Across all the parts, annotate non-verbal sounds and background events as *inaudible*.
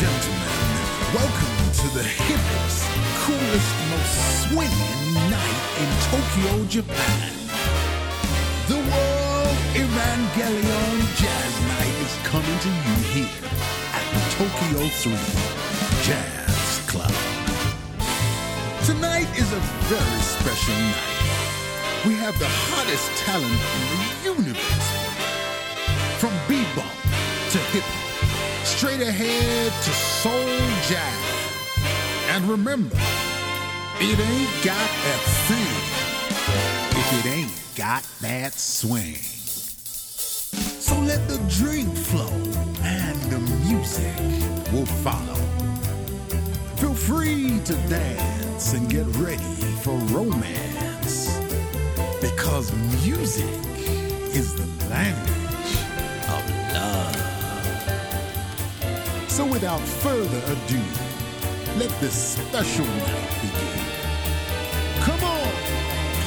gentlemen, welcome to the hippest, coolest, most swinging night in Tokyo, Japan. The World Evangelion Jazz Night is coming to you here at the Tokyo 3 Jazz Club. Tonight is a very special night. We have the hottest talent in the universe. From bebop to hip hop, straight ahead to soul jazz. And remember, it ain't got that thing if it ain't got that swing. So let the drink flow and the music will follow. Feel free to dance and get ready for romance. Because music is the language of love. So without further ado, let this special night begin. Come on,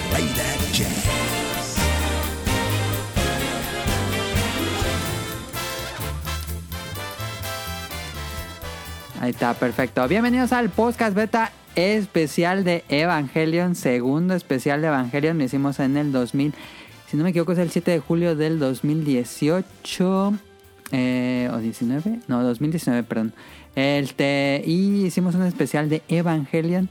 play that jazz. Ahí está, perfecto. Bienvenidos al podcast beta especial de Evangelion, segundo especial de Evangelion. Lo hicimos en el 2000, si no me equivoco, es el 7 de julio del 2018 eh, o 19, no, 2019, perdón. Este, y hicimos un especial de Evangelion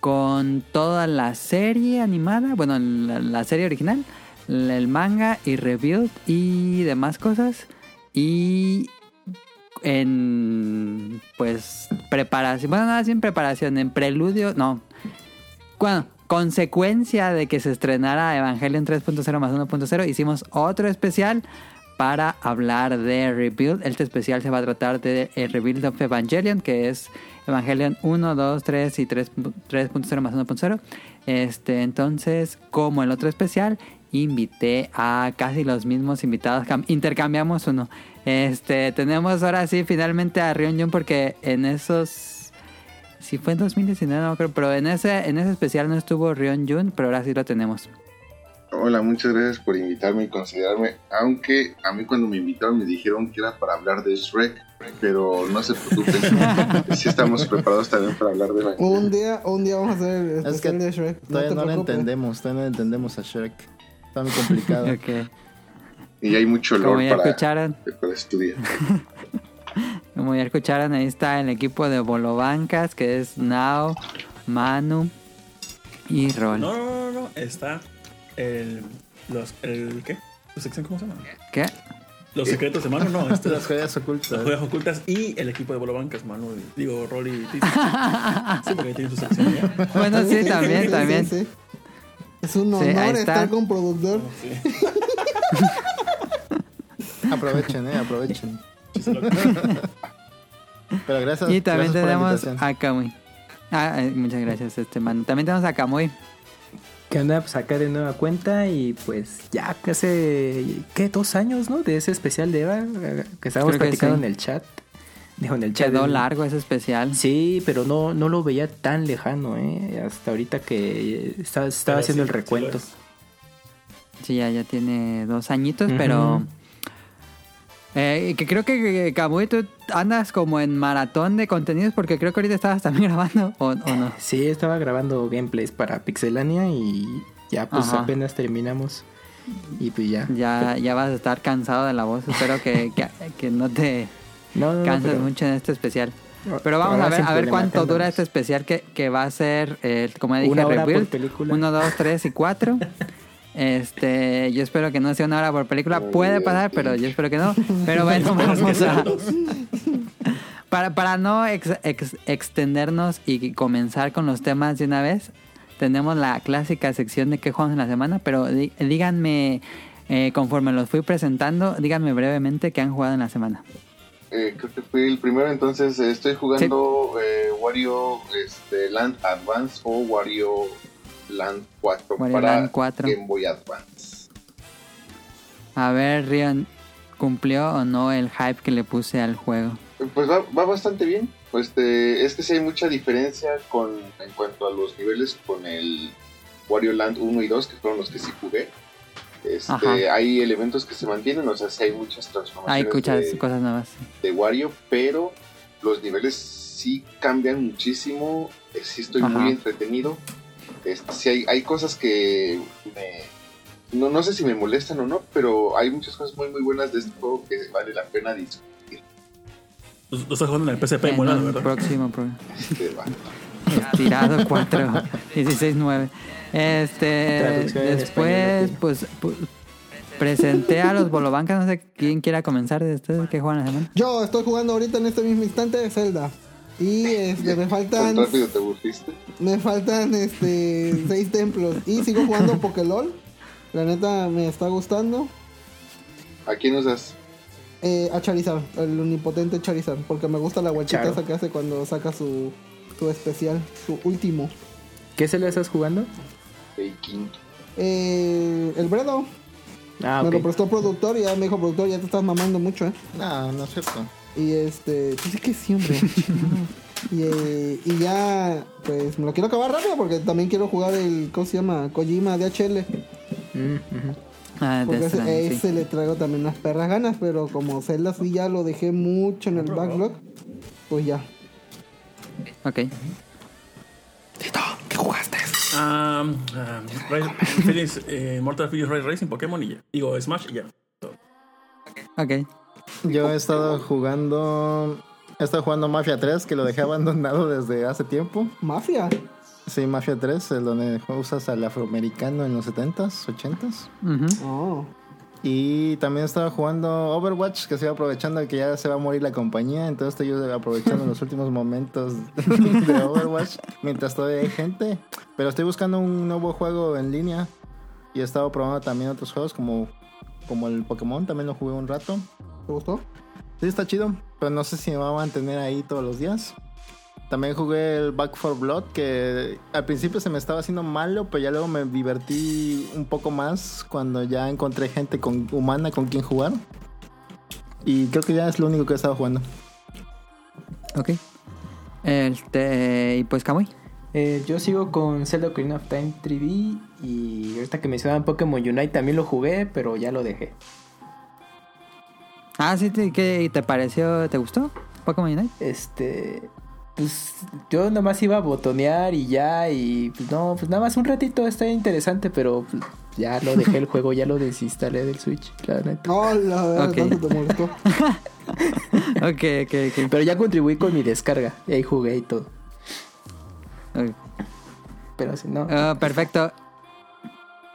con toda la serie animada, bueno, la, la serie original, el manga y rebuild y demás cosas. Y en pues preparación, bueno, nada, sin preparación, en preludio, no. Bueno, consecuencia de que se estrenara Evangelion 3.0 más 1.0, hicimos otro especial para hablar de Rebuild. Este especial se va a tratar de el Rebuild of Evangelion, que es Evangelion 1, 2, 3 y 3 3.0 más 1.0. Este, entonces, como el otro especial, invité a casi los mismos invitados. Cam- Intercambiamos uno. Este, tenemos ahora sí finalmente a Rion Jun porque en esos si fue en 2019 no creo, pero en ese en ese especial no estuvo Rion Jun, pero ahora sí lo tenemos. Hola, muchas gracias por invitarme y considerarme. Aunque a mí cuando me invitaron me dijeron que era para hablar de Shrek, pero no se preocupen. *laughs* sí estamos preparados también para hablar de Evangelion. Un día, un día vamos a hacer el Es que de Shrek. todavía te no, lo entendemos, todavía no entendemos a Shrek. Está muy complicado. *laughs* Ok. Y hay mucho Como olor ya para, escucharon, para estudiar. *laughs* como ya escucharon, ahí está el equipo de Bolobancas, que es Nao, Manu y Rol. No, no, no, no, está el. Los, el ¿Qué? ¿La sección cómo se llama? ¿Qué? Los secretos de Manu, no. *laughs* Este, Las las joyas ocultas. joyas ocultas y el equipo de Bolobancas, Manu. y- Digo, Rolly y Tito. *laughs* Sí, porque tienen su sección ya. Bueno, sí, también, también. sí. Es un honor estar con productor. Sí. *laughs* Aprovechen, eh, aprovechen. Pero gracias. Y también gracias por la tenemos a Kamui. Ah, eh, muchas gracias, este Manu. También tenemos a Kamui. Que anda pues acá de nueva cuenta y pues ya hace, ¿qué? Dos años, ¿no? De ese especial de Eva que estábamos Creo que platicando sí. en el chat. Dijo en el chat. Quedó del- largo ese especial. Sí, pero no, no lo veía tan lejano, ¿eh? Hasta ahorita que estaba, estaba haciendo sí, el recuento. Sí, ya, ya tiene dos añitos, pero... Eh, que creo que Kamui, tú andas como en maratón de contenidos porque creo que ahorita estabas también *laughs* grabando, ¿o, o no? Sí, estaba grabando gameplays para Pixelania y ya pues Ajá. apenas terminamos. Y pues ya. Ya, ya vas a estar cansado de la voz. Espero que, que, que no te *laughs* No, no, no, canses pero- mucho en este especial. Pero vamos a Ahora ver, sin a ver cuánto dura este especial que, que va a ser, eh, como dije, Una hora por Rebuild. película. Uno, dos, tres y cuatro. *laughs* Este, yo espero que no sea una hora por película. Puede pasar, pero yo espero que no. Pero bueno, *laughs* vamos a... *laughs* Para, para no ex- ex- extendernos y comenzar con los temas de una vez, tenemos la clásica sección de qué jugamos en la semana, pero díganme, eh, conforme los fui presentando, díganme brevemente qué han jugado en la semana. Eh, creo que fui el primero, entonces eh, estoy jugando eh, Wario este, Land Advance o Wario Land 4 Wario para Land 4. Game Boy Advance. A ver, Rion, ¿cumplió o no el hype que le puse al juego? Pues va, va bastante bien. Pues este, es que sí hay mucha diferencia con en cuanto a los niveles con el Wario Land 1 y 2, que fueron los que sí jugué. Este, hay elementos que se mantienen, o sea, sí hay muchas Hay transformaciones muchas de, cosas nuevas. de Wario, pero los niveles sí cambian muchísimo, eh, sí estoy Ajá. muy entretenido. Este, sí hay, hay cosas que me, no, no sé si me molestan o no, pero hay muchas cosas muy muy buenas de este juego que vale la pena discutir. Lo, estás jugando en el PSP En emulado, un ¿verdad? próximo programa. Este, va. Estirado 4, 16, 9. Este, después, pues, pu- presenté a los Bolobancas. No sé quién quiera comenzar de ustedes que juegan la semana. Yo estoy jugando ahorita en este mismo instante Zelda. Y este, me faltan. ¿Tan rápido te aburriste? Me faltan este seis templos. Y sigo jugando *laughs* Pokélol. La neta me está gustando. ¿A quién usas? Eh, a Charizard, el omnipotente Charizard. Porque me gusta la guachita esa que hace cuando saca su, su especial, su último. ¿Qué se le estás jugando? Baking. Eh, el Bredo. Ah, Me lo prestó productor y ya me dijo productor, ya te estás mamando mucho, eh. No, no es cierto. Y este, pues es que sí, hombre. *laughs* y, eh, y ya, pues me lo quiero acabar rápido porque también quiero jugar el, ¿cómo se llama? Kojima DHL. Mm. Ah, Porque ese, sí. ese le traigo también unas perras ganas, pero como Zelda sí ya lo dejé mucho en el backlog, pues ya. Ok. Ah, ah, Ray- Feelings, eh, Mortal Feelings Ray Racing, Pokémon y ya. Digo, Smash y ya. Ok. Yo he estado jugando. He estado jugando Mafia 3, que lo dejé abandonado desde hace tiempo. Mafia. Sí, Mafia 3, el donde usas al afroamericano en los 70s, 80s. Ujú. Oh. Y también estaba jugando Overwatch, que estoy aprovechando de que ya se va a morir la compañía. Entonces estoy yo aprovechando los últimos momentos de Overwatch mientras todavía hay gente. Pero estoy buscando un nuevo juego en línea. Y he estado probando también otros juegos como, como el Pokémon, también lo jugué un rato. ¿Te gustó? Sí, está chido, pero no sé si me va a mantener ahí todos los días. También jugué el Back for Blood, que al principio se me estaba haciendo malo, pero ya luego me divertí un poco más cuando ya encontré gente con, humana con quien jugar. Y creo que ya es lo único que he estado jugando. Ok. Este, y pues Kamui. Eh, yo sigo con Zelda Ocarina of Time 3D y ahorita que mencionaban Pokémon Unite también lo jugué, pero ya lo dejé. Ah, sí, te, ¿qué te pareció? ¿Te gustó? Pokémon Unite. Este, pues yo nada más iba a botonear y ya, y pues no, pues nada más un ratito está interesante, pero pues, ya lo dejé el juego, ya lo desinstalé del Switch, la neta. Hola, a ver, Ok. tanto te molestó. *laughs* Ok, ok, ok. Pero ya contribuí con mi descarga y ahí jugué y todo. Ok. Pero si no, Ah, perfecto.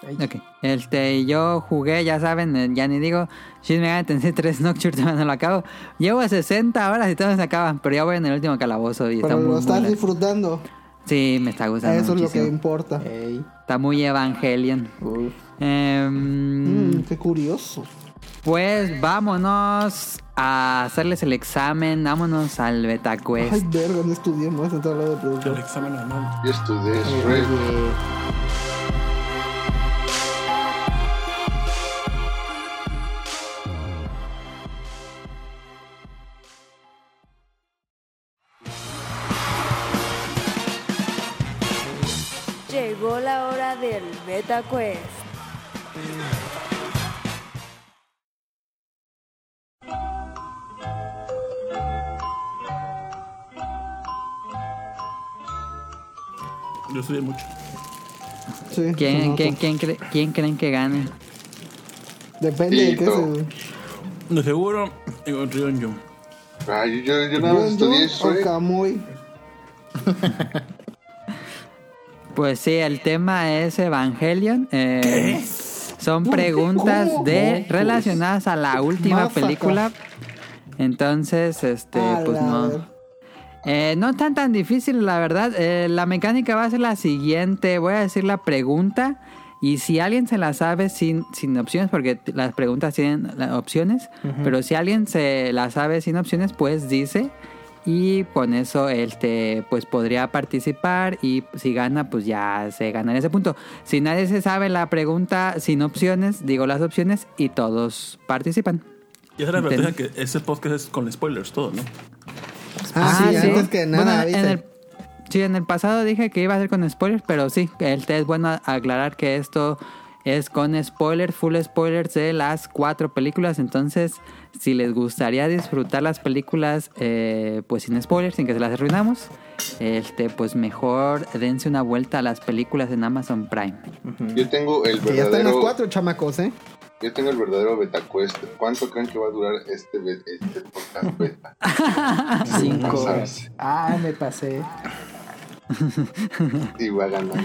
Ahí- Ok. Este, yo jugué, ya saben, eh, ya ni digo, Shin Megami Tensei 3 *laughs* Nocturne, todavía no lo acabo. Llevo 60 horas y todavía se acaban, pero ya voy en el último calabozo y está Pero muy, lo estás disfrutando. Sí, me está gustando Eso es lo que importa. Ey, Está muy Evangelion. uf. Mm, qué curioso. Pues vámonos a hacerles el examen, vámonos al beta quest. Ay, verga, no estudié, a sentar al lado del El productor. examen anual. Yo estudié Beta Quest. Yo estudié mucho. Sí, se ¿Quién, quién, quién, cre- quién creen que gane? Depende de qué el. De seguro, digo, Rion Jun. Ay, yo, yo nada más estudié Shrek. Kamui. *laughs* Pues sí, el tema es Evangelion. Eh, Son preguntas de relacionadas a la última película. Entonces, este, A pues no. Eh, no tan tan difícil, la verdad. Eh, la mecánica va a ser la siguiente. Voy a decir la pregunta. Y si alguien se la sabe sin, sin opciones, porque las preguntas tienen opciones, pero si alguien se la sabe sin opciones, pues dice. Y con eso este, pues podría participar y si gana, pues ya se gana en ese punto. Si nadie se sabe la pregunta sin opciones, digo las opciones y todos participan. Ya se la Entiendo. advertencia que ese podcast es con spoilers todo, ¿no? Ah, sí, antes que nada, Bueno, ¿viste? en el, sí, en el pasado dije que iba a ser con spoilers, pero sí, el es bueno aclarar que esto es con spoilers, full spoilers de las cuatro películas. Entonces, si les gustaría disfrutar las películas, eh, pues sin spoilers, sin que se las arruinamos, este, pues mejor dense una vuelta a las películas en Amazon Prime. Yo tengo el Que ya están las verdadero. cuatro, chamacos, ¿eh? Yo tengo el verdadero beta quest. ¿Cuánto creen que va a durar este, este podcast *laughs* beta? *laughs* Cinco. Sabes. Ah, me pasé. Y va ganando.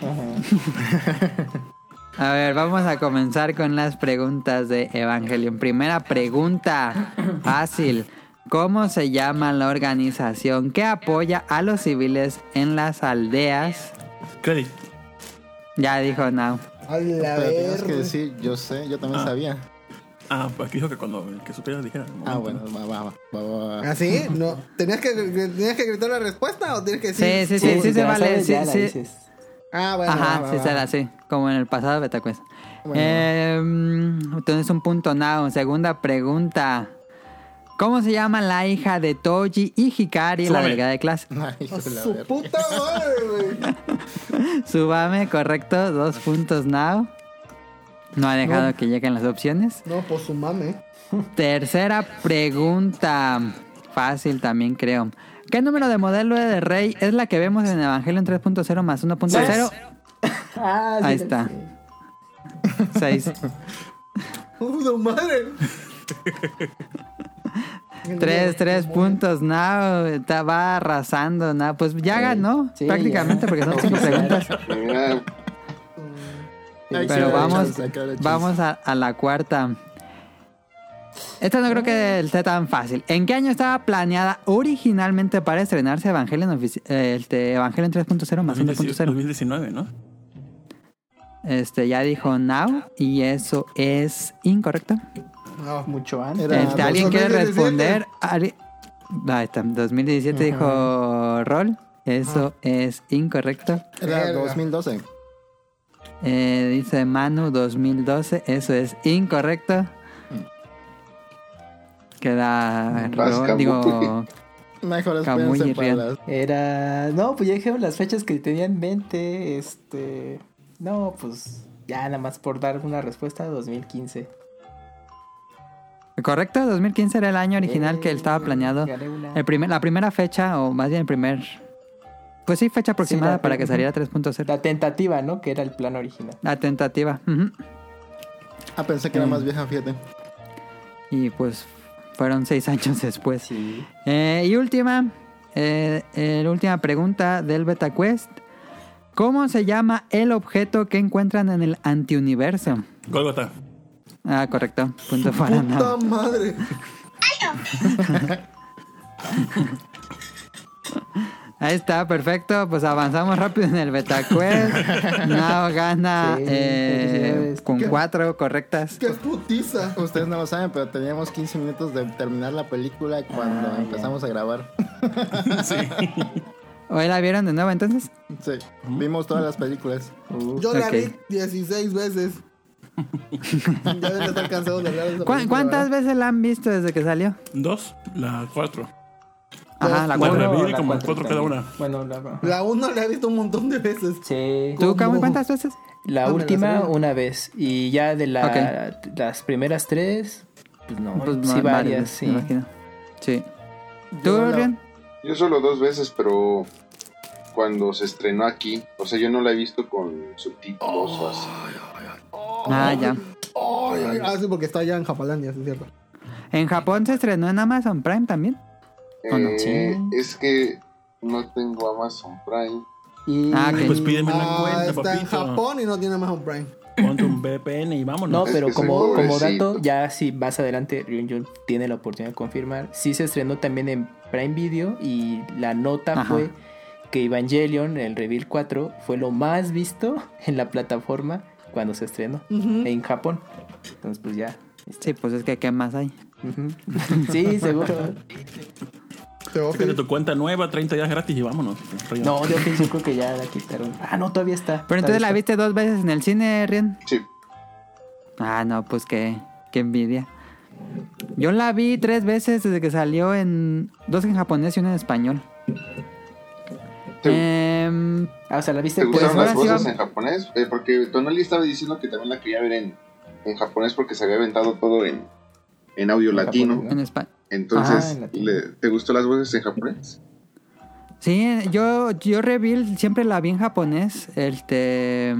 *laughs* A ver, vamos a comenzar con las preguntas de Evangelion. Primera pregunta, fácil. ¿Cómo se llama la organización que apoya a los civiles en las aldeas? Credit. Ya dijo Now. A la Pero tienes que decir, yo sé, yo también Ah. sabía. Ah, pues dijo que cuando el que supiera dijera. Ah, bueno, va, va, va, va, va. ¿Ah, sí? No. ¿Tenías que, tenías que gritar la respuesta o tienes que Sí, decir? sí, sí, sí, si te se la vale. sabes, Sí, ya la sí. Ah, bueno. Ajá, va, va, sí va. será así, como en el pasado BetaQuest. Bueno. Eh, entonces un punto Now. Segunda pregunta. ¿Cómo se llama la hija de Toji y Hikari, la delegada de clase? *laughs* Ay, la su verga. puta madre, güey. *laughs* Subame, correcto, dos puntos Now. No ha dejado que lleguen las opciones. No, pues su mame. Tercera pregunta. Fácil también creo. ¿Qué número de modelo de Rey es la que vemos en Evangelion 3.0 más 1.0? Ah, sí, Ahí está. 6. *laughs* ¡Uh, su madre! Tres, tres puntos, Now. Está, va arrasando, Now. Pues ya ganó, Sí, prácticamente, ya. porque son cinco *laughs* preguntas. Mira, Ay, Pero vamos, vamos a, a la cuarta. Esta no creo que esté tan fácil. ¿En qué año estaba planeada originalmente para estrenarse Evangelion, eh, este, Evangelion 3.0 más 1.0? 2019, ¿no? Este ya dijo Now y eso es incorrecto. No. Mucho antes. Este, ¿Alguien quiere 2017. responder? Ahí está, 2017 dijo Roll. Eso es incorrecto. Era Verga. 2012. Eh, dice Manu 2012. Eso es incorrecto. Queda Camuy. digo *laughs* Mejor Camuy y. Era. No, pues ya dijeron las fechas que tenía en mente. Este. No, pues. Ya nada más por dar una respuesta, 2015. correcto. 2015 era el año original que estaba planeado. Gané una. El primer, la primera fecha o más bien el primer. Pues sí, fecha aproximada para que saliera 3.0. La tentativa, ¿no? Que era el plan original. La tentativa. ujú. Ah, pensé que era más vieja, fíjate. Y pues fueron seis *laughs* años después. Sí. Eh, y última, eh, eh, la última pregunta del Beta Quest. ¿Cómo se llama el objeto que encuentran en el antiuniverso? Golgota. Ah, correcto. Punto para ¡Puta nada. madre! *laughs* *laughs* Ahí está, perfecto. Pues avanzamos rápido en el Beta Quest. *laughs* Now gana Sí, eh, con cuatro correctas. ¡Qué putiza! Ustedes no lo saben, pero teníamos 15 minutos de terminar la película cuando Ah, empezamos a grabar. *laughs* *laughs* ¿Hoy la vieron de nuevo entonces? Sí, vimos todas las películas. Uh, Yo la vi 16 veces. ya deben de estar cansados de hablar de esa ¿Cu- película, ¿Cuántas ¿verdad? veces la han visto desde que salió? Dos, la cuatro. Ajá, la Bueno, cuatro. la vi la como cuatro cuatro cada una. Bueno, la, La 1 la he visto un montón de veces. sí. ¿Tú, Camuy, ¿Cómo? cuántas veces? La última una vez. Y ya de la, las primeras tres, pues no, Pues sí varias, sí. me imagino. Sí. ¿Tú, Rian? yo solo dos veces, pero cuando se estrenó aquí, o sea, yo no la he visto con subtítulos o así. Ah, ya. Ay, ay, ah, sí, porque está allá en Japalandia, es cierto. En Japón se estrenó en Amazon Prime también. Eh, es que no tengo Amazon Prime. Y... Ah. Pues pídeme la Ah, cuenta, está en. Japón y no tiene Amazon Prime. Ponte un VPN y vámonos. No, Es pero como, como dato, ya si más adelante Ryunjun tiene la oportunidad de confirmar, sí se estrenó también en Prime Video y la nota Ajá. fue que Evangelion, el Reveal 4, fue lo más visto *laughs* en la plataforma cuando se estrenó en Japón. Entonces, pues ya. Sí, pues es que ¿qué más hay? Ujú. *laughs* Sí, seguro. *laughs* Fíjate tu cuenta nueva, 30 días gratis y vámonos. No, yo pienso yo creo que ya la quitaron. Ah, no, todavía está. Pero entonces la viste dos veces en el cine, Rian. Sí, Ah, no, pues qué, qué envidia. Yo la vi tres veces desde que salió en... Dos en japonés y una en español. Sí. Eh, Ah, o sea, la viste ¿Te gustaron las voces va- en japonés? Eh, porque Tonali estaba diciendo que también la quería ver en, en japonés porque se había aventado todo en, en audio En latino. japonés, en Ah, Entonces, en latino. le- ¿te gustó las voces en japonés? Sí, yo, yo Reveal siempre la vi en japonés. Este,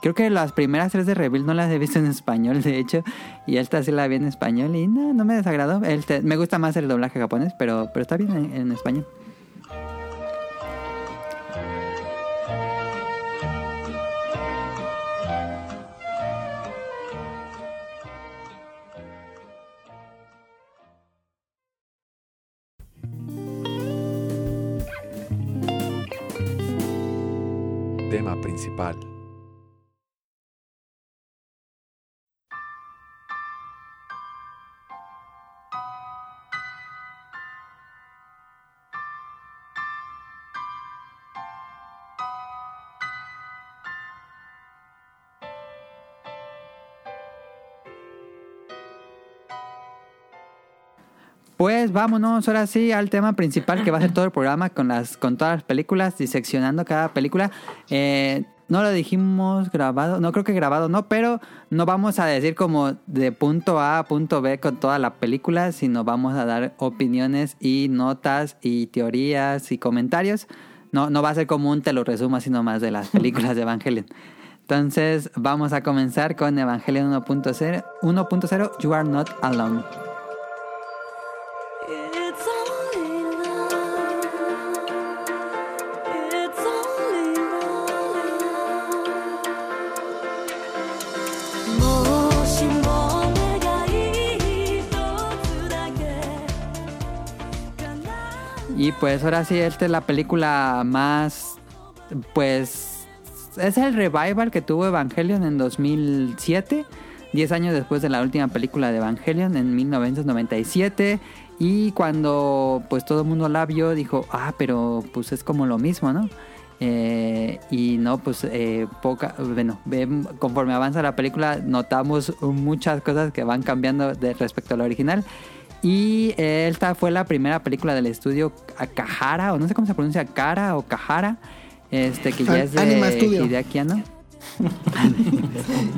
creo que las primeras tres de Reveal no las he visto en español, de hecho. Y esta sí la vi en español y no, no me desagradó. Este, me gusta más el doblaje japonés, pero, pero está bien en, en español. Pues vámonos ahora sí al tema principal que va a ser todo el programa con las con todas las películas, diseccionando cada película. Eh, no lo dijimos grabado, no creo que grabado no, pero no vamos a decir como de punto A a punto B con toda la película, sino vamos a dar opiniones y notas y teorías y comentarios. No, no va a ser como un te lo resumo, sino más de las *laughs* películas de Evangelion. Entonces vamos a comenzar con Evangelion 1.0, 1.0 You Are Not Alone. Pues ahora sí, esta es la película más, pues, es el revival que tuvo Evangelion en 2007, 10 años después de la última película de Evangelion en 1997. Y cuando pues todo el mundo la vio, dijo, ah, pero pues es como lo mismo, ¿no? Eh, y no, pues eh, poca, bueno, conforme avanza la película notamos muchas cosas que van cambiando respecto a la original. Y esta fue la primera película del estudio Kahara, o no sé cómo se pronuncia, Kara o Kahara, este que ya An- es de. Hideaki Anno.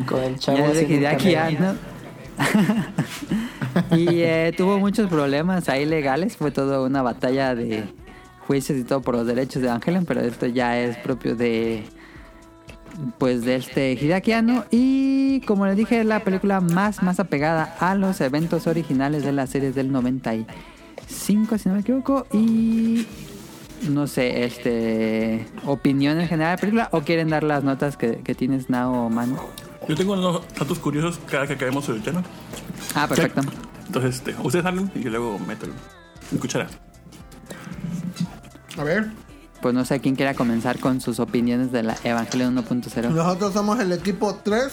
Con el chavo Ya es de Hideaki. Anno. *laughs* y eh, tuvo muchos problemas ahí legales, fue toda una batalla de juicios y todo por los derechos de Evangelion, pero esto ya es propio de pues de este Hideaki Anno y como les dije es la película más más apegada a los eventos originales de las series del 95 si no me equivoco. Y no sé este opinión en general de la película o quieren dar las notas que, que tienes Nao o Manu. Yo tengo unos datos curiosos cada que acabemos el tema. ah perfecto. Entonces, este, ustedes hablan y yo luego meto el, cuchara. A ver, pues no sé quién quiera comenzar con sus opiniones de la Evangelion 1.0 nosotros somos el equipo 3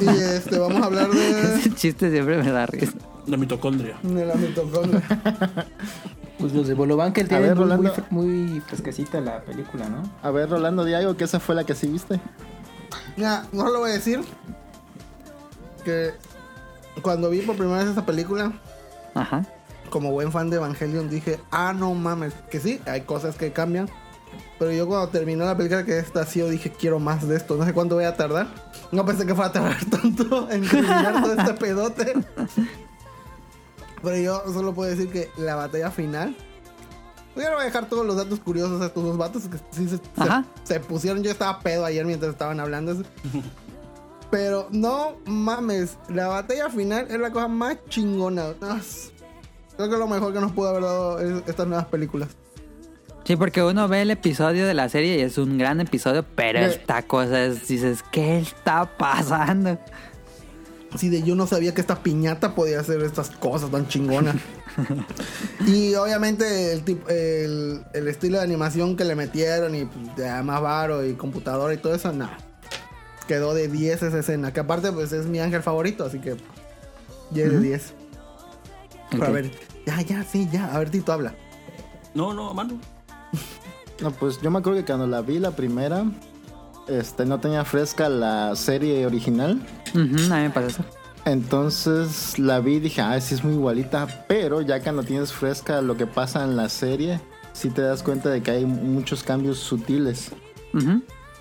y este vamos a hablar de, *laughs* ese chiste siempre me da risa La mitocondria. de la mitocondria. *laughs* Pues los de Bolobanker A tienen ver, muy, muy, Rolando. fre- muy fresquecita la película, ¿no? A ver, Rolando, di algo que esa fue la que sí viste. Mira, no lo voy a decir que cuando vi por primera vez esa película, ajá como buen fan de Evangelion, dije, ah, no mames, que sí, hay cosas que cambian. Pero yo cuando terminó la película que esta sí, yo dije, quiero más de esto, no sé cuánto voy a tardar. No pensé que fuera a tardar *laughs* tanto en terminar todo este pedote. Pero yo solo puedo decir que la batalla final... Pues yo no voy a dejar todos los datos curiosos a estos dos vatos que sí se, se- Ajá. se pusieron. Yo estaba pedo ayer mientras estaban hablando. Pero no mames, la batalla final es la cosa más chingona. Creo que es lo mejor que nos pudo haber dado es- estas nuevas películas. Sí, porque uno ve el episodio de la serie y es un gran episodio, pero esta cosa es, dices, ¿qué está pasando? Así de yo no sabía que esta piñata podía hacer estas cosas tan chingonas. *laughs* y obviamente el, tip- el, el estilo de animación que le metieron y pues, de más varo y computadora y todo eso, no. Quedó de 10 esa escena. Que aparte pues es mi ángel favorito, así que 10 de 10. Pero a ver, ya, ya, sí, ya. A ver, Tito, habla. No, no, mano. No, pues yo me acuerdo que cuando la vi la primera, este, no tenía fresca la serie original. A mí me pasa eso. Entonces la vi y dije, ah, sí es muy igualita. Pero ya cuando tienes fresca lo que pasa en la serie, sí te das cuenta de que hay muchos cambios sutiles.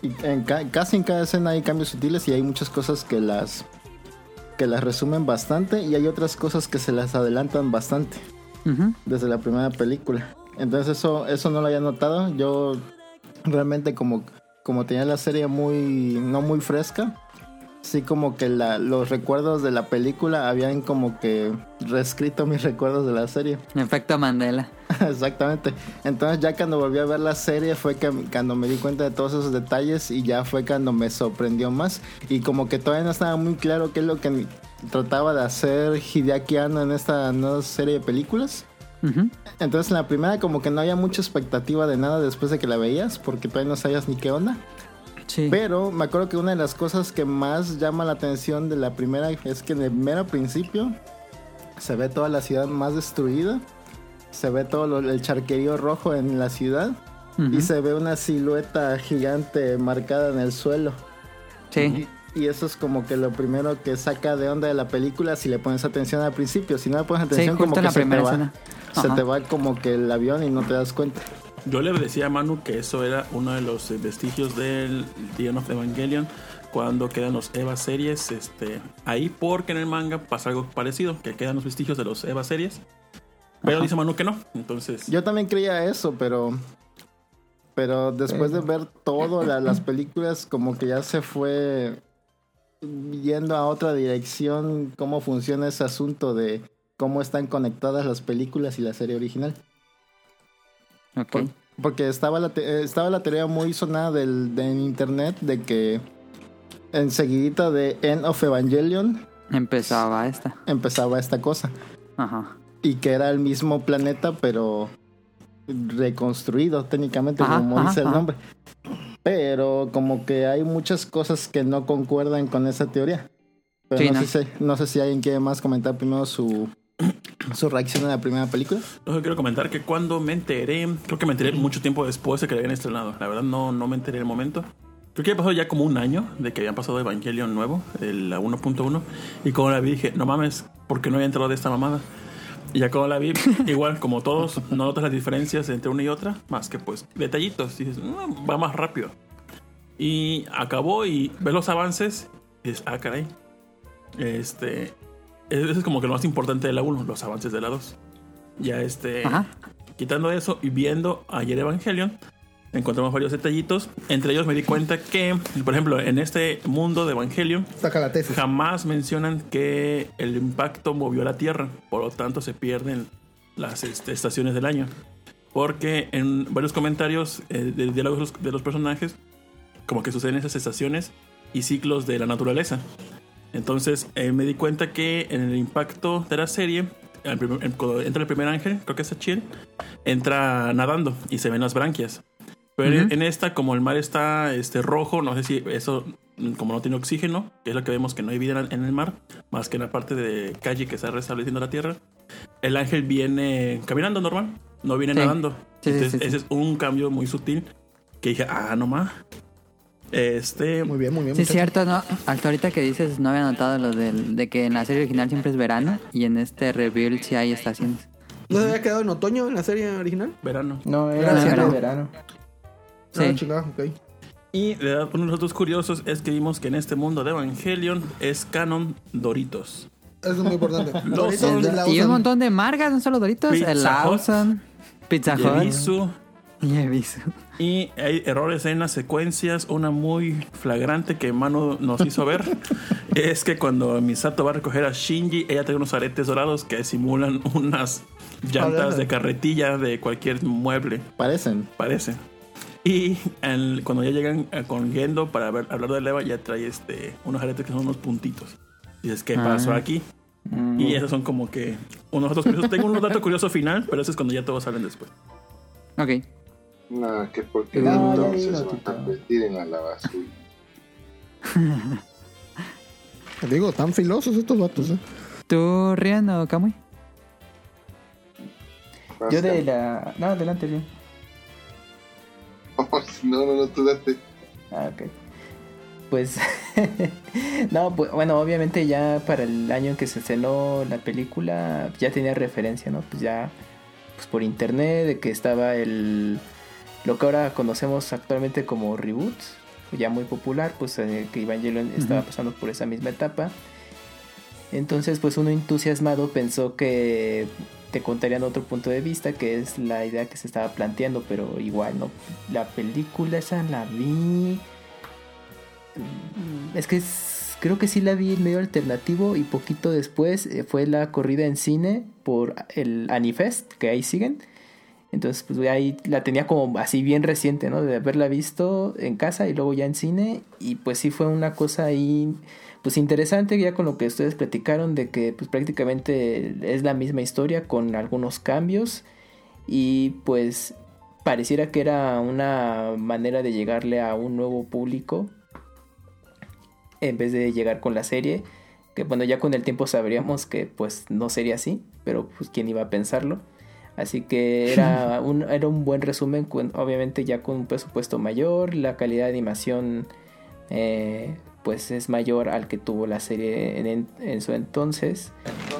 Y en ca- casi en cada escena hay cambios sutiles y hay muchas cosas que las que las resumen bastante y hay otras cosas que se las adelantan bastante desde la primera película. Entonces eso eso no lo había notado. Yo realmente como como tenía la serie muy no muy fresca, sí como que la- los recuerdos de la película habían como que reescrito mis recuerdos de la serie. *laughs* Efecto Mandela. *laughs* Exactamente. Entonces ya cuando volví a ver la serie fue que cuando me di cuenta de todos esos detalles y ya fue cuando me sorprendió más. Y como que todavía no estaba muy claro qué es lo que trataba de hacer Hideaki Anno en esta nueva serie de películas. Entonces en la primera como que no había mucha expectativa de nada después de que la veías porque todavía no sabías ni qué onda. Sí. Pero me acuerdo que una de las cosas que más llama la atención de la primera es que en el mero principio se ve toda la ciudad más destruida. Se ve todo lo- el charquerío rojo en la ciudad. Y se ve una silueta gigante marcada en el suelo. Sí. Y eso es como que lo primero que saca de onda de la película si le pones atención al principio. Si no le pones atención, como que la se te, va, se te va como que el avión y no te das cuenta. Yo le decía a Manu que eso era uno de los eh, vestigios del The End of Evangelion cuando quedan los Eva series este, ahí, porque en el manga pasa algo parecido, que quedan los vestigios de los Eva series. Pero Ajá. dice Manu que no. Entonces, Yo también creía eso, pero. Pero después de ver todo, la- las películas, como que ya se fue yendo a otra dirección cómo funciona ese asunto de cómo están conectadas las películas y la serie original. Por- porque estaba la, te- eh, estaba la teoría muy sonada del, de, en internet de que enseguidita de End of Evangelion Empezaba esta. empezaba esta cosa. Ajá. y que era el mismo planeta pero reconstruido técnicamente Ajá, como ajá, dice el nombre pero como que hay muchas cosas que no concuerdan con esa teoría pero Sí, no, no. Sé, si- no sé si alguien quiere más comentar primero su *clears throat* su reacción a la primera película Yo quiero comentar que cuando me enteré, creo que me enteré mucho tiempo después de que la habían estrenado. La verdad no, no me enteré en el momento. Creo que ya pasó ya como un año de que habían pasado Evangelion nuevo, el la 1.1. Y cuando la vi dije, no mames, ¿por qué no había entrado de esta mamada? Y ya cuando la vi, *laughs* igual como todos, no notas las diferencias entre una y otra, más que pues detallitos. Dices, "Mm, va más rápido. Y acabó y ves los avances y dices, ah, caray. Este, eso es como que lo más importante de la 1, los avances de la 2. Ya este, Ajá. quitando eso y viendo ayer Evangelion, encontramos varios detallitos. Entre ellos me di cuenta que, por ejemplo, en este mundo de Evangelion, Saca la tesis. jamás mencionan que el impacto movió la Tierra, por lo tanto se pierden las este, estaciones del año. Porque en varios comentarios eh, de diálogos de los, de los personajes, como que suceden esas estaciones y ciclos de la naturaleza. Entonces eh, me di cuenta que en el impacto de la serie, el primer- en- cuando entra el primer ángel, creo que es Achille, entra nadando y se ven las branquias. Pero en- Ujú. en esta, como el mar está este, rojo, no sé si eso, mm, como no tiene oxígeno, que es lo que vemos que no hay vida en el mar, más que en la parte de calle que está restableciendo la tierra, el ángel viene caminando normal, no viene Sí. nadando. Sí, Entonces, sí. ese es un cambio muy sutil que dije, ah, no más. Este, Muy bien, muy bien. Sí, es cierto, ¿no? Hasta ahorita que dices, no había notado lo del, de que en la serie original siempre es verano y en este rebuild sí hay estaciones. ¿No se había quedado en otoño en la serie original? verano. No, Era verano. verano. Sí. Ah, chingada, ok. Y de verdad, uno de los datos curiosos es que vimos que en este mundo de Evangelion es canon Doritos. Eso es muy importante. *laughs* Los Doritos son- de Y un montón de marcas, no solo Doritos, Pizza el. Lawson, Pizza Hut Yebisu, y Evisu. Y hay errores en las secuencias. Una muy flagrante que Manu nos hizo ver *laughs* es que cuando Misato va a recoger a Shinji, ella trae unos aretes dorados que simulan unas llantas de carretilla de cualquier mueble, parecen parece. Y el- cuando ya llegan eh, con Gendo para ver- hablar de Leva, ya trae este, unos aretes que son unos puntitos. Y dices, ¿qué Ah. pasó aquí? Y esos son como que unos datos curiosos. Tengo un dato curioso final, pero ese es cuando ya todos salen después. Ok. No, que porque No, ya entonces dilo, van Tito. a la basura. Te digo, tan filosos estos vatos, ¿eh? ¿Tú, Rian o Kamui? Yo de la. No, adelante, bien. *laughs* No, no, no, tú date. Ah, ok. Pues. *laughs* no, pues, bueno, obviamente ya para el año en que se estrenó la película ya tenía referencia, ¿no? Pues ya. pues, por internet, de que estaba el lo que ahora conocemos actualmente como reboots, ya muy popular, pues eh, que Evangelion estaba pasando por esa misma etapa. Entonces, pues uno entusiasmado pensó que te contarían otro punto de vista, que es la idea que se estaba planteando, pero igual no. La película esa la vi. Mm, Es que es- creo que sí la vi en medio alternativo y poquito después eh, fue la corrida en cine por el Anifest, que ahí siguen. Entonces, pues ahí la tenía como así bien reciente, ¿no? De haberla visto en casa y luego ya en cine. Y pues sí fue una cosa ahí, pues interesante, ya con lo que ustedes platicaron, de que pues prácticamente es la misma historia con algunos cambios. Y pues pareciera que era una manera de llegarle a un nuevo público en vez de llegar con la serie. Que bueno, ya con el tiempo sabríamos que pues no sería así, pero pues quién iba a pensarlo. Así que era *laughs* un, era un buen resumen, con- obviamente ya con un presupuesto mayor, la calidad de animación eh, pues es mayor al que tuvo la serie en, en- en su entonces.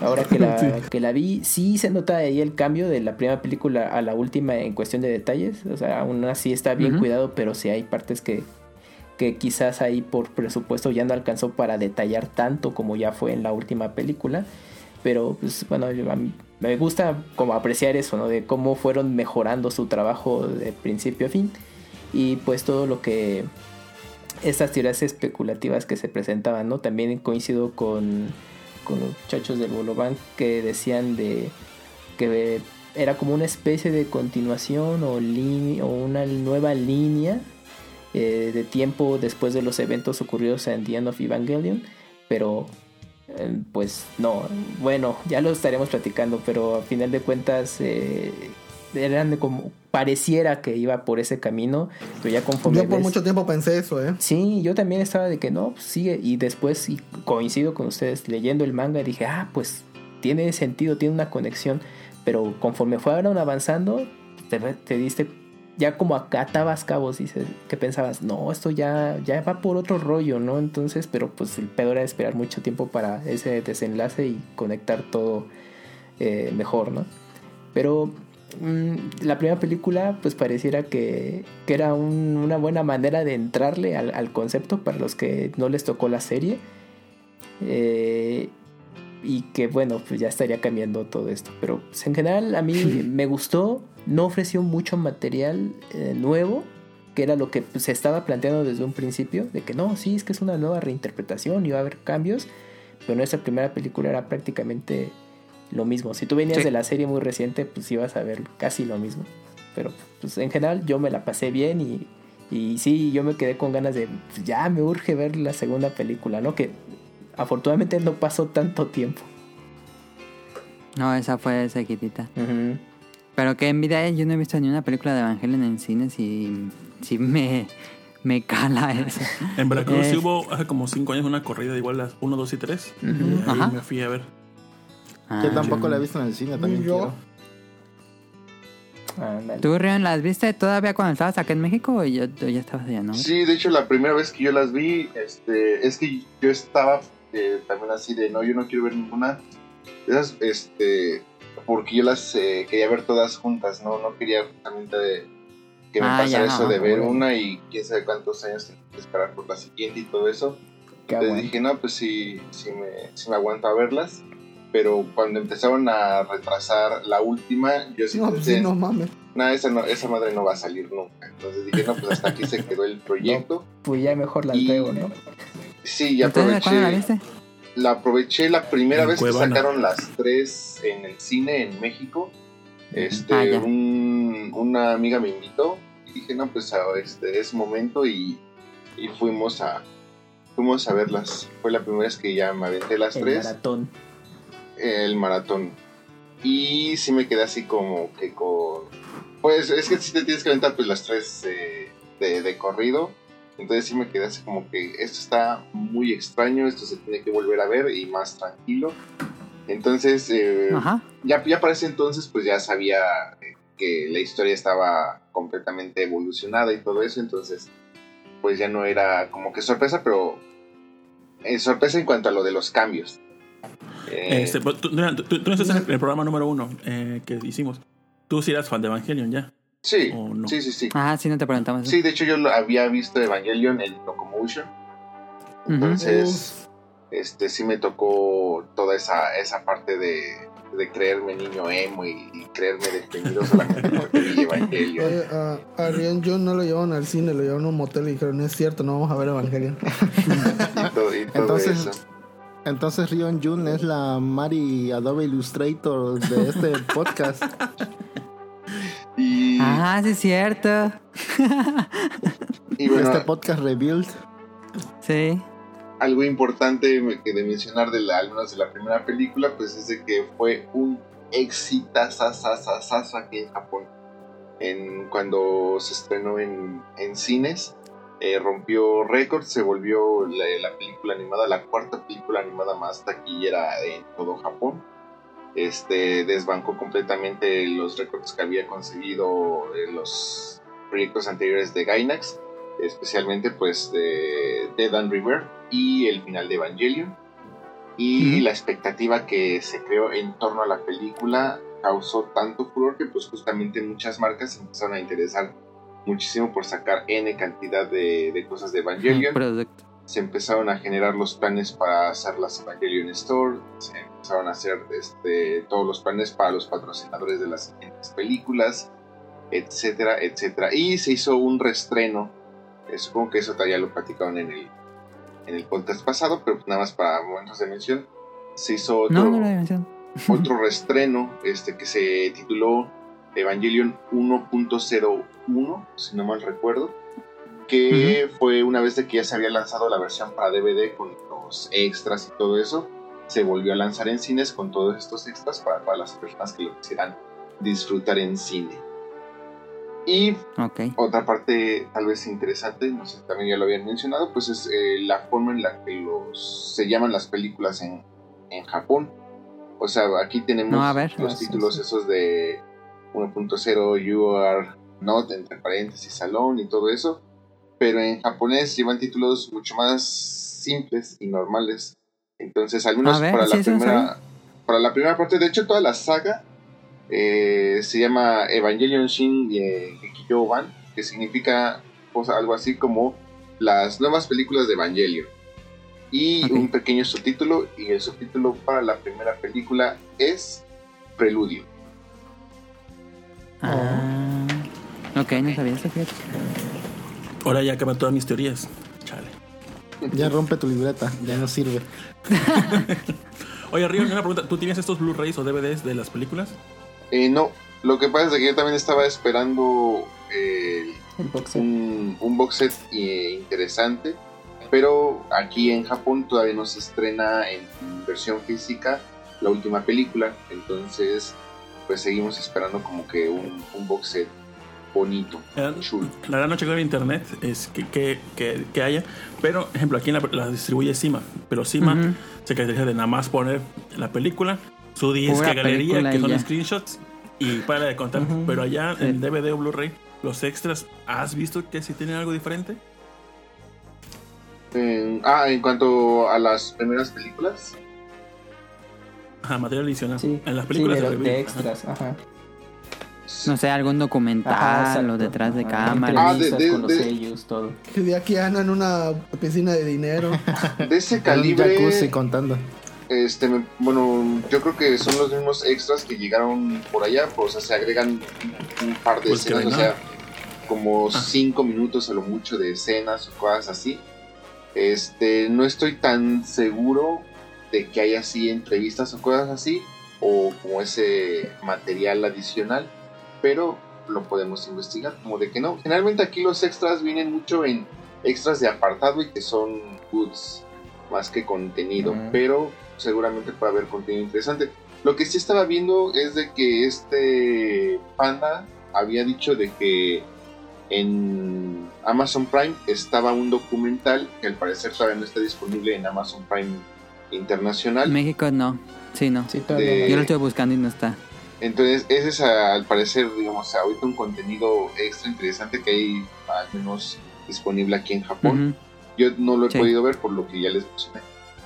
Ahora que la, *laughs* que la vi, sí se nota ahí el cambio de la primera película a la última en cuestión de detalles. O sea, aún así está bien cuidado, pero sí hay partes que, que quizás ahí por presupuesto ya no alcanzó para detallar tanto como ya fue en la última película. Pero pues bueno, yo- a mí me gusta como apreciar eso, ¿no? De cómo fueron mejorando su trabajo de principio a fin. Y pues todo lo que estas teorías especulativas que se presentaban, ¿no? También coincido con, con los muchachos del Bolobank que decían de que era como una especie de continuación o, o una nueva línea eh, de tiempo después de los eventos ocurridos en The End of Evangelion, pero pues no, bueno, ya lo estaremos platicando, pero a final de cuentas eh, eran de como pareciera que iba por ese camino, pero ya conforme Yo por ves- mucho tiempo pensé eso, ¿eh? Sí, yo también estaba de que no, pues sigue. Y después y coincido con ustedes leyendo el manga, dije, ah, pues tiene sentido, tiene una conexión. Pero conforme fueron avanzando, te, te diste, ya como acá atabas cabos, dices, que pensabas, no, esto ya, ya va por otro rollo, ¿no? Entonces, pero pues el pedo era esperar mucho tiempo para ese desenlace y conectar todo eh, mejor, ¿no? Pero mm, la primera película, pues pareciera que, que era un- una buena manera de entrarle al, al concepto para los que no les tocó la serie. Eh, y que bueno, pues ya estaría cambiando todo esto. Pero pues, en general a mí *laughs* me gustó, no ofreció mucho material eh, nuevo, que era lo que pues, se estaba planteando desde un principio, de que no, sí, es que es una nueva reinterpretación y va a haber cambios, pero nuestra primera película era prácticamente lo mismo. Si tú venías Sí. de la serie muy reciente, pues ibas a ver casi lo mismo. Pero pues en general yo me la pasé bien y, y sí, yo me quedé con ganas de, pues, ya me urge ver la segunda película, ¿no? Que afortunadamente no pasó tanto tiempo. No, esa fue seguidita. Ujú. Pero que envidia, yo no he visto ni una película de Evangelion en cines y sí me, me cala eso. En Veracruz sí hubo hace como 5 años una corrida de igual las 1, 2 y 3. Ujú. Y ahí Ajá. me fui a ver. Ah. Yo tampoco la he visto en el cine, también yo. ¿Tú, Rion, las viste todavía cuando estabas acá en México o ya, ya estabas allá, no? Sí, de hecho la primera vez que yo las vi, este, es que yo estaba eh, también así de, no, yo no quiero ver ninguna esas, este, porque yo las eh, quería ver todas juntas, no, no quería justamente de- que me Ah, pasara ya, eso de ver bueno. una y quién sabe cuántos años tenía que esperar por la siguiente y todo eso. Qué Entonces aguante. dije, no, pues sí, sí me, sí me aguanto a verlas. Pero cuando empezaron a retrasar la última, yo sí No, pues pensé, sí, no mames. "Nah, esa, no, esa madre no va a salir nunca. Entonces dije, no, pues hasta aquí se quedó el *laughs* proyecto. Pues ya mejor las Y- veo, ¿no? Sí, ya ¿Entonces aproveché. cuándo la viste? La aproveché la primera En vez Cuevana. que sacaron las tres en el cine en México. Este, Ah, un- una amiga me invitó y dije, no, pues este es momento y, y fuimos a fuimos a verlas. Fue la primera vez que ya me aventé las El tres, maratón. el maratón. Y sí me quedé así como que con... Pues es que sí te tienes que aventar pues las tres eh, de, de corrido. Entonces sí me quedé así como que esto está muy extraño, esto se tiene que volver a ver y más tranquilo. Entonces, eh, Ajá. ya, ya para ese entonces pues ya sabía eh, que la historia estaba completamente evolucionada y todo eso, entonces pues ya no era como que sorpresa, pero eh, sorpresa en cuanto a lo de los cambios. Eh, Este, tú, tú- tú- tú no estás en el programa número uno eh, que hicimos. Tú sí eras fan de Evangelion ya. Sí, sí, sí, sí. Ah, sí, no te preguntamos. Sí, de hecho yo lo había visto Evangelion en Locomotion. Entonces, este sí me tocó toda esa, esa parte de, de creerme niño emo y, y creerme definido solamente *laughs* porque vi Evangelion. Oye, a, a Rion Jun no lo llevaron al cine, lo llevaron a un motel y dijeron, no es cierto, no vamos a ver Evangelion. *laughs* Y todo, y todo Entonces, eso. Entonces Rion Jun es la Mari Adobe Illustrator de este podcast. *laughs* Y, Ah, sí, es cierto. y bueno, este podcast rebuild. Sí. algo importante que de mencionar de la, al menos de la primera película, pues es de que fue un exitazazazazazo aquí en Japón. En, cuando se estrenó en, en cines, eh, rompió récord, se volvió la, la película animada, la cuarta película animada más taquillera en todo Japón. Este desbancó completamente los récords que había conseguido en los proyectos anteriores de Gainax, especialmente pues de Dead and River y el final de Evangelion. Y Ujú. la expectativa que se creó en torno a la película causó tanto furor que pues justamente muchas marcas se empezaron a interesar muchísimo por sacar N cantidad de, de cosas de Evangelion Producto. se empezaron a generar los planes para hacer las Evangelion Store, se empezaron a hacer este, todos los planes para los patrocinadores de las siguientes películas, etcétera, etcétera. Y se hizo un restreno, eh, supongo que eso ya lo platicaron en el, en el podcast pasado, pero pues nada más para momentos de mención, se hizo otro, No, no otro restreno este, que se tituló Evangelion 1.01, si no mal recuerdo, que fue una vez de que ya se había lanzado la versión para DVD con los extras y todo eso, se volvió a lanzar en cines con todos estos extras para, para las personas que lo quisieran disfrutar en cine. Y otra parte tal vez interesante, no sé, también ya lo habían mencionado, pues es eh, la forma en la que los, se llaman las películas en, en Japón. O sea, aquí tenemos No, a ver. los sí, títulos sí. esos de 1.0 You Are Not, entre paréntesis, Salón y todo eso. Pero en japonés llevan títulos mucho más simples y normales. Entonces, al menos ver, para, sí, la primera, para la primera parte, de hecho, toda la saga eh, se llama Evangelion Shin eh, Gekiyo Ban, que significa pues, algo así como las nuevas películas de Evangelion. Y un pequeño subtítulo, y el subtítulo para la primera película es Preludio. Ah. Ok, no sabía eso. Ahora ya cambian todas mis teorías. Chale. Ya rompe tu libreta, ya no sirve. *laughs* Oye, Río, una pregunta. ¿Tú tienes estos Blu-rays o DVDs de las películas? Eh, no, lo que pasa es que yo también estaba esperando eh, El box set. un, un box set eh, interesante, pero aquí en Japón todavía no se estrena en versión física la última película, entonces pues seguimos esperando como que un, un box set bonito, Eh, chulo. La verdad no chequeo en internet es que, que, que, que haya, pero ejemplo aquí en la, la distribuye Cima, pero Cima se caracteriza de nada más poner la película, su disque Pura galería, que son ya. screenshots y para de contar. Pero allá Sí. en DVD o Blu-ray, los extras, ¿has visto que si tienen algo diferente? En- ah, en cuanto a las primeras películas, Ajá, material adicional. Sí, en las películas de, de de review. Ajá. extras, No sé, algún documental o detrás de cámara. Ah, de- Entrevistas de- con los sellos, todo. De aquí Ana en una piscina de dinero. *laughs* de ese Un calibre... jacuzzi contando. Este, me- bueno, yo creo que son los mismos extras que llegaron por allá, pues, o sea, se agregan un, un par de Pues que escenas, no o sea, como Ah. cinco minutos a lo mucho de escenas o cosas así. Este, no estoy tan seguro de que haya así entrevistas o cosas así, o como ese material adicional, pero lo podemos investigar, como de que no. Generalmente aquí los extras vienen mucho en extras de apartado y que son goods más que contenido, pero seguramente puede haber contenido interesante. Lo que sí estaba viendo es de que este panda había dicho de que en Amazon Prime estaba un documental que al parecer todavía no está disponible en Amazon Prime Internacional. México no. Sí, no. Sí, todavía De- no. Yo lo estoy buscando y no está. Entonces, ese es a- al parecer, digamos, ahorita un contenido extra interesante que hay al menos disponible aquí en Japón. Yo no lo he Sí. podido ver por lo que ya les mencioné.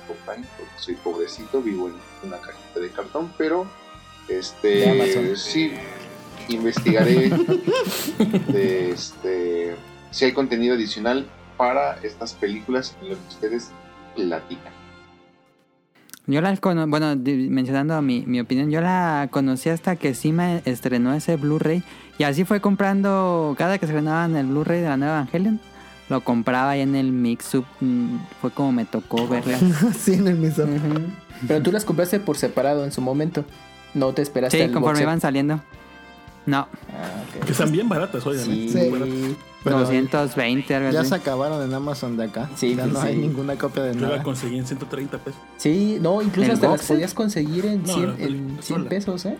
Porque soy pobrecito, vivo en una cajita de cartón, pero este sí, investigaré *laughs* de este, si hay contenido adicional para estas películas en lo que ustedes platican. Yo la cono bueno, mencionando mi, mi opinión, yo la conocí hasta que Sima estrenó ese Blu-ray y así fue comprando, cada que estrenaban el Blu-ray de la nueva Evangelion, lo compraba ahí en el Mix-Up, mm, fue como me tocó verla. *laughs* sí, en el mismo. Ujú. Pero tú las compraste por separado en su momento. No te esperaste Sí, conforme iban saliendo. No, Ah. Que están bien baratas, oigan. Sí. Pero 220, algo Ya así. se acabaron en Amazon de acá. Sí, ya sí, no sí. hay ninguna copia de Yo la nada. conseguí en 130 pesos. Sí, no, incluso ¿El hasta las podías conseguir en No, 100, la en película 100 sola. pesos, ¿eh?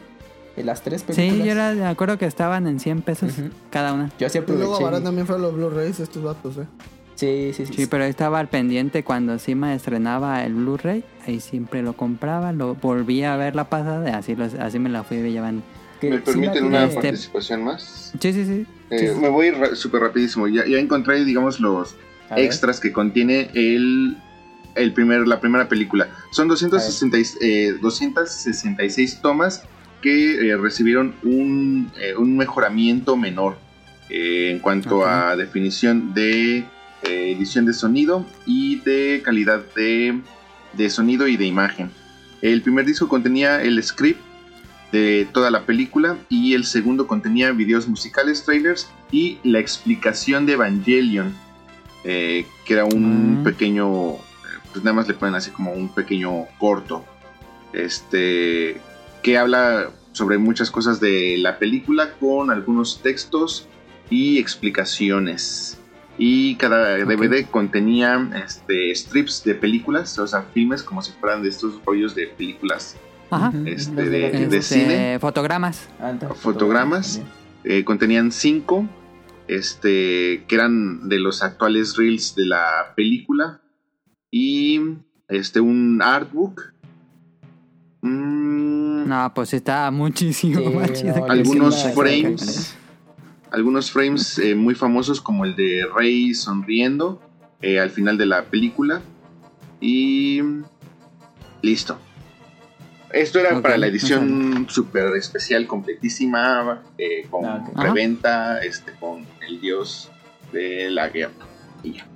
En las tres películas. Sí, yo era- me acuerdo que estaban en 100 pesos Ujú. cada una. Yo así Y luego aproveché. ahora también fueron los Blu-rays estos vatos, eh. Sí, sí, sí. Sí, pero estaba al pendiente cuando Sima estrenaba el Blu-ray, ahí siempre lo compraba, lo volvía a ver la pasada, y así, lo- así me la fui llevando. ¿Me permiten una Este- participación más? Sí, sí, sí. Eh, me voy a ir ra- súper rapidísimo. Ya, ya encontré, digamos, los A ver. extras que contiene el, el primer, la primera película. Son 260 y- eh, 266 tomas que eh, recibieron un, eh, un mejoramiento menor eh, en cuanto a definición de eh, edición de sonido y de calidad de, de sonido y de imagen. El primer disco contenía el script de toda la película y el segundo contenía videos musicales, trailers y la explicación de Evangelion, eh, que era un Mm. pequeño, eh, pues nada más le ponen así como un pequeño corto, este, que habla sobre muchas cosas de la película con algunos textos y explicaciones. Y cada DVD contenía este, strips de películas, o sea, filmes como si fueran de estos rollos de películas Ajá. Este, de- de Este, cine. Fotogramas. Fotogramas. Eh, contenían cinco, este, que eran de los actuales reels de la película y este un artbook. Mm, No, pues está muchísimo Sí, más chido. no, que algunos frames, algunos frames eh, muy famosos como el de Rey sonriendo eh, al final de la película y listo. Esto era para la edición super especial, completísima, eh, con Ah, reventa, este, con el dios de la guerra. Y *laughs* ya.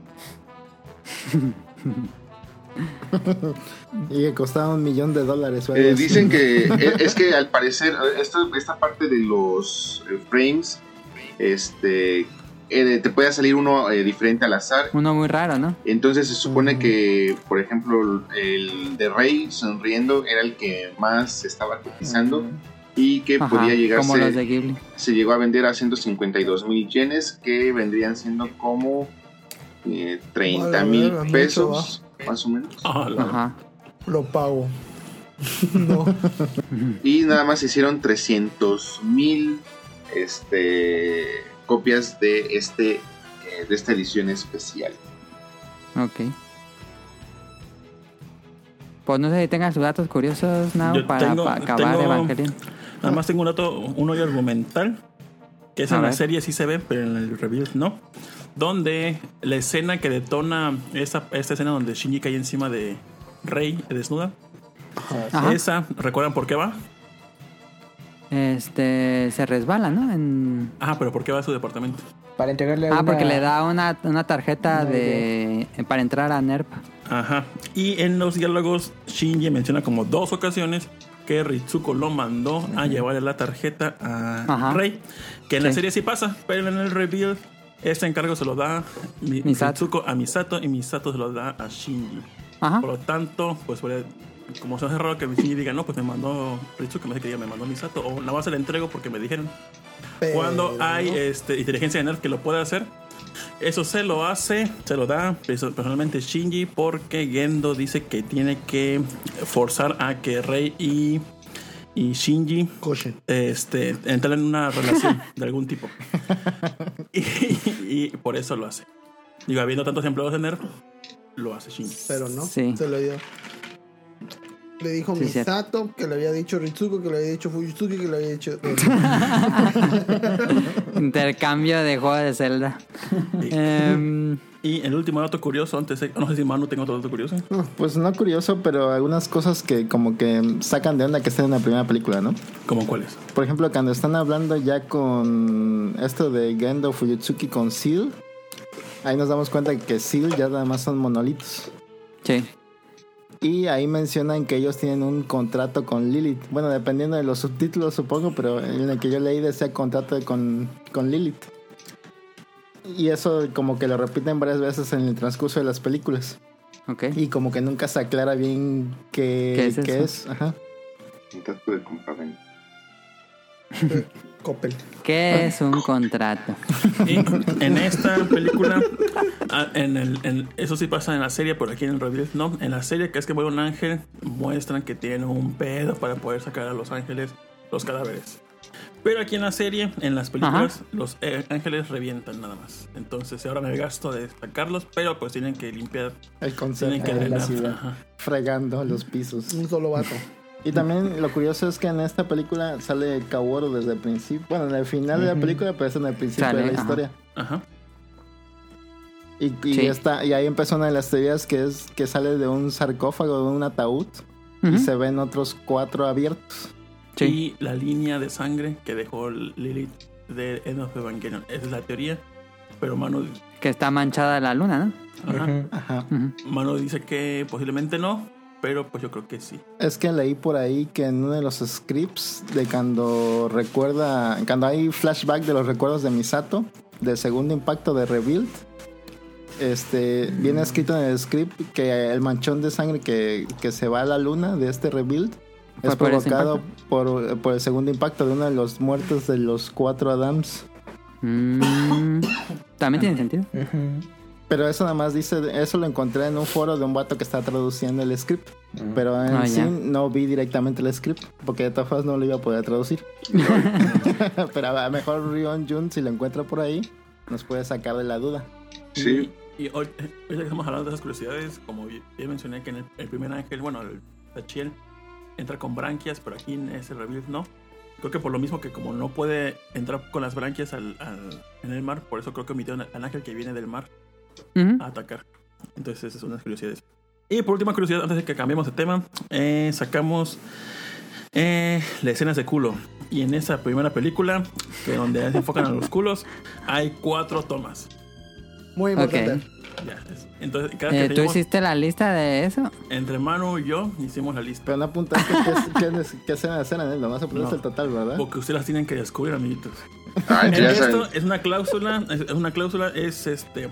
Y que costaba un millón de dólares. o Eh, dicen que *laughs* eh, es que al parecer eh, esta, esta parte de los eh, frames este eh, te puede salir uno eh, diferente al azar Uno muy raro, ¿no? entonces se supone que por ejemplo el de Rey sonriendo era el que más se estaba cotizando y que Ajá, podía llegarse como los de Ghibli. se llegó a vender a 152 mil yenes que vendrían siendo como eh, 30 Vale, mil mucho, pesos más o menos Ah, Ajá. Lo pago. *laughs* no. y nada más hicieron 300 mil este, copias de este eh, de esta edición especial. Ok. Pues no sé si tengas sus datos curiosos, Now, Yo para tengo- acabar tengo- Evangelion. Nada más tengo un dato, uno argumental, que es A en la serie sí se ve, pero en el review no. Donde la escena que detona esa, esta escena donde Shinji cae encima de Rey desnuda. Ajá. Esa, ¿recuerdan por qué va? Este, se resbala, ¿no? En... Ah, pero ¿por qué va a su departamento? Para entregarle Ah, una- porque le da una, una tarjeta Una de para entrar a NERP. Ajá. Y en los diálogos, Shinji menciona como dos ocasiones que Ritsuko lo mandó a llevarle la tarjeta a Ajá. Rey. Que en la serie sí pasa, pero en el reveal este encargo se lo da Misato. Ritsuko a Misato y Misato se lo da a Shinji. Ajá. Por lo tanto, pues como se hace raro que Shinji diga, no, pues me mandó Ritsuko, me dice que diga, me mandó Misato, o nada más se le entrego porque me dijeron. Pero- Cuando hay este, inteligencia de Nerf que lo puede hacer, eso se lo hace, se lo da perso- personalmente Shinji porque Gendo dice que tiene que forzar a que Rei y, y Shinji Coche. este, entren en una relación *laughs* de algún tipo. Y, y por eso lo hace. Digo, habiendo tantos empleados de Nerf, lo hace Shinji. Pero no. Sí. Se lo dio. Le dijo Sí, Misato, que le había dicho Ritsuko, que le había dicho Fujitsuki, que le había dicho... *laughs* Intercambio de juego de Zelda. Em, *laughs* Y el último dato curioso, antes de- no sé si Manu tengo otro dato curioso. Pues no curioso, pero algunas cosas que como que sacan de onda que estén en la primera película, ¿no? ¿Cómo cuáles? Por ejemplo, cuando están hablando ya con esto de Gendo Fujitsuki con Seal, ahí nos damos cuenta que Seal ya nada más son monolitos. sí. Y ahí mencionan que ellos tienen un contrato con Lilith. Bueno, dependiendo de los subtítulos, supongo, pero en el que yo leí decía contrato con, con Lilith. Y eso como que lo repiten varias veces en el transcurso de las películas. Ok. Y como que nunca se aclara bien qué, ¿Qué es qué eso? es. Ajá. Contrato de compraventa. Coppel. ¿Qué es un contrato? Y en esta película, ah, en el, en- eso sí pasa en la serie, pero aquí en el reveal no. En la serie, que es que muere un ángel, muestran que tiene un pedo para poder sacar a los ángeles los cadáveres. Pero aquí en la serie, en las películas, los eh, ángeles revientan nada más. Entonces se ahorran el gasto de sacarlos, pero pues tienen que limpiar, El concepto. tienen que Ah, la ciudad. Ajá. Fregando los pisos. Un solo vato. Y también lo curioso es que en esta película sale Kaworu desde el principio. Bueno, en el final de la película, pero es en el principio Sale, de la ajá. historia. Ajá. Y, y Sí. está, y ahí empezó una de las teorías que es que sale de un sarcófago, de un ataúd, y se ven otros cuatro abiertos. Sí. Y la línea de sangre que dejó Lilith de End of Evangelion. Esa es la teoría. Pero Manu, Que está manchada la luna, ¿no? ajá. Manu dice que posiblemente no, pero pues yo creo que sí. Es que leí por ahí que en uno de los scripts de cuando recuerda, cuando hay flashback de los recuerdos de Misato, del segundo impacto de Rebuild, este, viene escrito en el script que el manchón de sangre que, que se va a la luna de este Rebuild es por provocado por, por el segundo impacto de uno de los muertos de los cuatro Adams. Mm, *coughs* También tiene sentido. Ujú. Pero eso nada más dice, eso lo encontré en un foro de un vato que está traduciendo el script. Pero en Ah, sí no vi directamente el script, porque de todas formas no lo iba a poder traducir. *laughs* Pero a lo mejor Rion Jun, si lo encuentra por ahí, nos puede sacar de la duda. Sí, Y hoy, ahorita que estamos hablando de esas curiosidades, como bien mencioné que en el, el primer ángel, bueno, el Tachiel, entra con branquias, pero aquí en ese reveal no. Creo que por lo mismo que como no puede entrar con las branquias al, al- en el mar, por eso creo que omitieron al ángel que viene del mar Ujú. a atacar. Entonces esas son las curiosidades. Y por última curiosidad, antes de que cambiemos de tema, eh, sacamos eh, las escenas de culo. Y en esa primera película, que donde se enfocan a los culos, hay cuatro tomas. Muy importante. Ok. Ya, es- entonces, cada que Eh, ¿Tú teníamos- hiciste la lista de eso? entre Manu y yo hicimos la lista. Pero no apuntaste qué, qué, qué escena escena, ¿eh? Nomás apuntaste No. el total, ¿verdad? Porque ustedes las tienen que descubrir, amiguitos. Ah, En entonces ya esto saben. es una cláusula, es es una cláusula, es este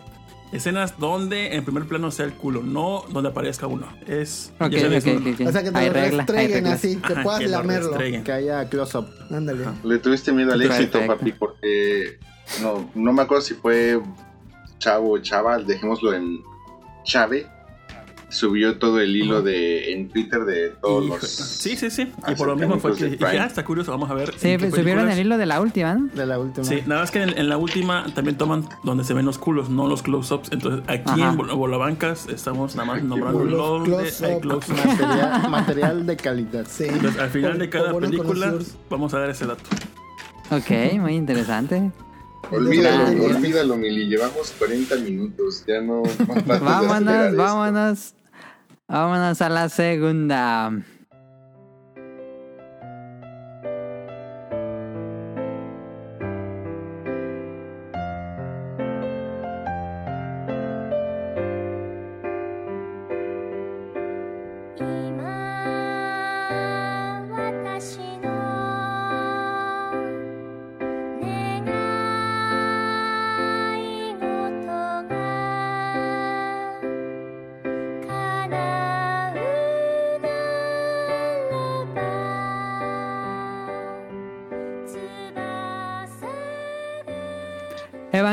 escenas donde en primer plano sea el culo, no donde aparezca uno. Es Ok, ya sabes, ok, ¿no? ok, ok. O sea, que te Hay lo regla, restreguen reglas. así, que puedas que lo lamerlo. restreguen. Que haya close-up. Ándale. Le tuviste miedo al éxito, Perfecto. papi, porque no, no me acuerdo si fue chavo o chava, dejémoslo en chave. Subió todo el hilo de en Twitter de todos Hijo, los. Sí, sí, sí. Y por lo mismo fue que de Prime. ah, está curioso, vamos a ver. Sí, qué subieron el hilo de la última, ¿no? De la última. Sí, nada más que en, en la última también toman donde se ven los culos, no los close-ups. Entonces aquí Ajá. en Bol- Bolabancas estamos nada más nombrando Los donde close-up. hay close-ups. Material, material de calidad. Sí. Entonces al final de cada película vamos a dar ese dato. Ok, muy interesante. Olvídalo, olvídalo, Mili. Llevamos 40 minutos. Ya no. *laughs* de Vámonos, esto. vámonos. Vámonos a la segunda.「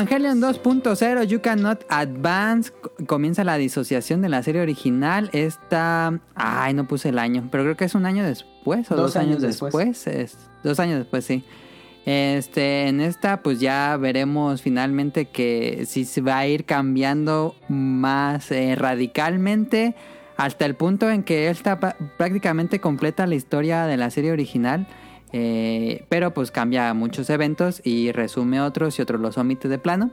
Evangelion 2.0 You Cannot Advance Co- comienza la disociación de la serie original. Esta, ay, no puse el año, pero creo que es un año después o dos, Dos años, años después. después. Es, dos años después, sí. Este, en esta, pues ya veremos finalmente que sí se va a ir cambiando más eh, radicalmente hasta el punto en que esta prácticamente completa la historia de la serie original, eh, pero pues cambia muchos eventos y resume otros y otros los omite de plano.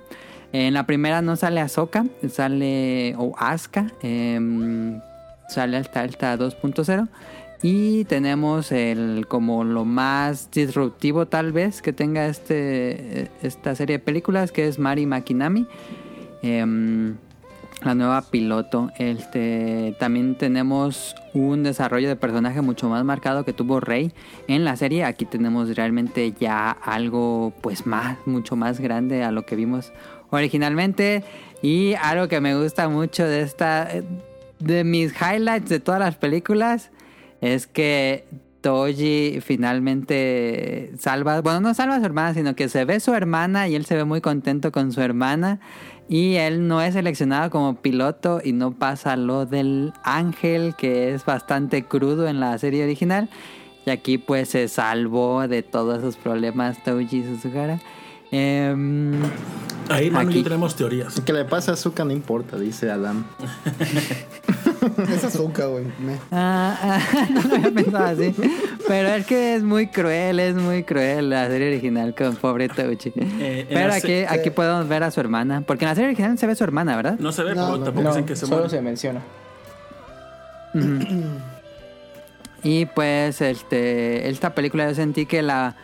En la primera no sale Ahsoka, sale o Asuka, em, sale hasta esta 2.0 y tenemos el como lo más disruptivo tal vez que tenga este esta serie de películas que es Mari Makinami. Em, la nueva piloto. Este, también tenemos un desarrollo de personaje mucho más marcado que tuvo Rey en la serie. Aquí tenemos realmente ya algo pues más, mucho más grande a lo que vimos originalmente. Y algo que me gusta mucho de esta, de mis highlights de todas las películas, es que Toji finalmente salva, bueno, no salva a su hermana, sino que se ve su hermana y él se ve muy contento con su hermana. Y él no es seleccionado como piloto y no pasa lo del ángel, que es bastante crudo en la serie original. Y aquí pues se salvó de todos esos problemas Toji Suzuhara. Em, Ahí, y Aquí. tenemos teorías. Que le pase a Zuka no importa, dice Adam. *laughs* Es azúcar, güey. Ah, ah, *laughs* no lo había pensado así. Pero es que es muy cruel, es muy cruel la serie original con pobre Touchi. Eh, Pero aquí, se- aquí podemos ver a su hermana. Porque en la serie original se ve su hermana, ¿verdad? No se ve, No, pero no, tampoco No, dicen que se solo muere. se menciona. Y pues este esta película yo sentí que la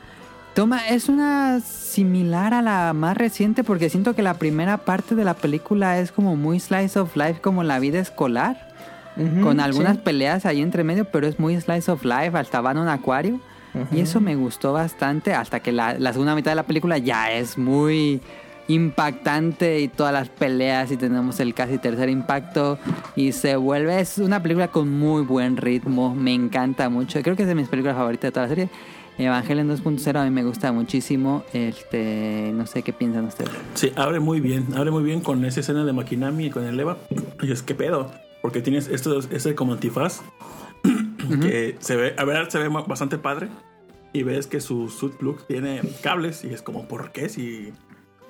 toma es una similar a la más reciente porque siento que la primera parte de la película es como muy slice of life como la vida escolar. Con algunas sí. peleas ahí entre medio, pero es muy slice of life, hasta van a un acuario. Y eso me gustó bastante, hasta que la, la segunda mitad de la película ya es muy impactante y todas las peleas y tenemos el casi tercer impacto y se vuelve, es una película con muy buen ritmo, me encanta mucho, creo que es de mis películas favoritas de toda la serie. Evangelion 2.0 a mí me gusta muchísimo, este, no sé qué piensan ustedes. Sí, abre muy bien, abre muy bien con esa escena de Makinami y con el Eva. Y es que pedo, porque tienes esto, ese como antifaz *clears throat* que se ve, a ver, se ve bastante padre. Y ves que su suit look tiene cables y es como, ¿por qué si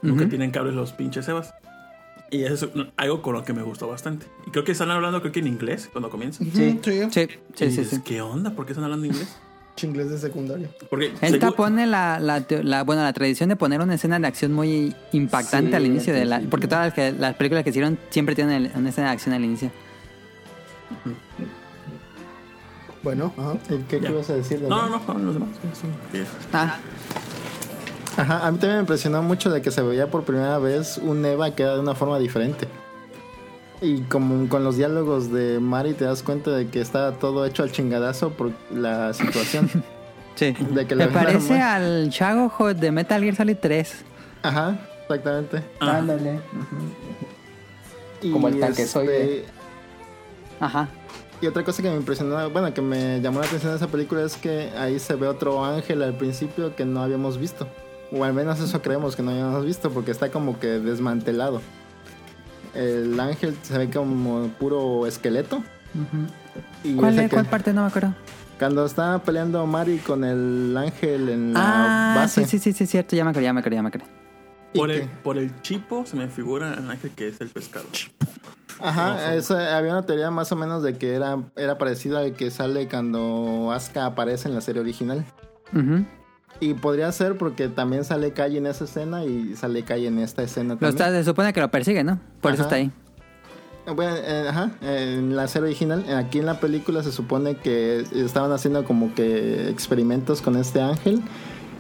nunca tienen cables los pinches Evas? Y eso es algo con lo que me gustó bastante. Y creo que están hablando, creo que en inglés cuando comienza. Sí, sí. Sí, sí, sí. Y sí, dices, sí. ¿Qué onda? ¿Por qué están hablando inglés? Inglés de secundaria. Porque Esta pone la, la, la- bueno, la tradición de poner una escena de acción muy impactante Sí, al inicio de la... Porque todas las, que- las películas que hicieron siempre tienen el- una escena de acción al inicio. Bueno, ajá. ¿Y ¿Qué, ibas a decir? No, no, no, no, los demás. Ah, Ajá, a mí también me impresionó mucho de que se veía por primera vez un Eva que era de una forma diferente. Y como con los diálogos de Mari te das cuenta de que está todo hecho al chingadazo por la situación. *laughs* sí. De que Me parece arma- al Shago Hot de Metal Gear Solid 3. Ajá, exactamente. Ah. Ándale. Y, Como el tanquezoide. este, Ajá. Y otra cosa que me impresionó, bueno, que me llamó la atención de esa película es que ahí se ve otro ángel al principio que no habíamos visto. O al menos eso creemos que no habíamos visto porque está como que desmantelado. El ángel se ve como puro esqueleto. Y ¿Cuál, ese es, que- ¿Cuál parte? No me acuerdo. Cuando estaba peleando Mari con el ángel en la Ah, base. sí, sí, sí, sí, cierto. Ya me acuerdo, ya me acuerdo, ya me acuerdo. ¿Y Por el, qué? por el chipo se me figura el ángel que es el pescado. Ajá, eso, había una teoría más o menos de que era, era parecido al que sale cuando Asuka aparece en la serie original. Ujú. Y podría ser porque también sale Kai en esa escena y sale Kai en esta escena Lo también. está, se supone que lo persigue, ¿no? Por eso está ahí. Bueno, eh, ajá, en la serie original, aquí en la película se supone que estaban haciendo como que experimentos con este ángel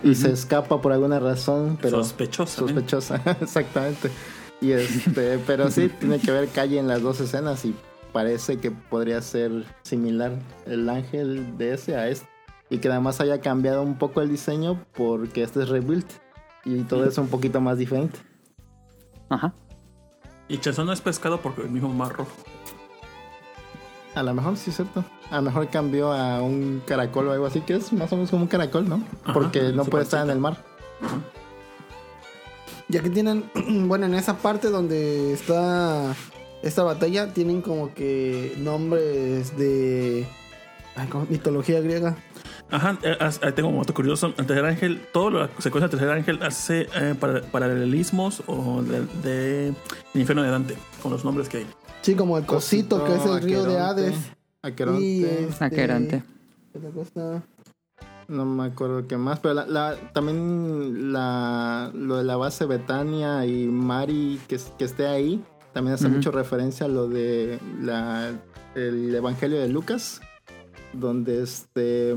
y se escapa por alguna razón, pero Sospechosamente. sospechosa, *laughs* exactamente. Y este, *laughs* pero sí tiene que ver Kai en las dos escenas y parece que podría ser similar el ángel de ese a este y que además haya cambiado un poco el diseño porque este es rebuilt y todo es un poquito más diferente. Ajá. Y Chazón no es pescado porque el mismo mar rojo. A lo mejor sí es cierto. A lo mejor cambió a un caracol o algo así, que es más o menos como un caracol, ¿no? Ajá, Porque no puede estar en el mar. Y aquí tienen, *clears throat* bueno, en esa parte donde está esta batalla, tienen como que nombres de ay, mitología griega. Ajá, eh, ahí tengo un dato curioso. El tercer ángel, todo lo que secuencia del tercer ángel hace eh, para- paralelismos o de, de el infierno de Dante, con los nombres que hay. Sí, como el cosito, que es el río de Hades. Aqueronte. Y, este, cosa. No me acuerdo qué más, pero la, la- también la, lo de la base Betania y Mari que, que esté ahí, también hace Ujú. mucho referencia a lo de la, el Evangelio de Lucas, donde este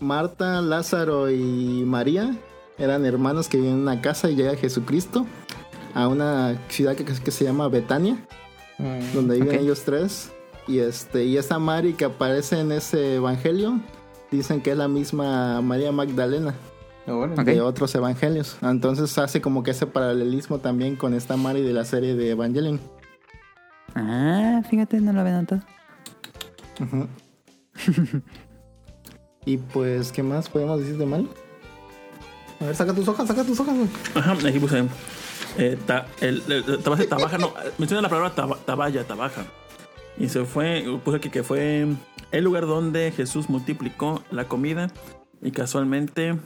Marta, Lázaro y María eran hermanos que vivían en una casa y llega Jesucristo a una ciudad que, que se llama Betania, Mm, donde viven ellos tres. Y este y esa Mari que aparece en ese evangelio dicen que es la misma María Magdalena de otros evangelios. Entonces hace como que ese paralelismo también con esta Mari de la serie de Evangelion. Ah, fíjate, no lo había notado. Ujú. *laughs* y pues, ¿qué más podemos decir de mal? A ver, saca tus hojas, saca tus hojas. Ajá, aquí puse. Eh, ta, el, el, tabasa- tabaja, no, menciona la palabra taba- tabaya, tabaja. Y se fue, puse aquí que fue el lugar donde Jesús multiplicó la comida y casualmente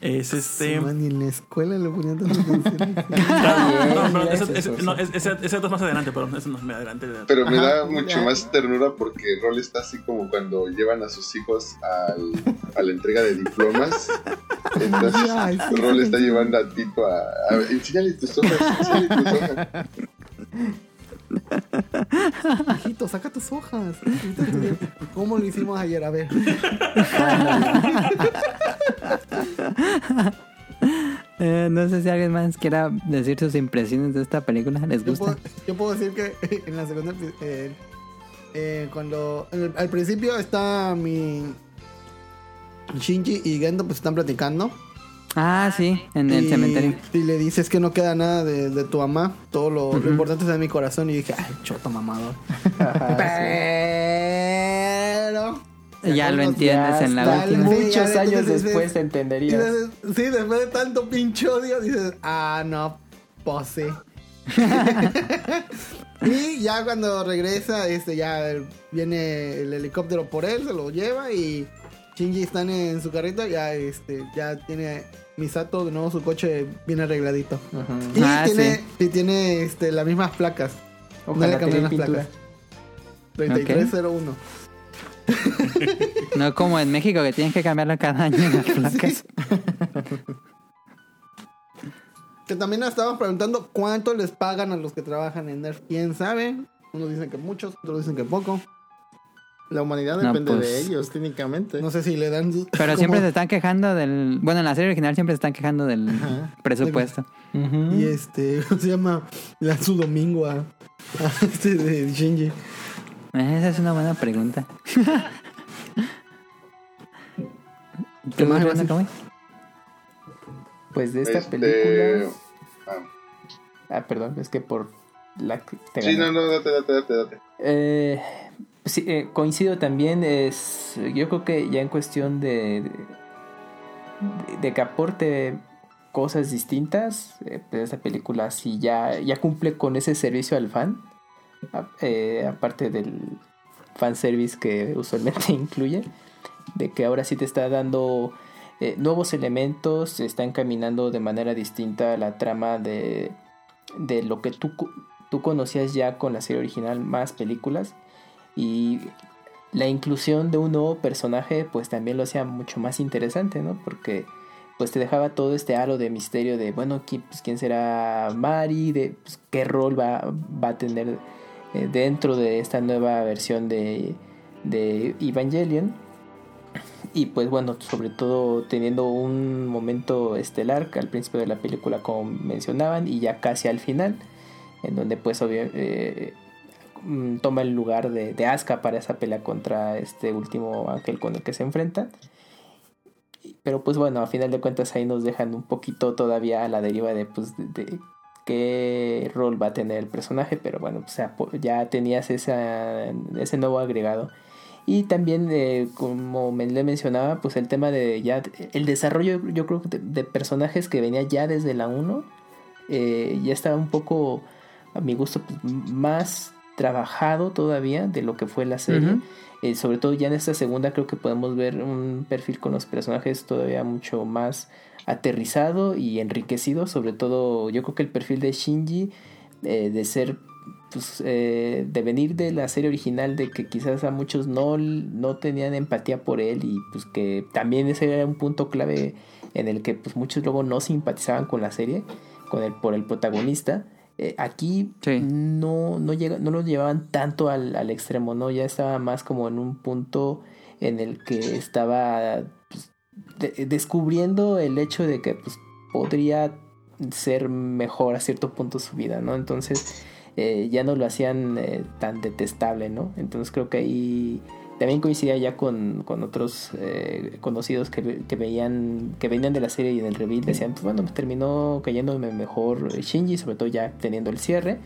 es este. Man, ni en la escuela le ponían. Claro, *laughs* no, bien, pero ya ese, no, es- dato es más adelante, perdón, eso no me adelante. Pero me Ajá, da mucho ya. más ternura porque Rol está así como cuando llevan a sus hijos al- a la entrega de diplomas. *laughs* Entonces, Ay, sí, Rol sí, está sí. llevando a Tito a. a ver, enséñale tus hojas, enséñale tus hojas. *laughs* Hijito, saca tus hojas. ¿Cómo lo hicimos ayer? A ver. Eh, no sé si alguien más quiera decir sus impresiones de esta película. ¿Les Yo gusta? puedo, yo puedo decir que en la segunda. eh, eh, cuando. el- al principio está mi. Shinji y Gendo pues están platicando. Ah, sí, en el y, cementerio. Y le dices que no queda nada de, de tu mamá. Todo lo, lo importante está en mi corazón. Y dije, ay, choto mamador. *laughs* Pero. Ya lo entiendes en la última. Muchos años dices- después entenderías. dices, sí, después de tanto pinche odio, dices, ah, no, sí. *laughs* *laughs* y ya cuando regresa, este, ya viene el helicóptero por él, se lo lleva y Shinji están en su carrito, ya, este, ya tiene Misato de nuevo su coche bien arregladito. Y Ah, tiene, sí. y tiene este, las mismas placas. no Ojalá le cambian las pintura. placas. 3301. No como en México que tienes que cambiarlo cada año las *laughs* placas. Que también nos estábamos preguntando cuánto les pagan a los que trabajan en Nerf. ¿Quién sabe? Unos dicen que muchos, otros dicen que poco. La humanidad No, depende pues. de ellos, técnicamente. No sé si le dan... *laughs* Pero siempre se están quejando del... Bueno, en la serie original siempre se están quejando del Ajá. presupuesto. Y este, *laughs* ¿cómo se llama? Dan su domingo a, a este de Shinji. Esa es una buena pregunta. *laughs* ¿Qué ¿Tú, más, cómo es? Pues de esta Este, película. ah, Ah, perdón, es que por la te sí, no, no, date, date, date, date. Eh, eh, coincido también, es yo creo que ya en cuestión de, de, que aporte cosas distintas, eh, pues esta película sí ya, ya cumple con ese servicio al fan, eh, aparte del fanservice que usualmente *laughs* incluye, de que ahora sí te está dando eh, nuevos elementos, se está encaminando de manera distinta la trama de, de lo que tú, tú conocías ya con la serie original, más películas, y la inclusión de un nuevo personaje pues también lo hacía mucho más interesante, ¿no? Porque pues te dejaba todo este halo de misterio de, bueno, ¿quién, pues, ¿quién será Mari? De, pues, ¿Qué rol va, va a tener eh, dentro de esta nueva versión de, de Evangelion? Y pues bueno, sobre todo teniendo un momento estelar al principio de la película como mencionaban y ya casi al final, en donde pues obvio, eh, toma el lugar de, de para esa pelea contra este último ángel con el que se enfrentan. Pero pues bueno, a final de cuentas ahí nos dejan un poquito todavía a la deriva de pues de, qué rol va a tener el personaje, pero bueno, po- ya tenías esa, ese nuevo agregado. Y también, eh, como me le mencionaba, pues el tema de ya, el desarrollo yo creo de, de personajes que venía ya desde la 1, eh, ya estaba un poco, a mi gusto, pues, más trabajado todavía de lo que fue la serie. Eh, sobre todo ya en esta segunda creo que podemos ver un perfil con los personajes todavía mucho más aterrizado y enriquecido. Sobre todo yo creo que el perfil de Shinji eh, de ser pues, eh, de venir de la serie original, de que quizás a muchos no, no tenían empatía por él y pues que también ese era un punto clave en el que pues muchos luego no simpatizaban con la serie, con el, por el protagonista. Eh, aquí Sí. no, no, llega, no lo llevaban tanto al, al extremo, ¿no? Ya estaba más como en un punto en el que estaba pues, de- descubriendo el hecho de que pues, podría ser mejor a cierto punto su vida, ¿no? Entonces eh, ya no lo hacían eh, tan detestable, ¿no? Entonces creo que ahí también coincidía ya con, con otros eh, conocidos que, que veían que venían de la serie y del reveal decían pues bueno pues terminó cayéndome mejor Shinji sobre todo ya teniendo el cierre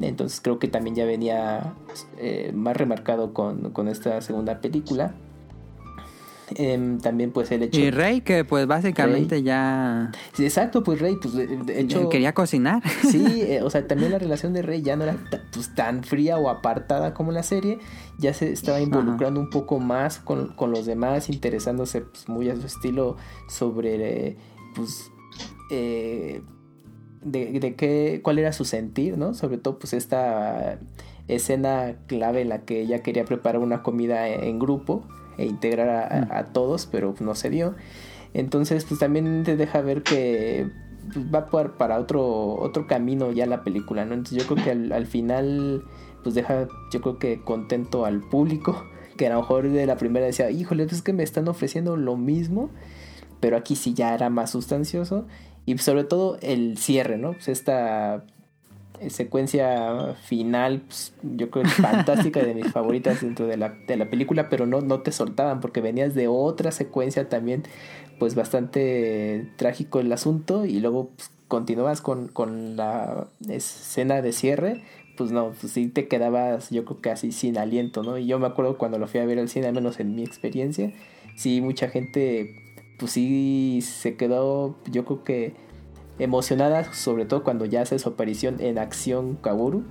entonces creo que también ya venía eh, más remarcado con, con esta segunda película Em, también pues el hecho Y Rey, que pues básicamente ya Sí, exacto pues Rey pues de, hecho quería cocinar. Sí, *laughs* eh, o sea, también la relación de Rey ya no era pues, tan fría o apartada como la serie. Ya se estaba involucrando un poco más con, con los demás, interesándose pues, muy a su estilo sobre, eh, pues, eh, de, de qué, cuál era su sentir, ¿no? Sobre todo, pues, esta escena clave en la que ella quería preparar una comida en, en grupo e integrar a, a- todos, pero no se dio. Entonces, pues también te deja ver que pues, va por- para otro, otro camino ya la película, ¿no? Entonces yo creo que al, al final, pues deja, yo creo que contento al público, *laughs* que a lo mejor de la primera decía, híjole, pues es que me están ofreciendo lo mismo, pero aquí sí ya era más sustancioso. Y sobre todo el cierre, ¿no? Pues esta secuencia final, pues, yo creo que fantástica, de mis *laughs* favoritas dentro de la, de la película, pero no, no te soltaban porque venías de otra secuencia también, pues bastante trágico el asunto y luego pues, continuabas con, con la escena de cierre, pues no, pues sí te quedabas yo creo que así sin aliento, ¿no? Y yo me acuerdo cuando lo fui a ver al cine, al menos en mi experiencia, sí, mucha gente, pues sí se quedó, yo creo que emocionada, sobre todo cuando ya hace su aparición en acción Kaworu,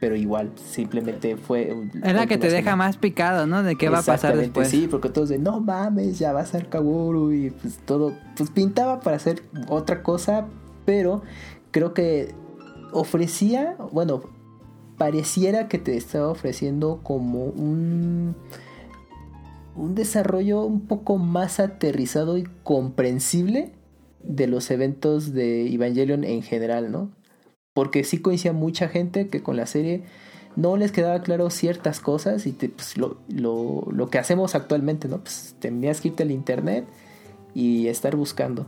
pero igual, simplemente fue... Es la que te deja más picado, ¿no? De qué va a pasar después. Sí, porque todos de no mames, ya va a ser Kaworu y pues todo, pues pintaba para hacer otra cosa, pero creo que ofrecía, bueno, pareciera que te estaba ofreciendo como un un desarrollo un poco más aterrizado y comprensible de los eventos de Evangelion en general, ¿no? Porque sí coincidía mucha gente que con la serie no les quedaba claro ciertas cosas y te, pues, lo, lo, lo que hacemos actualmente, ¿no? Pues tenías que irte al internet y estar buscando.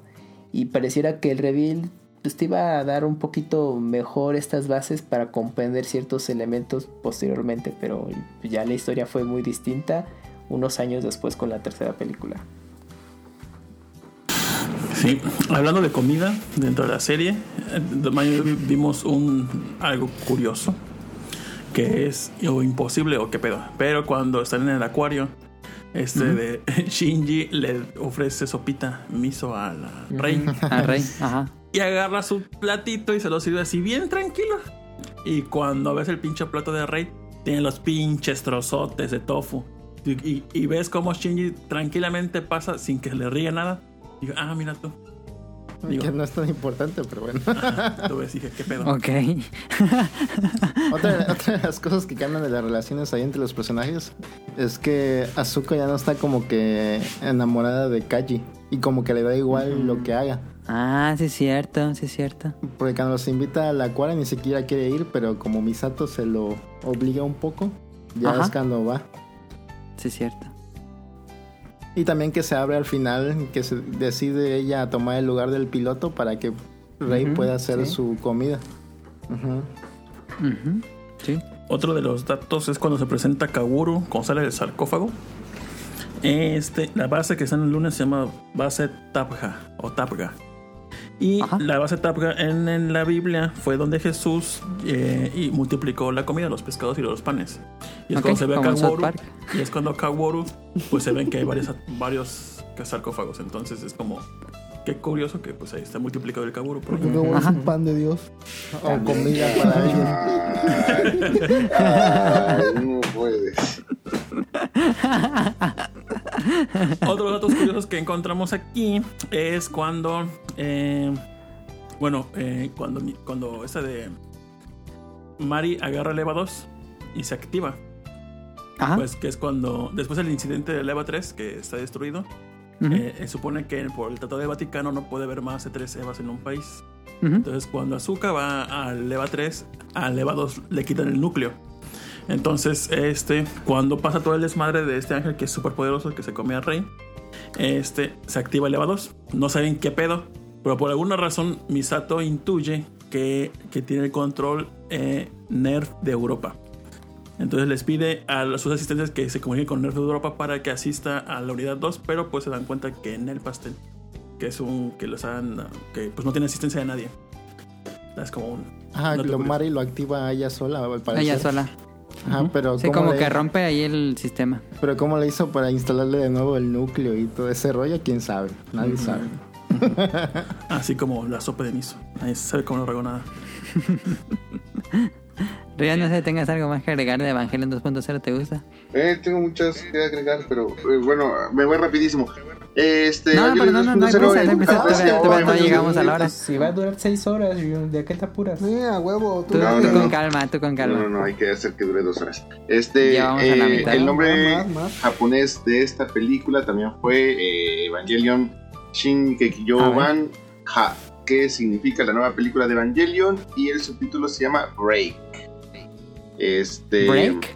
Y pareciera que el reveal pues, te iba a dar un poquito mejor estas bases para comprender ciertos elementos posteriormente, pero ya la historia fue muy distinta unos años después con la tercera película. Sí, hablando de comida dentro de la serie, eh, vimos un algo curioso que es o imposible o qué pedo. Pero cuando están en el acuario, este de *laughs* Shinji le ofrece sopita miso a la rey *laughs* A Rey, ajá. y agarra su platito y se lo sirve así bien tranquilo. Y cuando ves el pinche plato de rey, tiene los pinches trozotes de tofu. Y, y- y ves cómo Shinji tranquilamente pasa sin que le ríe nada. Y digo, ah, mira tú. Digo, que no es tan importante, pero bueno. ajá, tú ves, dije, qué pedo. Ok. *laughs* otra, otra de las cosas que cambian de las relaciones ahí entre los personajes es que Azuka ya no está como que enamorada de Kaji y como que le da igual lo que haga. Ah, sí es cierto, sí es cierto. Porque cuando se invita a la cuara ni siquiera quiere ir, pero como Misato se lo obliga un poco, ya Ajá. es cuando va. Sí es cierto. Y también que se abre al final, que se decide ella a tomar el lugar del piloto para que Rey pueda hacer sí. su comida. Sí. Otro de los datos es cuando se presenta Kaguru, cuando sale del sarcófago. Este, la base que está en el lunes se llama base Tapga o Tapga. Y Ajá. la base Tapga en, en la Biblia fue donde Jesús eh, y multiplicó la comida, los pescados y los panes. Y es Ok, cuando se ve a Kaworu. Y es cuando Kaworu, pues se ven que hay varios, varios sarcófagos. Entonces es como, qué curioso que pues ahí está multiplicado el Kaguru. por Porque luego es un pan de Dios. O comida para *laughs* alguien. Ay, *laughs* no puedes. *laughs* Otros datos curiosos que encontramos aquí es cuando, eh, bueno, eh, cuando, cuando esta de Mari agarra el EVA 2 y se activa. Ajá. Pues que es cuando, después del incidente del EVA 3, que está destruido, eh, supone que por el Tratado de Vaticano no puede haber más de tres EVAs en un país. Entonces, cuando Azuka va al EVA 3, al EVA 2 le quitan el núcleo. Entonces, este, cuando pasa todo el desmadre de este ángel que es súper poderoso, que se come al rey, este, se activa el EVA 2. No saben qué pedo, pero por alguna razón Misato intuye que, que tiene el control eh, NERF de Europa. Entonces les pide a sus asistentes que se comuniquen con NERF de Europa para que asista a la unidad 2, pero pues se dan cuenta que en el pastel, que es un que los han que pues no tiene asistencia de nadie. Es como un lo. Mari lo activa ella sola, al parecer. Ella sola. Ajá, pero Sí, ¿cómo como le- que rompe ahí el sistema. Pero cómo le hizo para instalarle de nuevo el núcleo y todo ese rollo, quién sabe. Nadie sabe. *laughs* Así como la sopa de miso. Nadie sabe cómo no regó nada. *laughs* Río, no sé tengas algo más que agregar de Evangelion 2.0, ¿te gusta? Eh, tengo muchas que agregar, pero eh, bueno, me voy rapidísimo. Este, No, pero no, no, no hay 2.0 prisa, en- no no llegamos a la hora. Si va a durar seis horas, yo- ¿de qué te apuras? Sí, a huevo. Tú, No, tú no, con no. calma, tú con No, no, calma. no, hay que hacer que dure dos horas. Este, Ya vamos a la eh, mitad. el nombre Más, más. japonés de esta película también fue eh, Evangelion Shinkeki A Ban Ha, que significa la nueva película de Evangelion y el subtítulo se llama Break. Este, ¿Break?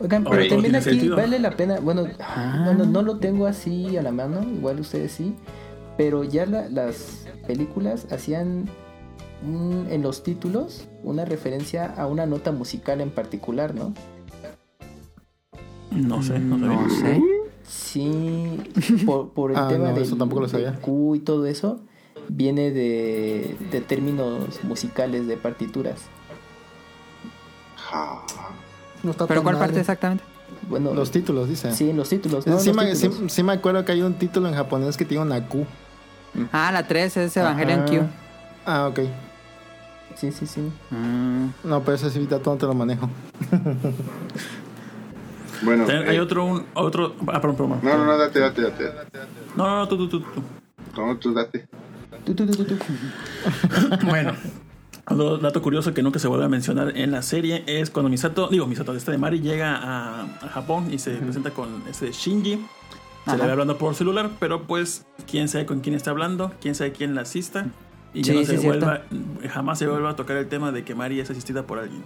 Oigan, pero también aquí sentido. vale la pena. Bueno, Ah. bueno, no lo tengo así a la mano, igual ustedes sí. Pero ya la- las películas hacían un- en los títulos una referencia a una nota musical en particular, ¿no? No sé, no, sé. Sí, *laughs* por, por el Ah, tema no, del, eso tampoco lo sabía. del Q y todo eso, viene de, de términos musicales de partituras. Ha. No está ¿Pero tan cuál mal, parte exactamente? Bueno, Los títulos, dice. sí, los títulos. ¿no? sí, Los me, sí- títulos. sí me acuerdo que hay un título en japonés que tiene una Q. Ah, la 3 es Evangelion Ajá. Q. Ah, ok. Sí, sí, sí. Mm. No, pero ese sí, todo te lo manejo. *laughs* Bueno, También eh, Hay otro, un, otro. Ah, perdón, perdón. no, no, no, date, date, date. No, no, no, tú, tú, tú. tú. No, tú date. Tú, tú, tú, tú. Bueno, otro dato curioso que nunca se vuelve a mencionar en la serie es cuando Misato, digo Misato, este de Mari llega a, a Japón y se presenta con este Shinji. Se Ajá. le ve hablando por celular, pero pues quién sabe con quién está hablando, quién sabe quién la asista. Y ya Sí, no se sí, cierto. vuelva, jamás se vuelva a tocar el tema de que Mari es asistida por alguien.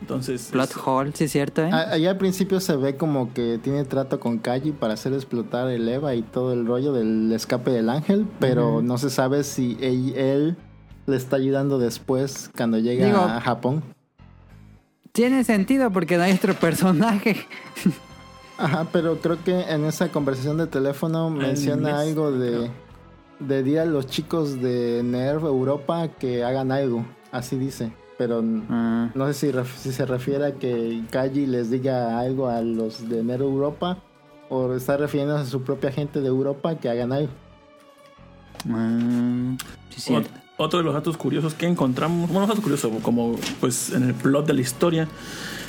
Entonces, Plot es- hole, sí es cierto, ¿eh? Allá al principio se ve como que tiene trato con Kaji para hacer explotar el Eva y todo el rollo del escape del ángel, pero no se sabe si él, él le está ayudando después cuando llega Digo- a Japón. Tiene sentido porque no hay otro personaje. Ajá, pero creo que en esa conversación de teléfono menciona inglés, algo de, de dir a los chicos de NERV Europa que hagan algo, así dice, pero Ah, no sé si, ref- si se refiere a que Kaji les diga algo a los de NERV Europa o está refiriéndose a su propia gente de Europa que hagan algo. ah, sí cierto. Ot- Otro de los datos curiosos que encontramos, bueno, datos curiosos, como pues en el plot de la historia,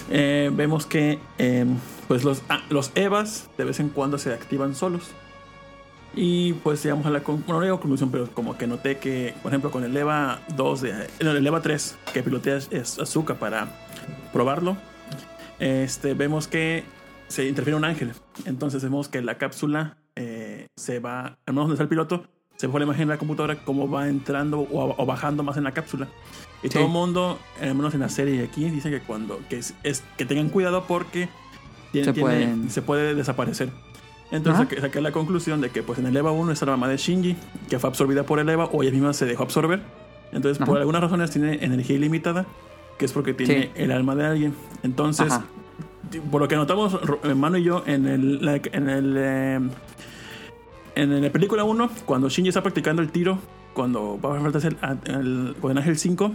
eh, vemos que eh, pues los, ah, los EVAs de vez en cuando se activan solos. Y pues llegamos a la bueno, no digo conclusión, pero como que noté que, por ejemplo, con el EVA 2, de, el EVA 3, que pilotea es Azuka para probarlo, este, vemos que se interfiere un ángel. Entonces vemos que la cápsula eh, se va, al menos donde está el piloto, se fue la imagen de la computadora cómo va entrando o, o bajando más en la cápsula. Y Sí. todo el mundo, al menos en la serie aquí, dice que cuando que es, es- que tengan cuidado porque tiene- Se tiene- se puede desaparecer. Entonces saqué, saqué la conclusión de que pues en el EVA 1 está la mamá de Shinji, que fue absorbida por el EVA o ella misma se dejó absorber. Entonces por Ajá. algunas razones tiene energía ilimitada, que es porque tiene Sí. el alma de alguien. Entonces, Ajá. por lo que notamos, Ro- eh, y yo, en el, en el, eh, en la película 1, cuando Shinji está practicando el tiro, cuando va a enfrentarse al- al- con el Ángel 5,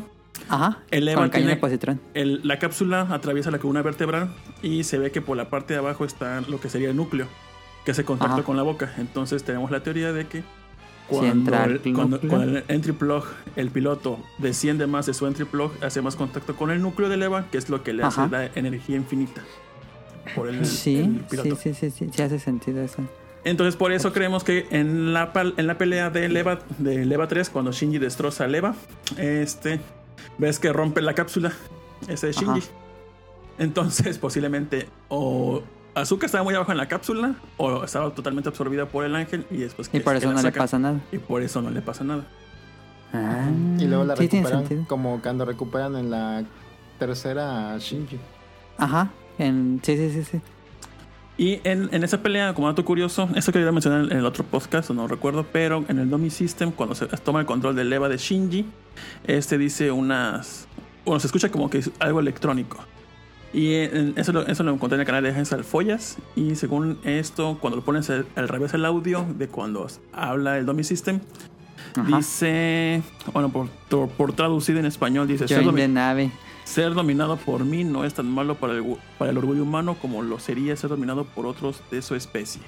Ajá. el EVA el tiene- el- la cápsula atraviesa la columna vertebral y se ve que por la parte de abajo está lo que sería el núcleo, que hace contacto Ajá. con la boca. Entonces tenemos la teoría de que Si cuando, entra el, el cuando- cuando el entry plug, el piloto desciende más de su entry plug, hace más contacto con el núcleo del EVA, que es lo que le hace la energía infinita. Por el, Sí, el sí, piloto. sí, sí, sí, sí hace sentido eso. Entonces por eso creemos que en la, en la pelea de Leva, de Leva 3, cuando Shinji destroza a Leva, este, ves que rompe la cápsula ese es Ajá. Shinji. Entonces, *laughs* posiblemente o Azuka estaba muy abajo en la cápsula o estaba totalmente absorbida por el ángel y después Y que- por que eso no le pasa nada. Y por eso no le pasa nada. Ah, Y luego la sí recuperan como cuando recuperan en la tercera a Shinji. Ajá. En... Sí, sí, sí, sí. Y en, en esa pelea, como dato curioso, eso quería mencionar en el otro podcast, no recuerdo, pero en el Domi System, cuando se toma el control del Eva de Shinji, este dice unas. Bueno, se escucha como que es algo electrónico. Y en- eso, lo, eso lo encontré en el canal de Agencia Alfollas. Y según esto, cuando lo pones al, al revés el audio de cuando habla el Domi System, Ajá. dice. Bueno, por, por, por traducido en español, dice. "Ser Join the nave. Ser dominado por mí no es tan malo para el, para el orgullo humano como lo sería ser dominado por otros de su especie.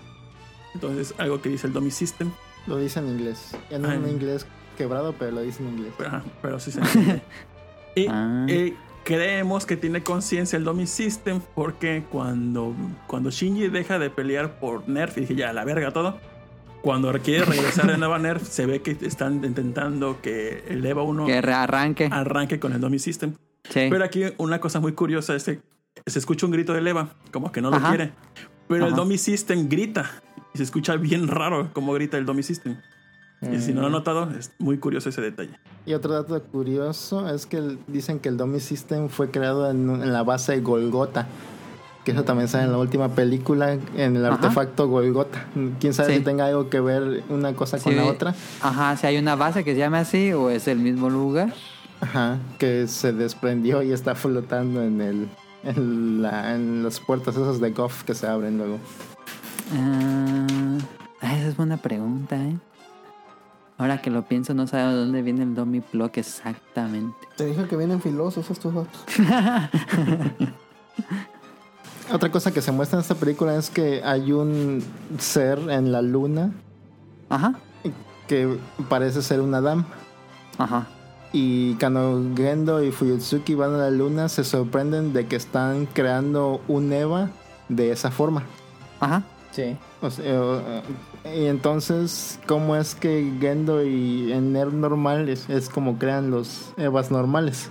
Entonces, algo que dice el Domi System, Lo dice en inglés. En un inglés quebrado, pero lo dice en inglés. pero, pero sí se entiende. *laughs* y Ah. eh, creemos que tiene conciencia el Domi System porque cuando, cuando Shinji deja de pelear por Nerf y dije ya, a la verga todo, cuando quiere regresar de nuevo a Nerf, se ve que están intentando que el EVA 1 Que rearranque. arranque con el Domi System. Sí. Pero aquí una cosa muy curiosa es que se escucha un grito de Leva, como que no lo Ajá. quiere. Pero el. Domi System grita. Y se escucha bien raro como grita el Domi System. Y si no lo han notado, es muy curioso ese detalle. Y otro dato curioso es que el- dicen que el Domi System fue creado en, la base de Golgota. Que eso también sale en la última película, en el Ajá. artefacto Golgota. Quién sabe Sí. si tenga algo que ver una cosa con la otra. Ajá, si hay una base que se llama así o es el mismo lugar. Ajá, que se desprendió y está flotando en el en, la, en las puertas esas de Goff que se abren luego. Ah, esa es buena pregunta, ¿eh? Ahora que lo pienso, no sabe de dónde viene el Domi Block exactamente. Te dije que vienen filosos estos datos. *laughs* Otra cosa que se muestra en esta película es que hay un ser en la luna Ajá, que parece ser una dama. ajá. Y cuando Gendo y Fuyutsuki van a la luna, se sorprenden de que están creando un Eva de esa forma. Ajá. Sí. O sea, eh, y entonces, ¿cómo es que Gendo y en Nerf normal es, es como crean los Evas normales?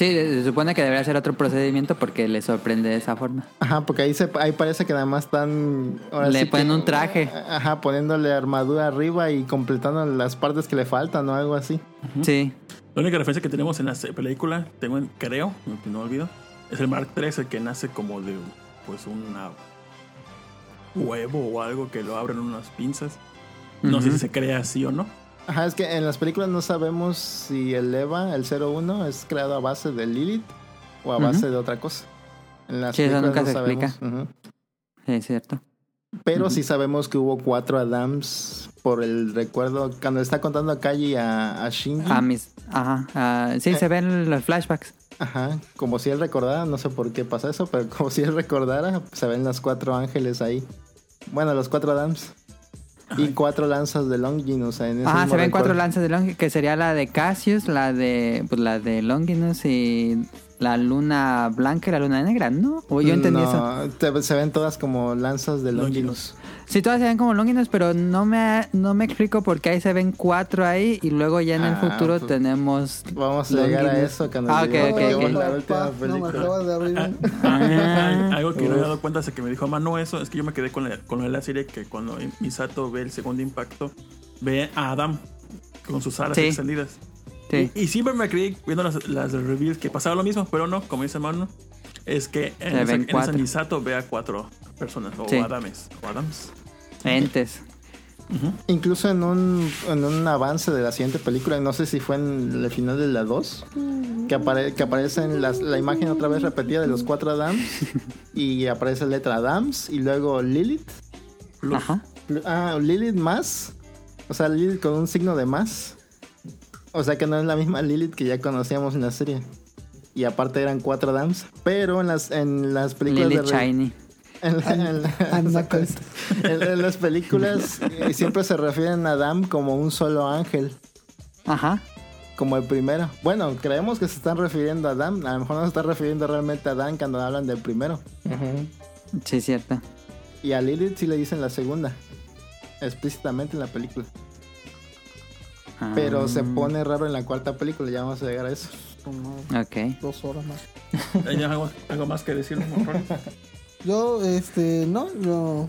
Sí, se supone que debería ser otro procedimiento porque le sorprende de esa forma. Ajá, porque ahí, se, ahí parece que nada más están... ahora Le sí que- ponen un traje. Ajá, poniéndole armadura arriba y completando las partes que le faltan o algo así. Sí. La única referencia que tenemos en la película, tengo en- creo, no, no olvido, es el Mark III, el que nace como de pues una huevo o algo que lo abren unas pinzas. No sé si se crea así o no. Ajá, es que en las películas no sabemos si el Eva, el 01, es creado a base de Lilith o a base de otra cosa. En las Sí, eso películas nunca no se explica. sabemos. Ujú. Sí, es cierto. Pero sí sabemos que hubo cuatro Adams por el recuerdo. Cuando está contando a Kaji a, a Shinji. A mis. Ajá. sí, se ven los flashbacks. Ajá, como si él recordara, no sé por qué pasa eso, pero *laughs* como si él recordara, se ven los cuatro ángeles ahí. Bueno, los cuatro Adams. Y cuatro lanzas de Longinus en ese Ajá, mismo se ven cuatro lanzas de Longinus, que sería la de Cassius, la de pues la de Longinus y la luna blanca y la luna negra, ¿no? O yo entendí eso. No, te- se ven todas como lanzas de Longinus. Sí, todas se ven como Longinus, pero no me, no me explico por qué ahí se ven cuatro ahí y luego ya en el Ah, futuro pues, tenemos... Vamos a llegar a eso cuando Ah, ok, lleguemos- ok, lleguemos ok. a la última Pa, no me película. acabas de abrir un- *laughs* Ah. Algo que no me he dado cuenta desde que me dijo Manu eso es que yo me quedé con la, con lo de la serie que cuando Misato ve el segundo impacto, ve a Adam con sus alas Sí. extendidas. Sí. Y, y siempre me creí viendo las, las reveals que pasaba lo mismo, pero no, como dice Manu, es que en, en cuatro. Misato ve a cuatro personas, o Sí. Adames, o Adams. Entes. Incluso en un, en un avance de la siguiente película, no sé si fue en el final de la 2, que, apare- que aparece en las- la imagen otra vez repetida de los cuatro Adams y aparece la letra Adams y luego Lilith. Ajá. Ah, Lilith más. O sea, Lilith con un signo de más. O sea que no es la misma Lilith que ya conocíamos en la serie. Y aparte eran cuatro Adams. Pero en las, en las películas Lily de... Shiny. En, la- en la- *laughs* Knuckles. en- en las películas eh, siempre se refieren a Adam como un solo ángel. Ajá. Como el primero. Bueno, creemos que se están refiriendo a Adam. A lo mejor no se están refiriendo realmente a Dan cuando hablan del primero. Sí, es cierto. Y a Lilith sí le dicen la segunda. Explícitamente en la película. Pero se Ah. pone raro en la cuarta película. Ya vamos a llegar a eso. como Ok. dos horas más. ¿Hay algo, algo más que decir? *laughs* Yo, este, no, yo.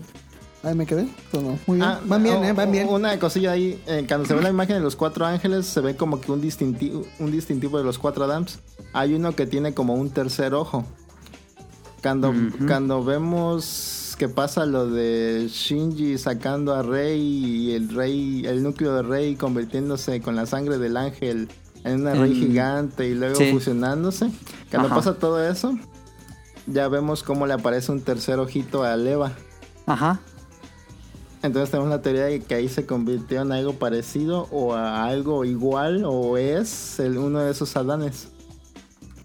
Ahí me quedé. No, muy bien. Ah, van bien, o- eh, van bien. Una cosilla ahí, eh, cuando se ve la imagen de los cuatro ángeles, se ve como que un distintivo, un distintivo de los cuatro Adams. Hay uno que tiene como un tercer ojo. Cuando, cuando vemos que pasa lo de Shinji sacando a Rey y el Rey, el núcleo de Rey convirtiéndose con la sangre del ángel en una Rey En- gigante y luego Sí. fusionándose. Cuando Ajá. pasa todo eso, ya vemos cómo le aparece un tercer ojito a Leva. Ajá. Entonces tenemos la teoría de que ahí se convirtió en algo parecido o a algo igual o es el, uno de esos Adanes.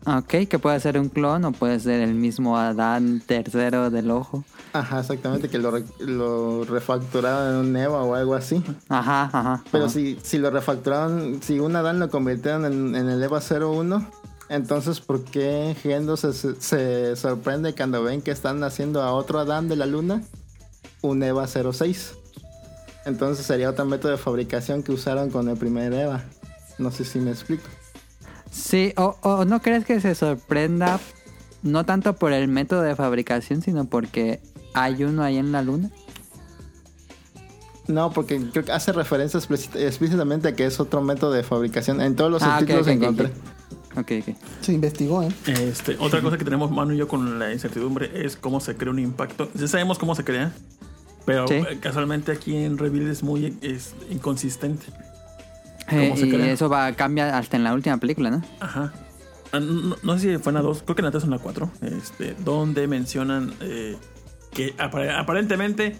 Ok, que puede ser un clon o puede ser el mismo Adán tercero del ojo. Ajá, exactamente, que lo, re- lo refacturaron en un Eva o algo así. Ajá, ajá. Pero ajá. si, si lo refacturaron, si un Adán lo convirtieron en, en el Eva 01, entonces ¿por qué Gendo se, se- sorprende cuando ven que están haciendo a otro Adán de la luna un Eva 06? Entonces sería otro método de fabricación que usaron con el primer Eva. No sé si me explico. Sí, o, o no crees que se sorprenda no tanto por el método de fabricación, sino porque hay uno ahí en la luna. No, porque creo que hace referencia explícit- explícitamente a que es otro método de fabricación. En todos los Ah, ok, encontré. Ok, ok. Se investigó, ¿eh? Este, otra cosa que tenemos Manu y yo con la incertidumbre es cómo se crea un impacto. Ya sabemos cómo se crea, pero Sí. eh, casualmente aquí en Reveal es muy es inconsistente. Eh, ¿Cómo se y crea? eso va a cambiar hasta en la última película, ¿no? Ajá. Ah, No, no sé si fue en la 2, creo que en la 3 o en la 4, este, donde mencionan eh, que apare- aparentemente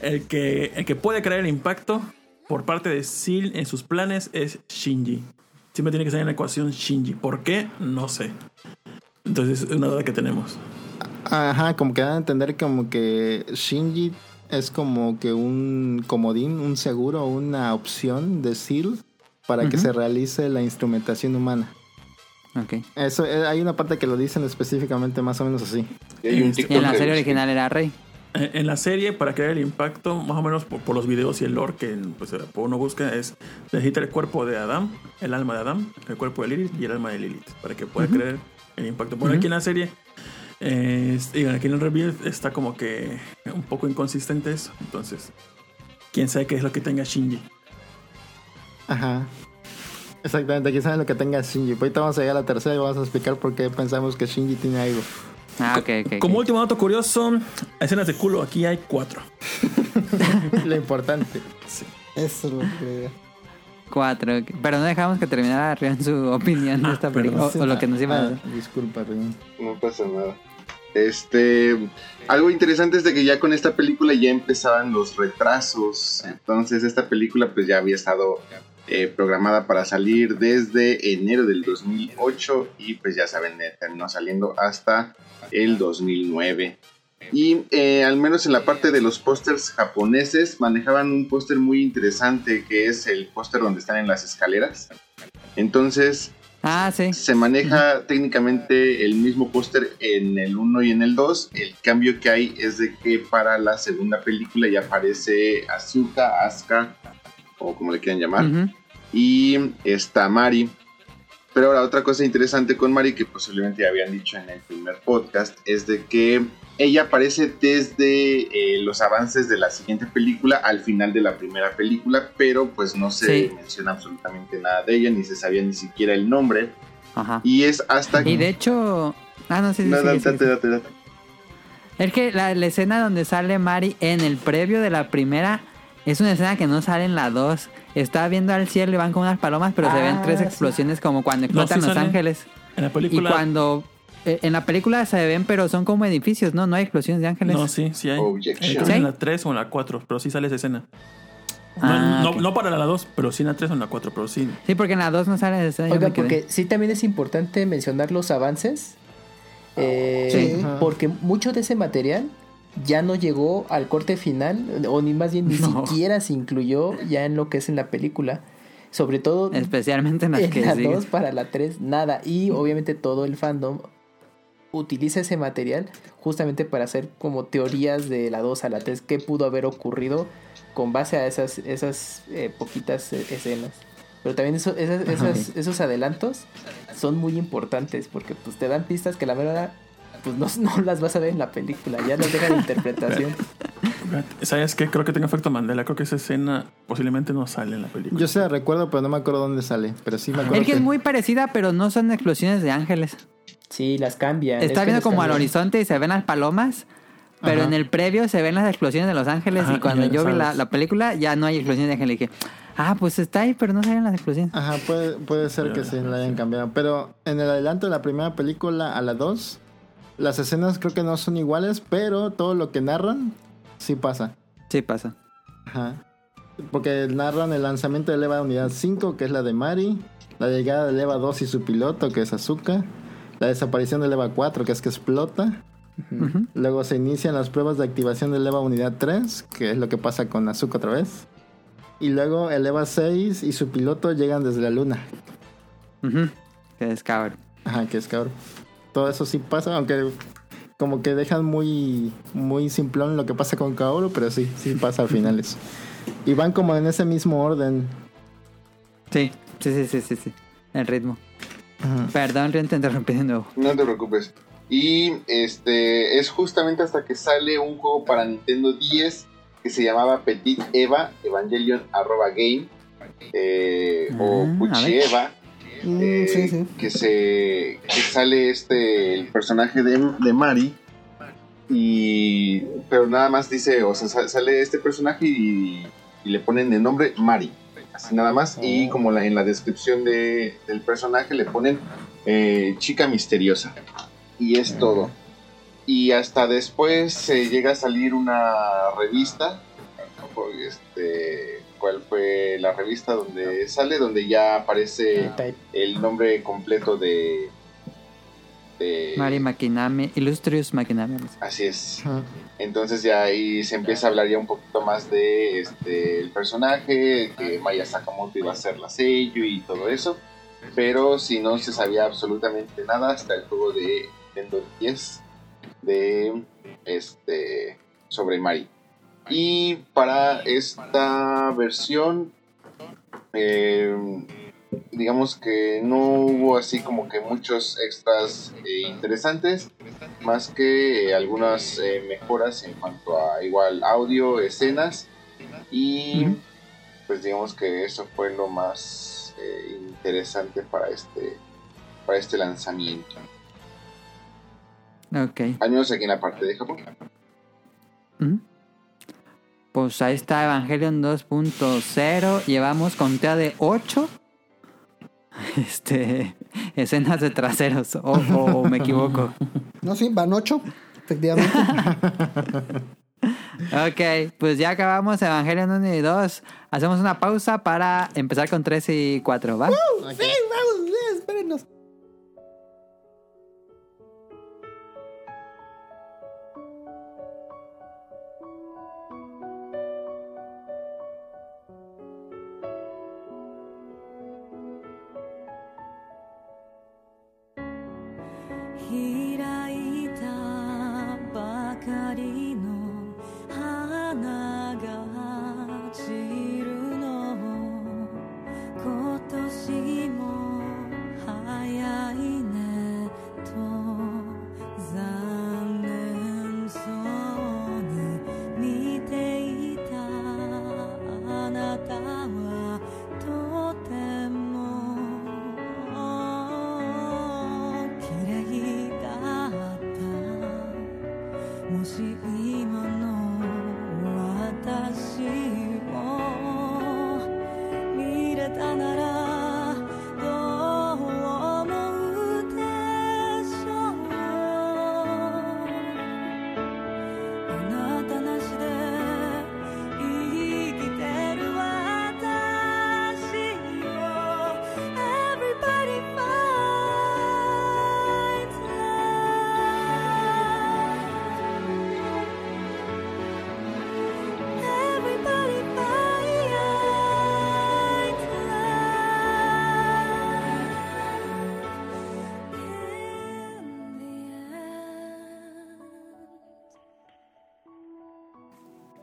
el que, el que puede crear el impacto por parte de Seal en sus planes es Shinji. Siempre tiene que estar en la ecuación Shinji. ¿Por qué? No sé. Entonces es una duda que tenemos. Ajá, como que dan a entender como que Shinji es como que un comodín, un seguro, una opción de SEAL para que se realice la instrumentación humana. Ok. Eso, eh, hay una parte que lo dicen específicamente más o menos así. Y hay un Y en la serie original era Rey. Eh, En la serie, para crear el impacto, más o menos por, por los videos y el lore que pues, uno busca, es necesita el cuerpo de Adam, el alma de Adam, el cuerpo de Lilith y el alma de Lilith, para que pueda crear el impacto. Por aquí en la serie, eh, aquí en el review está como que un poco inconsistente eso. Entonces, quién sabe qué es lo que tenga Shinji. Ajá. Exactamente, aquí saben lo que tenga Shinji. Pues Ahorita vamos a llegar a la tercera y vamos a explicar por qué pensamos que Shinji tiene algo. Ah, ok, ok. ok. Como último dato curioso, escenas de culo, aquí hay cuatro. *laughs* lo importante. Eso es lo que. Cuatro. Pero no dejamos que terminara Rion su opinión de esta película. O, o lo que nos iba a Ah, decir. disculpa, Rion. No pasa nada. Este, algo interesante es de que ya con esta película ya empezaban los retrasos. Entonces esta película pues ya había estado eh, programada para salir desde enero del 2008 y pues ya saben, eh, terminó saliendo hasta el 2009. Y eh, al menos en la parte de los pósters japoneses manejaban un póster muy interesante que es el póster donde están en las escaleras. Entonces Ah, sí. se maneja técnicamente el mismo póster en el 1 y en el 2. El cambio que hay es de que para la segunda película ya aparece Azuka, Asuka, o como le quieran llamar, y está Mari. Pero ahora otra cosa interesante con Mari que posiblemente ya habían dicho en el primer podcast es de que ella aparece desde eh, los avances de la siguiente película al final de la primera película, pero pues no se Sí. menciona absolutamente nada de ella, ni se sabía ni siquiera el nombre. Ajá. Y es hasta Y de hecho. Ah, no, sí, sí, No, date, date, date. Es que la, la escena donde sale Mari en el previo de la primera es una escena que no sale en la 2. Está viendo al cielo y van con unas palomas, pero se ven Ah, tres sí. explosiones como cuando No, explotan sí Los. Ángeles. En la Y película. cuando eh, en la película se ven, pero son como edificios, ¿no? No hay explosiones de ángeles. No, sí, sí hay. ¿Sí? en la 3 o en la 4, pero sí sale esa escena. No, Ah, no, no para la 2, pero sí en la 3 o en la 4, pero sí. Sí, porque en la 2 no sale esa Oiga, porque sí también es importante mencionar los avances. eh, Sí. Porque mucho de ese material ya no llegó al corte final, o ni más bien ni No. siquiera se incluyó ya en lo que es en la película. Sobre todo Especialmente en las en que la siguen. 2 para la 3, nada. Y obviamente todo el fandom utiliza ese material justamente para hacer como teorías de la 2 a la 3, qué pudo haber ocurrido con base a esas, esas eh, poquitas eh, escenas. Pero también eso- esas- esas- esos adelantos son muy importantes porque pues te dan pistas que la verdad pues no, no las vas a ver en la película, ya las dejan de interpretación. *laughs* ¿Sabes qué? Creo que tengo efecto Mandela. Creo que esa escena posiblemente no sale en la película. Yo se la recuerdo, pero no me acuerdo dónde sale. Pero sí me acuerdo. Es que que- es muy parecida, pero no son explosiones de ángeles. Sí, las cambian. es Está viendo como al horizonte y se ven las palomas, pero Ajá. en el previo se ven las explosiones de los ángeles Ajá, y cuando yo vi la, película ya no hay explosiones de ángeles. Y dije, ah, pues está ahí, pero no salen las explosiones. Ajá, puede, puede ser que sí la hayan cambiado. Pero en el adelanto de la primera película a la 2, las escenas creo que no son iguales, pero todo lo que narran sí pasa. Sí pasa. Ajá. Porque narran el lanzamiento de EVA Unidad 5, que es la de Mari, la llegada del EVA 2 y su piloto, que es Azuka, la desaparición del EVA 4, que es que explota. Luego se inician las pruebas de activación del EVA Unidad 3, que es lo que pasa con Azuka otra vez. Y luego el EVA 6 y su piloto llegan desde la luna. Ujú. Que es cabrón. Ajá, que es cabrón. Todo eso sí pasa, aunque como que dejan muy muy simplón lo que pasa con Kaoru, pero sí, sí pasa al final eso. Y van como en ese mismo orden. Sí, sí, sí, sí, sí, sí. El ritmo. Perdón, Ren, te interrumpí de nuevo. No te preocupes. Y este es justamente hasta que sale un juego para Nintendo 10 que se llamaba Petit Eva Evangelion arroba game eh, o Ah, a Puchi ver. Eva Mm, eh, sí, sí. que se que sale este el personaje de, de Mari. Y pero nada más dice o sea sa- sale este personaje y, y le ponen de nombre Mari. Así nada más. Y como la, en la descripción de, del personaje le ponen eh, chica misteriosa. Y es todo. Y hasta después se llega a salir una revista este cuál fue la revista donde sale donde ya aparece el nombre completo de, de- Mari Makinami, Illustrious Makinami. así es. Entonces ya ahí se empieza a hablar ya un poquito más de este el personaje que Maya Sakamoto iba a ser la sello y todo eso. Pero si no se sabía absolutamente nada hasta el juego de Nintendo 10 de este sobre Mari y para esta versión eh, digamos que no hubo así como que muchos extras eh, interesantes más que eh, algunas eh, mejoras en cuanto a igual audio escenas y pues digamos que eso fue lo más interesante para este para este lanzamiento Ok. años aquí en la parte de Japón. Pues ahí está Evangelion 2.0. Llevamos conteo de 8 *laughs* este, *laughs* escenas de traseros. O, o me equivoco. *laughs* No, sí, van ocho, efectivamente. Ok, pues ya acabamos Evangelion 1 y 2. Hacemos una pausa para empezar con 3 y 4, ¿va? sí, vamos,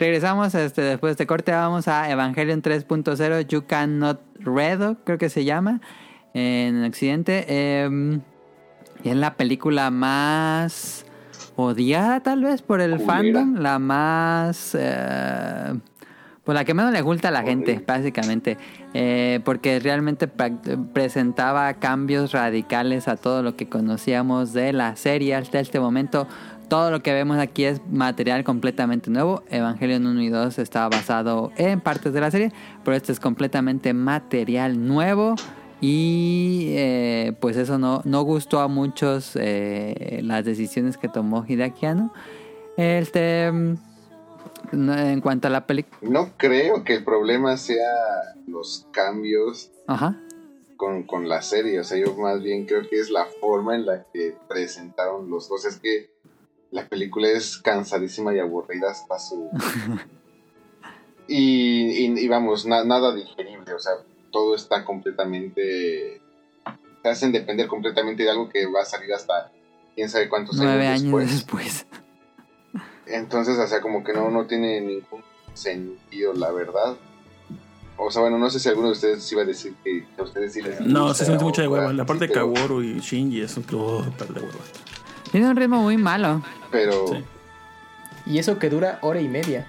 Regresamos este, después de este corte. Vamos a Evangelion 3.0 You Cannot Redo, creo que se llama en Occidente. Eh, y es la película más odiada, tal vez, por el Culera. fandom. La más. eh, pues la que menos le gusta a la gente, básicamente. Eh, porque realmente presentaba cambios radicales a todo lo que conocíamos de la serie hasta este momento. Todo lo que vemos aquí es material completamente nuevo. Evangelion 1 y 2 estaba basado en partes de la serie, pero este es completamente material nuevo. Y eh, pues eso no, no gustó a muchos eh, las decisiones que tomó Hideaki Anno. Este, mm, en cuanto a la película... No creo que el problema sea los cambios Ajá. con, con la serie. O sea, yo más bien creo que es la forma en la que presentaron los dos. Es que la película es cansadísima y aburrida hasta su... *laughs* y, y- y vamos, na- nada digerible. O sea, todo está completamente... Te hacen depender completamente de algo que va a salir hasta quién sabe cuántos Nueve años años después. después. Entonces, o sea, como que no, no tiene ningún sentido, la verdad. O sea, bueno, no sé si alguno de ustedes iba a decir que a ustedes sí les No, se siente o mucha de hueva. La parte de Kaworu y Shinji es un par de hueva. Tiene un ritmo muy malo. Pero Sí. Y eso que dura hora y media.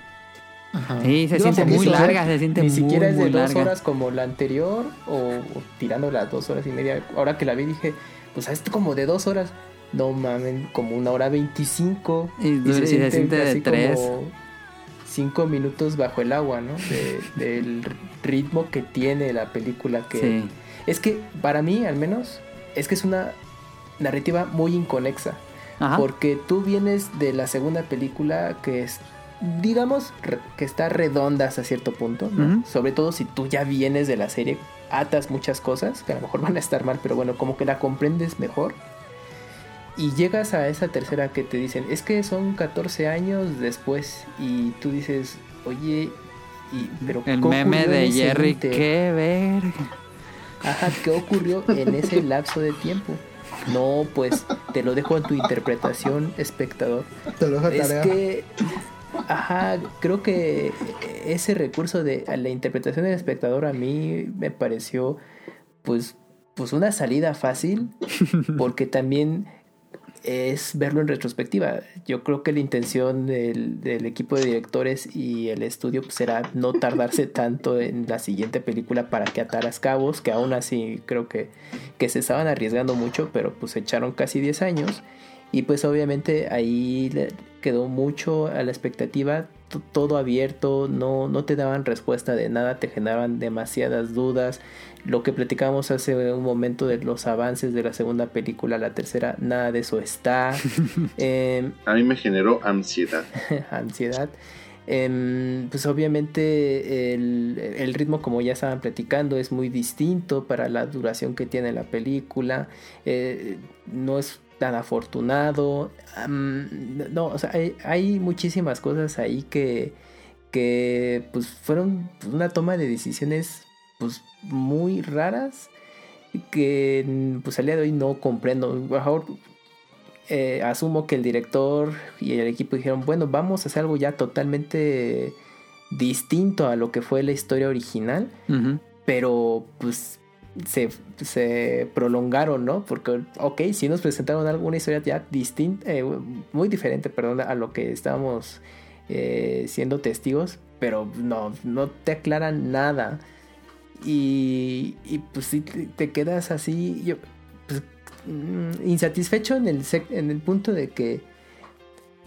Sí, se siente muy larga, se siente Ni muy, siquiera es de dos larga. horas como la anterior o, o tirando las dos horas y media. Ahora que la vi dije, pues es como de dos horas. No mamen, como una hora veinticinco. Y y se siente de así tres. como cinco minutos bajo el agua, ¿no? De- del ritmo que tiene la película que... Sí. Es que para mí, al menos, es que es una narrativa muy inconexa. Ajá. Porque tú vienes de la segunda película que es, digamos, que está redonda hasta cierto punto. Sobre todo si tú ya vienes de la serie, atas muchas cosas que a lo mejor van a estar mal, pero bueno, como que la comprendes mejor. Y llegas a esa tercera que te dicen, es que son 14 años después y tú dices, oye, y, pero El ¿qué meme de Jerry, qué verga. Ajá, ¿qué ocurrió en ese lapso de tiempo? No, pues te lo dejo a tu interpretación, espectador. Te lo dejo de Es tarea. que, ajá, creo que ese recurso de la interpretación del espectador a mí me pareció, pues, pues una salida fácil, porque también es verlo en retrospectiva. Yo creo que la intención del, del equipo de directores y el estudio pues, será no tardarse *laughs* tanto en la siguiente película para que ataras cabos, que aún así creo que, que se estaban arriesgando mucho, pero pues echaron casi 10 años. Y pues obviamente ahí quedó mucho a la expectativa, todo abierto, no, no te daban respuesta de nada, te generaban demasiadas dudas. Lo que platicábamos hace un momento de los avances de la segunda película, la tercera, nada de eso está. *laughs* Em, a mí me generó ansiedad. *laughs* ansiedad. Em, pues obviamente el, el ritmo como ya estaban platicando es muy distinto para la duración que tiene la película. Eh, no es tan afortunado. No, o sea, hay, hay muchísimas cosas ahí que, que pues fueron una toma de decisiones pues muy raras que pues al día de hoy no comprendo. Mejor eh, asumo que el director y el equipo dijeron, bueno, vamos a hacer algo ya totalmente distinto a lo que fue la historia original, pero pues se, se prolongaron, ¿no? Porque, ok, sí nos presentaron alguna historia ya distinta, eh, muy diferente, perdón, a lo que estábamos eh, siendo testigos, pero no, no te aclaran nada. Y, y pues sí te, quedas así, yo, pues, mm, insatisfecho en el, en el punto de que,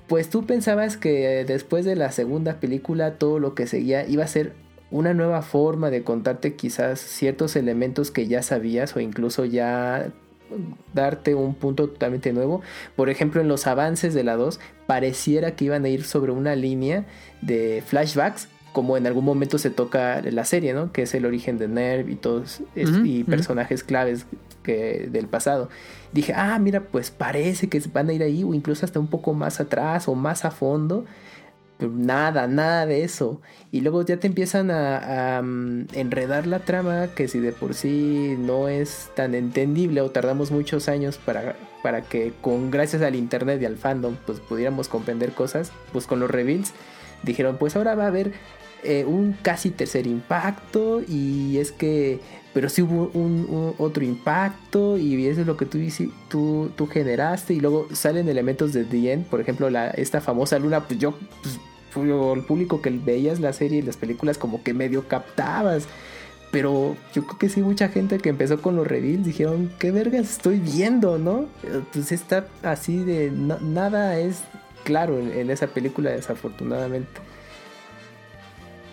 pues tú pensabas que después de la segunda película todo lo que seguía iba a ser una nueva forma de contarte quizás ciertos elementos que ya sabías o incluso ya darte un punto totalmente nuevo. Por ejemplo, en los avances de la 2 pareciera que iban a ir sobre una línea de flashbacks como en algún momento se toca la serie, ¿no? Que es el origen de Nerv y todos es- y personajes claves que, del pasado. Dije, ah, mira, pues parece que van a ir ahí o incluso hasta un poco más atrás o más a fondo. Pero nada, nada de eso. Y luego ya te empiezan a, a, mm, enredar la trama que si de por sí no es tan entendible o tardamos muchos años para, para que con gracias al internet y al fandom pues pudiéramos comprender cosas, pues con los reveals dijeron, pues ahora va a haber eh, un casi tercer impacto y es que, pero sí hubo un, un otro impacto y eso es lo que tú, tú, tú generaste y luego salen elementos de The End, por ejemplo, la, esta famosa luna, pues yo, pues, el público que veías la serie y las películas como que medio captabas. Pero yo creo que sí, mucha gente que empezó con los reveals dijeron, ¿qué vergas estoy viendo, no? Eh, Pues está así de... na- nada es claro en esa película, desafortunadamente.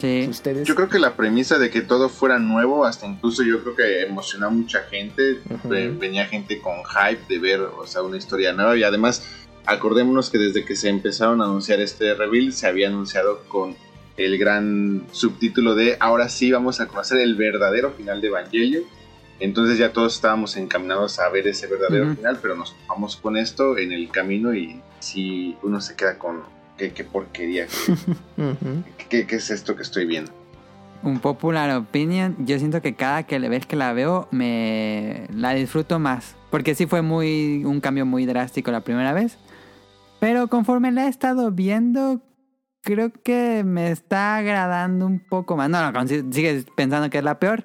Sí. Ustedes... Yo creo que la premisa de que todo fuera nuevo, hasta incluso yo creo que emocionó a mucha gente. Venía gente con hype de ver, o sea, una historia nueva. Y además, acordémonos que desde que se empezaron a anunciar este reveal, se había anunciado con el gran subtítulo de ahora sí vamos a conocer el verdadero final de Evangelion. Entonces ya todos estábamos encaminados a ver ese verdadero final, pero nos vamos con esto en el camino y si uno se queda con qué, qué porquería, *laughs* qué, qué es esto que estoy viendo. Un popular opinion, yo siento que cada que le vez que la veo me la disfruto más, porque sí fue muy un cambio muy drástico la primera vez, pero conforme la he estado viendo creo que me está agradando un poco más. No, no, sigues pensando que es la peor,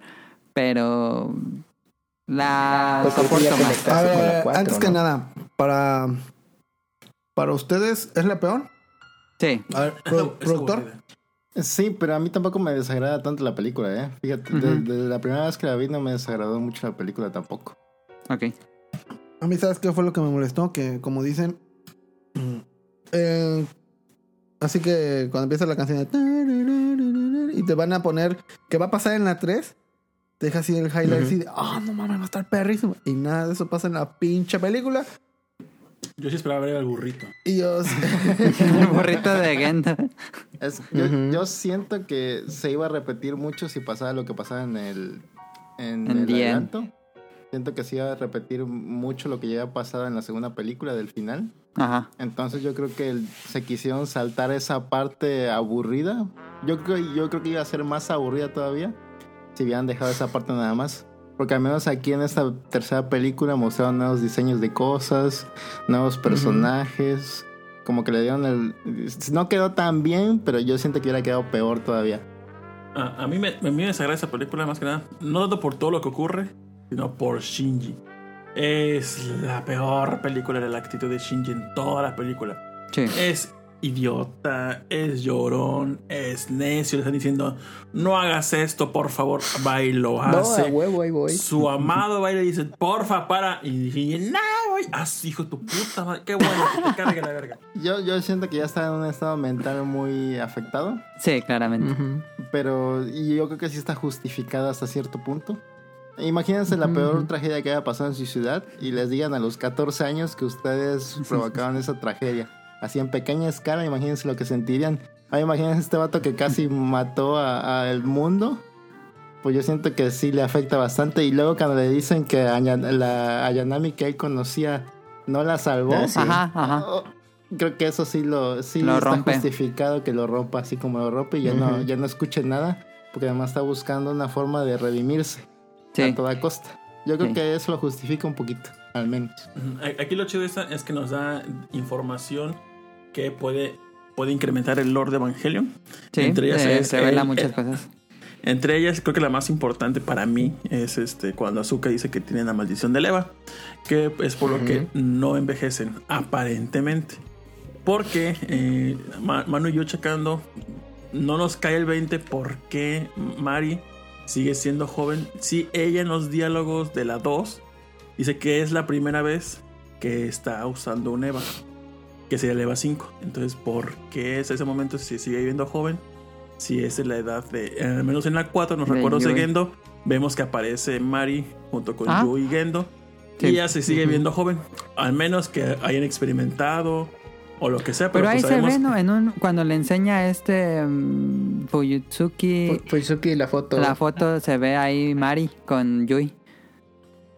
pero la Pues soporto más. A la antes que ¿no? nada, para, para ustedes, ¿es la peor? Sí, A ver, pro- productor. Sí, pero a mí tampoco me desagrada tanto la película, ¿eh? Fíjate, desde la primera vez que la vi no me desagradó mucho la película tampoco. ok. A mí, ¿sabes qué fue lo que me molestó? Que, como dicen, eh, así que cuando empieza la canción de y te van a poner que va a pasar en la 3, te deja así el highlight así de, ah, no mames, va a estar perrísimo. Y nada de eso pasa en la pinche película. Yo sí esperaba ver al burrito. Y yo, *laughs* El burrito de Gendo. Es- yo, siento que se iba a repetir mucho si pasaba lo que pasaba en el, en En el The End. adelanto. Siento que se iba a repetir mucho lo que ya había pasado en la segunda película del final. Ajá. Entonces yo creo que el- se quisieron saltar esa parte aburrida. Yo creo, yo creo que iba a ser más aburrida todavía si hubieran dejado esa parte nada más. Porque al menos aquí en esta tercera película mostraron nuevos diseños de cosas, nuevos personajes. Como que le dieron el... No quedó tan bien, pero yo siento que hubiera quedado peor todavía. A, a mí me, a mí me desagrada esa película más que nada. No tanto por todo lo que ocurre, sino por Shinji. Es la peor película de la actitud de Shinji en toda la película. Sí. Es idiota, es llorón, es necio. Le están diciendo, no hagas esto, por favor. Va y lo No, a hace. huevo, ahí voy. Su amado va y le dice, porfa, para. Y dije, no, güey. Ah, hijo de tu puta madre. Qué bueno que te cargue la verga. *laughs* Yo, yo siento que ya está en un estado mental muy afectado. Sí, claramente. Pero y yo creo que sí está justificada hasta cierto punto. Imagínense la peor tragedia que haya pasado en su ciudad y les digan a los 14 años que ustedes *laughs* provocaron esa tragedia. Así en pequeña escala, imagínense lo que sentirían. Ahora imagínense este vato que casi mató al mundo. Pues yo siento que sí le afecta bastante. Y luego cuando le dicen que Ayan- la Ayanami que él conocía no la salvó. Ah, sí. Ajá, ajá. Oh, Creo que eso sí lo sí Lo está rompe. justificado que lo rompa así como lo rompe y ya no Ujú. ya no escuche nada porque además está buscando una forma de redimirse Sí. a toda costa. Yo creo Sí. que eso lo justifica un poquito, al menos. A- Aquí lo chido es que nos da información que puede, puede incrementar el lore de Evangelion. Sí, Entre ellas es revela el- muchas el- cosas. Entre ellas, creo que la más importante para mí es este cuando Azuka dice que tiene la maldición de Eva, que es por lo que no envejecen, aparentemente. Porque eh, Ma- Manu y yo checando, no nos cae el 20 por qué Mari sigue siendo joven. Si ella en los diálogos de la 2 dice que es la primera vez que está usando un Eva, que sería el Eva 5. Entonces, ¿por qué es ese momento si sigue viviendo joven? Si es la edad de, al menos en la 4, nos De recuerdos de Yui. Gendo, vemos que aparece Mari junto con Ah. Yui y Gendo. Sí. Y ella se sigue viendo joven. Al menos que hayan experimentado o lo que sea. Pero, Pero ahí pues se sabemos ve, ¿no? En un, cuando le enseña a este mm, Fuyutsuki Fu- Fuyusuki, la foto. la foto, se ve ahí Mari con Yui.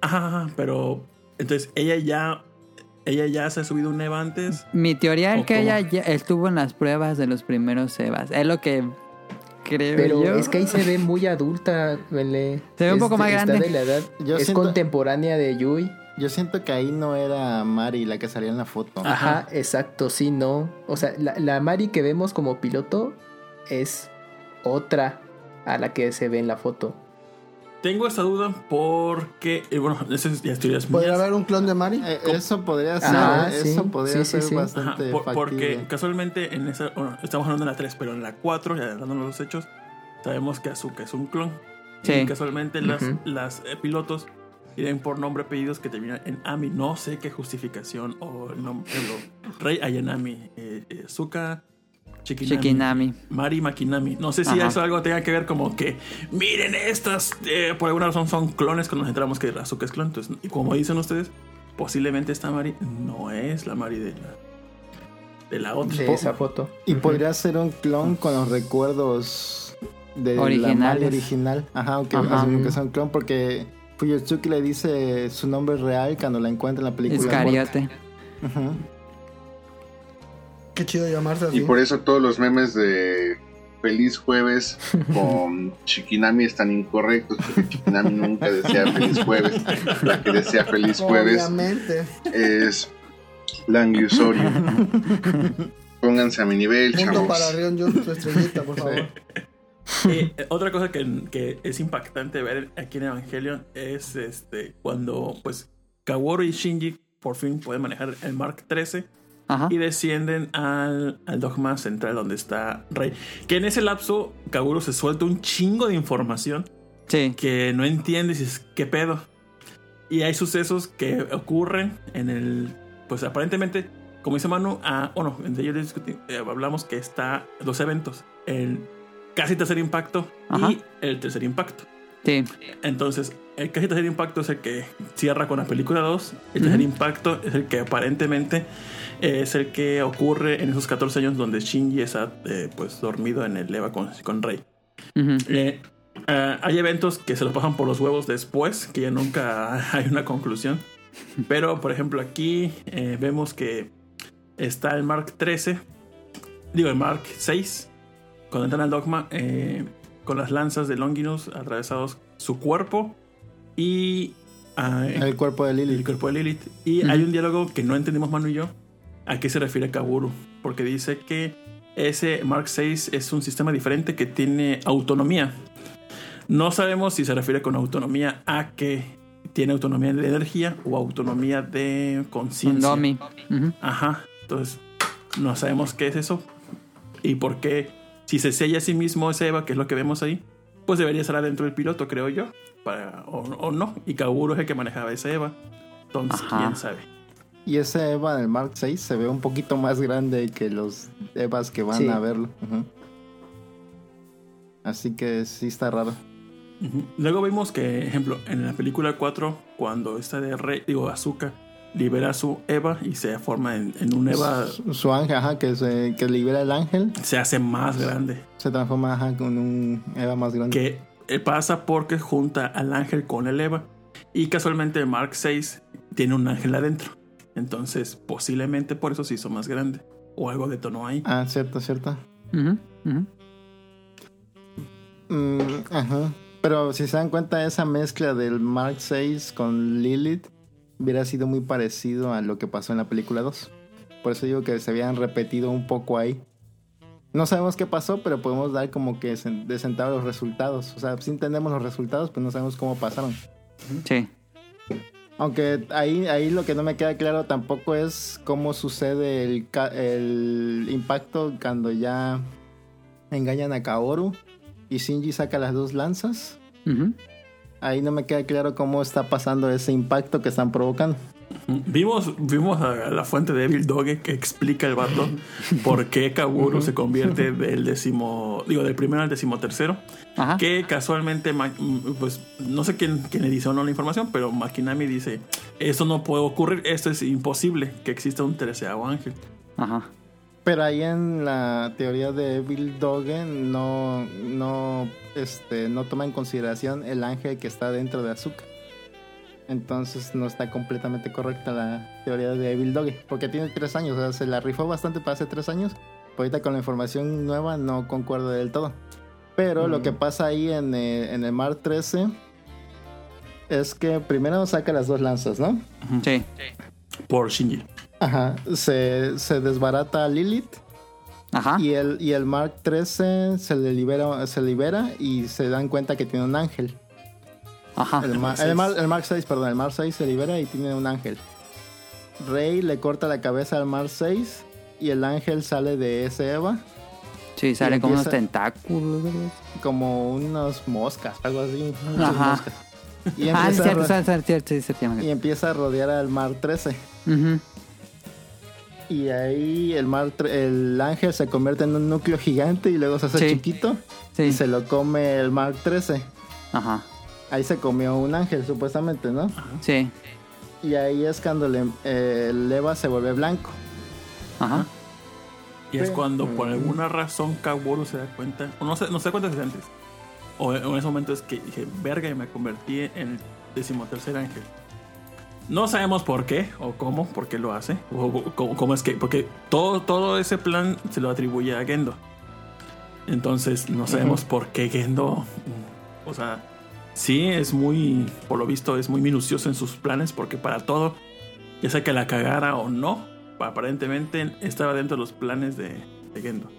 Ajá, ajá, pero entonces ella ya ella ya se ha subido un Eva antes. Mi teoría es ¿O que cómo? ella ya estuvo en las pruebas de los primeros Evas. Es lo que creo Pero yo. es que ahí se ve muy adulta, Mele. Se ve un Es- poco más está grande. de la edad. Yo es siento- contemporánea de Yui. Yo siento que ahí no era Mari la que salía en la foto. Ajá, exacto, sí, no. O sea, la, la Mari que vemos como piloto es otra a la que se ve en la foto. Tengo esta duda porque, eh, bueno, eso es, ya estoy ¿Podría haber un clon de Mari? Eh, eso podría ser, Ah, eh, sí. eso podría Sí, sí, ser sí. bastante Ajá, por- porque casualmente en esa, bueno, estamos hablando de la 3, pero en la 4, ya dándonos los hechos, sabemos que Azuka es un clon. Sí. Y casualmente las, Ujú. las eh, pilotos tienen por nombre apellidos que terminan en Ami. No sé qué justificación o el nombre. Rey Ayanami, eh, eh, Azuka, Chikinami, Chikinami. Mari Makinami. No sé si Ajá. eso algo tenga que ver como que, miren estas, eh, por alguna razón son clones cuando nos enteramos que Azuka es clon. Entonces, y como dicen ustedes, posiblemente esta Mari no es la Mari de la, de la otra. De esa foto. Y podría ser un clon con los recuerdos de la Originales. Mari original. Ajá, aunque Ajá. que sea un clon porque Fuyotsuki le dice su nombre real cuando la encuentra en la película. Iscariote. Ujú. Qué chido llamarse así. Y por eso todos los memes de Feliz Jueves *laughs* con Chikinami están incorrectos, porque Chikinami nunca decía Feliz Jueves. La que decía Feliz Jueves Obviamente. es Langui Osorio. *laughs* Pónganse a mi nivel, Punto chavos. para Rion su estrellita, por favor. Eh, otra cosa que, que es impactante ver aquí en Evangelion es este cuando pues Kaworu y Shinji por fin pueden manejar el Mark 13 Ajá. y descienden al, al dogma central donde está Rey. Que en ese lapso Kaworu se suelta un chingo de información Sí. que no entiendes y es qué pedo. Y hay sucesos que ocurren en el. Pues aparentemente, como dice Manu, ah, bueno, de ellos discuti- eh, hablamos que está dos eventos: el casi tercer impacto Ajá. y el tercer impacto. Sí. Entonces, el casi tercer impacto es el que cierra con la película 2. El tercer Ujú. impacto es el que aparentemente es el que ocurre en esos 14 años donde Shinji está eh, pues dormido en el Eva con, con Rey. Ujú. Eh, eh, hay eventos que se los pasan por los huevos después, que ya nunca *laughs* hay una conclusión. Pero, por ejemplo, aquí eh, vemos que está el Mark 13, digo, el Mark 6, cuando entran al dogma, eh, con las lanzas de Longinus atravesados su cuerpo y ah, El cuerpo de el Lily. cuerpo de Lilith. Y hay un diálogo que no entendimos Manu y yo. ¿A qué se refiere Kaburu? Porque dice que ese Mark 6 es un sistema diferente que tiene autonomía. No sabemos si se refiere con autonomía a que tiene autonomía de energía o autonomía de conciencia. Ajá. Entonces, no sabemos qué es eso. Y por qué, si se sella a sí mismo ese Eva, que es lo que vemos ahí, pues debería estar adentro del piloto, creo yo. Para, o, o no. Y Kaburu es el que manejaba ese Eva. Entonces, Ajá. quién sabe. Y ese Eva del Mark 6 se ve un poquito más grande que los Evas que van Sí. a verlo. Así que sí está raro. Luego vimos que, ejemplo, en la película 4, cuando esta de Rey, digo, Azuka, libera a su Eva y se forma en, en un Eva, Su, su ángel, ajá, que, se, que libera el ángel, se hace más grande. se transforma ajá, con un Eva más grande. Que eh, pasa porque junta al ángel con el Eva. Y casualmente Mark 6 tiene un ángel adentro. Entonces, posiblemente por eso se hizo más grande. O algo detonó ahí. Ah, cierto, cierto. Mm, ajá. Pero si se dan cuenta, esa mezcla del Mark 6 con Lilith hubiera sido muy parecido a lo que pasó en la película 2. Por eso digo que se habían repetido un poco ahí. No sabemos qué pasó, pero podemos dar como que de sentado los resultados. O sea, sí entendemos los resultados, pero no sabemos cómo pasaron. Sí. Aunque ahí, ahí lo que no me queda claro tampoco es cómo sucede el, el impacto cuando ya engañan a Kaoru y Shinji saca las dos lanzas. Ujú. Ahí no me queda claro cómo está pasando ese impacto que están provocando. Vimos, vimos a la fuente de Evil Doge que explica el vato *laughs* por qué Kaburu se convierte del décimo, digo, del primero al decimotercero. Ajá. Que casualmente, pues no sé quién, quién no la información, pero Makinami dice: Esto no puede ocurrir, esto es imposible que exista un terceavo ángel. Ajá. Pero ahí en la teoría de Evil Doge no, no, este, no toma en consideración el ángel que está dentro de Azuka. Entonces no está completamente correcta la teoría de Evil Doge. Porque tiene tres años, o sea, se la rifó bastante para hace tres años. Pero ahorita con la información nueva no concuerdo del todo. Pero lo que pasa ahí en, eh, en el Mar 13 es que primero saca las dos lanzas, ¿no? Sí. Por Shinji. Ajá. Se, se desbarata a Lilith Ajá. y el, y el Mark 13 se le libera, se libera y se dan cuenta que tiene un ángel. Ajá. El, Ma- el Mar- el Mark 6, perdón, el Mark 6 se libera y tiene un ángel. Rey le corta la cabeza al Mark 6 y el ángel sale de ese Eva Sí, sale como unos tentáculos. como unos moscas, algo así. muchas Ajá. moscas. Y Ah, empieza, cierto, a, cierto, cierto, y empieza rodear al Mark 13. Ujú. Y ahí el, tre- el ángel se convierte en un núcleo gigante y luego se hace Sí. chiquito Sí. y se lo come el Mark 13. Ajá. Ahí se comió un ángel, supuestamente, ¿no? Sí. Y ahí es cuando le- eh, el Eva se vuelve blanco. Ajá. Y es cuando por alguna razón Kaworu se da cuenta, o no se, no da cuenta desde antes, o en ese momento es que dije, verga, y me convertí en el decimotercer ángel. No sabemos por qué o cómo, por qué lo hace, o, o cómo, cómo es que, porque todo, todo ese plan se lo atribuye a Gendo. Entonces no sabemos por qué Gendo, o sea, sí es muy, por lo visto es muy minucioso en sus planes, porque para todo, ya sea que la cagara o no, aparentemente estaba dentro de los planes de, de Gendo.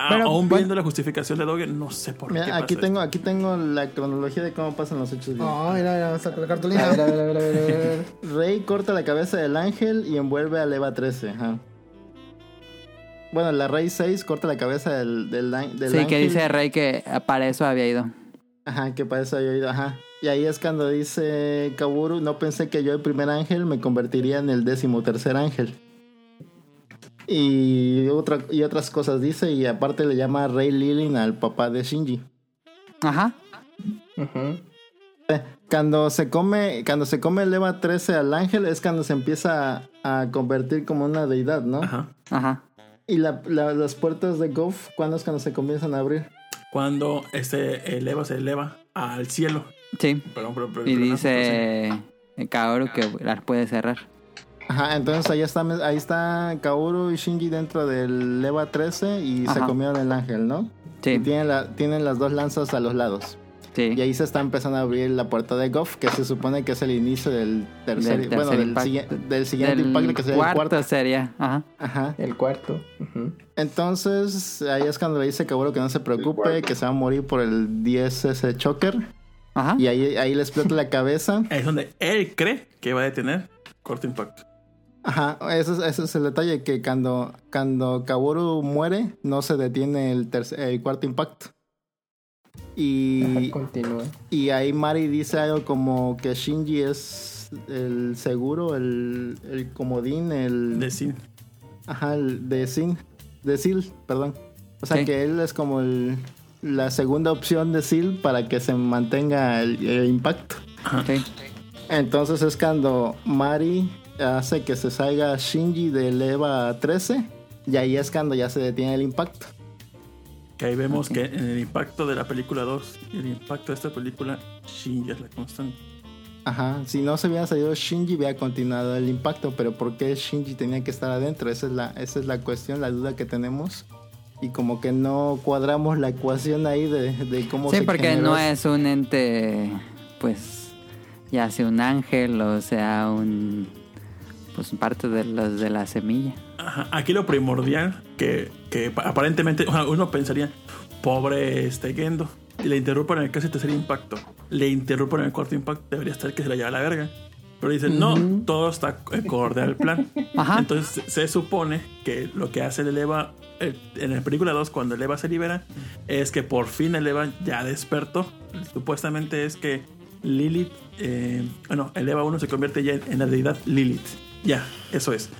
Ah, Pero, aún bueno. viendo la justificación de Dogen, no sé por qué. Aquí pasa tengo, aquí tengo la cronología de cómo pasan los hechos. bien. Oh, mira, mira, saca la cartulina. A ver, a ver, a ver, a ver, a ver, a ver. Rey corta la cabeza del ángel y envuelve al Eva 13. Ajá. Bueno, la Rey 6 corta la cabeza del, del, á- del Sí, ángel. que dice Rey que para eso había ido. Ajá, que para eso había oído, ajá. Y ahí es cuando dice Kaburu, no pensé que yo el primer ángel me convertiría en el décimo tercer ángel. Y, otra, y otras cosas dice, y aparte le llama Rey Lilin al papá de Shinji. Ajá. Ujú. Cuando se come, cuando se come el Eva 13 al ángel es cuando se empieza a, a convertir como una deidad, ¿no? Ajá. Ajá. Y la- la- las puertas de Goff, ¿cuándo es cuando se comienzan a abrir? Cuando este eleva se eleva al cielo. Sí. Perdón, pero, pero- Y pero- dice eh, Kaoru que las puede cerrar. Ajá, entonces ahí está, ahí está Kaoru y Shinji dentro del Eva 13 y se comieron el ángel, ¿no? Y Sí. tienen, la- tienen las dos lanzas a los lados. Y Sí. ahí se está empezando a abrir la puerta de Goff, que se supone que es el inicio del tercer, Del bueno, tercer del, sigui- del siguiente Del impacto, que sería el cuarto, sería. Ajá. Ajá. El cuarto. Entonces, ahí es cuando le dice Kaoru que no se preocupe, que se va a morir por el 10 ese choker. Ajá. Y ahí, ahí le explota la cabeza. Es donde él cree que va a detener corto impacto. Ajá, ese, es- ese es el detalle, que cuando, cuando Kaworu muere, no se detiene el, tercer- el cuarto impacto. Y, Ajá, continúa. y ahí Mari dice algo como que Shinji es el seguro, el, el comodín, el... De sí. Ajá, el de Sin, de Seal, perdón. O sea que él es como el, la segunda opción de Seal para que se mantenga el, el impacto. Sí. Entonces es cuando Mari hace que se salga Shinji del EVA 13 y ahí es cuando ya se detiene el impacto. Que ahí vemos que en el impacto de la película 2 y el impacto de esta película, Shinji es la constante. Ajá, si no se hubiera salido Shinji hubiera continuado el impacto, pero ¿por qué Shinji tenía que estar adentro? Esa es la, esa es la cuestión, la duda que tenemos. Y como que no cuadramos la ecuación ahí de, de cómo Sí, se porque generó no es un ente, pues, ya sea un ángel o sea un, pues, parte de los de la semilla. Ajá, Aquí lo primordial, que, que pa- aparentemente o sea, uno pensaría, pobre este Gendo, le interrumpen en el casi tercer impacto, le interrumpen en el cuarto impacto, debería estar que se la lleva a la verga. Pero dicen, no, todo está acorde al plan. Ajá. Entonces se, supone que lo que hace el Eva eh, en la película 2, cuando el Eva se libera, es que por fin el Eva ya despertó. Supuestamente es que Lilith, eh, bueno, el Eva 1 se convierte ya en, en la deidad Lilith. Ya, eso es.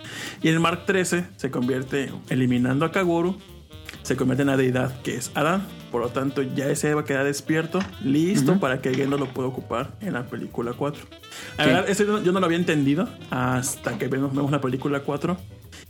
Y en el Mark 13 se convierte, eliminando a Kaguru, se convierte en la deidad que es Adán. Por lo tanto, ya ese Eva queda despierto, listo para que Gendo lo pueda ocupar en la película 4. La Sí. verdad, eso yo no- yo no lo había entendido hasta que vemos, vemos la película 4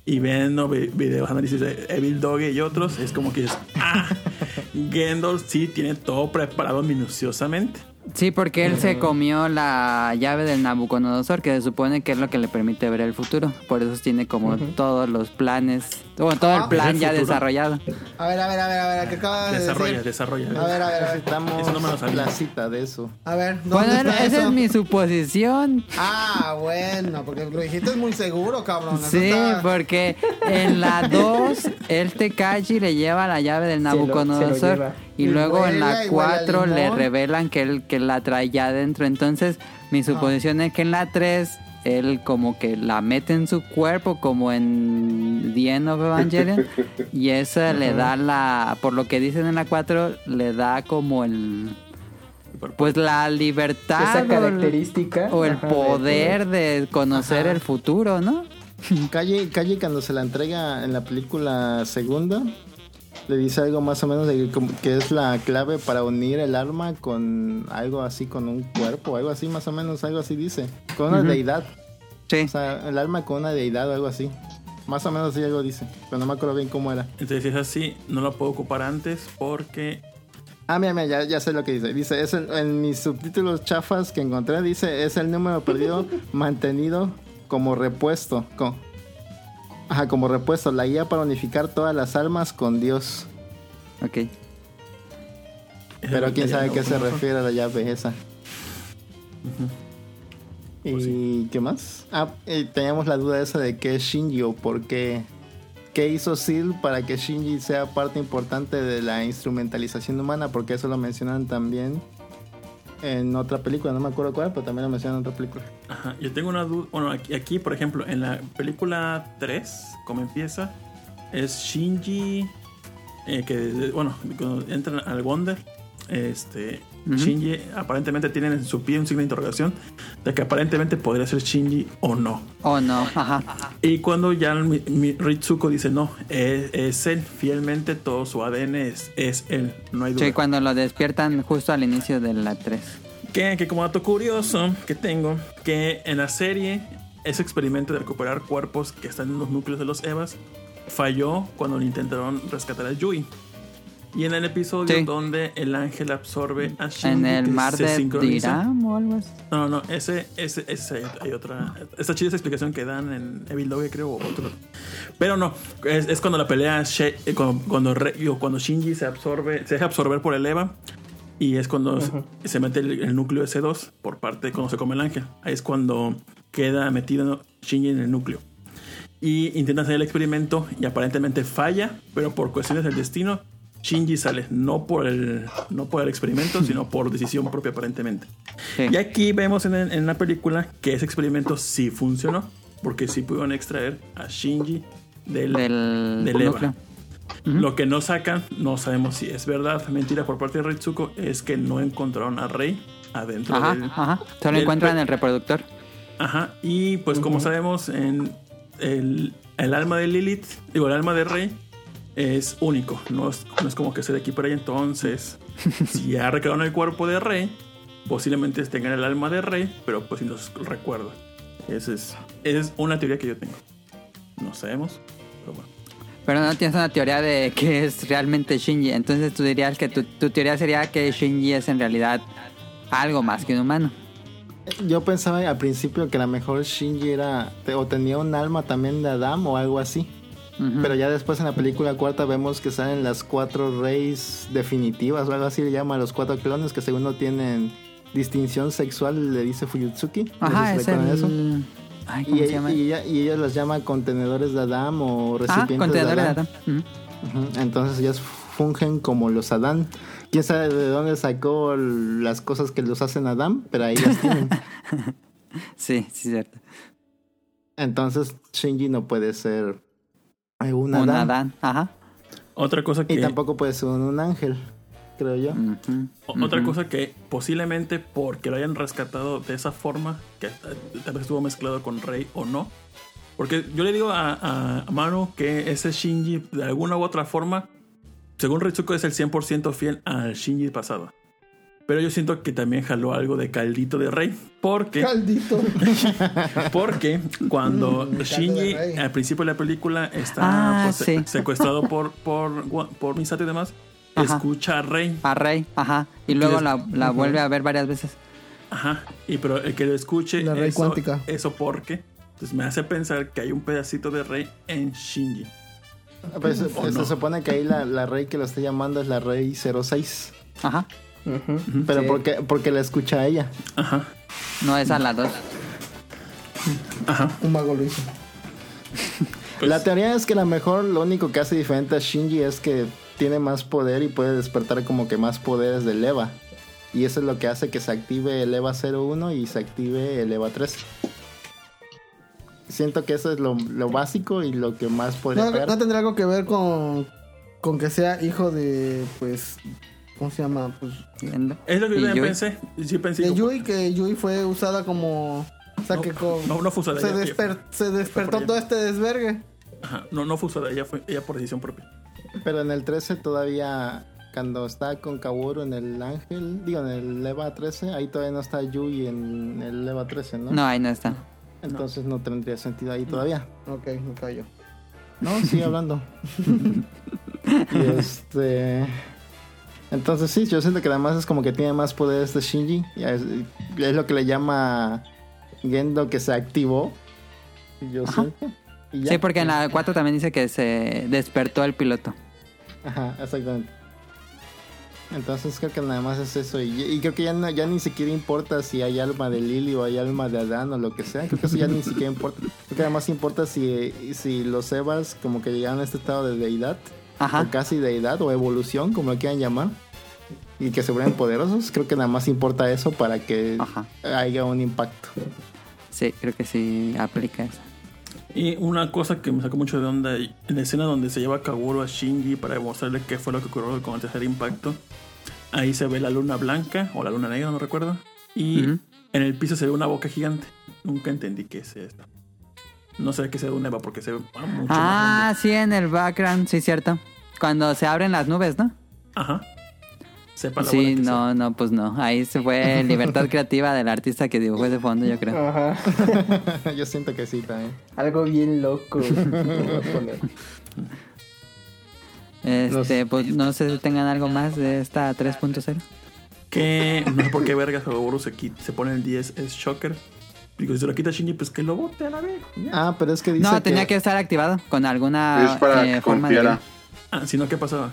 y viendo vi- videos, análisis de Evil Dog y otros. Es como que dices, ah, *laughs* Gendo sí tiene todo preparado minuciosamente. Sí, porque él se comió la llave del Nabucodonosor, que se supone que es lo que le permite ver el futuro. Por eso tiene como todos los planes, bueno, todo el Ah, plan el ya desarrollado. A ver, a ver, a ver, a ver, ¿qué acabas de Desarrolla, decir? desarrolla. A ver, a ver, a ver. Necesitamos Eso no me lo sabía. la cita de eso. A ver, ¿dónde Bueno, está esa eso? es mi suposición. Ah, bueno, porque lo dijiste muy seguro, cabrón. Sí, está- porque en la 2 el Tekashi le lleva la llave del Se lo- se lo Nabucodonosor lleva. Y Y luego en la y huele a 4 le revelan que él que la trae ya adentro. Entonces, mi suposición es que en la 3 él como que la mete en su cuerpo como en The End of Evangelion y eso le da la por lo que dicen en la 4 le da como el pues la libertad Esa característica. o el ajá, poder de conocer el futuro, ¿no? Calle, Calle cuando se la entrega en la película segunda, le dice algo más o menos de que, es la clave para unir el alma con algo así, con un cuerpo, algo así más o menos, algo así dice. Con una Ujú. deidad. Sí. O sea, el alma con una deidad o algo así. Más o menos así algo dice. Pero no me acuerdo bien cómo era. Entonces, si es así, no lo puedo ocupar antes porque Ah, mira, mira, ya, ya sé lo que dice. Dice, es el- en mis subtítulos chafas que encontré, dice, es el número perdido *laughs* mantenido como repuesto. co- ajá, como repuesto, la guía para unificar todas las almas con Dios. Ok. Pero quién sabe a qué se refiere a la llave esa. ¿Y qué más? Ah, y teníamos la duda esa de qué es Shinji o por qué. ¿Qué hizo Seal para que Shinji sea parte importante de la instrumentalización humana? Porque eso lo mencionan también en otra película, no me acuerdo cuál, pero también lo mencionan en otra película. Ajá, yo tengo una duda. Bueno, aquí, aquí, por ejemplo, en la película 3, como empieza, es Shinji. eh, que, bueno, cuando entran al Wonder, este. Ujú. Shinji aparentemente tiene en su pie un signo de interrogación de que aparentemente podría ser Shinji o no. Oh, no. Ajá. Y cuando ya mi- mi- Ritsuko dice no, es, es él, fielmente todo su ADN es, es él, no hay duda. Sí, cuando lo despiertan justo al inicio de la 3. Que, que como dato curioso que tengo, que en la serie ese experimento de recuperar cuerpos que están en los núcleos de los Evas falló cuando le intentaron rescatar a Yui. Y en el episodio Sí. donde el ángel absorbe a Shinji, En el mar se de sincroniza. Diram o algo así. No, no, ese, ese, ese hay otra. Está chida esa explicación que dan en Evil Dog, creo, o otro. Pero no, es, es cuando la pelea, She- eh, cuando, cuando, Re- digo, cuando Shinji se absorbe, se deja absorber por el Eva. Y es cuando se- se mete el, el núcleo S2 por parte, cuando se come el ángel. Ahí es cuando queda metido Shinji en el núcleo. Y intenta hacer el experimento y aparentemente falla, pero por cuestiones del destino, Shinji sale no por el, no por el experimento, sino por decisión propia aparentemente. Sí. Y aquí vemos en, en la película que ese experimento sí funcionó, porque sí pudieron extraer a Shinji del, Del del Eva. núcleo. Lo que no sacan, no sabemos si es verdad, mentira por parte de Ritsuko, es que no encontraron a Rey adentro Ajá, del... ajá. Solo del encuentran pe- el reproductor. Ajá, y pues como sabemos, en el, el alma de Lilith, digo, el alma de Rey es único, no es, no es como que sea de aquí para allá. Entonces, *laughs* si ya recrearon el cuerpo de Rey, posiblemente tengan el alma de Rey, pero pues sin los recuerdos. Esa es, es una teoría que yo tengo. No sabemos, pero bueno. Pero no tienes una teoría de que es realmente Shinji. Entonces tú dirías que tu, tu teoría sería que Shinji es en realidad algo más que un humano. Yo pensaba al principio que a lo mejor Shinji era o tenía un alma también de Adam o algo así. Pero ya después en la película cuarta vemos que salen las cuatro reyes definitivas o algo así le llaman los cuatro clones que según no tienen distinción sexual, le dice Fuyutsuki. No Ajá, sé es si recuerdan el... eso. Ay, ¿cómo Y, se llama? y ella, y las llama contenedores de Adam o Ah, recipientes contenedores de de Adam. Entonces ellas fungen como los Adán. Quién sabe de dónde sacó las cosas que los hacen Adam, pero ahí las tienen. *laughs* Sí, sí, cierto. Entonces Shinji no puede ser un Un Adán. Ajá. Otra cosa que... Y tampoco puede ser un, un ángel, creo yo. Otra cosa que posiblemente porque lo hayan rescatado de esa forma, que eh, tal vez estuvo mezclado con Rey o no. Porque yo le digo a, a Manu que ese Shinji, de alguna u otra forma, según Ritsuko, es el 100% fiel al Shinji pasado. Pero yo siento que también jaló algo de caldito de Rey. Porque, Caldito. *laughs* porque cuando Mm, Shinji al principio de la película está Ah, pues, sí. secuestrado por, por, por Misato y demás, Ajá. escucha a Rey. A Rey, ajá. Y luego la, la vuelve a ver varias veces. Ajá. Y pero el que lo escuche. La Rey eso, cuántica. Eso porque. Entonces me hace pensar que hay un pedacito de Rey en Shinji. Pues, ¿O se no? supone que ahí la, la rey que lo está llamando es la rey 06. Ajá. Pero Sí. porque, porque la escucha a ella. Ajá. No es a la 2. Ajá. Un mago lo hizo. *laughs* Pues- la teoría es que a lo mejor lo único que hace diferente a Shinji es que tiene más poder y puede despertar como que más poderes del EVA. Y eso es lo que hace que se active el EVA 01 y se active el EVA 3. Siento que eso es lo, lo básico y lo que más podría No, pegar. no tendrá algo que ver con, con que sea hijo de, pues, ¿cómo se llama? Pues, Es lo que yo ¿Y también pensé. Sí pensé. de Yui, que Yui fue usada como... O sea, No, que con- no, no fue usada, se, ella- desper- se despertó todo este desvergue. Ajá. No, no fue usada. Ella fue ella por decisión propia. Pero en el 13 todavía, cuando está con Kaworu en el Ángel, digo, en el EVA 13, ahí todavía no está Yui en el EVA 13, ¿no? No, ahí no está. Entonces no tendría sentido ahí todavía. Ok, me callo. No, sigue hablando. *laughs* y este. Entonces sí, yo siento que además es como que tiene más poder este Shinji. Y es, lo que le llama Gendo que se activó. Yo siento. Y ya. Sí, porque en la 4 también dice que se despertó el piloto. Ajá, exactamente. Entonces creo que nada más es eso. Y, y creo que ya, no- ya ni siquiera importa si hay alma de Lily o hay alma de Adán o lo que sea. Creo que eso ya ni siquiera importa. Creo que además importa si, si los Evas como que llegaron a este estado de deidad. Ajá. o casi deidad o evolución, como lo quieran llamar, y que se vuelven poderosos, creo que nada más importa eso para que Ajá. haya un impacto. Sí, creo que sí aplica eso. Y una cosa que me sacó mucho de onda, en la escena donde se lleva a Kaworu a Shinji para demostrarle qué fue lo que ocurrió con el tercer impacto, ahí se ve la luna blanca o la luna negra, no recuerdo, y en el piso se ve una boca gigante. Nunca entendí qué es esto. No sé qué sea de un Eva porque se ve ah, mucho Ah, más sí, en el background, sí, cierto. Cuando se abren las nubes, ¿no? Ajá. Sepa la Sí, no, no, pues no. Ahí se fue libertad *laughs* creativa del artista que dibujó ese fondo, yo creo. Ajá. *laughs* Yo siento que sí también. Algo bien loco. *laughs* Este, pues no sé si tengan algo más de esta 3.0. sea. Que no sé por qué vergas Kaworu se, se pone el 10 es Shocker. Digo, si se lo quita Shinji, pues que lo bote a la vez. Ah, pero es que dice No, tenía que estar activado con alguna es para eh, que forma de confiara. Ah, si no, ¿qué pasaba?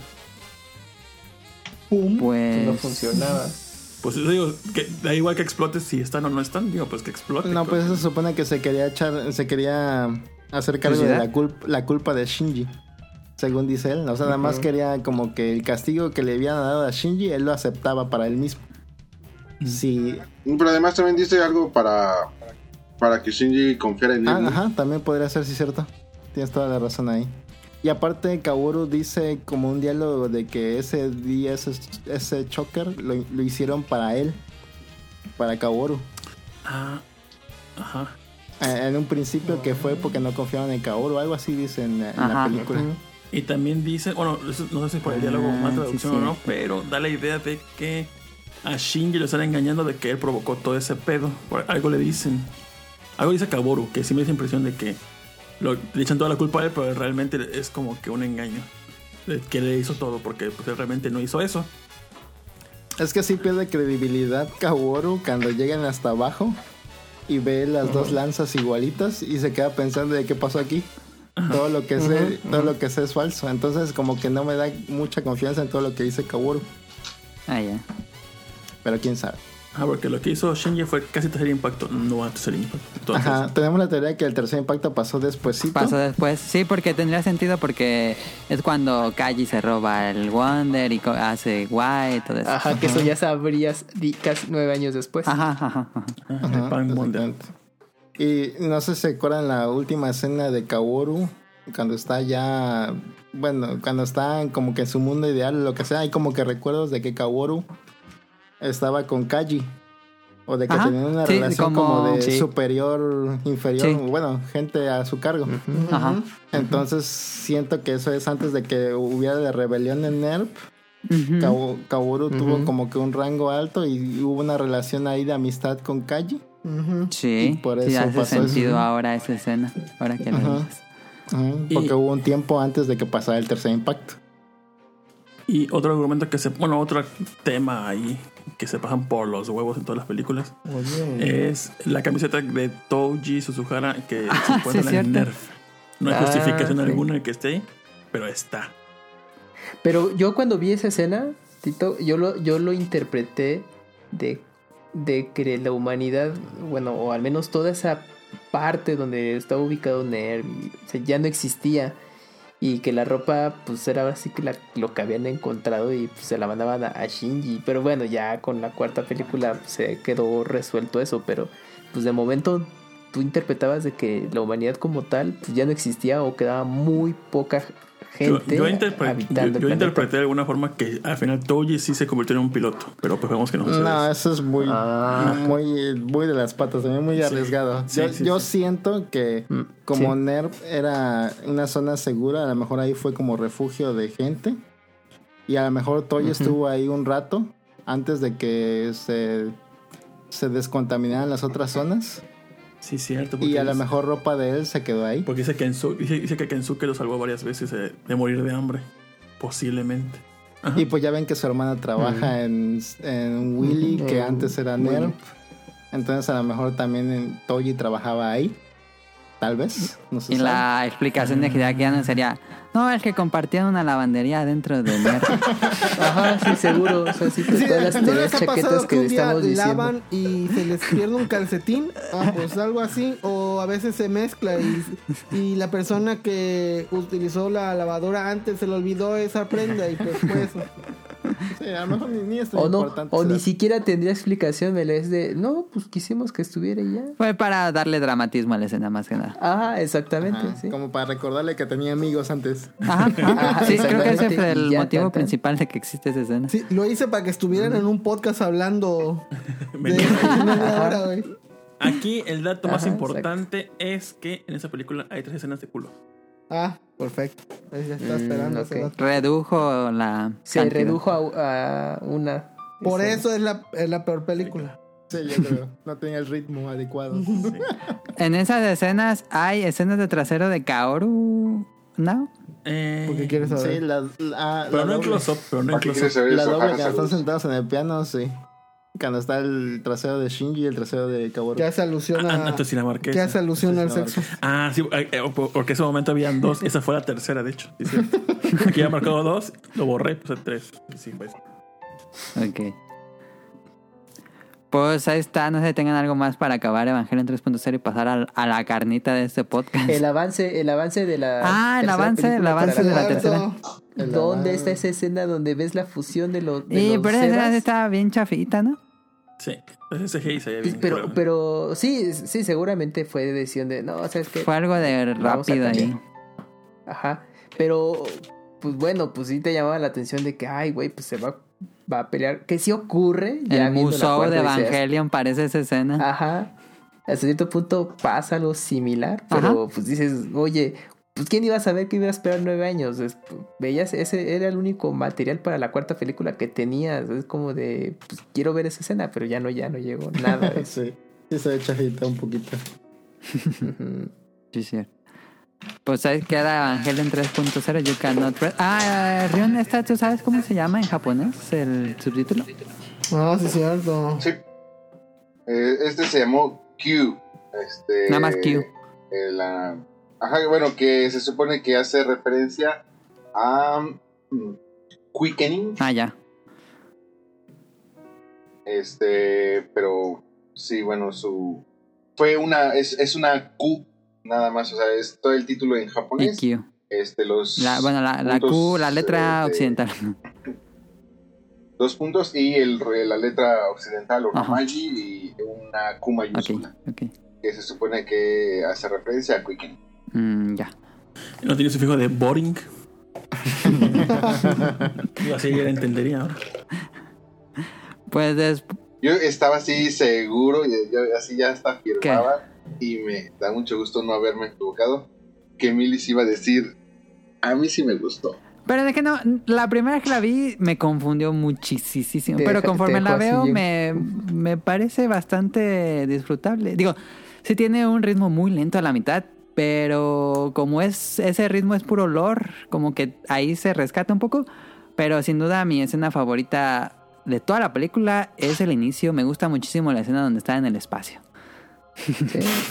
Pum. Pues No funcionaba. Pues digo, que da igual que explote si están o no están. Digo, pues que explote. No, pues se supone que se quería echar, se quería hacer cargo de la, culpa la culpa de Shinji. Según dice él. O sea, nada más quería como que el castigo que le habían dado a Shinji, él lo aceptaba para él mismo. Sí. Pero además también dice algo para, para que Shinji confiara en él. Ah, ¿no? ajá, también podría ser, sí, cierto. Tienes toda la razón ahí. Y aparte, Kaworu dice como un diálogo de que ese día, ese, ese choker, lo, lo hicieron para él. Para Kaworu. Ah, ajá. Eh, En un principio que fue porque no confiaban en Kaworu, algo así dice en, en la Ajá. película. Y también dice, bueno, no sé si por el Ah, diálogo más sí, traducción o no, pero da la idea de que a Shinji lo están engañando de que él provocó todo ese pedo. Por algo le dicen. Algo dice Kaworu, que sí me da impresión de que lo, le echan toda la culpa a él, pero realmente es como que un engaño. Que le hizo todo, porque pues, él realmente no hizo eso. Es que sí pierde credibilidad Kaworu cuando llegan hasta abajo y ve las dos lanzas igualitas y se queda pensando de qué pasó aquí. Todo lo que sé, todo lo que sé es falso. Entonces como que no me da mucha confianza en todo lo que dice Kaworu. Ah, ya. Pero quién sabe. Ah, porque lo que hizo Shinji fue casi tercer impacto, no a tercer impacto. Entonces, Ajá, tenemos la teoría que el tercer impacto pasó despuesito. Pasó después. Sí, porque tendría sentido porque es cuando Kaji se roba el Wonder y hace guay y todo eso. Ajá, que eso ya sabrías casi nueve años después. Ajá, ajá, ajá. ajá, el Pan Wonder. Y no sé si se acuerdan la última escena de Kaworu, cuando está ya, bueno, cuando está como que en su mundo ideal, lo que sea, hay como que recuerdos de que Kaworu estaba con Kaji. O de que Ajá, tenían una sí, relación como, como- de sí. superior, inferior, Sí. bueno, gente a su cargo. Ajá. Entonces siento que eso es antes de que hubiera la rebelión en NERP. Kaworu tuvo como que un rango alto y hubo una relación ahí de amistad con Kaji. Sí, Y por sí eso hace pasó eso. sentido ahora esa escena. Ahora que lo dices. Y- porque hubo un tiempo antes de que pasara el tercer impacto. Y otro argumento que se. Bueno, otro tema ahí que se pasan por los huevos en todas las películas Oye. es la camiseta de Toji Suzuhara que Ah, *laughs* se encuentra sí, en. Nerf. No hay Ah, justificación sí. alguna que esté ahí, pero está. Pero yo cuando vi esa escena, Tito, yo lo, yo lo interpreté de, de que la humanidad, bueno, o al menos toda esa parte donde estaba ubicado o sea, ya no existía. Y que la ropa, pues era así que la- lo que habían encontrado y pues, se la mandaban a, Shinji. Pero bueno, ya con la cuarta película se quedó resuelto eso. Pero pues de momento tú interpretabas de que la humanidad como tal pues, ya no existía o quedaba muy poca gente yo interpre- habitando yo- yo interpreté de alguna forma que al final Toji sí se convirtió en un piloto, pero pues vemos que no No, eso. es muy, Ah. muy, muy de las patas, también muy arriesgado. Sí, yo sí, yo sí. siento que Mm, como sí. NERV era una zona segura, a lo mejor ahí fue como refugio de gente. Y a lo mejor Toy estuvo ahí un rato antes de que se, se descontaminaran las otras zonas. Sí, cierto. Y a lo mejor ropa de él se quedó ahí. Porque dice, Kensu- dice, dice que Kensuke lo salvó varias veces de, de morir de hambre. Posiblemente. Ajá. Y pues ya ven que su hermana trabaja en, en Willy, que antes era. NERV. Entonces a lo mejor también en Toji trabajaba ahí. Tal vez. No se Y sabe. la explicación de Hideaki sería, no, es que compartían una lavandería dentro de Nerf. Ajá, sí, seguro. O sea, sí, pues, Sí, todas las ¿No teorías les ha chaquetas pasado que que un día estamos diciendo. lavan y se les pierde un calcetín? Ah, pues algo así. O a veces se mezcla y, y la persona que utilizó la lavadora antes se le olvidó esa prenda y pues fue eso. Sí, a lo mejor ni, ni es tan O no, importante. o será. ni siquiera tendría explicación, me es de, no, pues quisimos que estuviera y ya. Fue para darle dramatismo a la escena más que nada. Ajá, exactamente, Ajá, sí. Como para recordarle que tenía amigos antes. Ajá, ajá. *laughs* Sí, creo que ese fue el ya, motivo principal de que existe esa escena. Sí, lo hice para que estuvieran en un podcast hablando *laughs* de Venía. media hora, güey. Aquí el dato más importante es que en esa película hay tres escenas de culo. Ah, perfecto. Ahí ya está Mm, esperando. Redujo la. Se cantidad. redujo a, a una. Por eso es la, es la peor película. Sí, yo creo. No tenía el ritmo adecuado. *laughs* En esas escenas hay escenas de trasero de Kaoru. ¿No? Eh, Porque quieres saber. Sí, la, la, pero la no en cuando close-up, pero no en ¿Para qué quieres close-up. La doble Ajá, cuando están sentados en el piano, sí. Cuando está el trasero de Shinji y el trasero de Kaworu. Que hace alusión Ah, a. antes sí la marqué. Que hace alusión al sexo. Ah, sí, eh, eh, porque ese momento habían dos. Esa fue la tercera, de hecho. Aquí ya marcado dos, lo borré, puse tres. Sí, pues. Ok. Pues ahí está, no sé si tengan algo más para acabar Evangelion 3.0 y pasar a, la carnita de este podcast. El avance, el avance de la. Ah, el avance, el avance de la tercera. El ¿Dónde avance. está esa escena donde ves la fusión de, los de Y los pero esa escena sí estaba bien chafita, ¿no? Sí, ese CGI se veía Sí, bien. Pero, pero sí, sí, seguramente fue decisión de, no, sabes que Fue algo de rápido ahí. Ajá. Pero, pues bueno, pues sí te llamaba la atención de que, ay, güey, pues se va, va a pelear. Que sí ocurre. Ya El museo de dices, Evangelion parece esa escena. Ajá. Hasta cierto punto pasa algo similar, pero pues dices, oye, pues quién iba a saber que iba a esperar nueve años. Es- veías, ese era el único material para la cuarta película que tenías. Es como de, pues quiero ver esa escena, pero ya no, ya no llegó nada de *laughs* eso. Sí, sí se ve chafita un poquito. Sí, sí. Pues ahí queda Evangelion 3.0, You Cannot Press. Ah, Rion, esta, ¿tú sabes cómo se llama en japonés el subtítulo? Ah, sí, cierto. Sí. Eh, este se llamó Q. Este, Nada más Q. eh, la- ajá, bueno, que se supone que hace referencia a mm, Quickening. Ah, ya. Este, pero sí, bueno, su. Fue una. Es, es una Q, nada más. O sea, es todo el título en Y japonés. Q. Este, los. La, bueno, la, la puntos, Q, la letra eh, de- occidental. *laughs* Dos puntos y el, la letra occidental o. Romaji y una Q mayúscula. ok. Que se supone que hace referencia a Quickening. Mm, ya. No tiene sufijo de boring. Yo *laughs* *laughs* así ya la entendería ahora. Pues Yo estaba así seguro y yo así ya hasta firmaba y me da mucho gusto no haberme equivocado que Milis iba a decir a mí sí me gustó. Pero de que no, la primera vez que la vi me confundió muchísimo. Pero conforme la veo me, me parece bastante disfrutable. Digo, sí tiene un ritmo muy lento a la mitad, pero como es ese ritmo es puro olor, como que ahí se rescata un poco. Pero sin duda mi escena favorita de toda la película es el inicio. Me gusta muchísimo la escena donde está en el espacio.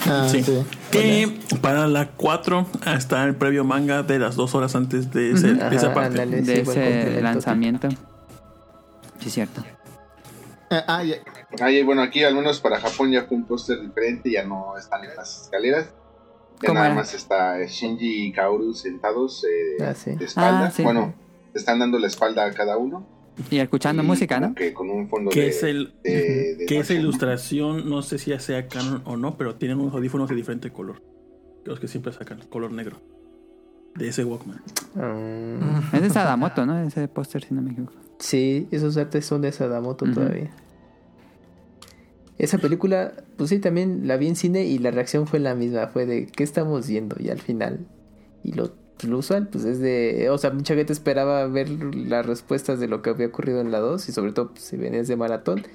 Ah, Sí. sí. Que para la 4 está el previo manga de las dos horas antes de, ese- de esa Ajá, parte. de ese lanzamiento. Sí, es cierto. Eh, ah, bueno, aquí al menos para Japón ya fue un póster diferente, ya no están en las escaleras. Ya ¿Cómo nada era? más está Shinji y Kaoru sentados eh, Ah, sí. de espalda. Ah, sí. Bueno, están dando la espalda a cada uno. Y escuchando Y música, ¿no? Que con un fondo Que de, es el- de- de Que esa ilustración, no sé si ya sea canon o no, pero tienen unos audífonos de diferente color. Los que siempre sacan, color negro. De ese Walkman. Ah, Es de Sadamoto, *laughs* ¿no? Ese póster, si no me equivoco. sí, esos artes son de Sadamoto Ujú. todavía. Esa película, pues sí, también la vi en cine y la reacción fue la misma. Fue de, ¿qué estamos viendo? Y al final, y lo, lo usual, pues es de, o sea, mucha gente esperaba ver las respuestas de lo que había ocurrido en la 2 y sobre todo pues, si venías de maratón.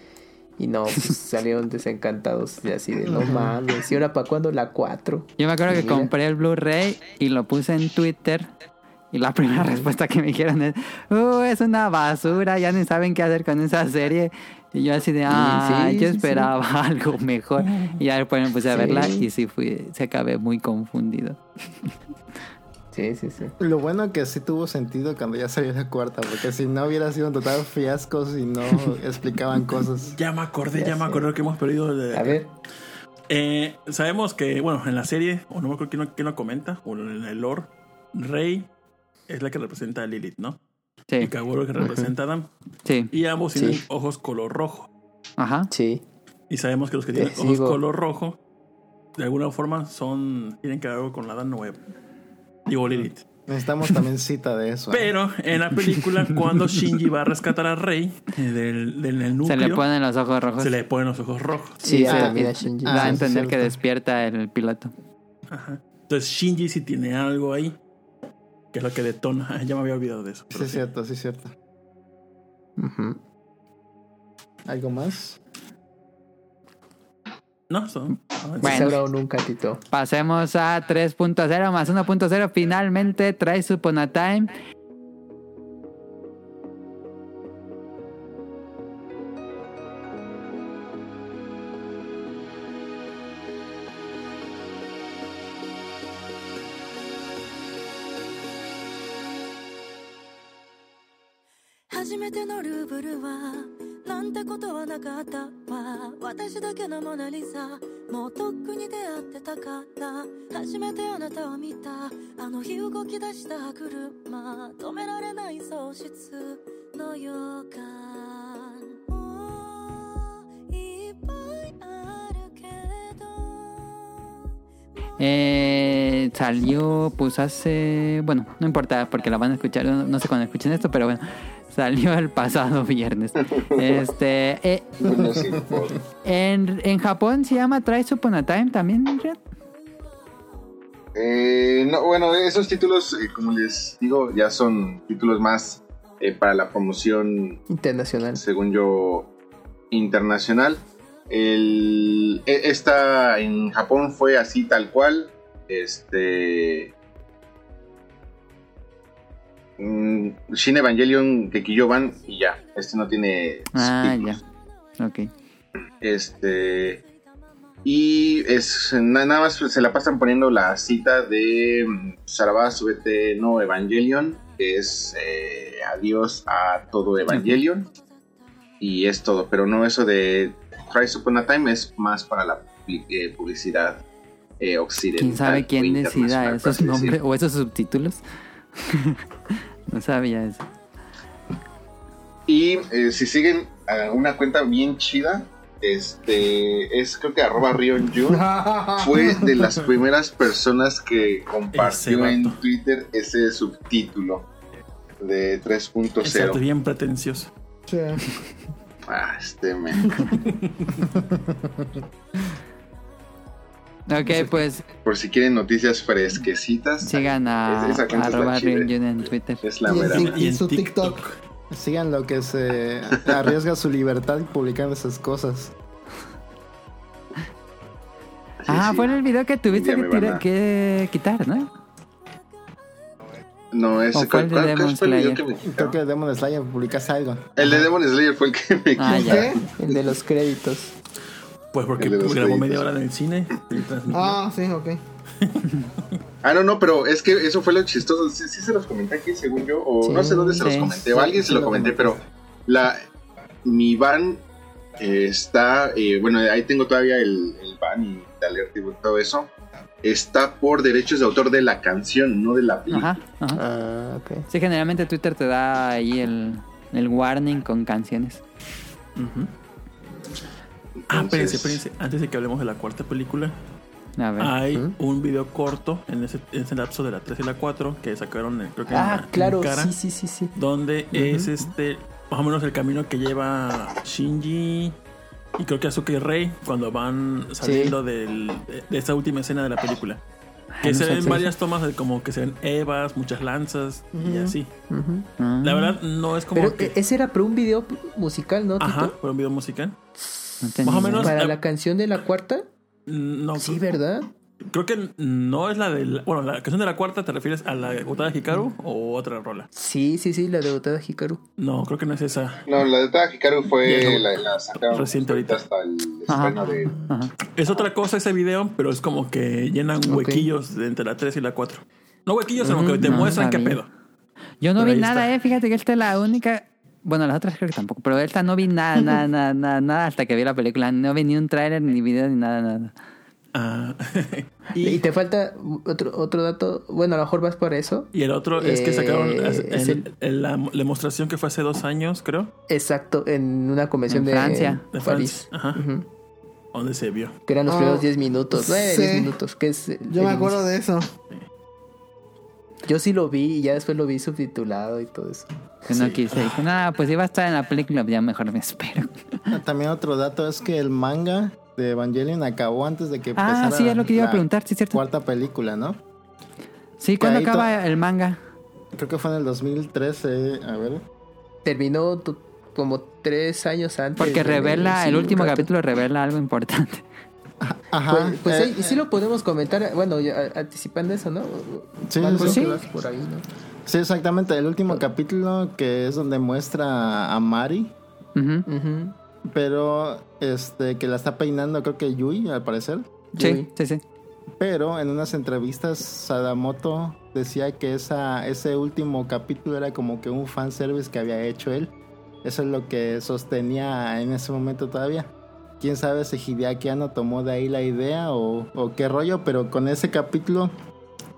Y no, pues *laughs* salieron desencantados y así de, no mames, ¿y ahora para cuándo la 4? Yo me acuerdo que Mira. compré el Blu-ray y lo puse en Twitter. Y la primera *laughs* respuesta que me dijeron es, uh, es una basura, ya ni saben qué hacer con esa serie. Y yo así de, ah, sí, yo sí, esperaba *laughs* algo mejor. Y ya después me puse a Sí. verla y sí fui, se acabé muy confundido. Sí, sí, sí. Lo bueno que sí tuvo sentido cuando ya salió la cuarta, porque si no hubiera sido un total fiasco si no *laughs* explicaban cosas. Ya me acordé, Ya ya, me acordé que hemos perdido. de- A ver, Eh, sabemos que, bueno, en la serie, o no me acuerdo quién lo, quién lo comenta, o en el lore, Rey es la que representa a Lilith, ¿no? Y Sí, Kaworu que representa a Adam. sí, Y ambos Sí. tienen ojos color rojo. ajá. sí. Y sabemos que los que Te tienen ojos sigo. color rojo, de alguna forma, son tienen que ver algo con la Adán nueva. Digo, Lilith. Necesitamos también cita de eso. ¿eh? Pero en la película, cuando Shinji va a rescatar a Rey eh, del, del Se núcleo, le ponen los ojos rojos. se le ponen los ojos rojos. Sí, ah, también a Shinji. ah, da a entender que despierta el piloto. Ajá. Entonces Shinji sí tiene algo ahí, que es lo que detona. Ah, *laughs* Ya me había olvidado de eso. Sí, es sí. cierto, sí, es cierto. ¿Algo más? No, son. Bueno. Pues ahora o nunca, Tito. Pasemos a 3.0 más 1.0. Finalmente trae Upon a Time.「なんてことはなかったわ私だけのモナリザもうとっくに出会ってたから初めてあなたを見たあの日動き出した車止められない喪失の予感もういっぱいあるけど Eh, salió pues hace... Bueno, no importa porque la van a escuchar. No, no sé cuándo escuchen esto, pero bueno. Salió el pasado viernes. *laughs* Este... eh, en, en Japón se llama Try Upon a Time también, Red? Eh, no, bueno, esos títulos, eh, como les digo, ya son títulos más eh, para la promoción Internacional. según yo, internacional. El, e- esta en Japón fue así tal cual. Este. Mm, Shin Evangelion Kekiyoban y ya. Este no tiene. Ah, ya. Ok. Este. Y es na- nada más se la pasan poniendo la cita de mm, Sarabá Subete no Evangelion, que es eh, adiós a todo Evangelion. Y es todo, pero no eso de Rise Upon a Time es más para la eh, publicidad eh, occidental. ¿Quién sabe quién decida esos nombres o esos subtítulos? *laughs* no sabía eso. Y eh, si siguen a una cuenta bien chida, este es creo que arroba Rion Jun. *laughs* fue de las primeras personas que compartió en. Twitter ese subtítulo de Exacto, 3.0. bien pretencioso. Sí. Ah, este me. *laughs* Ok, pues Por si quieren noticias fresquecitas, sigan a está arroba en Twitter. es la Y en mera. Tik- Y y en su TikTok. Sigan lo que se arriesga su libertad publicando esas cosas. Ah, sí. fue en el video que tuviste que, tira- a- que quitar, ¿no? No, ese ¿O fue ¿cuál, el de Demon el Slayer? que me Creo que Demon Slayer publicaste algo. El de Demon Slayer fue el que me Ah, ya. ¿Qué? El de los créditos. Pues porque los grabó media hora en el cine. y transmitió. Ah, sí, ok. *laughs* Ah, no, no, pero es que eso fue lo chistoso. Sí, sí se los comenté aquí, según yo, o Sí, no sé dónde se los sí. comenté, o alguien se lo comenté, pero la mi van eh, está, eh, bueno, ahí tengo todavía el, el van y de alerta y todo eso. Está por derechos de autor de la canción, no de la película. Ajá, ajá. Ah. Sí, generalmente Twitter te da ahí el, el warning con canciones. Ah, espérense, espérense. Antes de que hablemos de la cuarta película, A ver. hay un video corto en ese, en ese lapso de la 3 y la 4 que sacaron, eh, creo que en Ah, la- en claro, cara, sí, sí, sí, sí. donde es este, más o menos el camino que lleva Shinji y creo que Azuka y Rey cuando van saliendo del, de, de esa última escena de la película. Que se ven varias tomas de como que se ven evas, muchas lanzas y así. Ujú. Ah, La verdad no es como Pero que... ese era para un video musical, ¿no? Ajá, fue un video musical. No más o menos- Para eh, la canción de la cuarta. No, Sí, ¿verdad? Creo que no es la de la, bueno, la canción de la cuarta te refieres a la de Utada Hikaru o otra rola. Sí, sí, sí, la de Otada Hikaru. No, creo que no es esa. No, la de Hikaru fue Ya, no. la, la sacaron Reciente ahorita. hasta el Ajá. de Ajá. Es otra cosa ese video, pero es como que llenan huequillos de entre la 3 y la 4. No huequillos, sino que te no muestran qué pedo. Yo no Pero vi nada, está. eh. Fíjate que esta es la única. Bueno, las otras creo que tampoco. Pero esta no vi nada, nada, *laughs* nada, nada, nada hasta que vi la película. No vi ni un tráiler, ni video, ni nada, nada. Ah, Y, *laughs* y, te falta otro, otro dato. Bueno, a lo mejor vas por eso. y el otro es que Eh, sacaron es el- el- el- la, la demostración que fue hace dos años, creo, Exacto, en una convención En de Francia. de París. Francia. Ajá. Ujú. donde se vio. Que eran los primeros 10 minutos. 9, sí. 10 minutos. Que es Yo me acuerdo de eso. Yo sí lo vi y ya después lo vi subtitulado y todo eso. Que no Sí. quise. Dije, nada, pues iba a estar en la película, ya mejor me espero. También otro dato es que el manga de Evangelion acabó antes de que Ah, empezara sí, es lo que iba a la preguntar, sí, es cierto. Cuarta película, ¿no? Sí, ¿cuándo acaba el manga? Creo que fue en el 2013, a ver. Terminó tu- como tres años antes. Porque revela, el último capítulo revela algo importante. Ajá. Pues, pues eh, sí, sí lo podemos comentar, bueno, ya anticipando eso, ¿no? Sí, Algo sí, sí. vas por ahí, ¿no? sí, exactamente. El último capítulo que es donde muestra a Mari, Ujú. Ujú. pero este que la está peinando creo que Yui, al parecer. Sí, sí, sí. Pero en unas entrevistas Sadamoto decía que esa, ese último capítulo era como que un fanservice que había hecho él. Eso es lo que sostenía en ese momento todavía. Quién sabe si Hideaki Anno tomó de ahí la idea o, o qué rollo, pero con ese capítulo,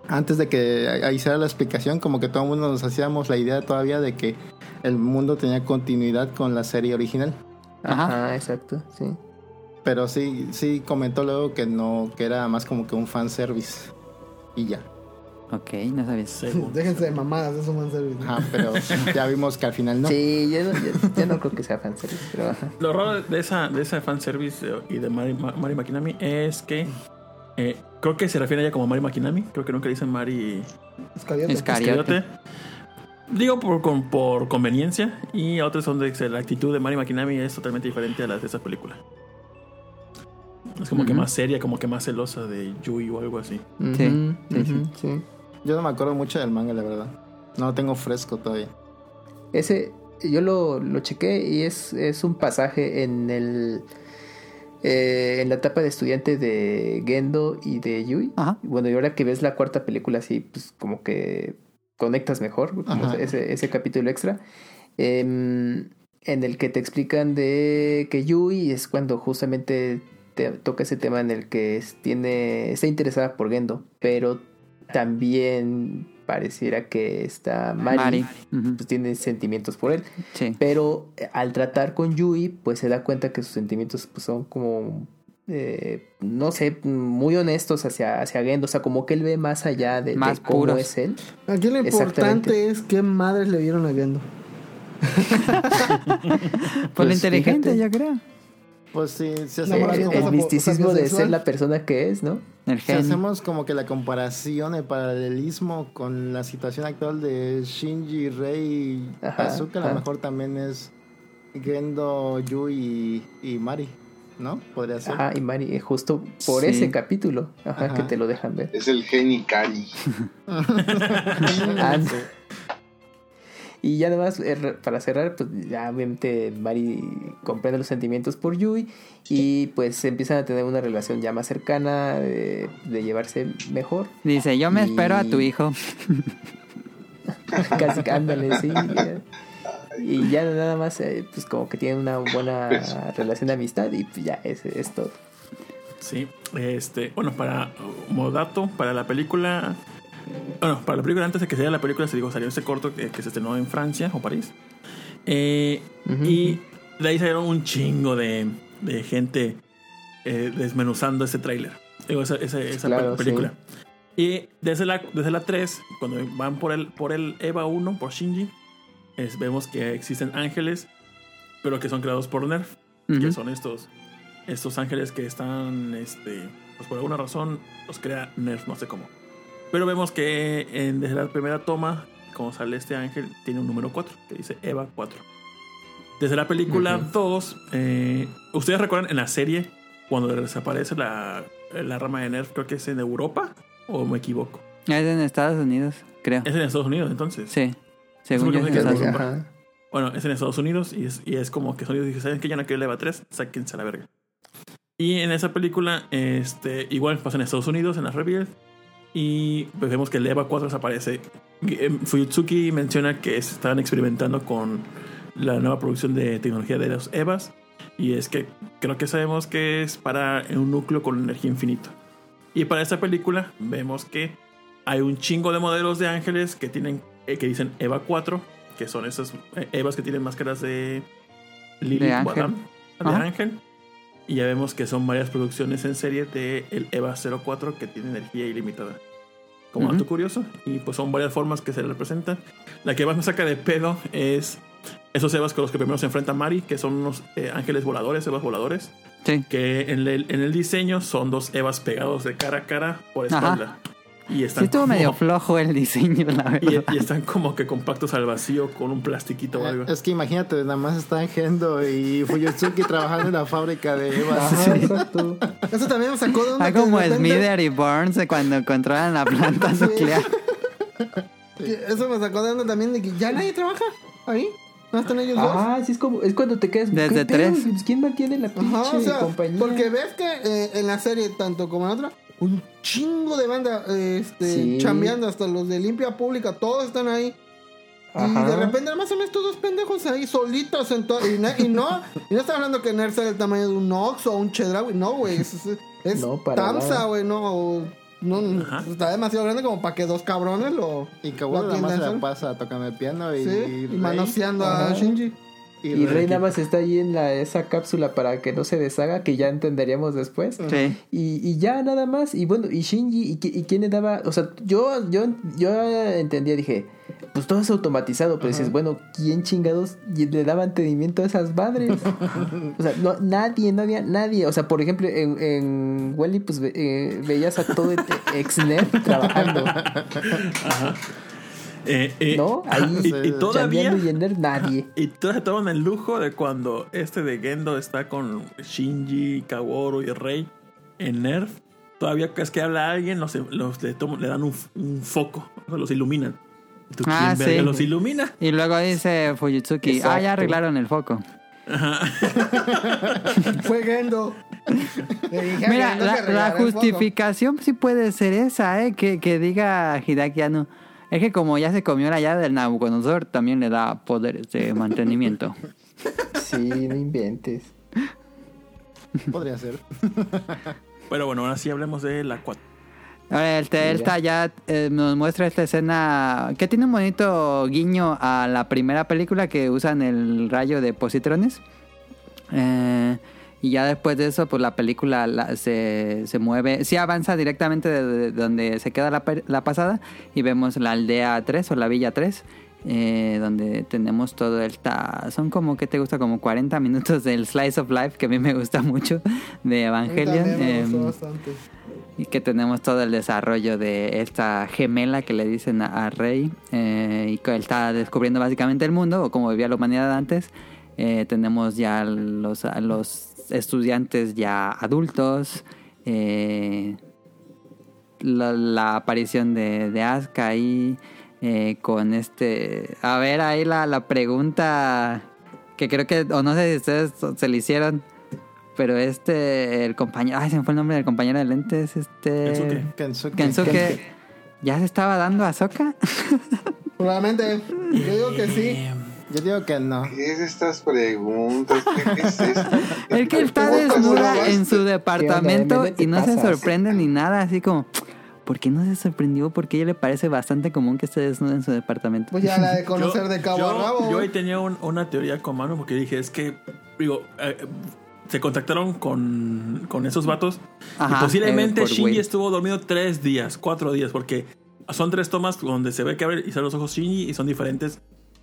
antes de que hiciera la explicación, como que todo el mundo nos hacíamos la idea todavía de que el mundo tenía continuidad con la serie original. Ajá. Ajá, exacto, sí. Pero sí, sí comentó luego que no, que era más como que un fanservice. Y ya. Ok, no sabía. Según. Déjense de mamadas, eso man service. Ajá, pero ya vimos que al final no. Sí, yo no, yo- yo no creo que sea fanservice, pero ajá. Lo raro de esa, de esa fanservice y de Mari, Ma- Mari Makinami es que eh, creo que se refiere a ella como Mari Makinami. Creo que nunca dicen Mari. Iscariote. Iscariote. Digo por, con- por conveniencia. Y a otros donde la actitud de Mari Makinami es totalmente diferente a la de esa película. Es como que más seria, como que más celosa de Yui o algo así. Sí, sí, sí. Yo no me acuerdo mucho del manga, la verdad. No lo tengo fresco todavía. Ese, yo lo, lo chequé y es, es un pasaje en el eh, en la etapa de estudiante de Gendo y de Yui. Ajá. Bueno, y ahora que ves la cuarta película así, pues como que conectas mejor, como Ajá. ese, ese capítulo extra. em, en el que te explican de que Yui es cuando justamente te toca ese tema en el que es- tiene está interesada por Gendo, pero también pareciera que está Mari, Mari. Pues tiene sentimientos por él. Sí. Pero eh, al tratar con Yui, pues se da cuenta que sus sentimientos pues, son como, eh, no sé, muy honestos hacia, hacia Gendo. O sea, como que él ve más allá de, cómo puros. es él. Aquí lo importante Exactamente. es qué madres le vieron a Gendo. Por lo Pues, inteligente, fíjate. yo creo. Pues sí, si, hacemos, el, ¿cómo como, pasa por- misticismo de sexual? ser la persona que es, ¿no? El si hacemos como que la comparación, el paralelismo con la situación actual de Shinji, Rei y Ajá, Asuka, a lo mejor también es Gendo, Yui y, y Mari. ¿no? Podría ser. Ajá, y Mari, eh, justo por Sí. ese capítulo, ajá, Ajá. que te lo dejan ver. Es el Geni Kari. *laughs* Y ya además, para cerrar, pues ya obviamente Mari comprende los sentimientos por Yui y pues empiezan a tener una relación ya más cercana, de, de llevarse mejor. Dice, yo me Y- espero a tu hijo. *laughs* Casi ándale, sí. ya. Y ya nada más, eh, pues como que tienen una buena relación de amistad y pues ya, es, es todo. Sí, este, bueno, para como dato, para la película, bueno, para la película antes de que saliera la película, se digo, salió ese corto que, que se estrenó en Francia o París. Eh. Y de ahí salieron un chingo de, de gente eh, desmenuzando ese tráiler, digo, esa, esa, esa Claro, película. Y desde la, desde la 3, cuando van por el, por el EVA 1, por Shinji, es- vemos que existen ángeles, pero que son creados por Nerf que son estos estos ángeles que están este pues por alguna razón los crea Nerf no sé cómo pero vemos que en, desde la primera toma como sale este ángel tiene un número 4 que dice Eva 4 desde la película 2 eh, ustedes recuerdan en la serie cuando desaparece la, la rama de Nerf creo que es en Europa o me equivoco Es en Estados Unidos, creo. es en Estados Unidos entonces Sí. Según yo, es en Estados. Bueno, es en Estados Unidos y es, y es como que Unidos dice, ¿saben que Ya no quiero el EVA 3, sáquense a la verga. Y en esa película, este, igual pasa en Estados Unidos, en las reveals, y pues vemos que el EVA 4 desaparece. Eh, Fuyutsuki menciona que se estaban experimentando con la nueva producción de tecnología de los EVAs, y es que creo que sabemos que es para un núcleo con energía infinita. Y para esta película vemos que hay un chingo de modelos de ángeles que tienen eh, que dicen EVA 4, que son esas eh, Evas que tienen máscaras de Lilith De ángel. De ángel. Y ya vemos que son varias producciones en serie de el EVA 04 que tiene energía ilimitada. Como dato curioso. Y pues son varias formas que se representan. La que más me saca de pedo es esos Evas con los que primero se enfrenta Mari, que son unos eh, ángeles voladores, Evas voladores Sí. que en el, en el diseño son dos Evas pegados de cara a cara por espalda. Y están Sí estuvo como- medio flojo el diseño, la *laughs* y, verdad. y están como que compactos al vacío con un plastiquito o algo. Es que imagínate, nada más están Gendo y Fuyutsuki trabajando en la fábrica de Eva. Ajá. Eso también me sacó de onda. Ah, como Smither y Burns cuando controlan la planta Sí. nuclear. Eso me sacó de onda también de que ya nadie trabaja ahí. No están ellos dos. Ah, sí, es como, es cuando te quedas. Desde tres. Pues, ¿Quién mantiene la pinche Ajá, o sea, compañía? porque ves que eh, en la serie, tanto como en otra, un chingo de banda este, Sí. chambeando, hasta los de limpia pública, todos están ahí. Ajá. Y de repente nada más son estos dos pendejos ahí solitos en to- y, y no y no está hablando que Nerf sea del tamaño de un Nox o un Chedraui, no, güey, es, es, es No, para Tamsa, güey, no, o- no, Ajá. está demasiado grande como para que dos cabrones lo Y lo nada más se la pasa tocando el piano y, Sí, y manoseando a. Shinji. Y Rey Rei- nada más está ahí en la, esa cápsula para que no se deshaga, que ya entenderíamos después. Sí. Y, y ya nada más. Y bueno, y Shinji, ¿y, y quién le daba? O sea, yo, yo, yo entendía, dije, pues todo es automatizado, pero dices, bueno, ¿quién chingados y- le daba mantenimiento a esas madres? *laughs* o sea, no, nadie, no había nadie. O sea, por ejemplo, en, en Wally, pues ve- eh, veías a todo *laughs* Exner trabajando, Eh, eh, ¿no? Ahí y, y todavía y en Nerf nadie. *laughs* y todavía se toman el lujo de cuando este de Gendo está con Shinji, Kaworu y Rey en Nerf. Todavía es que habla alguien, los, los le, toman- le dan un, un foco, los iluminan. ¿Y tú, Ah, sí. los ilumina? Y luego dice Fujitsuki, ah, ya arreglaron el foco. *laughs* Fue Gendo. Le dije a Mira, Gendo la, justificación sí puede ser esa, ¿eh? Que, que diga Hideaki Anno. Es que como ya se comió la llave del Nabucodonosor, también le da poderes de mantenimiento. Sí, no inventes. Podría ser. *laughs* Pero bueno, ahora sí hablemos de la 4. Ahora, el Telta ya eh, nos muestra esta escena que tiene un bonito guiño a la primera película que usan el rayo de positrones. Eh, y ya después de eso, pues la película la- se, se mueve, sí avanza directamente de, de donde se queda la, la pasada y vemos la aldea 3 o la villa 3. eh, donde tenemos todo el ta son como que te gusta como 40 minutos del slice of life que a mí me gusta mucho de Evangelion bastante. y que tenemos todo el desarrollo de esta gemela que le dicen a, a Rey eh, y que él está descubriendo básicamente el mundo o como vivía la humanidad antes. Eh, tenemos ya los estudiantes ya adultos. eh, la, la aparición de, de Asuka ahí eh, con este... A ver, ahí la, la pregunta que creo que, o no sé si ustedes se le hicieron, pero este, el compañero, ay, se me fue el nombre del compañero de lentes, este... Kensuke. Kensuke. Kensuke, ¿ya se estaba dando a Soka? Probablemente. Yo digo que sí. Yo digo que no. ¿Qué es estas preguntas? ¿Qué es esto? *laughs* Es que está ¿Cómo desnuda en su departamento y no se ¿Qué te sorprende ni nada, así como, ¿por qué no se sorprendió? Porque a ella le parece bastante común que esté desnuda en su departamento. Pues ya la de *laughs* conocer yo- de cabo yo, a rabo. Yo ahí tenía un- una teoría con mano porque dije, es que, digo, eh, se contactaron con, con esos vatos Ajá, y posiblemente eh, Shinji estuvo dormido tres días, cuatro días, porque son tres tomas donde se ve que abre y sale los ojos Shinji y son diferentes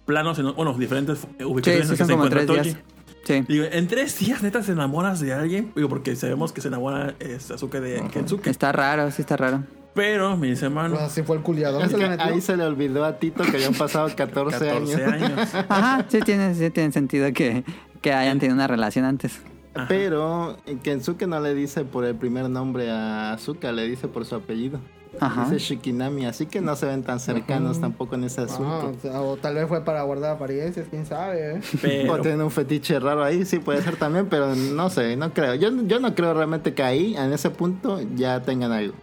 planos, en, bueno, diferentes ubicaciones sí, en las que se encuentra tres Toji. días. Sí. Digo, en tres días neta te enamoras de alguien, digo, porque sabemos que se enamora eh, Sasuke de Kensuke, Está raro, sí está raro. pero mis hermanos, Pues así fue el culiador. Se ahí se le olvidó a Tito que habían pasado 14, 14 años. años. Ajá, sí tiene, sí tiene sentido que, que hayan tenido una relación antes. Ajá. Pero Kensuke no le dice por el primer nombre a Azuka, le dice por su apellido. Ajá. Dice Shikinami, así que no se ven tan cercanos tampoco en ese Ah, asunto. o, sea, o tal vez fue para guardar apariencias, quién sabe. ¿eh? Pero, O tienen un fetiche raro ahí, sí puede ser también, pero no sé, no creo. Yo, yo no creo realmente que ahí, en ese punto, ya tengan algo.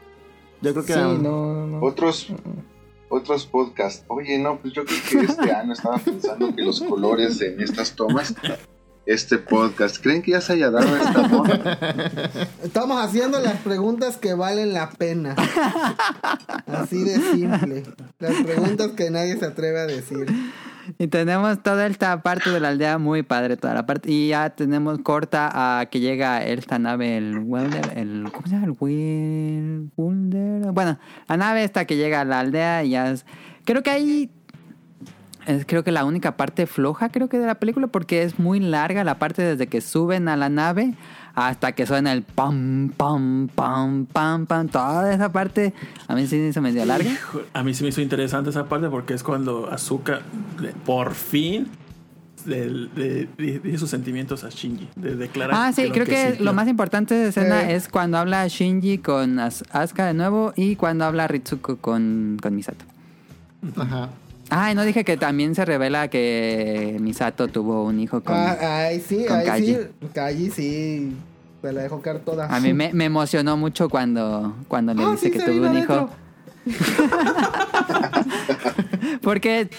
Yo creo que Sí, no, no, no. Otros, otros podcasts. Oye, no, pues yo creo que este año estaba pensando que los colores en estas tomas, este podcast, ¿creen que ya se haya dado esta moda? *laughs* Estamos haciendo las preguntas que valen la pena. Así de simple. Las preguntas que nadie se atreve a decir. Y tenemos toda esta parte de la aldea muy padre, toda la parte. Y ya tenemos corta a que llega esta nave, el Welder, el. ¿Cómo se llama? El Wel- Welder. Bueno, la nave esta que llega a la aldea y ya es. Creo que ahí. Es creo que la única parte floja, creo que de la película, porque es muy larga la parte desde que suben a la nave hasta que suena el pam, pam, pam, pam, pam. Toda esa parte a mí sí se me dio larga. A mí sí me hizo interesante esa parte porque es cuando Azuka por fin le, dice sus sentimientos a Shinji. De declarar Ah, sí, creo que, lo más importante de escena Eh. es cuando habla Shinji con As- Asuka de nuevo y cuando habla Ritsuko con, con Misato. Ajá. Ah, y no dije que también se revela que Misato tuvo un hijo con... Ah, ahí sí, con ahí Kaji. sí. Kaji sí. Se la dejó caer toda. A mí me, me emocionó mucho cuando, cuando le Ah, dice sí, que tuvo un hijo. *laughs* Porque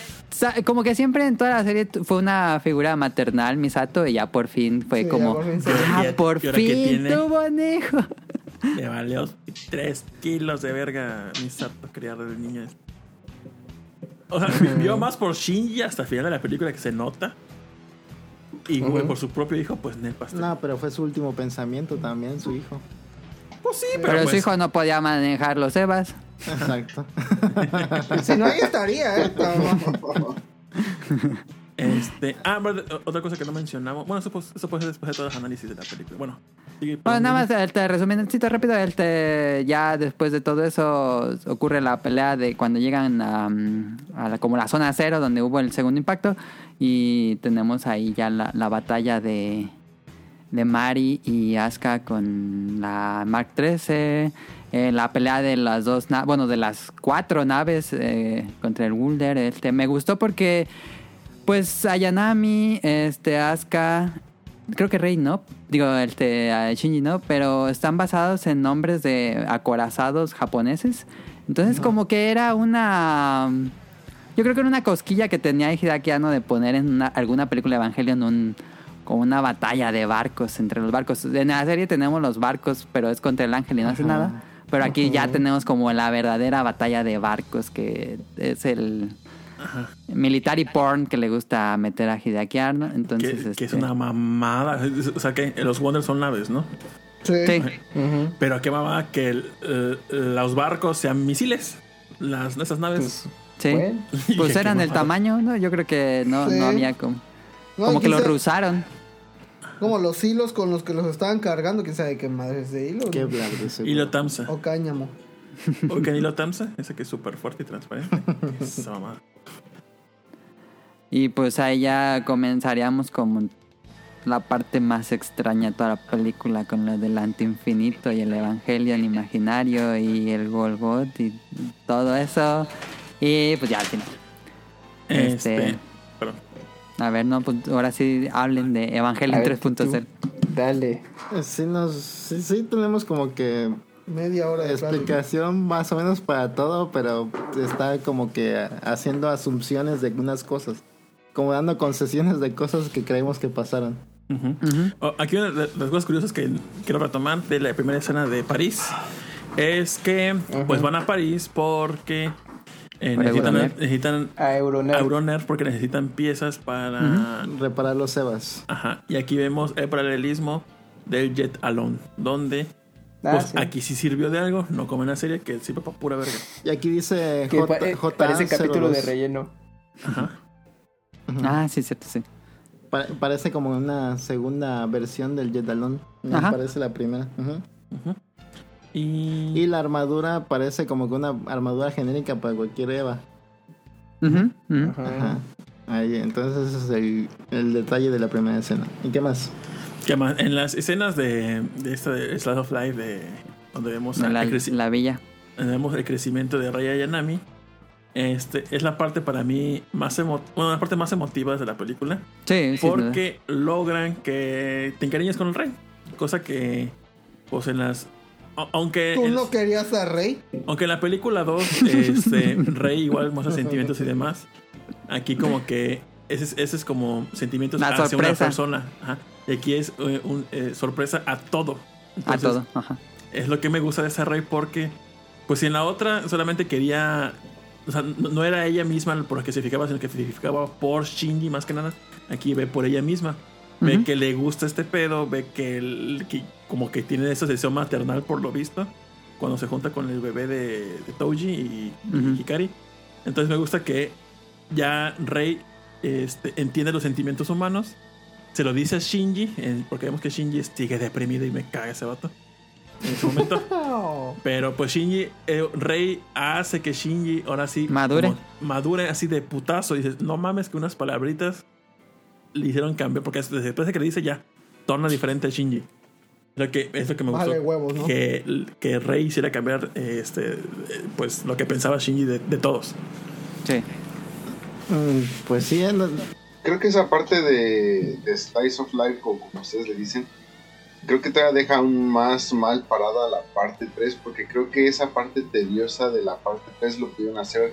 como que siempre en toda la serie fue una figura maternal Misato y ya por fin fue Sí, ya como... por fin ah, ¿Y- por y ahora qué fin tiene? tuvo un hijo. Le valió tres kilos de verga Misato criar de niña. O sea, vio más por Shinji hasta el final de la película que se nota. Y güey, por su propio hijo, pues pastel. No, pero fue su último pensamiento también, su hijo. Pues sí, pero, Pero, pues, su hijo no podía manejar los Evas. Exacto. *laughs* Si no, ahí estaría, ¿eh? *laughs* Este, ah, otra cosa que no mencionamos. Bueno, eso, eso puede ser después de todos los análisis de la película. Bueno, sigue, Bueno, nada más, este, resumiendo rápido, este, ya después de todo eso ocurre la pelea de cuando llegan a, mm, a la, como la zona cero donde hubo el segundo impacto y tenemos ahí ya la, la batalla de, de Mari y Asuka con la Mark 13, eh, la pelea de las dos, bueno, de las cuatro naves eh, contra el Wulder, este, me gustó porque pues Ayanami, este, Asuka, creo que Rey no, digo, este, Shinji no, pero están basados en nombres de acorazados japoneses. Entonces como que era una... Yo creo que era una cosquilla que tenía Hideaki Anno de poner en una- alguna película de Evangelion un, como una batalla de barcos entre los barcos. En la serie tenemos los barcos, pero es contra el ángel y no hace nada. Pero aquí ya tenemos como la verdadera batalla de barcos, que es el military porn que le gusta meter a Hideaki. Que, Entonces, que es este, una mamada. O sea, que los Wonders son naves, ¿no? Sí. Sí. Ujú. Pero qué mamada que el, eh, los barcos sean misiles. Las, esas naves. Pues, Sí. bueno. *laughs* Pues eran el tamaño, ¿no? Yo creo que no, Sí. no había como... No, como que lo quizá- rusaron. Como los hilos con los que los estaban cargando, quién sabe qué madre es de hilo. Qué ¿no? bla, de seguro. Hilo Tamsa. O cáñamo. *laughs* ¿O hilo Tamsa? Ese que es súper fuerte y transparente. *laughs* Esa mamada. Y pues ahí ya comenzaríamos como la parte más extraña de toda la película con lo del anti-infinito y el Evangelion imaginario y el Golgot y todo eso. Y pues ya al final. Este. Este- perdón. A ver, no, pues ahora sí hablen de Evangelion ver, 3.0. tú, Dale. Eh, Sí, nos, sí, sí tenemos como que Media hora de plática. explicación más o menos para todo, pero está como que haciendo asunciones de unas cosas. Como dando concesiones de cosas que creemos que pasaron. Oh, aquí una de las cosas curiosas que quiero retomar de la primera escena de París es que pues van a París porque eh, necesitan, Euroner. necesitan A Euroner. a Euroner porque necesitan piezas para Reparar los Sebas. Ajá. Y aquí vemos el paralelismo del Jet Alone, donde Ah, pues sí. aquí sí sirvió de algo, no como en la serie que sirve para pura verga. Y aquí dice Que J, pa- eh, J- parece capítulo de 02. relleno. Ajá. Ah, sí, cierto, sí. Pa- parece como una segunda versión del Jetalón. No Ajá. parece la primera. Ujú. Y, Y la armadura parece como que una armadura genérica para cualquier Eva. Ajá. Ahí, entonces ese es el, el detalle de la primera escena. ¿Y qué más? ¿Qué más? en las escenas de, de esta de Slice of Life de donde vemos, La, el, la villa. donde vemos el crecimiento de Raya Yanami. Este es la parte para mí más emo bueno, la parte más emotiva de la película. Sí, sí. porque logran que te encariñes con el rey. Cosa que, pues en las. Aunque, ¿Tú en, no querías a Rey? aunque en la película 2, este, *laughs* Rey igual muestra sentimientos y demás. Aquí, como que ese es, ese es como sentimientos La hacia sorpresa. una persona. Ajá. Y aquí es eh, un, eh, sorpresa a todo. A Entonces, todo. Ajá. es lo que me gusta de esa Rey porque, pues si en la otra solamente quería, o sea, no, no era ella misma por la que se fijaba, sino que se fijaba por Shinji más que nada. Aquí ve por ella misma. Ve Ujú. que le gusta este pedo, ve que, el- que como que tiene esa deseo maternal por lo visto, cuando se junta con el bebé de, de Touji y, y Ujú. Hikari. Entonces me gusta que ya Rey este, entiende los sentimientos humanos. Se lo dice a Shinji, porque vemos que Shinji sigue deprimido y me caga ese vato. En ese momento. *laughs* Pero pues Shinji, eh, Rey hace que Shinji ahora sí Madure. como madure así de putazo. Dices, no mames que unas palabritas le hicieron cambio. Porque después de que le dice ya, torna diferente a Shinji. Lo que, es lo que me gustó. Vale huevos, ¿no? que, que Rey hiciera cambiar eh, este, eh, pues lo que pensaba Shinji de, de todos. Sí. Mm, pues sí, Creo que esa parte de, de Slice of Life, o como ustedes le dicen, creo que todavía deja aún más mal parada la parte 3, porque creo que esa parte tediosa de la parte 3 lo pudieron hacer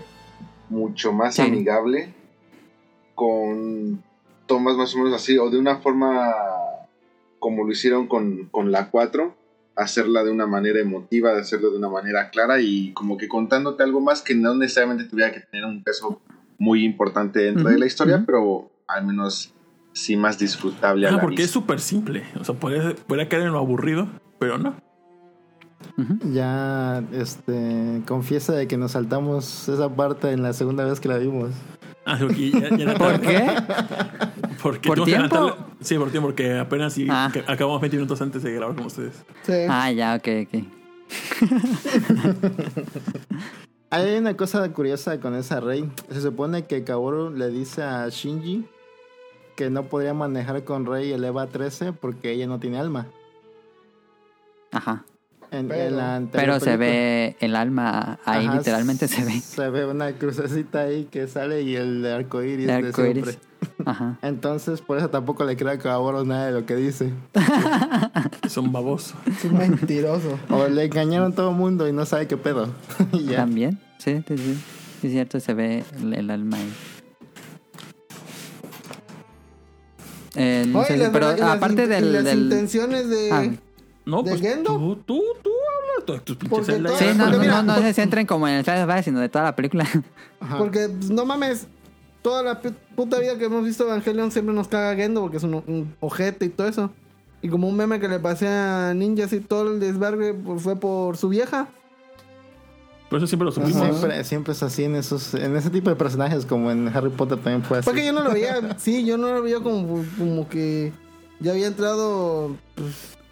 mucho más Sí. amigable, con tomas más o menos así, o de una forma como lo hicieron con, con la 4, hacerla de una manera emotiva, de hacerlo de una manera clara y como que contándote algo más que no necesariamente tuviera que tener un peso muy importante dentro de la historia, pero al menos sí más disfrutable a Ah, la porque es súper simple. O sea, podría, podría caer en lo aburrido, pero no. ya este confiesa de que nos saltamos esa parte en la segunda vez que la vimos. Ah, ok, ya- ya *laughs* ¿Por qué? Porque ¿Por tiempo? Sí, por tiempo, porque apenas sí, Ah. acabamos 20 minutos antes de grabar con ustedes. Sí. Ah, ya, ok, ok. *laughs* Hay una cosa curiosa con esa rey. Se supone que Kaoru le dice a Shinji que no podría manejar con Rey el EVA 13 porque ella no tiene alma. Ajá. En, Pero- en la anterior Pero se ve el alma ahí, Ajá, literalmente se ve. Se ve una crucecita ahí que sale y el arco iris El de arco iris. siempre. Ajá. Entonces, por eso tampoco le creo a Kaoru nada de lo que dice. *laughs* Son babosos. Es un mentiroso. O le engañaron todo el mundo y no sabe qué pedo. *laughs* y ya. También, sí, sí, sí. Es cierto, se ve el, el alma ahí. Eh, no Oye, sé, las- pero las aparte y del... las del- intenciones de... Ah, No, ¿De pues Gendo? tú, tú, tú habla. Tú, tus pinches sí, no, no, no, no se centren como en el Life, sino de toda la película. Ajá. Porque pues, no mames, toda la pu- puta vida que hemos visto Evangelion siempre nos caga Gendo porque es un, un ojete y todo eso. Y como un meme que le pasé a Ninjas y todo el desvergue pues, fue por su vieja. Por eso siempre lo supimos. Siempre, siempre es así en esos, en ese tipo de personajes, como en Harry Potter también fue así. Porque yo no lo veía, *laughs* sí, yo no lo veía como, como que ya había entrado. pues,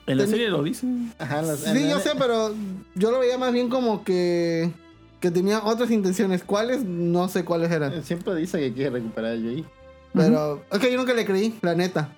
En la Ten- serie lo dicen. Ajá, en sí, en- yo sé, pero yo lo veía más bien como que, que tenía otras intenciones. ¿Cuáles? No sé cuáles eran. Siempre dice que quiere recuperar a Yui. Pero es que yo nunca le creí, la neta.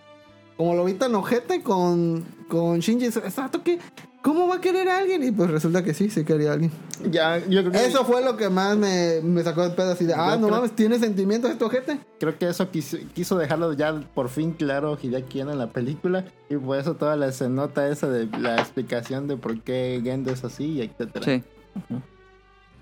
como lo vi tan ojete con, con Shinji, exacto que, ¿cómo va a querer a alguien? Y pues resulta que sí, sí quería a alguien. Ya, yo creo que, Eso fue lo que más me, me sacó de pedo así de, ah, Yo no creo- mames, ¿tiene sentimientos este ojete? creo que eso quiso, quiso dejarlo ya por fin claro Hideaki en la película. Y por eso toda la escenota esa de la explicación de por qué Gendo es así, etcétera. Sí.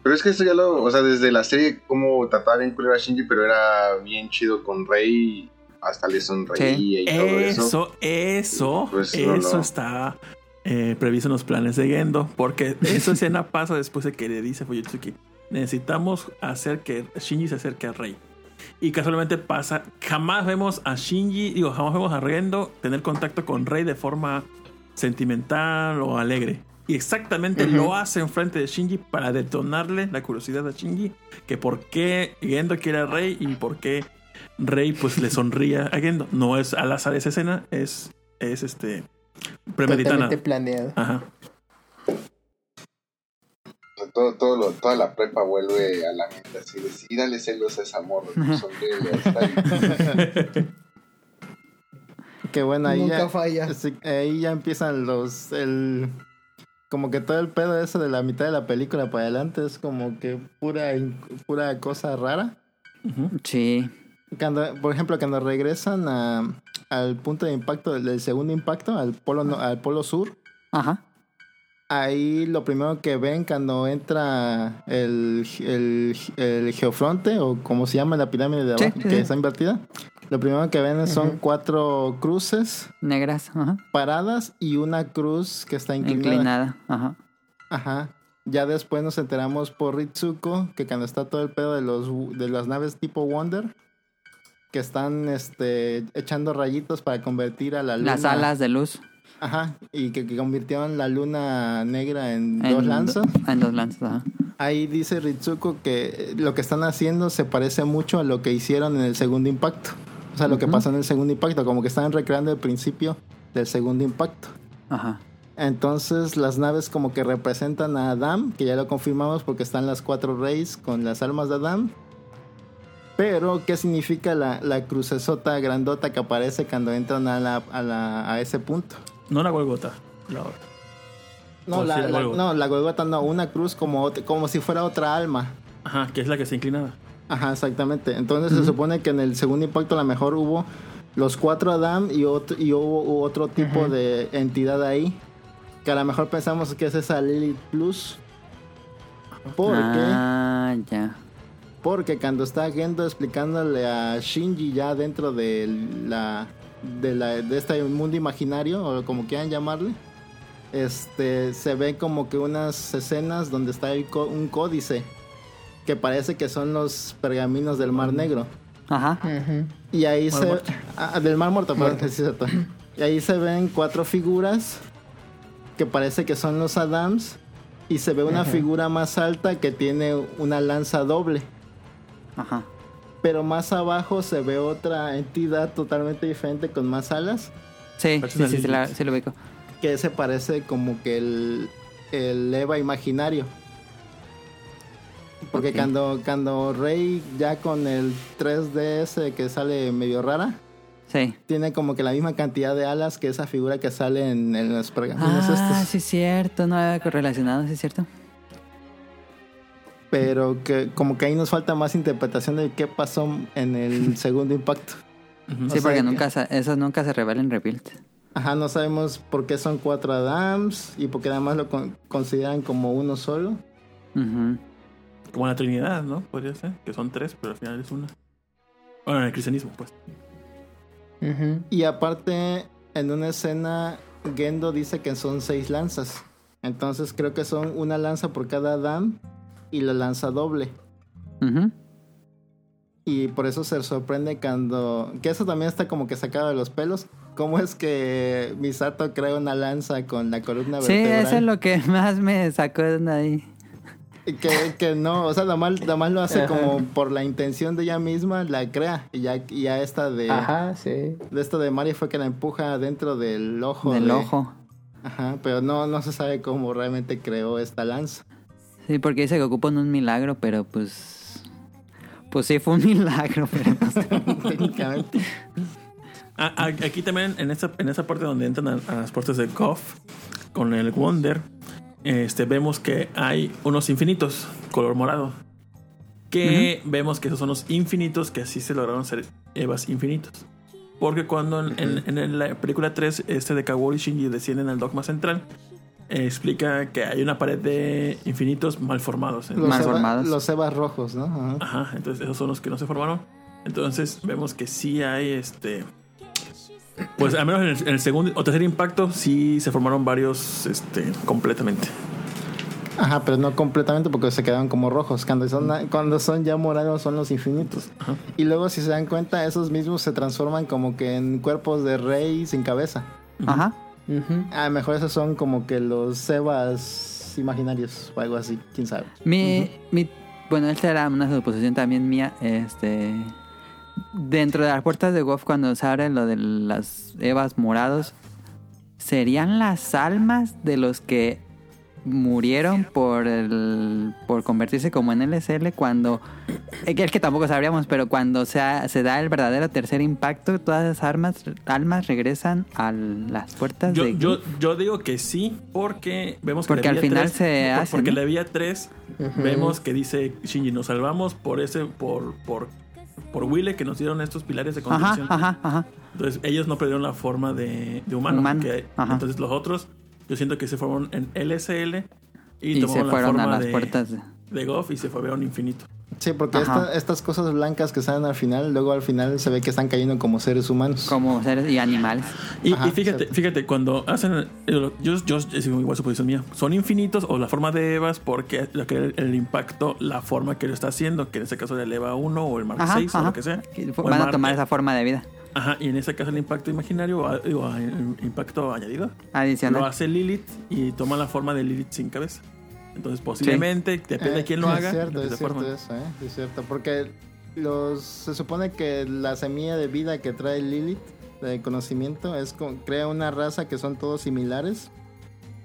Pero es que eso ya lo, o sea, desde la serie, como trataba bien culero a Shinji, pero era bien chido con Rey, hasta le sonreía y todo eso. Eso, eso, Pues, no, eso no. está eh, previsto en los planes de Gendo. Porque esa *laughs* escena pasa después de que le dice Fuyutsuki: Necesitamos hacer que Shinji se acerque a Rey. Y casualmente pasa, jamás vemos a Shinji, digo, jamás vemos a Gendo tener contacto con Rey de forma sentimental o alegre. Y exactamente lo hace enfrente de Shinji para detonarle la curiosidad a Shinji que por qué Gendo quiere a Rey y por qué Rey pues le sonría a Gendo. No es al azar esa escena, es, es este premeditada. Totalmente planeado. Ajá. Todo, todo lo- toda la prepa vuelve a la mente así de sí, dale celos a esa morra. *laughs* Que bueno, ahí Nunca ya, falla. ahí ya empiezan los. El, como que todo el pedo ese de la mitad de la película para adelante es como que pura, pura cosa rara. Sí. Cuando, por ejemplo, cuando regresan a, al punto de impacto del, segundo impacto, al polo, no- al polo sur, Ajá. ahí lo primero que ven cuando entra el, el, el geofronte, o como se llama la pirámide de Sí, abajo, sí, que sí. está invertida, lo primero que ven son cuatro cruces Negras. Ajá. paradas y una cruz que está inclinada. Inclinada. Ajá. Ajá. Ya después nos enteramos por Ritsuko que cuando está todo el pedo de los de las naves tipo Wonder que están este echando rayitos para convertir a la luna. Las alas de luz. Ajá, y que, que convirtieron la luna negra en, En dos lanzas. En dos lanzas, ajá. Ahí dice Ritsuko que lo que están haciendo se parece mucho a lo que hicieron en el segundo impacto. O sea, lo que pasó en el segundo impacto, como que están recreando el principio del segundo impacto. Ajá. Entonces las naves como que representan a Adam, que ya lo confirmamos porque están las cuatro reyes con las almas de Adam. Pero, ¿qué significa la, la crucesota grandota que aparece cuando entran a, la, a, la- a ese punto? No la Golgota. la- No, la, Golgota. no, la Golgota no, una cruz como, como si fuera otra alma. Ajá, que es la que está inclinada. Ajá, exactamente. Entonces se supone que en el segundo impacto a lo mejor hubo los cuatro Adam y otro, y hubo otro tipo de entidad ahí. Que a lo mejor pensamos que es esa Lilith Plus. Porque, Ah, ya. porque cuando está Gendo explicándole a Shinji ya dentro de la de, la, de este mundo imaginario, o como quieran llamarle, este se ven como que unas escenas donde está el un códice que parece que son los pergaminos del Mar Negro. Ajá. Ujú. Y ahí Mar se. Muerto. Ah, del Mar Muerto, perdón, sí, cierto. Y ahí se ven cuatro figuras que parece que son los Adams. Y se ve una figura más alta que tiene una lanza doble. Ajá. Pero más abajo se ve otra entidad totalmente diferente con más alas. Sí, sí, sí, sí, la- Lilith. sí lo ubico. Que se parece como que el, el Eva imaginario. Porque Ok. cuando, cuando Rey ya con el 3DS que sale medio rara. Sí. tiene como que la misma cantidad de alas que esa figura que sale en, en los pergaminos Ah, estos. sí es cierto, no había correlacionado, sí es cierto. Pero que como que ahí nos falta más interpretación de qué pasó en el *laughs* segundo impacto. Ujú. Sí, O sea porque que- nunca esos nunca se revelan en Rebuild. Ajá, no sabemos por qué son cuatro Adams y porque además lo con- consideran como uno solo. Ujú. Como la Trinidad, ¿no? Podría ser. Que son tres, pero al final es una. Bueno, en el cristianismo, pues. Y aparte, en una escena, Gendo dice que son seis lanzas. Entonces creo que son una lanza por cada Adam y la lanza doble. Y por eso se sorprende cuando... Que eso también está como que sacado de los pelos. ¿Cómo es que Misato crea una lanza con la columna Sí, vertebral? eso es lo que *laughs* más me sacó de ahí. Que, que no, o sea, nada más, nada más lo hace Ajá. como por la intención de ella misma, la crea. Y ya, y ya esta de... Ajá, sí. De esto de Mari fue que la empuja dentro del ojo. Del de- ojo. Ajá, pero no, no se sabe cómo realmente creó esta lanza. Sí, porque dice que ocupan un milagro, pero pues. Pues sí, fue un *laughs* milagro, pero no. *laughs* Técnicamente. a- a- aquí también, en esa, en esa parte donde entran a, a las puertas de Goff con el Wonder, este, vemos que hay unos infinitos, color morado. Que vemos que esos son los infinitos que así se lograron ser Evas infinitos. Porque cuando en, en- en la película 3, este de Kaworu y Shinji descienden al dogma central, eh, explica que hay una pared de infinitos mal formados. Los, Mal Eva- formados. los Evas rojos, ¿no? Ajá. Ajá, entonces esos son los que no se formaron. Entonces vemos que sí hay este. Pues al menos en el, en el segundo o tercer impacto sí se formaron varios este, completamente. Ajá, pero no completamente porque se quedaron como rojos. Cuando son, cuando son ya morados son los infinitos. Y luego si se dan cuenta, esos mismos se transforman como que en cuerpos de rey sin cabeza. Ajá. A lo mejor esos son como que los Sebas imaginarios o algo así, quién sabe. Mi, mi, bueno, esta era una suposición también mía. Este, dentro de las puertas de Goff, cuando se abre lo de las Evas morados, ¿serían las almas de los que murieron por el, por convertirse como en LSL cuando es que, es que tampoco sabríamos pero cuando se, ha- se da el verdadero tercer impacto todas esas armas almas regresan a las puertas Yo, de yo, yo digo que sí, porque vemos que Porque al final se hace, Porque ¿no? la vía 3 vemos que dice Shinji, nos salvamos por ese, por, por, por Wille que nos dieron estos pilares de construcción. ajá ajá Entonces ellos no perdieron la forma de, de humano. Humano, que- ajá. entonces los otros, yo siento que se formaron en LSL y, y, se tomaron la fueron a forma las de, puertas de- de Goff y se fueron infinito. Sí, porque esta- estas cosas blancas que salen al final, luego al final se ve que están cayendo como seres humanos. como seres y animales Y, Ajá, y fíjate, cierto. fíjate, cuando hacen. Yo, yo, yo- es igual suposición mía. Son infinitos o la forma de Evas porque lo que el, el impacto, la forma que lo está haciendo, que en este caso el Eva 1 o el Mark ajá, 6 o lo que sea. Van a tomar esa forma de vida Ajá, y en ese caso el impacto imaginario o, impacto añadido lo adicional hace Lilith y toma la forma de Lilith sin cabeza. Entonces, posiblemente, depende de Eh, quién lo haga. Es cierto, es cierto eso, ¿eh? Es cierto, porque los, se supone que la semilla de vida que trae Lilith, de conocimiento, es con- crea una raza que son todos similares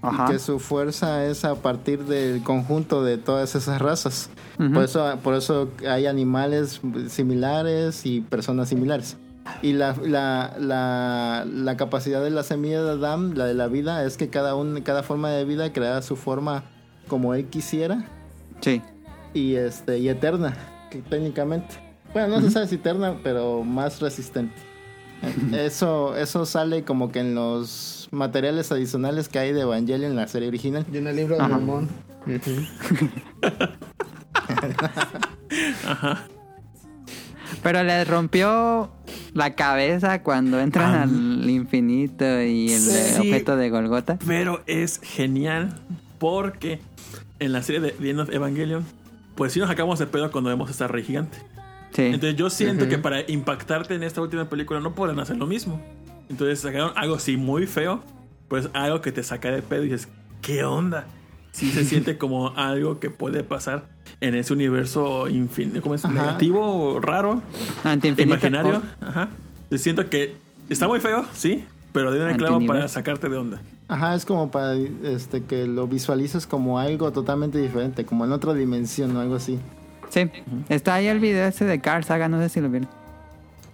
ajá y que su fuerza es a partir del conjunto de todas esas razas. Ujú. Por eso, por eso hay animales similares y personas similares. Y la, la, la, la capacidad de la semilla de Adam, la de la vida, es que cada, un, cada forma de vida crea su forma como él quisiera sí y este y eterna que técnicamente bueno no se sabe si eterna pero más resistente *laughs* eso eso sale como que en los materiales adicionales que hay de Evangelion en la serie original Y en el libro de Ajá. Mormón. *laughs* Pero les rompió la cabeza cuando entran Ah. al infinito y el Sí. objeto de Golgota. Pero es genial porque en la serie de The End of Evangelion, pues sí nos sacamos de pedo cuando vemos esta rey gigante. Sí. Entonces yo siento que para impactarte en esta última película no podrán hacer lo mismo. Entonces sacaron algo así muy feo, pues algo que te saca de pedo y dices, ¿qué onda? Sí se *laughs* siente como algo que puede pasar en ese universo infinito, ¿cómo es? Ajá. Negativo, raro, imaginario. Ajá. Yo siento que está muy feo, sí, pero de el clavo para sacarte de onda. Ajá es como para este que lo visualices como algo totalmente diferente como en otra dimensión o algo así Sí. Está ahí el video ese de Carl Sagan, no sé si lo vieron.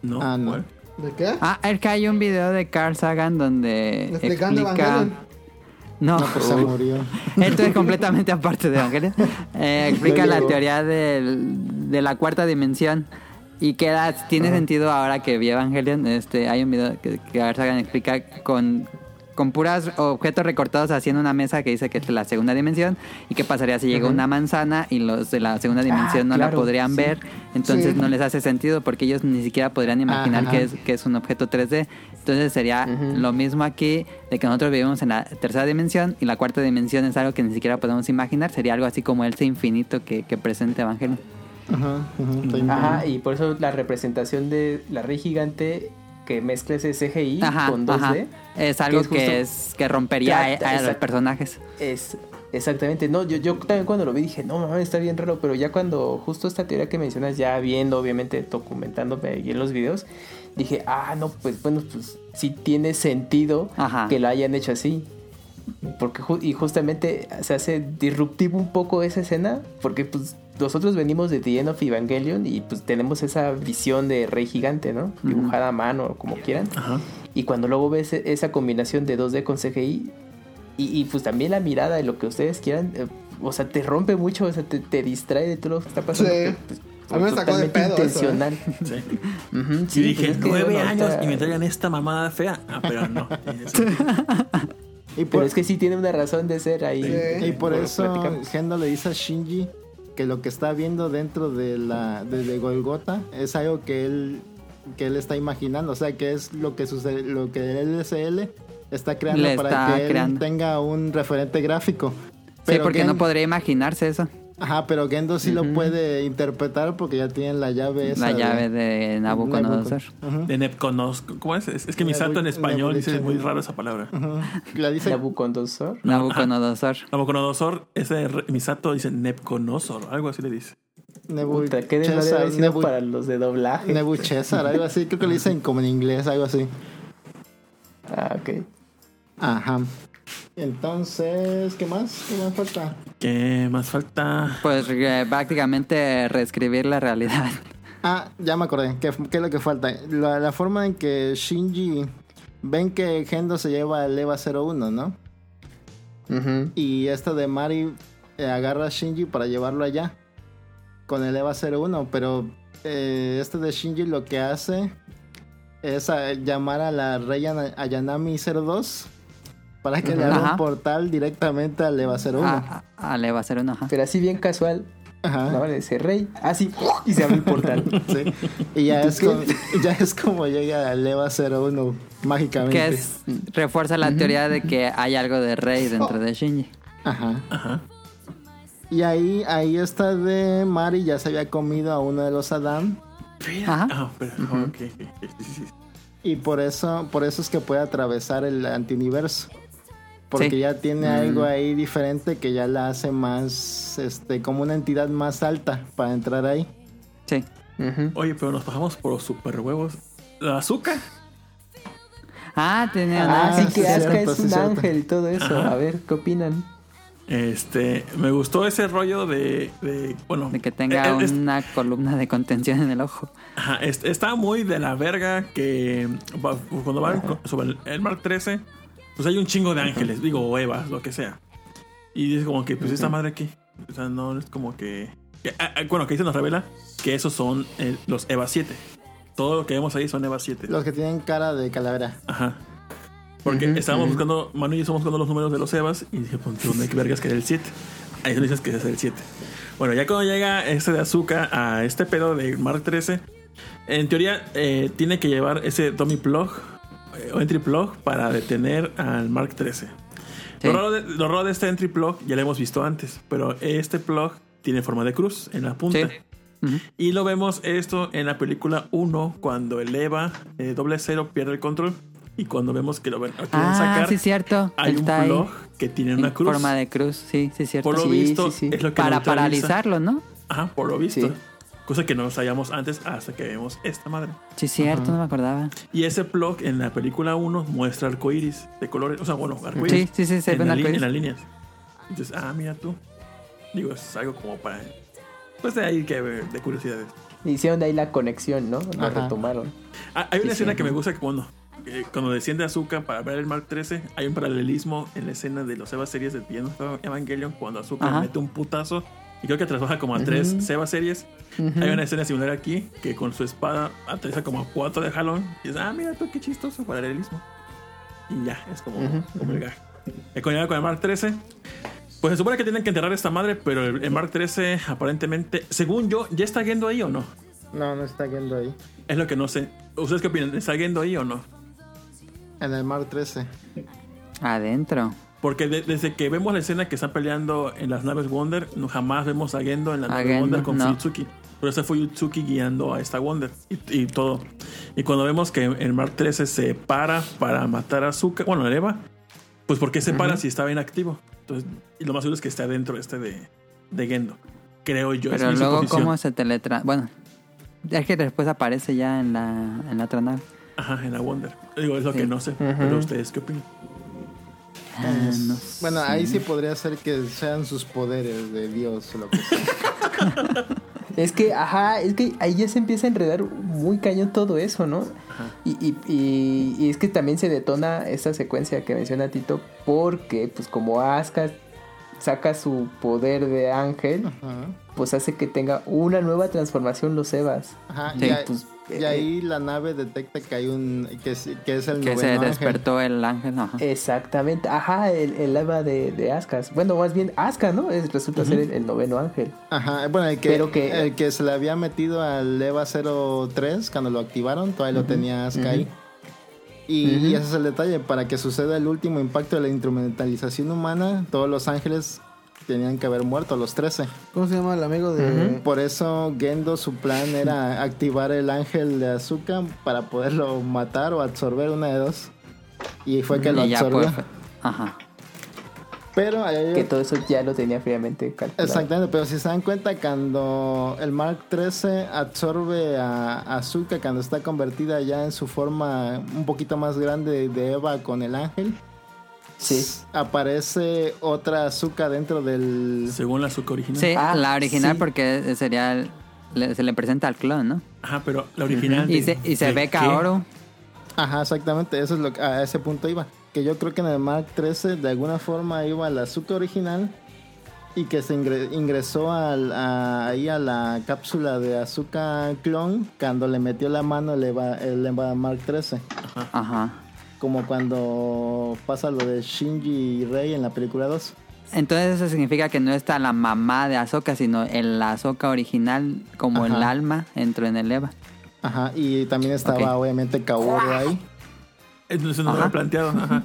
No, Ah, no. ¿cuál? ¿De qué? Ah, es que hay un video de Carl Sagan donde Explicando explica... Evangelion. No, no pues se murió *laughs* esto es completamente aparte de Evangelion. *laughs* Eh, explica la teoría del- de la cuarta dimensión. Y queda, tiene sentido ahora que vi Evangelion. Este, hay un video que, que Carl Sagan explica con, con puros objetos recortados haciendo una mesa que dice que es la segunda dimensión. Y qué pasaría si llega una manzana y los de la segunda dimensión no la podrían sí. ver. Entonces Sí. no les hace sentido porque ellos ni siquiera podrían imaginar que es, que es un objeto 3D. Entonces sería lo mismo aquí de que nosotros vivimos en la tercera dimensión y la cuarta dimensión es algo que ni siquiera podemos imaginar. Sería algo así como el ese infinito que, que presenta Evangelio. ajá. Ajá, y por eso la representación de la rey gigante que mezcla ese CGI Ajá, con 2D ajá. Es algo es que, es que rompería a- a, los personajes. es exactamente. No, yo, yo también cuando lo vi dije, no mames, está bien raro, pero ya cuando justo esta teoría que mencionas, ya viendo, obviamente, documentándome ahí en los videos, dije, ah, no, pues bueno, pues sí tiene sentido Ajá. que lo hayan hecho así. Porque ju- y justamente se hace disruptivo un poco esa escena, porque pues nosotros venimos de The End of Evangelion y pues tenemos esa visión de rey gigante, ¿no? Dibujada a mano, como quieran. Ajá. Y cuando luego ves e- esa combinación de 2D con CGI y, y, pues también la mirada de lo que ustedes quieran, eh, o sea, te rompe mucho, o sea, te, te distrae de todo lo que está pasando. Sí. que, pues, A mí me sacó de pedo eso, ¿eh? intencional. Sí. *laughs* Sí, dije, pues es que, nueve bueno, años y me traigan esta mamada fea. Ah, pero no. *laughs* Pero es que sí tiene una razón de ser ahí. Sí. y por eso. Gendo le dice a Shinji que lo que está viendo dentro de la de, de Golgota es algo que él que él está imaginando, o sea, que es lo que sucede, lo que el LSL está creando para que él tenga un referente gráfico. Sí, porque no podría imaginarse eso. Ajá, pero Gendo sí lo puede interpretar porque ya tiene la llave esa La llave de Nabucodonosor. De. ¿Cómo es? Es, es que mi salto en español dice muy raro esa palabra. La dice Nabucodonosor. Nabucodonosor. Nabucodonosor, ese re- Misato dice Nepconosor, algo así le dice. Qué Nebuchadnezzar, ha sido Nebu- para los de doblaje. Nebuchadnezzar, algo así, creo que le dicen como en inglés, algo así. Ah, ok. Ajá. Entonces, ¿qué más? ¿Qué más falta? ¿Qué más falta? Pues eh, prácticamente reescribir la realidad. *laughs* Ah, ya me acordé. ¿Qué, qué es lo que falta? La, la forma en que Shinji ven que Gendo se lleva el EVA 01, ¿no? Ujú. Y esta de Mari eh, agarra a Shinji para llevarlo allá con el EVA 01, pero eh, este de Shinji lo que hace es a- llamar a la rey Ana- Ayanami 02 para que le abra Ajá. un portal directamente al EVA 01. Ah, ah, le va a hacer uno, ajá. Pero así bien casual. Ajá. Dice rey. Así. y se abre el portal. *laughs* Sí. Y ya es, como, *laughs* ya es como llega al EVA 01 mágicamente. Que es, refuerza la teoría de que hay algo de rey dentro de Shinji. Ajá. Ajá. Y ahí, ahí está de Mari, ya se había comido a uno de los Adam. Ajá. Ah, pero, ok, ok, ok, sí, sí, sí. Y por eso, por eso es que puede atravesar el antiniverso. Porque Sí. ya tiene algo ahí diferente que ya la hace más, este, como una entidad más alta para entrar ahí. Sí. Oye, pero nos pasamos por los super huevos. ¿La azúcar? Ah, tenía Ah, sí que Asuka es un cierto. ángel y todo eso. Ajá. A ver, ¿qué opinan? Este, me gustó ese rollo de, de bueno, de que tenga eh, es- una columna de contención en el ojo. ajá, es- está muy de la verga que va- cuando van sobre el, el Mark 13, pues hay un chingo de ángeles, digo, o Evas, lo que sea. Y dice como que, pues esta madre aquí, o sea, no es como que, que- ah, ah, bueno, que ahí se nos revela que esos son eh, los Eva 7. Todo lo que vemos ahí son Eva 7. Los que tienen cara de calavera. Ajá. Porque estábamos buscando, Manu y yo estábamos buscando los números de los Evas y dije, pues, ¿dónde qué vergas que era el 7? Ahí dices que es el 7. Bueno, ya cuando llega este de azúcar a este pedo de Mark 13, en teoría eh, tiene que llevar ese dummy plug entry plug para detener al Mark 13. Sí. Lo, raro de, lo raro de este entry plug ya lo hemos visto antes, pero este plug tiene forma de cruz en la punta. Sí. Y lo vemos esto en la película 1, cuando el Eva eh, doble cero pierde el control. Y cuando vemos que lo ven- lo quieren Ah, sacar, sí, cierto. hay un Está plug que tiene una cruz. forma de cruz, sí, sí, cierto. Por lo Sí, visto, sí, sí. es lo que Para neutraliza- paralizarlo, ¿no? Ajá, por lo visto. Cosa que no sabíamos antes hasta que vemos esta madre. Sí, cierto, no me acordaba. Y ese plug en la película 1 muestra arcoiris de colores. O sea, bueno, arcoiris. Sí, sí, sí, se en, ve un la li- arcoíris. en las líneas. Entonces, ah, mira tú. Digo, es algo como para. Pues de ahí que de curiosidades. Hicieron de ahí la conexión, ¿no? Lo Ajá. Ah, retomaron. hay una Sí, escena sí. que me gusta que cuando, eh, cuando desciende Azúcar para ver el Mark 13, hay un paralelismo en la escena de los Seba series de Beyond Evangelion cuando Azúcar mete un putazo y creo que trabaja como a tres Seba series. Hay una escena similar aquí que con su espada atraviesa como a cuatro de jalón y dices, ah, mira tú qué chistoso paralelismo. Y ya, es como, Ujú, como el gag. Con, con el Mark 13, pues se supone que tienen que enterrar esta madre, pero el, el Mark 13 aparentemente, según yo, ¿ya está yendo ahí o no? No, no está yendo ahí. Es lo que no sé. ¿Ustedes qué opinan? ¿Está yendo ahí o no? En el Mar 13. Adentro. Porque de- desde que vemos la escena que están peleando en las naves Wonder, no jamás vemos a Gendo en la nave Wonder con no. Fuyutsuki. Pero ese fue Yutsuki guiando a esta Wonder y, y todo. Y cuando vemos que el Mark 13 se para para matar a Zuka, bueno, a Eva, pues ¿por qué se para si estaba inactivo? Entonces, y lo más seguro es que esté adentro este de, de Gendo. Creo yo. Pero luego. ¿cómo se teletra... Bueno, es que después aparece ya en la, en la otra nave. Ajá, en la Wonder. Digo, es lo Sí. que no sé. Pero ustedes qué opinan. Bueno, ahí sí podría ser que sean sus poderes de Dios lo que sea. Es que, ajá, es que ahí ya se empieza a enredar muy cañón todo eso, ¿no? Y, y, y, y es que también se detona esta secuencia que menciona Tito porque, pues como Asuka saca su poder de ángel, Ajá. pues hace que tenga una nueva transformación los Evas. Ajá. Sí, y, pues, y ahí la nave detecta que hay un. que es, que es el Que se ángel. despertó el ángel. Ajá. Exactamente, ajá, el, el Eva de, de Asuka. Bueno, más bien Asuka, ¿no? Es, resulta ser el, el noveno ángel. Ajá, bueno, el que, Pero que- el que se le había metido al EVA 03 cuando lo activaron, todavía lo tenía Asuka ahí. Y ese es el detalle, para que suceda el último impacto de la instrumentalización humana, todos los ángeles tenían que haber muerto, los 13. ¿Cómo se llama el amigo de.? Por eso Gendo su plan era activar el ángel de Azuka para poderlo matar o absorber una de dos. Y fue que lo Y absorbió. Ajá. Pero ahí- Que todo eso ya lo tenía fríamente calculado. Exactamente, pero si se dan cuenta, cuando el Mark 13 absorbe a a Azuka, cuando está convertida ya en su forma un poquito más grande de Eva con el ángel, Sí. aparece otra Azuka dentro del. Según la azúcar original. Sí, Ah, la original sí. porque sería... el- le- se le presenta al clon, ¿no? Ajá, pero la original. Y de- se, y se ve? Kaoru. Ajá, exactamente, eso es lo que, a ese punto iba. Que yo creo que en el Mark 13 de alguna forma iba la Azuka original y que se ingre- ingresó al- a- ahí a la cápsula de Azuka clon cuando le metió la mano el Eva, el Eva Mark 13. Ajá. Como cuando pasa lo de Shinji y Rei en la película 2. Entonces eso significa que no está la mamá de Ahsoka, sino el Ahsoka original como el alma entró en el Eva. Ajá, y también estaba obviamente Kaoru ahí. Eso no lo Ajá. había planteado. Ajá.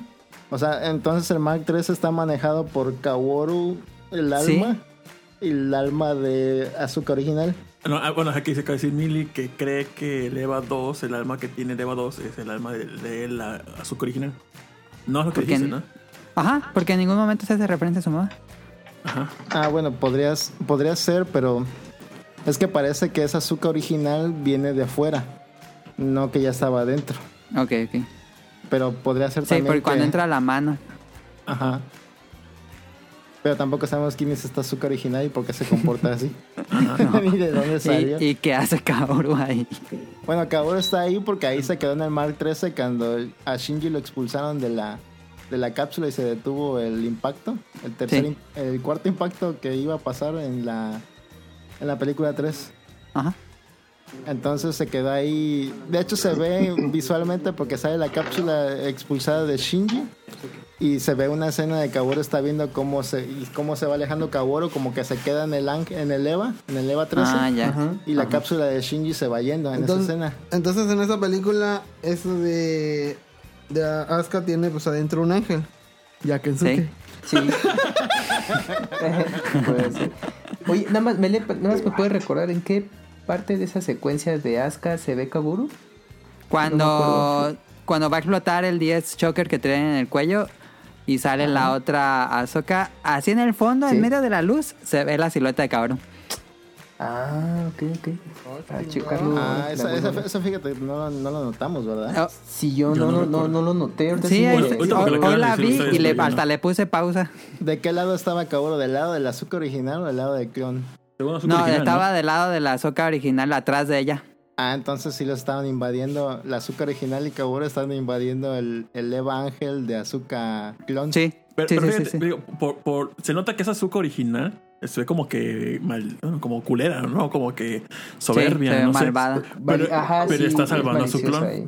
O sea, entonces el Mark 13 está manejado por Kaworu, el alma, Sí. y el alma de Azuka original. No, ah, bueno, aquí se acaba de decir Mili que cree que el EVA 2, el alma que tiene el EVA 2, es el alma de, de la azúcar original. No es lo que Porque dice, en- ¿no? Ajá, porque en ningún momento se hace referencia a su mamá. Ajá. Ah, bueno, podrías, podría ser, pero es que parece que esa azúcar original viene de afuera, no que ya estaba adentro. Ok, ok. Pero podría ser Sí, también porque cuando entra la mano. Ajá. Pero tampoco sabemos quién es esta azúcar original y por qué se comporta así. *laughs* *laughs* Ni de dónde salió. ¿Y, y qué hace Kaoru ahí? Bueno, Kaworu está ahí porque ahí se quedó en el Mark 13 cuando a Shinji lo expulsaron de la, de la cápsula y se detuvo el impacto. El tercer, Sí. el cuarto impacto que iba a pasar en la, en la película 3. Ajá. Entonces se quedó ahí. De hecho, se ve visualmente porque sale la cápsula expulsada de Shinji. Y se ve una escena de Kaworu está viendo cómo se, y cómo se va alejando Kaworu, como que se queda en el, en el EVA, en el EVA 13. Ah, ya. Ajá. Y la Ajá. cápsula de Shinji se va yendo en Entonces, esa escena. entonces en esa película, eso de. De Asuka tiene pues adentro un ángel. Ya que Sí. *laughs* Sí. Puede ser. Oye, nada más, me, le- nada más me puedes recordar en qué parte de esa secuencia de Asuka se ve me Cuando, cuando va a explotar el 10 choker que traen en el cuello y sale la otra Ahsoka, así en el fondo, Sí. en medio de la luz, se ve la silueta de Kaoru. Ah, ok, ok. A checarlo. Ah, esa, esa, esa fíjate, no, no lo notamos, ¿verdad? Oh, Si yo, Yo no, no no, no, lo noté. sí, porque lo hoy, la vi y le, hasta le puse pausa. ¿De qué lado estaba Kaworu? ¿Del lado del azúcar original o del lado del clon? Azúcar No, original, estaba del lado de la Ahsoka original, atrás de ella. Ah, entonces sí lo estaban invadiendo. La azúcar original y Kaworu estaban invadiendo el, el Eva Ángel de azúcar clon. Sí, Pero, sí, pero sí, fíjate, sí, sí. digo, por, por- se nota que esa azúcar original se ve como que mal, como culera, ¿no? Como que soberbia, no sé. malvada. Pero, Ajá, pero sí, está es salvando a su clon. ahí.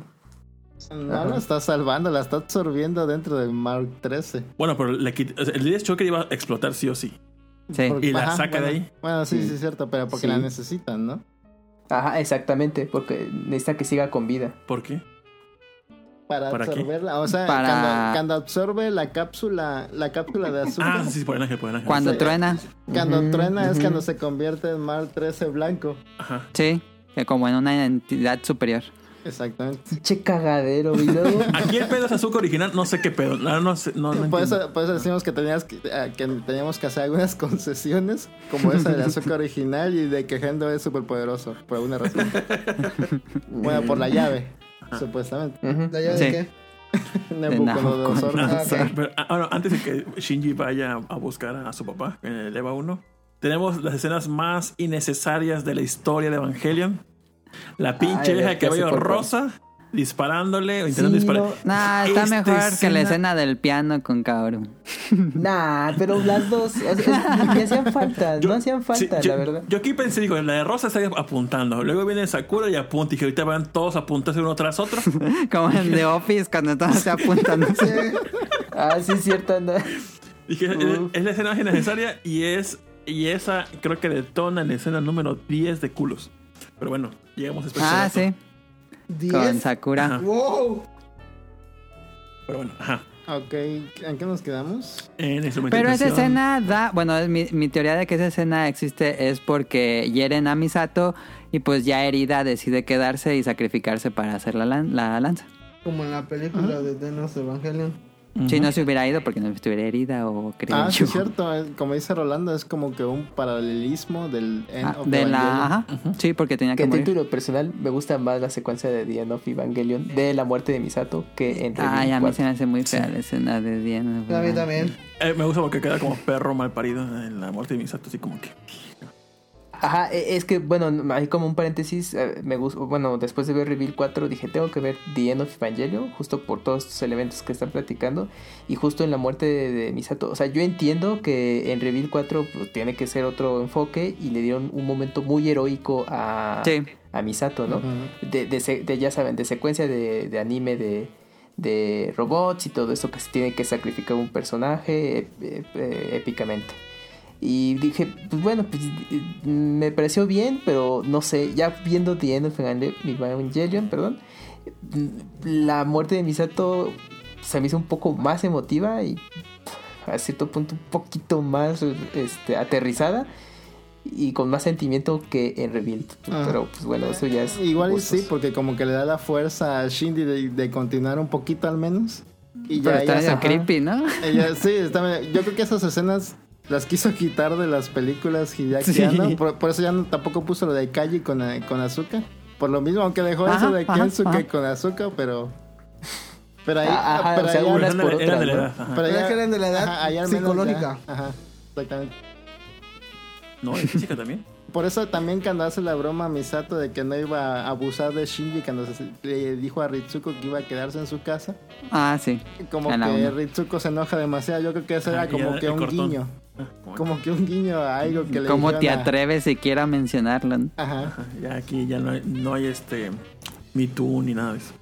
No Ajá. la está salvando, la está absorbiendo dentro del Mark 13. Bueno, pero le quit- o sea, el 10 choker iba a explotar sí o sí. Sí. Porque- Y la saca de ahí. Bueno, sí, Sí. sí, es cierto, pero porque Sí. la necesitan, ¿no? Ajá, exactamente, porque necesita que siga con vida. ¿Por qué? Para, ¿Para qué? absorberla. O sea, Para- cuando, cuando absorbe la cápsula, la cápsula de azúcar. Ah, sí, sí, por el ángel, por el ángel. Cuando Sí. truena, Cuando truena es cuando se convierte en Mark 13 blanco. Ajá. sí, que como en una entidad superior. Exactamente. *laughs* Che cagadero, y luego. *laughs* Aquí el pedo es azúcar original, no sé qué pedo. No, no sé, no, no por, eso, por eso decimos que, tenías que, eh, que teníamos que hacer algunas *laughs* concesiones, como esa del azúcar original y de que Gendo es súper poderoso, por alguna razón. bueno, por la llave, supuestamente. Ujú. ¿La llave Sí. de qué? Nabucodonosor. Ah, ok. Pero, ah, bueno, antes de que Shinji vaya a buscar a su papá en el EVA 1, tenemos las escenas más innecesarias de la historia de Evangelion. La pinche Ay, vieja de cabello rosa disparándole o intentando Sí, disparar. no. Nah, está Esta mejor que la escena- del piano con Kaoru. *laughs* Nah, pero las dos o sea, ni hacían falta, *laughs* Yo- no hacían falta, sí, yo, la verdad. Yo aquí pensé, digo, la de Rosa está apuntando. Luego viene Sakura y apunta. Y que ahorita van todos a apuntarse uno tras otro. *laughs* Como en The Office cuando todos se apuntan. Ah, sí, es cierto. no. Dije, es, es la escena más innecesaria y es y esa creo que detona en la escena número 10 de culos. Pero bueno, llegamos después. a Ah, sí. Con Sakura. Ajá. ¡Wow! Pero bueno, ajá. Ok, ¿en qué nos quedamos? En Pero esa escena da, bueno, es mi, mi teoría de que esa escena existe es porque hieren a Misato y pues ya herida decide quedarse y sacrificarse para hacer la, lan- la lanza. Como en la película de Denos Evangelion. Si no se hubiera ido porque no estuviera herida o creo Ah, sí, yo. es cierto. eh, Como dice Rolando, es como que un paralelismo del End Ah, of the de la, Evangelion. ajá. Sí, porque tenía Que que en morir. título personal me gusta más la secuencia de The End of Evangelion de la muerte de Misato que en Ay, Reveal a mí 4. se me hace muy fea la escena de Diana. A mí también. Eh, me gusta porque queda como perro mal parido en la muerte de Misato, así como que. Ajá, e- es que, bueno, hay como un paréntesis, eh, me gusta, bueno, después de ver Reveal 4 dije, tengo que ver The End of Evangelion, justo por todos estos elementos que están platicando, y justo en la muerte de, de Misato, o sea, yo entiendo que en Reveal 4 pues, tiene que ser otro enfoque, y le dieron un momento muy heroico a, Sí. a Misato, ¿no? De, de de, ya saben, de secuencia de, anime de, de robots y todo eso que se tiene que sacrificar un personaje eh, épicamente. Y dije, pues bueno, pues me pareció bien, pero no sé, ya viendo The End of Evangel- Evangelion, perdón, la muerte de Misato se me hizo un poco más emotiva y a cierto punto un poquito más este, aterrizada y con más sentimiento que en Revealed. Ah. Pero pues bueno, eso ya es. Igual gustos. sí, porque como que le da la fuerza a Shindy de, de continuar un poquito al menos. Y Pero ya está ella medio se- creepy, ¿no? ella- sí, está yo creo que esas escenas las quiso quitar de las películas Hideaki Sí. Anno, por, por eso ya no- tampoco puso lo de Kaji con, eh, con Azúcar. Por lo mismo, aunque dejó Ajá, eso de ajá, Kensuke ajá. con Azúcar, pero... Pero ahí... Ah, ajá, pero o sea, ahí- unas Eran por de, eran de otras, la ¿no? edad. ajá. pero es que eran de la edad menos psicológica. ya- ajá, exactamente. No, de física también. Por eso también cuando hace la broma a Misato de que no iba a abusar de Shinji cuando se- le dijo a Ritsuko que iba a quedarse en su casa, Ah, sí. como que uno. Ritsuko se enoja demasiado. Yo creo que eso era Ah, como que un cortón. guiño. Como que un guiño a algo que le ¿Cómo te dijeron a- atreves siquiera a mencionarlo? no? Ajá. Ajá, Ya aquí ya no hay, no hay este Me Too ni nada de eso.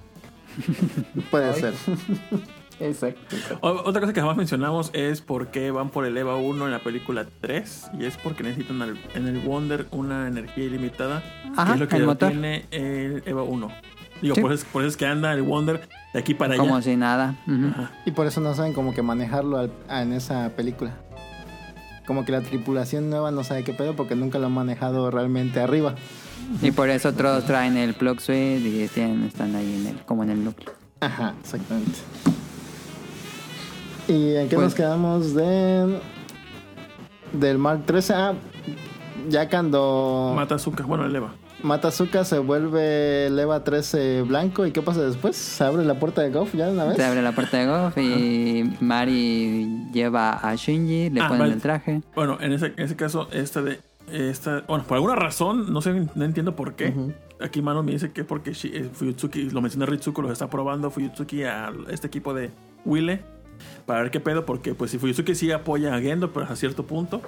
Puede ser. *laughs* Exacto. O- otra cosa que jamás mencionamos es por qué van por el EVA 1 en la película 3 y es porque necesitan al- en el Wonder una energía ilimitada Ajá, que es lo que el motor. tiene el EVA 1. Digo, Sí. por, eso, por eso es que anda el Wonder de aquí para Como allá. si nada. Ujú. Ajá. Y por eso no saben como que manejarlo al- en esa película. Como que la tripulación nueva no sabe qué pedo porque nunca lo han manejado realmente arriba. Y por eso otros traen el plug suite y tienen, están ahí en el, como en el núcleo. Ajá, exactamente. ¿Y en qué Pues- nos quedamos de del Mark 13? Ah, ya cuando Mata azúcar, bueno, el EVA. mata Zuka se vuelve el EVA 13 blanco y qué pasa después? Se abre la puerta de Goff ya de una vez. Se abre la puerta de Goff y Mari lleva a Shinji, le Ah, ponen vale. el traje. Bueno, en ese, en ese caso, esta de. Esta, bueno, por alguna razón, no sé, no entiendo por qué. Aquí Mano me dice que es porque eh, Fuyutsuki, lo menciona Ritsuko, los está probando Fuyutsuki a este equipo de Wille para ver qué pedo, porque pues si Fuyutsuki sí apoya a Gendo, pero a cierto punto.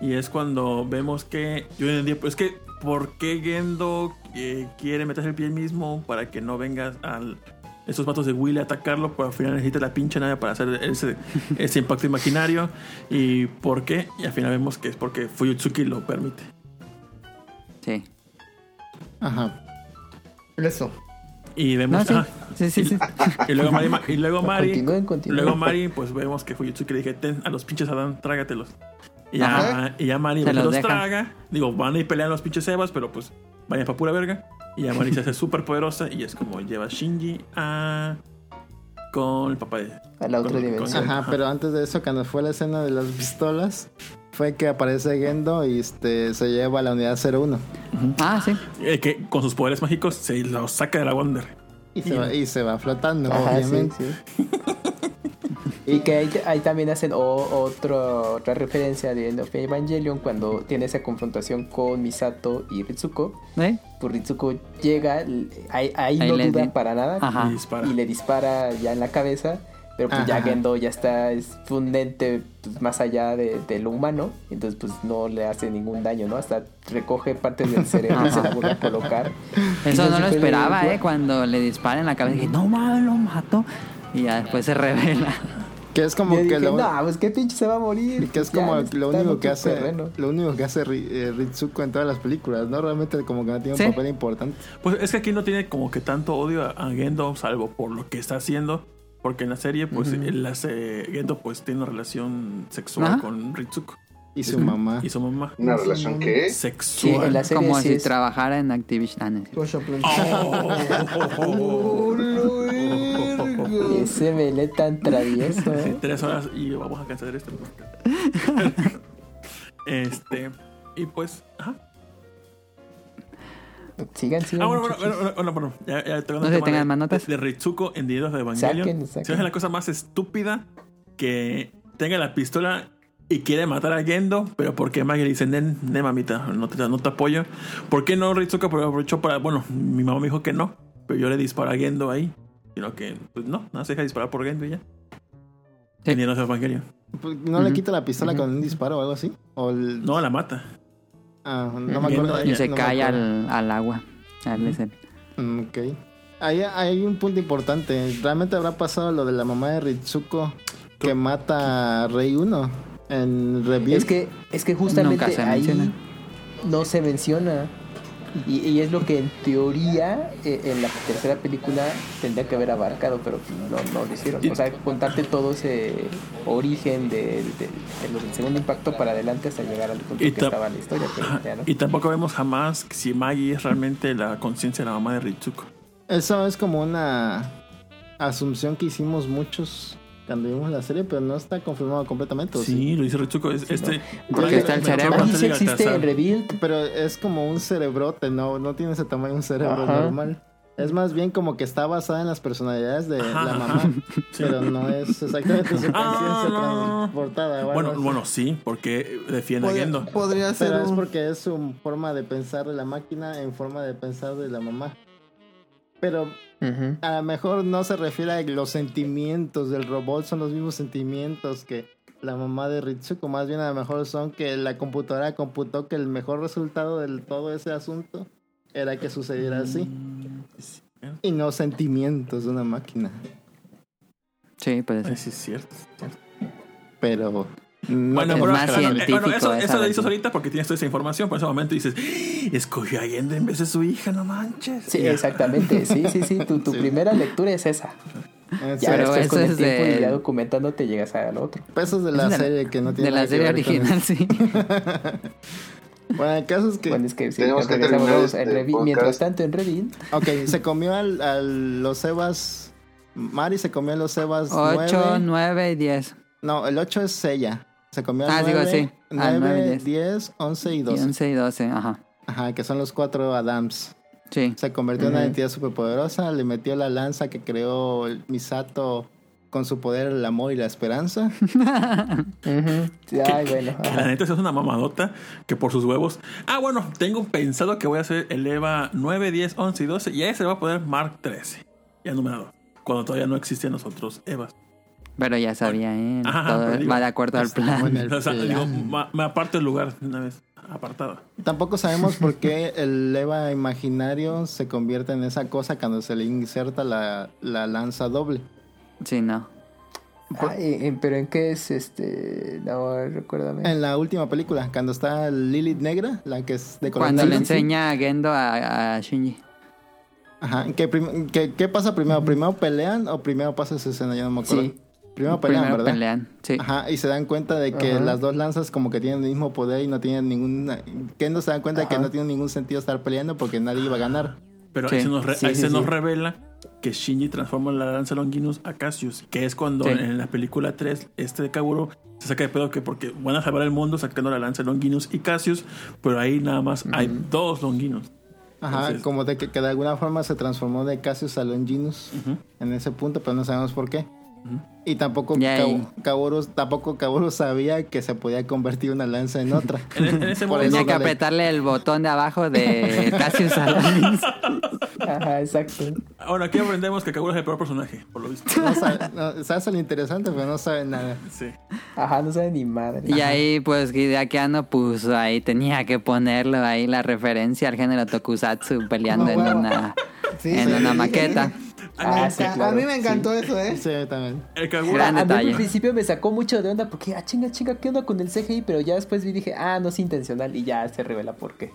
Y es cuando vemos que. Yo entendí, pues es que, ¿por qué Gendo eh, quiere meterse el pie él mismo para que no venga al. Esos vatos de Willy a atacarlo, pero al final necesita la pinche nave para hacer ese, *laughs* ese impacto imaginario. ¿Y por qué? Y al final vemos que es porque Fuyutsuki lo permite. Sí. Ajá. Eso. Y No, vemos. sí. ah, Sí, sí, sí. *laughs* y luego Mari, y luego Mari, Continúen, continúen. luego Mari, pues vemos que Fuyutsuki le dije, ten a los pinches Adán, trágatelos. Y ya, Ajá. y ya Mari Se se los traga. Digo, van a ir peleando los pinches Evas, pero pues vayan pa' pura verga. Y ya Mari se hace *laughs* súper poderosa y es como lleva a Shinji a... con el papá de... A la otra con- con- dimensión. Ajá, pero antes de eso, cuando fue la escena de las pistolas, fue que aparece Gendo y este se lleva a la unidad 01. Ah, sí. eh, que con sus poderes mágicos se los saca de la Wonder. Y se, va, y se va flotando, Ajá, sí, obviamente. sí. *laughs* Y que ahí, ahí también hacen o- otro, otra referencia de End of Evangelion cuando tiene esa confrontación con Misato y Ritsuko. ¿Eh? Pues Ritsuko llega, ahí, ahí Ahí no duda para nada Ajá. Y dispara. y le dispara ya en la cabeza. Pero pues ya Ajá. Gendo ya está, es un ente pues, más allá de, de lo humano. Entonces pues no le hace ningún daño, ¿no? Hasta recoge partes del cerebro y se la vuelve a colocar. *laughs* Eso no lo esperaba, ¿eh? Cuando le disparan en la cabeza, dije, no mames, lo mató. Y ya después se revela. Que es como que dije, lo, no, pues qué pinche se va a morir. que es Ya, como lo único que hace terreno. lo único que hace Ri- eh, Ritsuko en todas las películas, ¿no? Realmente como que no tiene un Sí. papel importante. Pues es que aquí no tiene como que tanto odio a Gendo, salvo por lo que está haciendo. Porque en la serie, pues, él hace, Gendo pues tiene una relación sexual con Ritsuko Y su mamá. y su mamá. ¿Una relación que Sí, Sexual. en la serie como sí si es- trabajara en Activision. Ah, Y ese Belé tan travieso, ¿eh? Tres horas y vamos a cancelar este podcast. *laughs* este. Y pues. Ajá. Sigan, sigan. Ah, bueno, bueno, bueno, bueno, bueno, ya, ya No tema tengan de, más notas. De, Ritsuko en Dios de Evangelion. Saquen, saquen. Se me hace la cosa más estúpida que tenga la pistola y quiere matar a Gendo, pero porque Maggie le dice, nen, nen, mamita, no te, no te apoyo. ¿Por qué no Ritsuko aprovechó para, bueno, mi mamá me dijo que no, pero yo le disparo a Gendo ahí. Sino que, pues no, no se deja disparar por Gendo y ya. Sí. En Dios de Evangelion. Pues, ¿No le quita la pistola con un disparo o algo así? O el- No, la mata. Ah, no me acuerdo. Y se no cae al, al agua. Al. Mm, Ok. Ahí hay un punto importante. ¿Realmente habrá pasado lo de la mamá de Ritsuko que mata a Rey 1 en Rebuild? Es que, es que justamente Nunca se ahí menciona. no se menciona. Y, y es lo que en teoría eh, en la tercera película tendría que haber abarcado, pero no, no lo hicieron. O sea, contarte todo ese origen de, de- del segundo impacto para adelante hasta llegar al punto Y que ta- estaba la historia. Pero ya no. Y tampoco vemos jamás si Maggie es realmente la conciencia de la mamá de Ritsuko. Eso es como una asunción que hicimos muchos cuando vimos la serie, pero no está confirmado completamente. ¿o Sí, lo dice Ritsuko. Es, este, Porque está el cerebro. me- sí existe en Rebuild. Pero es como un cerebrote, no, no tiene ese tamaño de un cerebro Ajá. normal. Es más bien como que está basada en las personalidades de Ajá, la ajá. mamá, pero no es exactamente su *laughs* conciencia Ah, transportada. Bueno, bueno, sí, porque defiende a Podría, Gendo. podría ser Pero es porque es su forma de pensar de la máquina en forma de pensar de la mamá. Pero a lo mejor no se refiere a los sentimientos del robot, son los mismos sentimientos que la mamá de Ritsuko. Más bien a lo mejor son que la computadora computó que el mejor resultado de todo ese asunto era que sucediera así. Y no sentimientos de una máquina. Sí, Ay, sí, es cierto. Pero... no Bueno, es pero, más científico bueno, eso, eso lo dices ahorita porque tienes toda esa información. Por ese momento dices, "¡Ah! escogió a Gendo en vez de su hija, no manches. Sí, Ya. exactamente. Sí, sí, sí. Tu, tu Sí. primera lectura es esa. es Ya Pero con eso el es tiempo de- y ya documentándote llegas al otro. pesos de la Es de la- serie que no tiene de la serie con original, sí. *laughs* Bueno, el caso es que... Bueno, es que sí, Tenemos que en este podcast. Mientras tanto, en Rebuild, Ok, se comió al, a los Sebas... Mari se comió a los Sebas 8, 9. 9 y 10. No, el 8 es Sella. Se comió al Ah, digo, 9, sí. Al 9, nueve, 10. diez. 11 y Y 12. 11 y 12, ajá. Ajá, que son los cuatro Adams. Sí. Se convirtió en una entidad superpoderosa, le metió la lanza que creó Misato con su poder, el amor y la esperanza. *laughs* Ujú. Sí, Ay, bueno. Que ajá. la neta es una mamadota que por sus huevos. Ah, bueno, tengo pensado que voy a hacer el EVA 9, 10, 11 y 12 y ahí se va a poner Mark 13. Ya numerado. Cuando todavía no existían los otros EVAs. Pero ya sabía, ¿eh? Ajá, Todo digo, va de acuerdo al *laughs* plan. O sea, plan. digo, ma- me aparto el lugar una vez. Apartado. Tampoco sabemos por qué *laughs* el Eva imaginario se convierte en esa cosa cuando se le inserta la, la lanza doble. Sí, no. Eh, pero en qué es este. No, recuérdame. En la última película, cuando está Lilith negra, la que es de color Cuando le enseña a Gendo a, a Shinji. Ajá, ¿qué, qué- qué pasa primero? ¿Primero pelean o primero pasa esa escena? Yo no me acuerdo. Sí. Primero pelean, Primero ¿verdad? pelean, sí. Ajá, y se dan cuenta de que Ajá. las dos lanzas como que tienen el mismo poder y no tienen ningún... Que no se dan cuenta de que no tiene ningún sentido estar peleando porque nadie iba a ganar. Pero Sí. ahí se, nos, re- Sí, ahí sí, se sí. nos revela que Shinji transforma la lanza Longinus a Cassius, que es cuando Sí. en la película 3 este de Kaguro se saca de pedo que porque van a salvar el mundo sacando la lanza Longinus y Cassius, pero ahí nada más hay dos Longinus. Ajá, Entonces, como de que, que de alguna forma se transformó de Cassius a Longinus en ese punto, pero no sabemos por qué. Y tampoco Kaworu, tampoco Kaworu sabía que se podía convertir una lanza en otra. *laughs* En, en ese Por momento, Tenía que apretarle el botón de abajo de Cassius Alanis. *laughs* Ajá, exacto. ahora aquí aprendemos que Kaguya es el peor personaje, por lo visto. No sabe, no, sabe lo interesante, pero no sabe nada. Sí. Ajá, no sabe ni madre. Y ahí, pues, Hideaki Anno puso ahí, tenía que ponerlo ahí la referencia al género Tokusatsu peleando en una, Sí, en sí. una maqueta. *laughs* Ah, sí, A mí me sí. encantó eso, ¿eh? Sí, también. El Gran A mí al principio me sacó mucho de onda porque, ah, chinga, chinga, ¿qué onda con el CGI? Pero ya después vi y dije, ah, no es intencional y ya se revela por qué.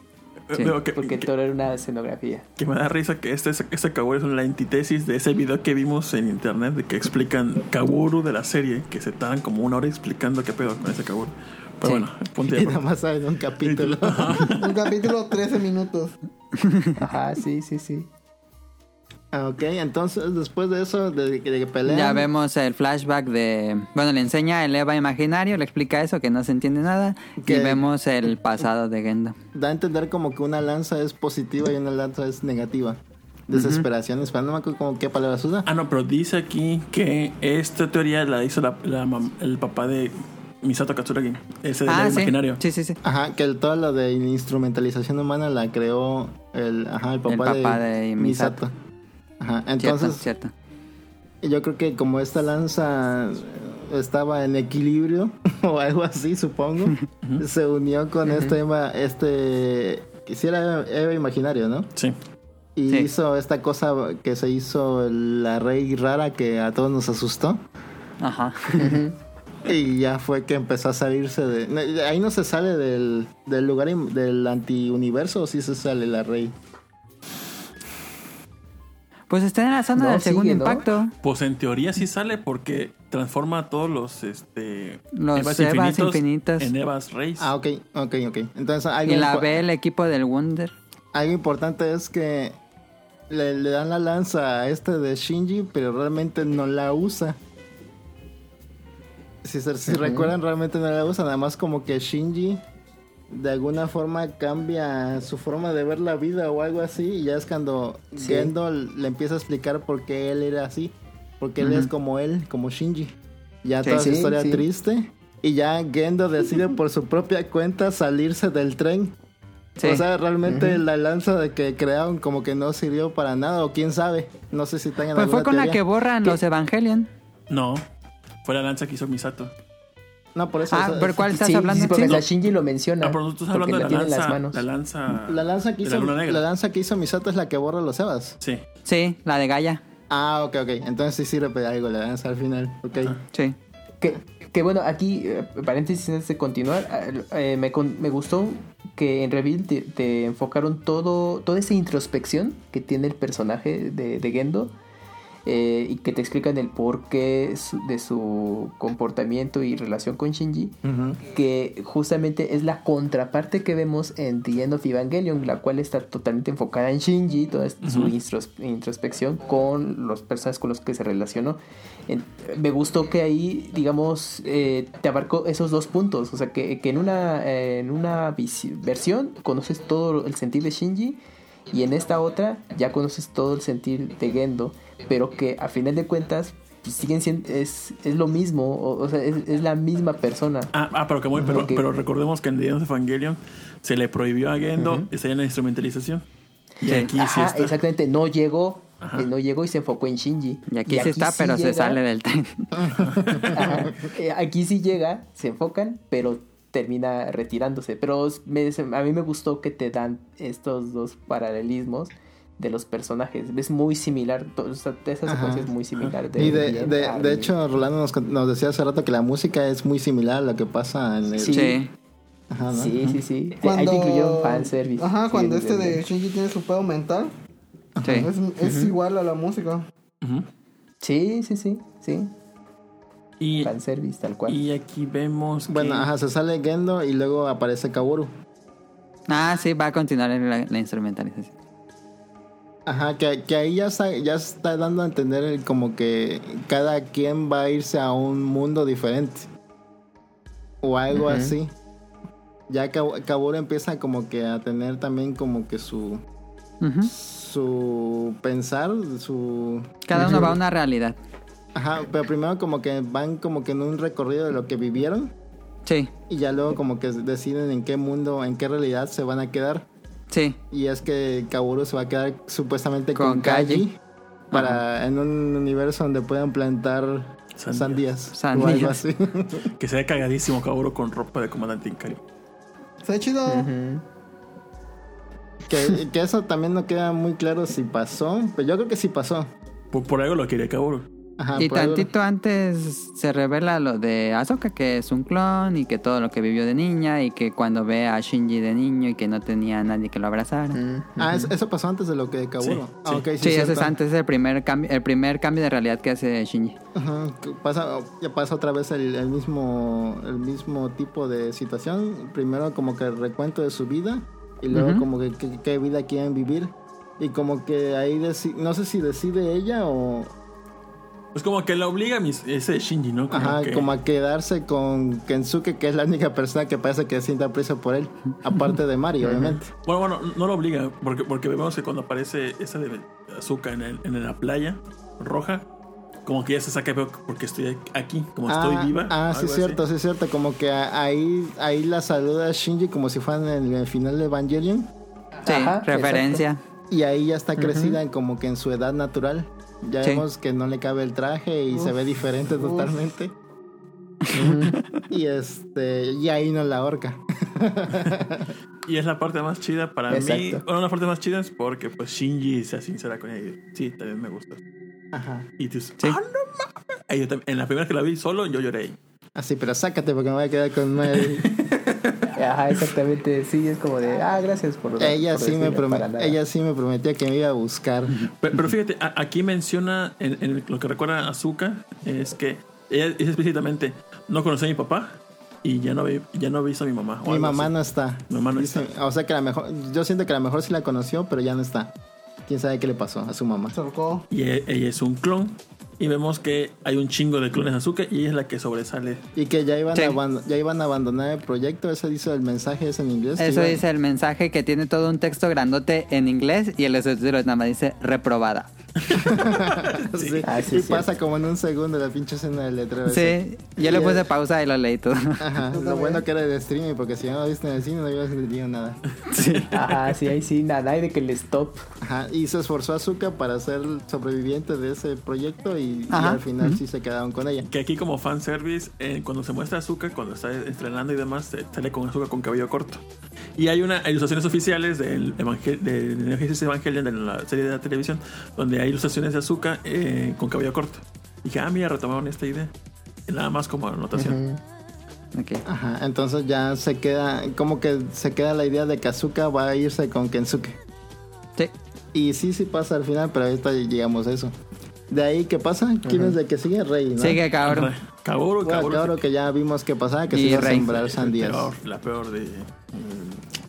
Sí, que, Porque que- todo era una escenografía. que me da risa que este, este es la antítesis de ese video que vimos en internet de que explican Kaworu de la serie, que se tardan como una hora explicando qué pedo con ese Kaworu. Pero Sí. bueno, punto y nada más sabe de un capítulo. *laughs* Un capítulo 13 minutos. Ajá, sí, sí, sí. Ah, ok, entonces después de eso, de, de que pelean. Ya vemos el flashback de... Bueno, le enseña el Eva imaginario, le explica eso, que no se entiende nada. Que- Y vemos el pasado de Gendo. Da a entender como que una lanza es positiva y una lanza es negativa. Desesperación, espera, no me acuerdo como qué palabra usa. Ah, no, pero dice aquí que esta teoría la hizo la, el papá de Misato Katsuragi, ese del Ah, sí. imaginario. Sí, sí, sí. Ajá, que el, todo lo de instrumentalización humana la creó el, ajá, el papá, El papá de, de Misato. Misato. Ajá, entonces cierto. yo creo que como esta lanza estaba en equilibrio *laughs* o algo así, supongo, se unió con este Eva, este, quisiera Eva imaginario, ¿no? Sí. Y Sí. hizo esta cosa que se hizo la rey rara que a todos nos asustó. Ajá. *laughs* Y ya fue que empezó a salirse de... Ahí no se sale del, del lugar del antiuniverso o sí se sale la rey. Pues está en la zona No, del segundo sigue, ¿no? impacto. Pues en teoría sí sale porque transforma a todos los este Los Evas infinitos. en Evas Reyes. Ah, ok, ok, ok. Entonces Y algo, la ve el equipo del Wonder. algo importante es que le, le dan la lanza a este de Shinji, pero realmente no la usa. Si recuerdan, realmente no la usa. Nada más como que Shinji de alguna forma cambia su forma de ver la vida o algo así. Y ya es cuando Sí. Gendo le empieza a explicar por qué él era así. Porque él es como él, como Shinji. Ya Sí, toda su sí, historia sí. triste. Y ya Gendo decide *laughs* por su propia cuenta salirse del tren. Sí. O sea, realmente la lanza de que crearon como que no sirvió para nada, o quién sabe. No sé si tengan Pues fue con la que borran los Evangelion. No, fue la lanza que hizo Misato. No, por eso. Ah, o sea, ¿pero cuál estás sí, hablando? sí, porque Sí. la Shinji lo menciona. Ah, pero tú estás porque hablando de la la en las lanza, manos. la lanza. La lanza que hizo, la la lanza que hizo Misato es la que borra los Evas. Sí. Sí, la de Gaia. Ah, ok, ok. Entonces sí sirve algo la lanza al final. Ok. Sí. Que, que bueno, aquí, eh, paréntesis antes de continuar, eh, me, con- me gustó que en Reveal te, te enfocaron todo, toda esa introspección que tiene el personaje de, de Gendo eh, y que te explican el porqué su- de su comportamiento y relación con Shinji, que justamente es la contraparte que vemos en The End of Evangelion, la cual está totalmente enfocada en Shinji, toda su intros- introspección con los personajes con los que se relacionó. En- me gustó que ahí, digamos, eh, te abarcó esos dos puntos, o sea, que, que en una, eh, en una versión conoces todo el sentir de Shinji y en esta otra ya conoces todo el sentir de Gendo, pero que a final de cuentas pues, siguen siendo, es, es lo mismo, o, o sea, es, es la misma persona. Ah, ah, pero que muy, pero, pero recordemos que en The End of Evangelion se le prohibió a Gendo estar en la instrumentalización. Y aquí sí está. exactamente, no llegó, Ajá. eh, no llegó y se enfocó en Shinji. Y aquí sí está, sí pero se llega- sale del tren. *laughs* Ajá, eh, aquí sí llega, se enfocan, pero termina retirándose. Pero me- a mí me gustó que te dan estos dos paralelismos de los personajes. Es muy similar, to- esa, esa Ajá. secuencia es muy similar. Y de, Bien de, a de hecho, Rolando nos, decía hace rato que la música es muy similar a lo que pasa en el... Sí. Sí. Ajá, ¿no? Sí, sí, sí. Cuando... Ahí incluyeron fanservice. Ajá, Sí, cuando este de Shinji tiene su pedo mental, Sí. es, es igual a la música. Ujú. Sí, sí, sí, sí. Y, Fanservice, tal cual. y aquí vemos que... Bueno, ajá, se sale Gendo y luego aparece Kaworu. Ah, sí, va a continuar en la, la instrumentalización. Ajá, que, que ahí ya está, ya está dando a entender el- como que cada quien va a irse a un mundo diferente. O algo así. Ya Kab- Kaworu empieza como que a tener también como que su... Su pensar, su... Cada uno va a una realidad. Ajá, pero primero como que van como que en un recorrido de lo que vivieron Sí, y ya luego como que deciden en qué mundo, en qué realidad se van a quedar. Sí. Y es que Kaworu se va a quedar supuestamente Con con, Kaji, para en un universo donde puedan plantar Sandías. sandías, Sandías. o algo así. *laughs* Que se ve cagadísimo Kaworu con ropa de comandante Incari. Se ve chido. Ujú. que, que eso también no queda muy claro si pasó, pero yo creo que sí pasó. Por, por algo lo quería Kaworu. Ajá, Y tantito antes se revela lo de Ahsoka, que es un clon y que todo lo que vivió de niña y que cuando ve a Shinji de niño y que no tenía a nadie que lo abrazara. Ujú. Ah, es- eso pasó antes de lo que de Kaworu. Sí, ah, sí. Sí, sí, ese es antes, es el primer cambio, el primer cambio de realidad que hace Shinji. Ajá, pasa, ya pasa otra vez el, el mismo el mismo tipo de situación. Primero como que el recuento de su vida y luego como que qué vida quieren vivir. Y como que ahí no sé si decide ella o Pues como que la obliga a mis, ese Shinji, ¿no? Como ajá, que- como a quedarse con Kensuke, que es la única persona que parece que siente aprecio por él, aparte de Mari, obviamente. Bueno, bueno, no lo obliga, porque, porque vemos que cuando aparece esa de azúcar en, el- en la playa roja, como que ya se saca porque estoy aquí, como estoy ah, viva. Ah, sí, así. cierto, sí, cierto. Como que ahí, ahí la saluda Shinji como si fueran en el final de Evangelion. Sí, Ajá, referencia. Y ahí ya está crecida en como que en su edad natural. Ya Sí. vemos que no le cabe el traje y se ve diferente totalmente. y este y ahí no la ahorca. Y es la parte más chida para mí. Exacto. Bueno, la parte más chida es porque pues Shinji sea sincera con ella. Sí, también me gusta. Ajá. Y tú Sí. "Ah, no mames". En la primera que la vi solo, yo lloré. Así, pero sácate porque me voy a quedar con Mary. *laughs* Ajá, exactamente. Sí, es como de, ah, gracias por. ella por sí me ella sí prometía que me iba a buscar. Pero, pero fíjate, a- aquí menciona, en, en lo que recuerda a Azuka, es que ella dice explícitamente, no conocí a mi papá y ya no, vi- ya no visto a mi mamá. Mi mamá así. no está. Mi mamá no Dice- O sea que a la mejor, yo siento que a lo mejor sí la conoció, pero ya no está. Quién sabe qué le pasó a su mamá. Y e- ella es un clon. Y vemos que hay un chingo de clones de Azuka y ella es la que sobresale. Y que ya iban, Sí. a, ya iban a abandonar el proyecto. Ese dice el mensaje, es en inglés. Eso dice el mensaje que tiene todo un texto grandote en inglés y el subtítulo nada más dice reprobada. *laughs* Sí. Ah, sí, y pasa como en un segundo la pinche escena del letrero. Sí, ese. yo le puse el- pausa y lo leí todo. Ajá, *laughs* lo bueno que era de streaming, porque si no lo viste en el cine no hubieras entendido nada. Ajá, sí, ahí sí, nada, hay de que le stop. Ajá, y se esforzó Azuka para ser sobreviviente de ese proyecto y, y al final ujú. sí se quedaron con ella. Que aquí como fanservice, eh, cuando se muestra Azuka, cuando está estrenando y demás, sale con Azuka con cabello corto. Y hay una ilustraciones oficiales del Evangel Evangelion, de la serie de la televisión, donde hay ilustraciones de Azuka eh, con cabello corto. Y dije, ah, mira, retomaron esta idea. Y nada más como anotación. Ok. Ajá, entonces ya se queda, como que se queda la idea de que Azuka va a irse con Kensuke. Sí. Y sí, sí pasa al final, pero ahorita llegamos a eso. De ahí, ¿qué pasa? ¿Quién es el que sigue? Rey, ¿no? Sigue cabrón. Kaworu, Bueno, Kaworu. claro que ya vimos que pasaba, que Y se iba a sembrar la sandías. peor, la peor de.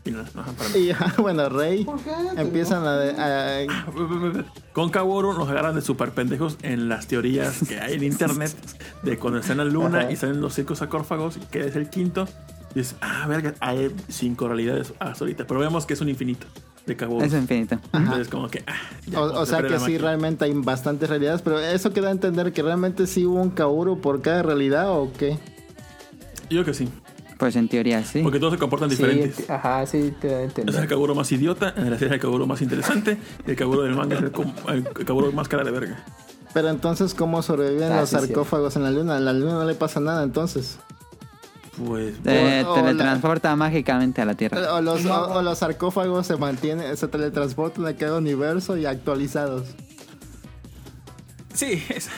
Y *laughs* bueno, Rey empiezan a, a- Con Kaworu nos agarran de super pendejos en las teorías que hay en internet de cuando está en la luna Ajá. y salen los cinco sarcófagos y que es el quinto. Y dices, ah, verga, hay cinco realidades hasta ahorita. Pero vemos que es un infinito de Kaworu. Es infinito. Entonces, como que. ah, ya, o, o se sea que sí, realmente hay bastantes realidades, pero eso queda a entender que realmente sí hubo un Kaoru por cada realidad o qué. Yo que sí. Pues en teoría sí. Porque todos se comportan Sí, diferentes. ent- ajá, sí, te da a Ese es el entender. Kaworu más idiota, en la serie es el Kaworu más interesante, y el Kaworu del manga es el, el más cara de verga. Pero entonces, ¿cómo sobreviven Ah, los sí, sí. sarcófagos en la luna? A la luna no le pasa nada entonces. Pues. Te o- o la- teletransporta mágicamente a la Tierra. O los, o- o los sarcófagos se mantienen, se teletransportan a cada universo y actualizados. Sí, es-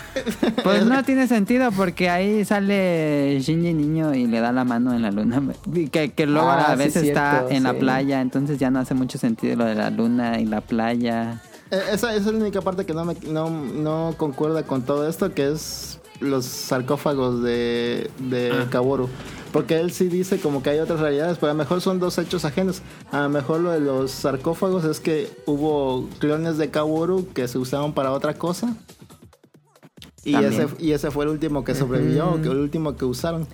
Pues no tiene sentido porque ahí sale Shinji niño y le da la mano en la luna. Que, que luego Ah, a sí, veces está cierto, en la sí. playa, entonces ya no hace mucho sentido lo de la luna y la playa. Eh, Esa, esa es la única parte que no, me, no, no concuerda con todo esto, que es los sarcófagos de, de Ah. Kaworu. Porque él sí dice como que hay otras realidades, pero a lo mejor son dos hechos ajenos. A lo mejor lo de los sarcófagos es que hubo clones de Kaworu que se usaban para otra cosa. Y ese, y ese fue el último que sobrevivió, que el último que usaron.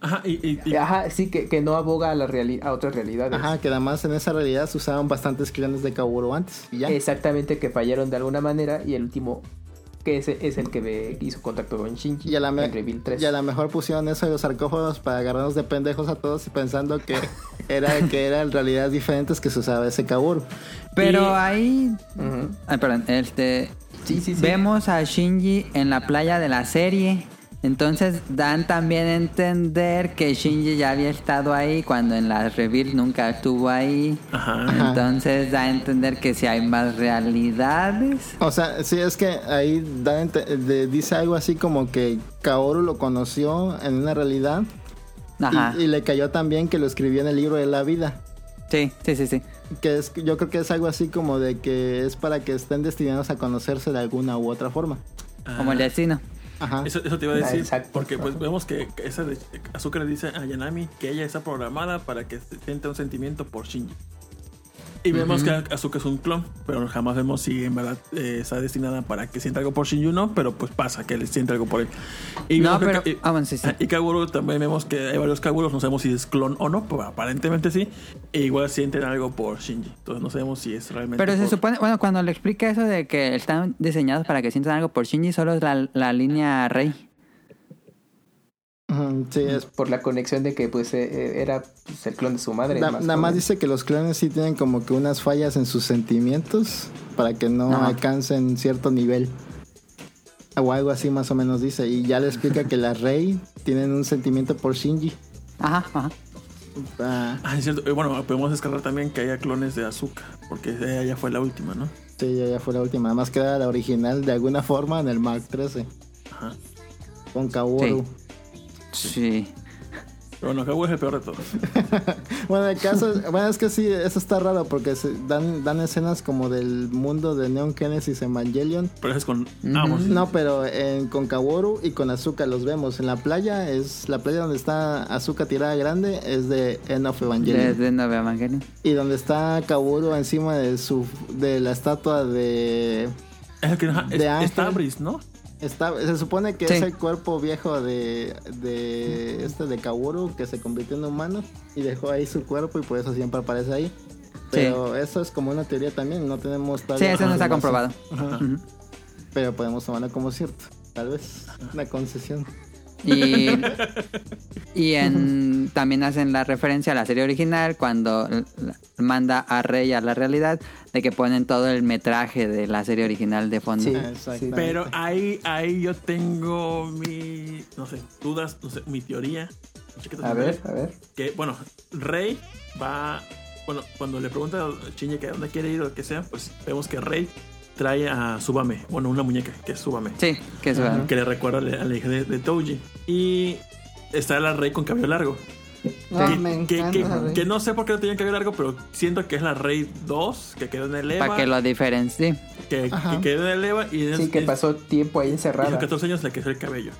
Ajá, y, y- y- Ajá, sí, que, que no aboga a, la reali- a otras realidades. Ajá, que además en esa realidad se usaban bastantes clones de Kaworu antes. Y ya. Exactamente, que fallaron de alguna manera y el último que ese es el que ve- hizo contacto con Shinji Y a, la en Reveal 3. y a lo mejor pusieron eso de los sarcófagos para agarrarnos de pendejos a todos y pensando que *laughs* era que eran realidades diferentes que se usaba ese Kaworu. Pero Y- ahí. Ay, perdón. Este. Sí, sí, sí. Vemos a Shinji en la playa de la serie. Entonces dan también a entender que Shinji ya había estado ahí cuando en la reveal nunca estuvo ahí. ajá. Entonces da a entender que si hay más realidades. O sea, sí, es que ahí da de- dice algo así como que Kaoru lo conoció en una realidad Ajá. y, y le cayó también que lo escribió en el libro de la vida. Sí, sí, sí, sí. Que es, yo creo que es algo así como de que es para que estén destinados a conocerse de alguna u otra forma. Como el destino. Ajá. Eso, eso te iba a Ah, decir, exacto. porque pues vemos que que esa de Azúcar le dice a Yanami que ella está programada para que sienta un sentimiento por Shinji. Y vemos que Azuka es un clon, pero jamás vemos si en verdad eh, está destinada para que sienta algo por Shinji o no, pero pues pasa que le siente algo por él. Y No, vemos que- pero- y- ah, sí. Y Kaguro también vemos que hay varios Kaguros, no sabemos si es clon o no, pero aparentemente sí. E igual sienten algo por Shinji. Entonces no sabemos si es realmente. Pero se supone, bueno, cuando le explica eso de que están diseñados para que sientan algo por Shinji, solo es la, la línea Rey. Sí, es por la conexión de que pues eh, eh, era pues, el clon de su madre. Na- más nada más dice que los clones sí tienen como que unas fallas en sus sentimientos para que no Ajá. alcancen cierto nivel. O algo así más o menos dice. Y ya le explica que las Rey tienen un sentimiento por Shinji. Ajá, ajá. Ah, Ah, es cierto. Eh, Bueno, podemos descargar también que haya clones de Azuka, porque ella ya fue la última, ¿no? sí, ya, ya fue la última. Nada más queda la original de alguna forma en el Mark 13. Ajá. Con Kaworu. Sí. Pero bueno, Kaguya es el peor de todos. *laughs* Bueno, el caso, bueno, es que sí, eso está raro porque se dan, dan escenas como del mundo de Neon Genesis Evangelion. Pero eso es con ambos. No, pero en, con Kaworu y con Azuka los vemos. En la playa, es la playa donde está Azuka tirada grande, es de End of Evangelion. Desde Nueva Evangelion. Y donde está Kaworu encima de su de la estatua de... Es el que es, De es Ángel. Tabris, ¿no? Está, se supone que Sí. es el cuerpo viejo de, de este de Kaworu que se convirtió en humano y dejó ahí su cuerpo y por eso siempre aparece ahí. Pero eso es como una teoría también, no tenemos Sí, todavía eso no está comprobado. Ajá. Pero podemos tomarlo como cierto, tal vez una concesión. Y, y en, también hacen la referencia a la serie original cuando manda a Rey a la realidad de que ponen todo el metraje de la serie original de fondo. Sí, Exactamente. Pero ahí, ahí yo tengo mi, no sé, dudas, no sé, mi teoría. A ver, a ver. Que, bueno, Rey va, bueno, cuando le pregunta a Shinji que a dónde quiere ir o lo que sea, pues vemos que Rey trae a Subame, bueno, una muñeca que es Subame. Sí, que es que le recuerda a la hija de, de Touji. Y está la Rey con cabello largo. Ah, que, me que- no sé por qué no tenía cabello largo, pero siento que es la Rey 2 que quedó en el EVA. para que lo diferencie. que, quedó en el EVA y en Sí, que pasó tiempo ahí y encerrada. los 14 años le creció el cabello.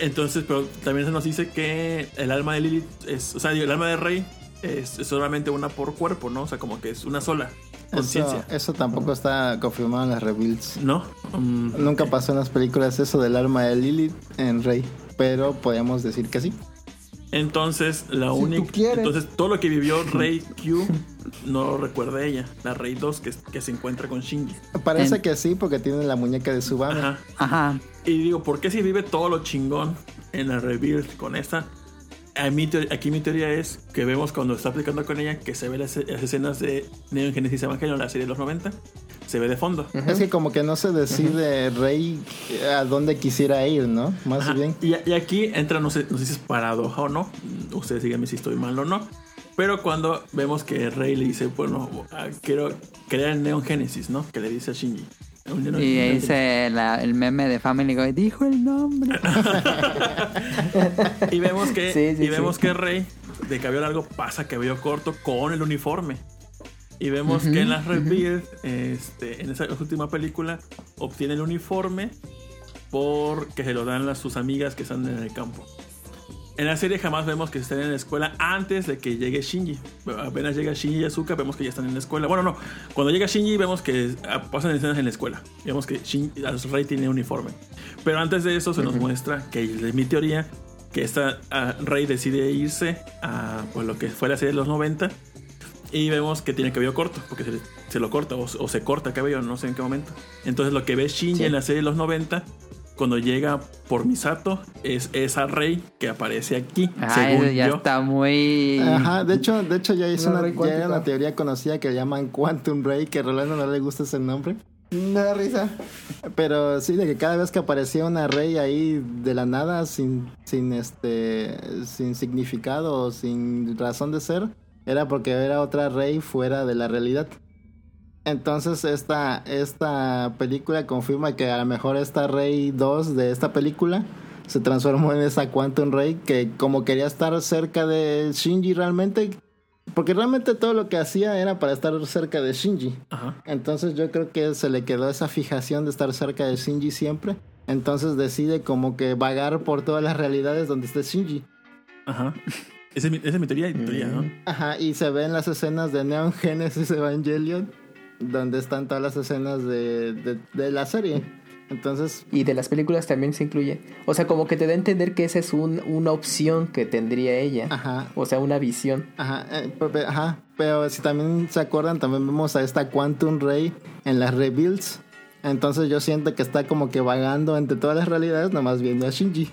Entonces, pero también se nos dice que el alma de Lilith es, o sea, el alma de Rey es, es solamente una por cuerpo, ¿no? O sea, como que es una sola conciencia. eso tampoco está confirmado en las reveals. ¿No? Mm, Nunca pasó en las películas eso del alma de Lilith en Rey, pero podemos decir que sí. Entonces, la Si única. Entonces, todo lo que vivió *laughs* Rey Q no lo recuerda ella. La Rey 2 que, que se encuentra con Shinji. Parece En- que sí, porque tiene la muñeca de Subame. Ajá. Ajá. Y digo, ¿por qué si vive todo lo chingón en la Rebirth con esta? A mi teor- aquí mi teoría es que vemos cuando está aplicando con ella que se ve las, las escenas de Neon Genesis Evangelion, la serie de los 90, se ve de fondo. Es que como que no se decide Rey a dónde quisiera ir, ¿no? Más Ajá. bien. Y, y aquí entra, no sé, no sé si es paradoja o no. Ustedes díganme si estoy mal o no. Pero cuando vemos que Rey le dice, bueno, ah, quiero crear el Neon Genesis, ¿no? Que le dice a Shinji. Y dice la- el meme de Family Guy, dijo el nombre. *laughs* Y vemos que, Sí, sí, y vemos sí. que Rey de cabello largo pasa cabello corto con el uniforme. Y vemos que en la Rebirth, este, en esa última película, obtiene el uniforme porque se lo dan las, sus amigas que están en el campo. En la serie jamás vemos que estén en la escuela antes de que llegue Shinji. Apenas llega Shinji y Asuka, vemos que ya están en la escuela. Bueno, no. Cuando llega Shinji, vemos que ah, pasan escenas en la escuela. Vemos que Shinji, Rey tiene uniforme. Pero antes de eso se nos muestra que es mi teoría que esta ah, Rey decide irse a pues, lo que fue la serie de los 90 y vemos que tiene cabello corto porque se, se lo corta o, o se corta el cabello, no sé en qué momento. Entonces lo que ve Shinji Sí. en la serie de los 90 cuando llega por Misato es esa Rey que aparece aquí, Ah, según ya yo. está muy... Ajá, de hecho, de hecho ya es Una una, ray ya era una teoría conocida que llaman Quantum Ray, que a Rolando no le gusta ese nombre. Me da risa. Pero sí, de que cada vez que aparecía una rey ahí de la nada, sin, sin este, sin significado o sin razón de ser, era porque era otra rey fuera de la realidad. Entonces esta, esta película confirma que a lo mejor esta rey 2 de esta película se transformó en esa Quantum Rey que como quería estar cerca de Shinji realmente, porque realmente todo lo que hacía era para estar cerca de Shinji. Ajá. Entonces yo creo que se le quedó esa fijación de estar cerca de Shinji siempre. Entonces decide como que vagar por todas las realidades donde esté Shinji. Ajá. *laughs* Esa es mi, esa es mi teoría, mi teoría, ¿no? Ajá, y se ven las escenas de Neon Genesis Evangelion, donde están todas las escenas de, de, de la serie. Entonces, Y de las películas también se incluye. O sea, como que te da a entender que esa es un- una opción que tendría ella. ajá, O sea, una visión. ajá, eh, pe- pe- ajá. Pero si también se acuerdan, también vemos a esta Quantum Ray en las rebuilds. Entonces yo siento que está como que vagando entre todas las realidades, nomás viendo a Shinji.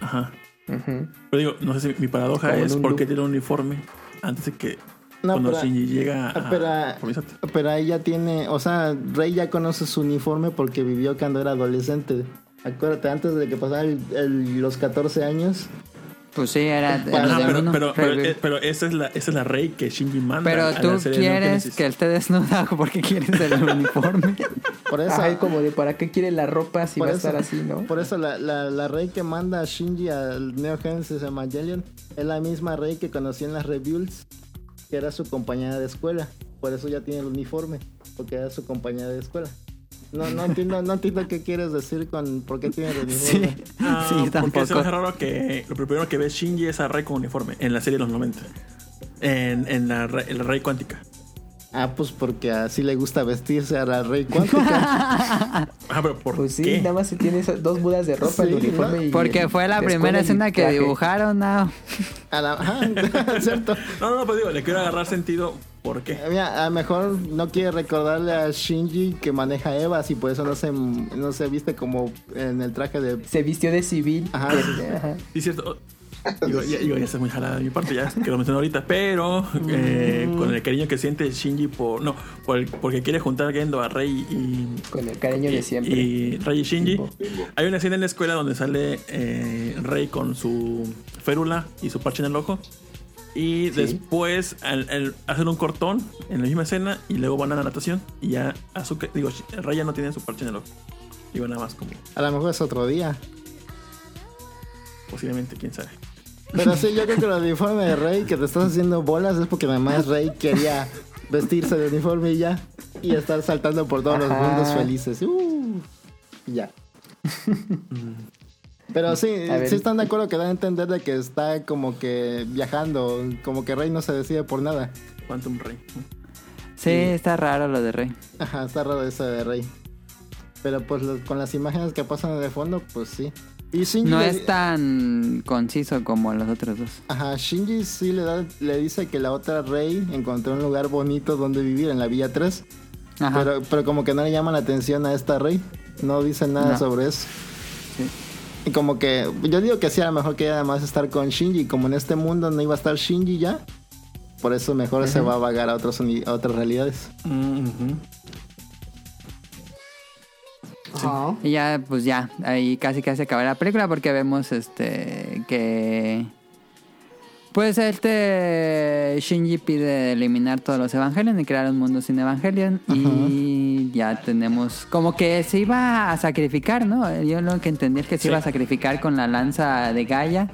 Ajá. Ujú. Pero digo, no sé si mi paradoja es por qué tiene un uniforme antes de que No, cuando pero- Shinji llega a, pero- por Misato. Pero ahí ya tiene, o sea, Rey ya conoce su uniforme porque vivió cuando era adolescente. Acuérdate, antes de que pasara el- el- los 14 años. Pues sí, era... Ajá, pero, eh, pero esa es la esa es la Rey que Shinji manda. Pero a la tú quieres que él te desnuda *laughs* porque quieres el *laughs* uniforme. Por eso, Ajá, como de para qué quiere la ropa si por va a eso- estar así, ¿no? Por eso la, la, la Rey que manda a Shinji al Neo Genesis Evangelion es la misma Rey que conoció en las Rebuilds, que era su compañera de escuela. Por eso ya tiene el uniforme, porque era su compañera de escuela. No, no entiendo, no entiendo qué quieres decir con por qué tiene el Sí, uniforme. Ah, sí, Porque tampoco. se me hace raro que lo primero que ve Shinji es a Rey con uniforme en la serie de los 90. En, en la, en la Rey cuántica. Ah, pues porque así le gusta vestirse a la Rey Cuántica. *laughs* Ah, pero ¿por Pues sí, qué? nada más se tiene esas dos mudas de ropa, Sí, el uniforme ¿no? y Porque el- fue la primera escena que dibujaron, ¿no? *laughs* A la, ajá, *laughs* ¿cierto? No, no, pues digo, le quiero agarrar sentido. ¿Por qué? Mira, a lo mejor no quiere recordarle a Shinji que maneja Evas y por eso no se, no se viste como en el traje de... Se vistió de civil. Ajá. Ajá. Sí, cierto. Digo, ya, digo, ya está muy jalada de mi parte, ya *laughs* que lo mencioné ahorita, pero eh, con el cariño que siente Shinji por. No, por el- porque quiere juntar a Gendo a Rey y. Con el cariño de siempre. Y Rey y Shinji. Bimbo. Hay una escena en la escuela donde sale eh, Rey con su férula y su parche en el ojo. Y después al, al- hacen un cortón en la misma escena y luego van a la natación. Y ya Azuka, digo, Rey ya no tiene su parche en el ojo. Digo, nada más como A lo mejor es otro día. posiblemente, quién sabe. Pero sí, yo creo que el uniforme de Rey que te estás haciendo bolas es porque además Rey quería vestirse de uniforme y ya. Y estar saltando por todos los mundos felices. Uh, y ya. Pero sí, sí están de acuerdo que da a entender de que está como que viajando, como que Rey no se decide por nada. Quantum Rey. Sí, está raro lo de Rey. Ajá, está raro eso de Rey. Pero pues lo- con las imágenes que pasan de fondo, pues sí. Y Shinji No le- es tan conciso como los otros dos. Ajá, Shinji sí le, da, le dice que la otra Rey encontró un lugar bonito donde vivir en la Villa 3. Ajá. Pero, pero como que no le llama la atención a esta Rey. No dice nada No. sobre eso. Sí. Y como que yo digo que sí, a lo mejor quería además estar con Shinji. Como en este mundo no iba a estar Shinji ya. Por eso mejor se va a vagar a, otros, a otras realidades. Mm, Y ya, pues ya, ahí casi casi acaba la película porque vemos este que pues este Shinji pide eliminar todos los Evangelion y crear un mundo sin Evangelion y ya tenemos como que se iba a sacrificar, ¿no? Yo lo que entendí es que se Sí. iba a sacrificar con la lanza de Gaia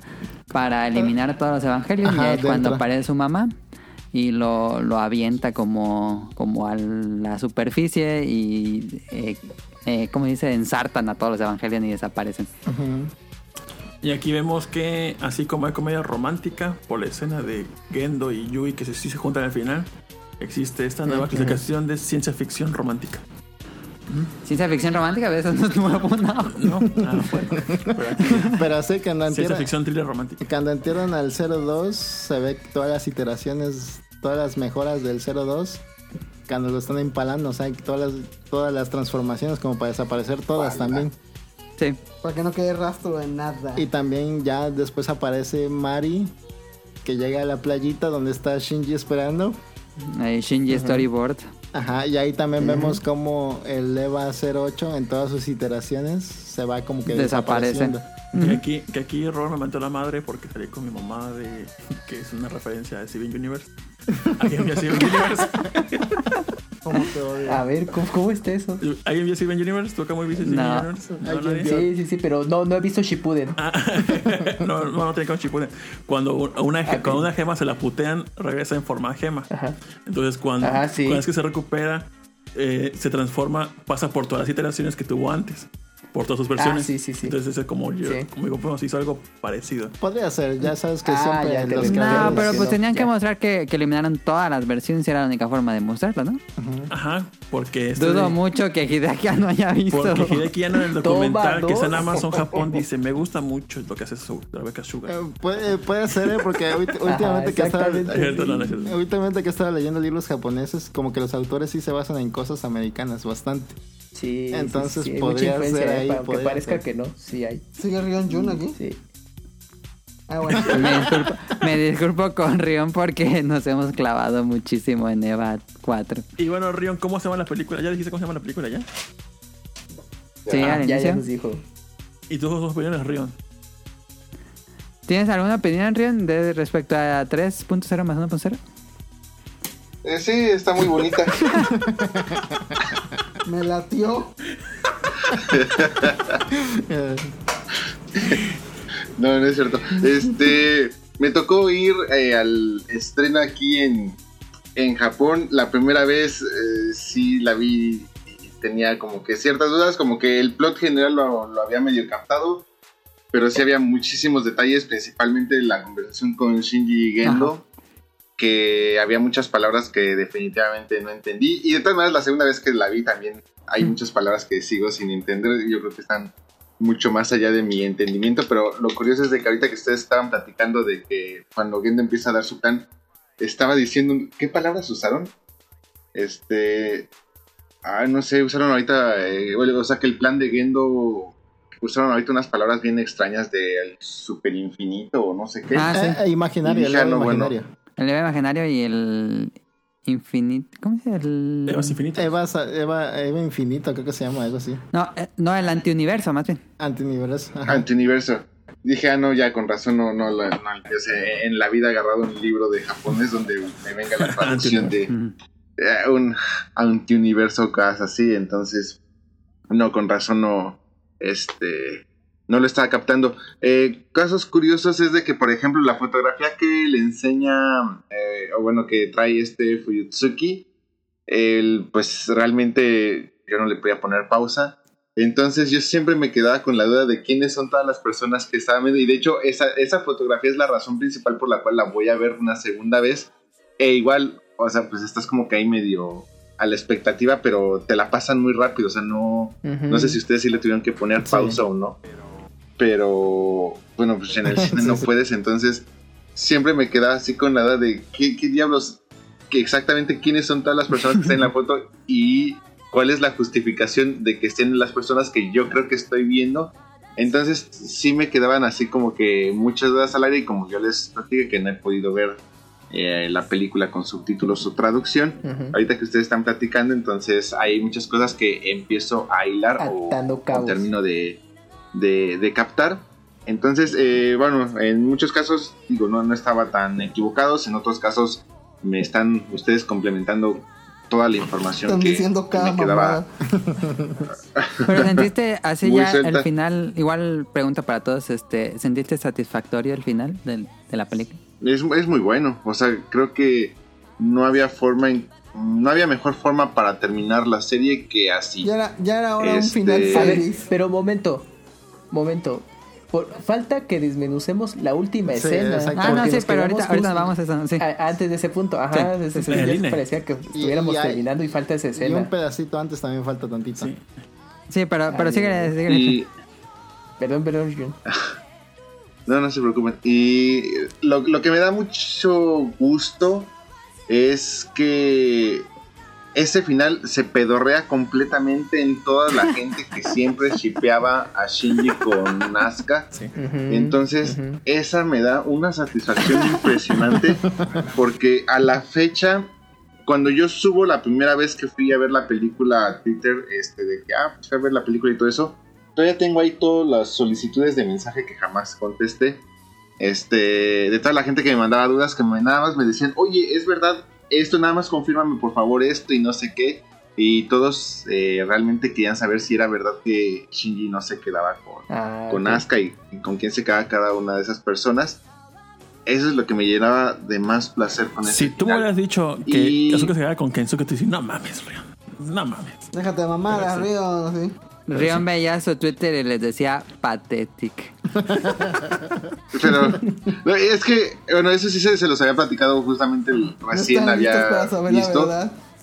para eliminar todos los Evangelion y ahí es cuando aparece su mamá y lo, lo avienta como, como a la superficie y, eh, eh, ¿cómo dice? Ensartan a todos los Evangelion y desaparecen. Y aquí vemos que, así como hay comedia romántica, por la escena de Gendo y Yui que se, sí se juntan al final, existe esta nueva clasificación de ciencia ficción romántica. Ciencia ficción romántica, ¿ves? Eso no es nuevo, *laughs* no. ¿No? Bueno. Pero aquí, *laughs* Pero sí, cuando ciencia entierran, ficción thriller romántica. cuando entierran al 02, se ve todas las iteraciones, todas las mejoras del 02. Cuando lo están empalando, o sea, todas las, todas las transformaciones como para desaparecer todas también. Sí. Para que no quede rastro de nada. Y también ya después aparece Mari, que llega a la playita donde está Shinji esperando. Ahí Shinji Storyboard. Ajá, y ahí también vemos como el EVA 08 en todas sus iteraciones se va como que Desaparece. desapareciendo. Que aquí, que aquí Robert me mentó la madre porque salí con mi mamá de que es una referencia a Steven Universe. *laughs* ¿Alguien vio Steven Universe? Como te odio. A ver, ¿cómo, cómo está eso? ¿Alguien vio Steven Universe? ¿Tú acá muy viste Steven No. Universe? ¿No. Sí, sí, sí, pero no, no he visto Shippuden. Ah, *laughs* no, no, no tiene con Shippuden. Cuando una, ge- cuando una gema se la putean, regresa en forma de gema. Ajá. Entonces, cuando, Ajá, sí. cuando es que se recupera, eh, se transforma, pasa por todas las iteraciones que tuvo antes. Por todas sus versiones. Ah, sí, sí, sí. Entonces, es como yo, Sí. como digo, pues hizo algo parecido. Podría ser, ya sabes que Ah, siempre ya los. No, pero pues tenían que ya. mostrar que, que eliminaron todas las versiones y era la única forma de mostrarlo, ¿no? Ajá, porque este Dudo de- mucho que Hideaki no haya visto. Porque Hideki Anno en el Toma documental que está en. Amazon Japón *laughs* dice, me gusta mucho lo que hace su Rebecca Sugar. Eh, puede, puede ser, ¿eh? porque últimamente, que estaba, exactamente. Cierto, no, no es cierto. últimamente que estaba leyendo libros japoneses, como que los autores sí se basan en cosas americanas bastante. Sí, sí, Entonces, sí, hay podría mucha influencia, ser ahí, Para que podría parezca ser. que no, sí hay. ¿Sigue Rion Jun aquí? Sí. Ah, bueno. *laughs* Me disculpo, me disculpo con Rion porque nos hemos clavado muchísimo en Eva 4. Y bueno, Rion, ¿cómo se llama la película? ¿Ya dijiste cómo se llama la película ya? Sí, al Ya, ya nos dijo. ¿Y tus dos opiniones, Rion? ¿Tienes alguna opinión, Rion, de respecto a 3.0 más 1.0? Eh, sí, está muy bonita. *laughs* Me latió. No, no es cierto. Este, me tocó ir eh, al estreno aquí en, en Japón. La primera vez eh, sí la vi y tenía como que ciertas dudas, como que el plot general lo, lo había medio captado, pero sí había muchísimos detalles, principalmente la conversación con Shinji Gendo, que había muchas palabras que definitivamente no entendí. Y de todas maneras, la segunda vez que la vi también hay muchas palabras que sigo sin entender. Yo creo que están mucho más allá de mi entendimiento, pero lo curioso es de que ahorita que ustedes estaban platicando de que cuando Gendo empieza a dar su plan, estaba diciendo, ¿qué palabras usaron? Este, ah, no sé, usaron ahorita, eh, o sea que el plan de Gendo, usaron ahorita unas palabras bien extrañas de super infinito o no sé qué. Ah, sí. eh, Y dije, no, bueno. El Eva imaginario y el infinito. ¿Cómo se llama? El... Evas infinitas. Eva, Eva, Eva Infinito, creo que se llama algo así. No, eh, no, el antiuniverso, más bien. Antiuniverso. ajá. Antiuniverso. Dije, ah, no, ya con razón, no, no, la- no, yo sé, en la vida he agarrado un libro de japonés donde me venga la traducción de eh, un antiuniverso, cosas así, entonces, no, con razón no, este, no lo estaba captando. Eh, casos curiosos es de que, por ejemplo, la fotografía que le enseña, eh, o bueno, que trae este Fuyutsuki, el, pues realmente yo no le podía poner pausa. Entonces yo siempre me quedaba con la duda de quiénes son todas las personas que estaban viendo. Y de hecho esa, esa fotografía es la razón principal por la cual la voy a ver una segunda vez. E igual, o sea, pues estás como que ahí medio a la expectativa, pero te la pasan muy rápido. O sea, no, no sé si ustedes sí le tuvieron que poner Sí. pausa o no. Pero bueno, pues en el cine *laughs* Sí, no sí. puedes. Entonces siempre me quedaba así con la duda de qué, qué diablos, que exactamente quiénes son todas las personas que están en la *laughs* foto y cuál es la justificación de que estén las personas que yo creo que estoy viendo. Entonces sí me quedaban así como que muchas dudas al aire y como yo les platiqué que no he podido ver eh, la película con subtítulos o traducción. Ujú. Ahorita que ustedes están platicando, entonces hay muchas cosas que empiezo a hilar o, Atando o termino de, de, de captar. Entonces, eh, bueno, en muchos casos, digo, no, no estaba tan equivocados, en otros casos me están ustedes complementando toda la información Están que, diciendo que cada me quedaba. *laughs* Pero sentiste así Muy ya suelta. el final, igual pregunta para todos, este, ¿sentiste satisfactorio el final de la película? Es, es muy bueno, o sea, creo que no había forma, en- no había mejor forma para terminar la serie que así. Ya era, ya era ahora un Este- final feliz. pero momento, momento. por- falta que desmenucemos la última Sí, escena. Ah, no, sí, pero ahorita, vamos a eso. Sí. a- antes de ese punto. Ajá, Sí, ese- ese- parecía que Y- estuviéramos y hay- terminando y falta esa Y escena. un pedacito antes también falta tantito. Sí. Sí, pero, pero Ay, síguele, síguele. Y Perdón, perdón, Jun. *laughs* no, no se preocupen. Y lo, lo que me da mucho gusto es que ese final se pedorrea completamente en toda la *laughs* gente que siempre shipeaba a Shinji con Asuka. Entonces, esa me da una satisfacción impresionante porque a la fecha, cuando yo subo la primera vez que fui a ver la película a Twitter, este, de que, ah, pues fui a ver la película y todo eso, todavía tengo ahí todas las solicitudes de mensaje que jamás contesté. Este, de toda la gente que me mandaba dudas, que me, nada más me decían, oye, es verdad, esto nada más confírmame por favor esto y no sé qué. Y todos eh, realmente querían saber si era verdad que Shinji no se quedaba con, Ah, con ok. Asuka y, y con quién se queda cada una de esas personas. Eso es lo que me llenaba de más placer con Si tú me hubieras dicho que Y- Asuka se quedara con Kensuke, te dices, no mames, Rion. No mames. Déjate mamar, arriba, sí. Rion veía su Twitter y les decía pathetic. *laughs* Pero no, es que, bueno, eso sí se, se los había platicado justamente el- No recién listos había visto.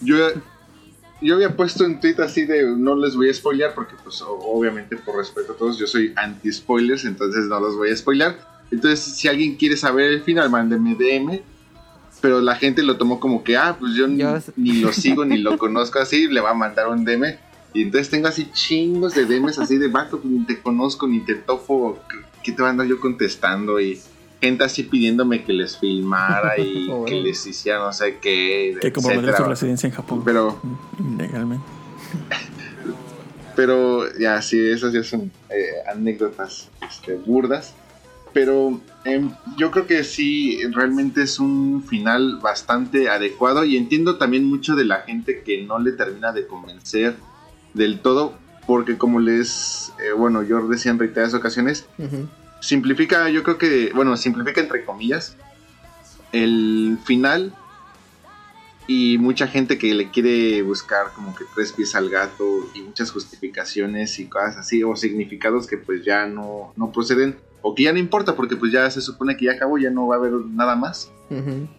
Yo, yo había puesto en tweet así de no les voy a spoilear porque pues obviamente por respeto a todos yo soy anti spoilers entonces no los voy a spoilear entonces si alguien quiere saber el final mándenme DM pero la gente lo tomó como que ah pues yo, ni- Yo- ni lo sigo ni lo conozco así le va a mandar un DM y entonces tengo así chingos de DMs así de vato ni te conozco ni te topo ¿qué te va a andar yo contestando? y gente así pidiéndome que les filmara y *laughs* que les hiciera no sé qué Que comprometer su residencia en Japón. pero Legalmente. Pero ya, sí, esas ya son eh, anécdotas este, burdas. Pero em, yo creo que sí, realmente es un final bastante adecuado y entiendo también mucho de la gente que no le termina de convencer del todo, porque como les, eh, bueno, yo decía en reiteradas ocasiones, simplifica, yo creo que, bueno, simplifica entre comillas el final y mucha gente que le quiere buscar como que tres pies al gato y muchas justificaciones y cosas así o significados que pues ya no, no proceden o que ya no importa porque pues ya se supone que ya acabó, ya no va a haber nada más.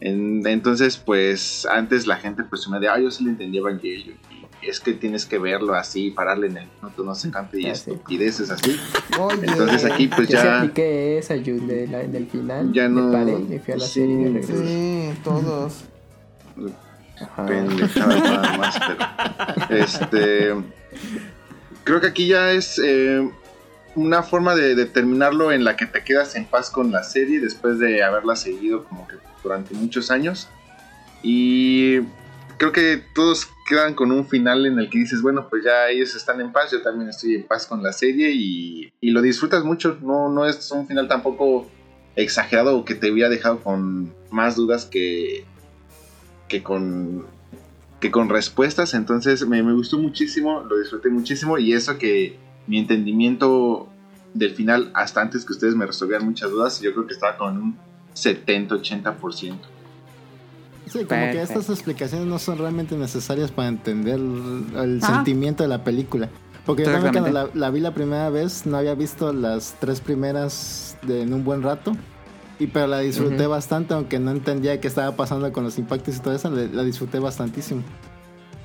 En- entonces pues antes la gente presumía de, ah, yo sí le entendía Evangelion es que tienes que verlo así, pararle en el minuto no sé cuánto y Ah, sí. estupideces así. Oye, Entonces aquí pues Yo ya... apliqué esa Jun de la- del final. Ya no- Me paré, me fui a la sí, serie y me regresé. Sí, todos. Pendejada nada más, pero este creo que aquí ya es eh, una forma de, de terminarlo en la que te quedas en paz con la serie después de haberla seguido como que durante muchos años y creo que todos quedan con un final en el que dices bueno pues ya ellos están en paz yo también estoy en paz con la serie y, y lo disfrutas mucho no no es un final tampoco exagerado o que te hubiera dejado con más dudas que que con que con respuestas. Entonces me, me gustó muchísimo lo disfruté muchísimo y eso que mi entendimiento del final hasta antes que ustedes me resolvieran muchas dudas yo creo que estaba con un 70 80% Sí, como que Perfecto. estas explicaciones no son realmente necesarias para entender el, el sentimiento de la película. Porque yo también cuando la, la vi la primera vez no había visto las tres primeras de, en un buen rato. Y pero la disfruté Ujú. bastante, aunque no entendía qué estaba pasando con los impactos y todo eso, le- la disfruté bastantísimo.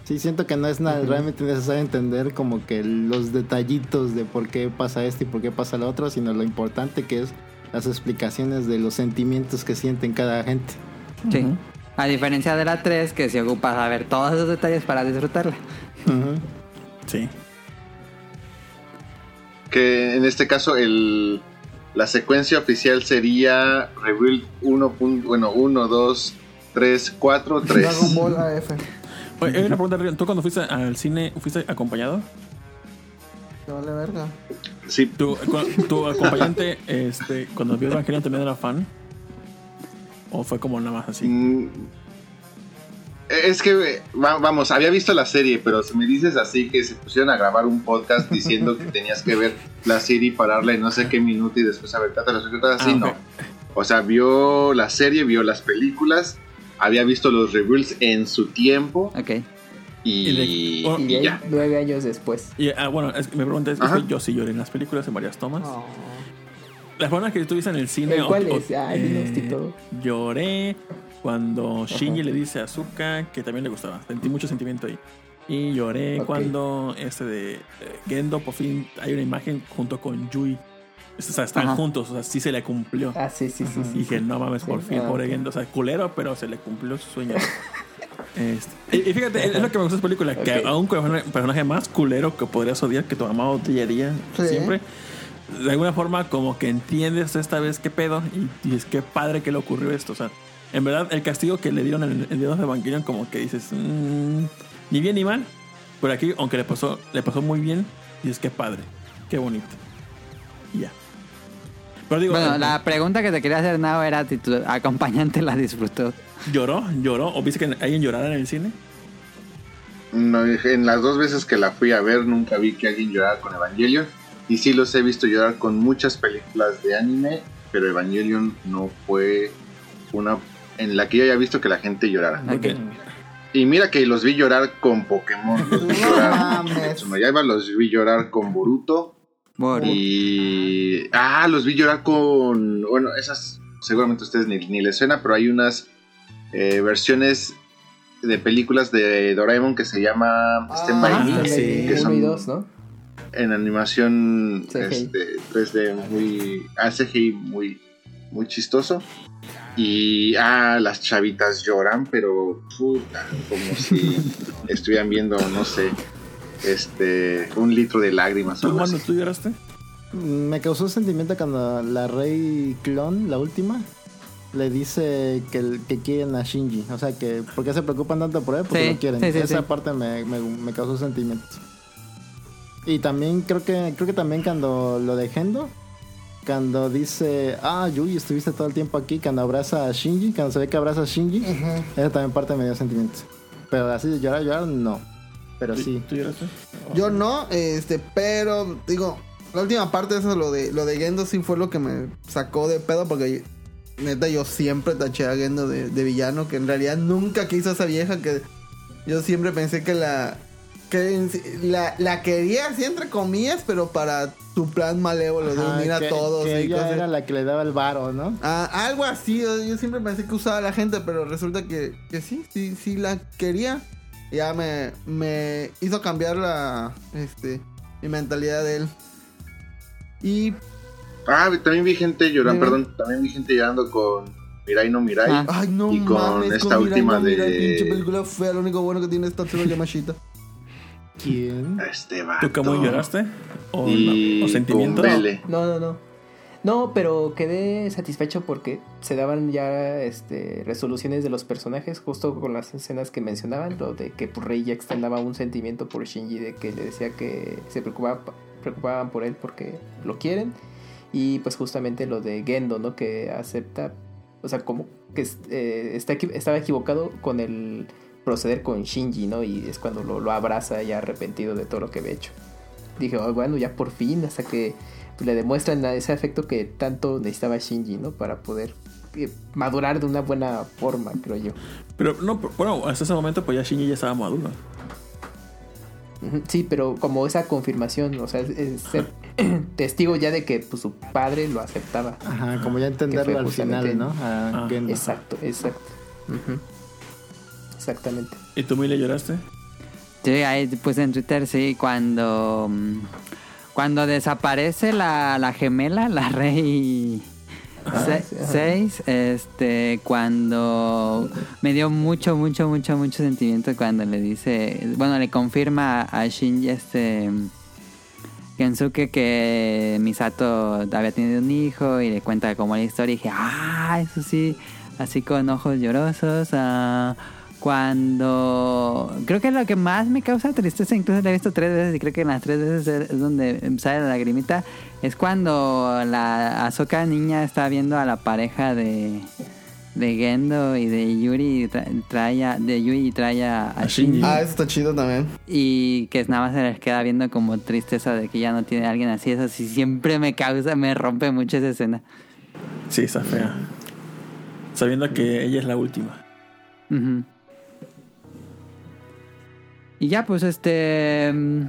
Sí, siento que no es nada realmente necesario entender como que los detallitos de por qué pasa esto y por qué pasa lo otro, sino lo importante que es las explicaciones de los sentimientos que sienten cada gente. Sí. A diferencia de la 3, que se ocupa saber todos esos detalles para disfrutarla. Ujú. Sí. que en este caso el la secuencia oficial sería Rebuild 1. pun- bueno 1 2 3 4 3 Dragon Ball AF. Oye, hay una pregunta. ¿Tú cuando fuiste al cine, fuiste acompañado? Te vale verga. sí ¿Tu, tu acompañante, este, cuando vio Evangelion también era fan? ¿O fue como nada más así? Mm, Es que, va- vamos, había visto la serie, pero si me dices así que se pusieron a grabar un podcast diciendo que tenías que ver la serie y pararla en no sé qué minuto y después aventarte las cosas así, Ah, no. O sea, vio la serie, vio las películas, había visto los reveals en su tiempo Ok. y, Y de- y oh, Y ahí, ya. nueve años después. Y, ah, bueno, es pregunta es, que yo sí lloré en las películas en varias tomas. Oh. Las formas que estuviste en el cine. ¿El cuál es? Y todo. Lloré cuando Shinji le dice a Asuka que también le gustaba. Sentí mucho sentimiento ahí. Y lloré Ok. cuando este de eh, Gendo por fin hay una imagen junto con Yui. O sea, están Ajá. juntos, o sea, sí se le cumplió. Ah, sí, sí, sí. Y sí. dije, no mames, por Sí. fin, Ah, pobre. Gendo. O sea, culero, pero se le cumplió su sueño. *laughs* Este, y, y fíjate, es lo que me gusta de esta película, que Ok. aún con un personaje más culero que podrías odiar, que tu mamá odiaría Sí. siempre, de alguna forma como que entiendes esta vez qué pedo y dices, qué padre que le ocurrió esto. O sea, en verdad, el castigo que le dieron en el día de Evangelion, como que dices, "Mm, ni bien ni mal. Pero aquí, aunque le pasó, le pasó muy bien, dices, qué padre, qué bonito. Y ya. Pero digo, Bueno, eh, la pregunta que te quería hacer, Nao, era si tu acompañante la disfrutó. ¿lloró? ¿Lloró? ¿O viste que alguien llorara en el cine? No, en las dos veces que la fui a ver nunca vi que alguien llorara con Evangelion. Y sí los he visto llorar con muchas películas de anime, pero Evangelion no fue una en la que yo haya visto que la gente llorara. Porque Y mira que los vi llorar con Pokémon, los vi No llorar con Yaiba, los vi llorar con Boruto Por- y ah, los vi llorar con bueno, esas seguramente a ustedes ni, ni les suena, pero hay unas eh, versiones de películas de Doraemon que se llama Stand By Ah, Me, sí. que son ¿no? En animación CGI. este, 3D muy ah, CGI muy muy chistoso y ah las chavitas lloran pero puta como si *laughs* estuvieran viendo no sé este un litro de lágrimas o ¿Tú, algo tú lloraste? Me causó sentimiento cuando la rey clon, la última, le dice que, que quieren a Shinji. O sea, que porque se preocupan tanto por él, porque Sí, lo quieren. sí, sí, Esa sí. parte me, me, me causó sentimientos. Y también creo que creo que también cuando lo de Gendo, cuando dice, ah, Yui, estuviste todo el tiempo aquí, cuando abraza a Shinji, cuando se ve que abraza a Shinji, esa también parte me dio sentimientos. Pero así de llorar, llorar, no. Pero sí. ¿Tú lloraste? Yo no, este, pero digo, la última parte de eso, lo de lo de Gendo sí fue lo que me sacó de pedo porque neta yo siempre taché a Gendo de, de villano, que en realidad nunca quiso a esa vieja que yo siempre pensé que la que la, la quería así entre comillas, pero para tu plan malévolo de Ajá, unir a que- todos que y ella cosas. era la que le daba el varo, ¿no? Ah, algo así, yo, siempre pensé que usaba a la gente, pero resulta que, que sí, sí, sí la quería. Ya me, me hizo cambiar la, este, mi mentalidad de él. Y, ah también vi gente llorando perdón también vi gente llorando con Mirai no Mirai Ah. ay, no Y con mames, esta con Mirai, última no, de- pinche película fea, lo único bueno que tiene es Tatsuro Yamashita. ¿Quién? este vato. ¿Tú, Camuy, lloraste? ¿O, y no? ¿O sentimientos? No, no, no. No, pero quedé satisfecho porque se daban ya este, resoluciones de los personajes justo con las escenas que mencionaban, lo de que pues, Rey ya extendaba un sentimiento por Shinji, de que le decía que se preocupaba, preocupaban por él porque lo quieren, y pues justamente lo de Gendo, ¿no? Que acepta, o sea, como que eh, está, estaba equivocado con el proceder con Shinji, ¿no? Y es cuando lo, lo abraza ya arrepentido de todo lo que había hecho. Dije, "Oh, bueno, ya por fin, hasta que le demuestran a ese afecto que tanto necesitaba Shinji, ¿no? Para poder eh, madurar de una buena forma, creo yo. Pero no, bueno, hasta ese momento pues ya Shinji ya estaba maduro. Sí, pero como esa confirmación, o sea, es- es ser *clears throat* testigo ya de que pues, su padre lo aceptaba. Ajá, como ya entenderlo al final, ¿no? A Ah. Gendo. Exacto, exacto. Exactamente. ¿Y tú, Muy, le lloraste? Sí, ahí puse en Twitter, sí, cuando. mm, Cuando desaparece la, la gemela, la rey. se- sí, ajá. seis, este, cuando me dio mucho, mucho, mucho, mucho sentimiento cuando le dice, bueno, le confirma a Shinji este Kensuke que Misato había tenido un hijo y le cuenta como la historia y dije, ah, eso sí, así con ojos llorosos, ah, cuando creo que lo que más me causa tristeza, incluso la he visto tres veces y creo que en las tres veces es donde sale la lagrimita, es cuando la Azoka niña está viendo a la pareja de de Gendo y de Yuri y tra- trae a- de Yui y trae a, a Shinji. Ah, eso está chido también. y que nada más se les queda viendo como tristeza de que ya no tiene a alguien así, eso sí siempre me causa, me rompe mucho esa escena. Sí, está fea. Sabiendo que ella es la última. Y ya, pues este. mm,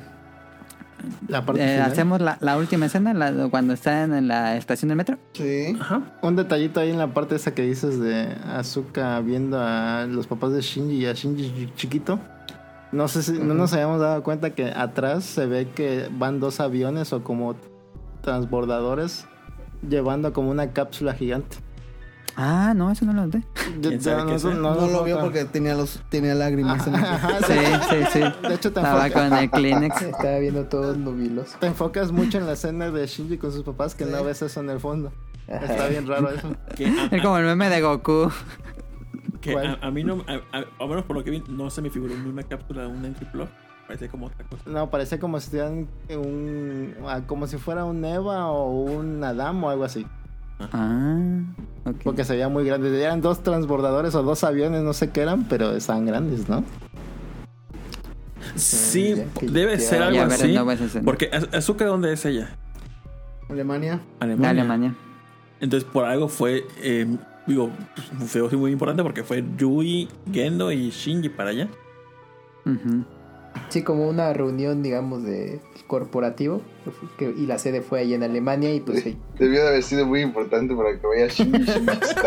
La parte Eh, final. hacemos la, la última escena la- cuando están en la estación del metro. Sí. Ajá. Un detallito ahí en la parte esa que dices de Azuka viendo a los papás de Shinji y a Shinji chiquito. No sé si no nos habíamos dado cuenta que atrás se ve que van dos aviones o como transbordadores llevando como una cápsula gigante. Ah, no, eso no lo noté. Yo- ¿Quién sabe no- no- no- lo vio porque tenía los tenía lágrimas en el Sí, sí, sí. De hecho, te Estaba con el Kleenex. *laughs* Estaba viendo todo nubiloso. Te enfocas mucho en la escena de Shinji con sus papás que no ves eso en el fondo. Está bien raro eso. Es como el meme de Goku. a- a mí no, a, a- a menos por lo que vi, no se me figuró ni una cápsula de un entry plug. Parece como otra cosa. No, parecía como si un ah, como si fuera un Eva o un Adam o algo así. Ah, ok. Porque se veía muy grande. Eran dos transbordadores o dos aviones, no sé qué eran, pero estaban grandes, ¿no? Sí, ya que- debe ser algo así. escenario. Porque Az- Azuka, ¿dónde es ella? Alemania. Alemania. Alemania. Entonces, por algo fue, eh, digo, pues, fue muy importante porque fue Yui, Gendo y Shinji para allá. Ujú. Sí, como una reunión, digamos, de corporativo. que- y la sede fue ahí en Alemania y pues. Debió de haber sido muy importante para que vaya Shinji en versión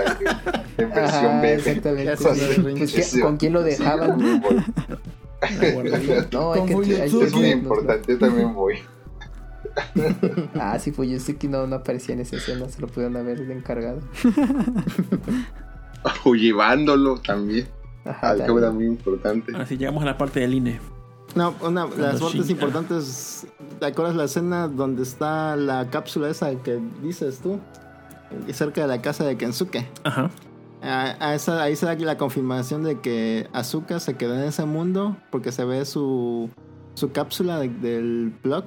Ajá, bebé. exactamente. Sí. Pues, ¿qué- ¿Con quién lo dejaban? *laughs* No, hay Con que, hay que es muy importante, yo también voy. *laughs* Ah, sí, Fuyusuki no, no aparecía en esa escena, se lo pudieron haber encargado. O *laughs* llevándolo también. Ajá, Al cabo también. era muy importante. Así llegamos a la parte del INE. No, una, las partes importantes. ¿Te acuerdas la escena donde está la cápsula esa que dices tú? Cerca de la casa de Kensuke. Ajá. A- a esa- ahí se da la confirmación de que Azuka se quedó en ese mundo porque se ve su, su cápsula de- del blog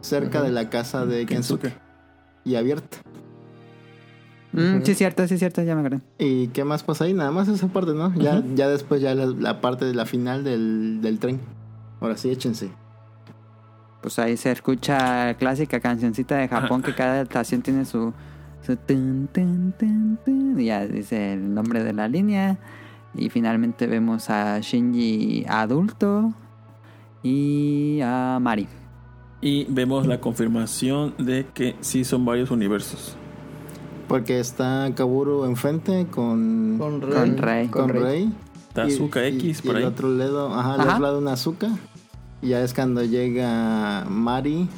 cerca de la casa de Kensuke y abierta. Mm, sí, cierto, sí, cierto, ya me acordé. ¿Y qué más pasa ahí? Nada más esa parte, ¿no? Ya, ya después ya la, la parte de la final del, del tren. Ahora sí, échense. Pues ahí se escucha clásica cancioncita de Japón que cada estación tiene su, su tun, tun, tun, tun, y ya dice el nombre de la línea. Y finalmente vemos a Shinji adulto y a Mari. Y vemos la confirmación de que sí son varios universos. Porque está Kaburu enfrente con, Con Rey. Con Rey. con con Rey. Está Y- Azuka y- X y por el ahí. otro lado, ajá, Ajá. otro lado una Azuka. Y ya es cuando llega Mari,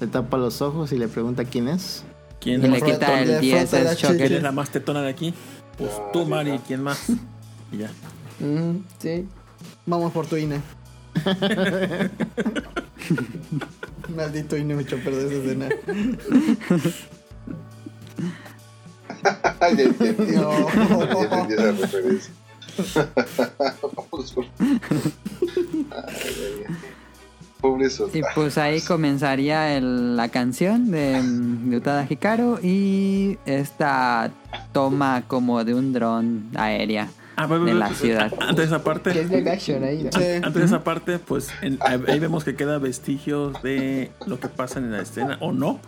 le tapa los ojos y le pregunta quién es. ¿Quién, Y le Le quita el le 10 frota la es quién es la más tetona de aquí? Pues tú, Mari, ¿quién más? *laughs* Y ya. Mm, sí. Vamos por tu INE. *laughs* Maldito INE me echó a perder esa escena. *laughs* ya entendí. No. *laughs* Pobre Y pues ahí comenzaría el- la canción de, de Utada Hikaru y esta toma como de un dron aérea Ah, de la ciudad. Antes de esa parte, Que es live action ahí, ¿no? Sí. antes de esa parte, pues en- ahí vemos que queda vestigios de lo que pasa en la escena, o no,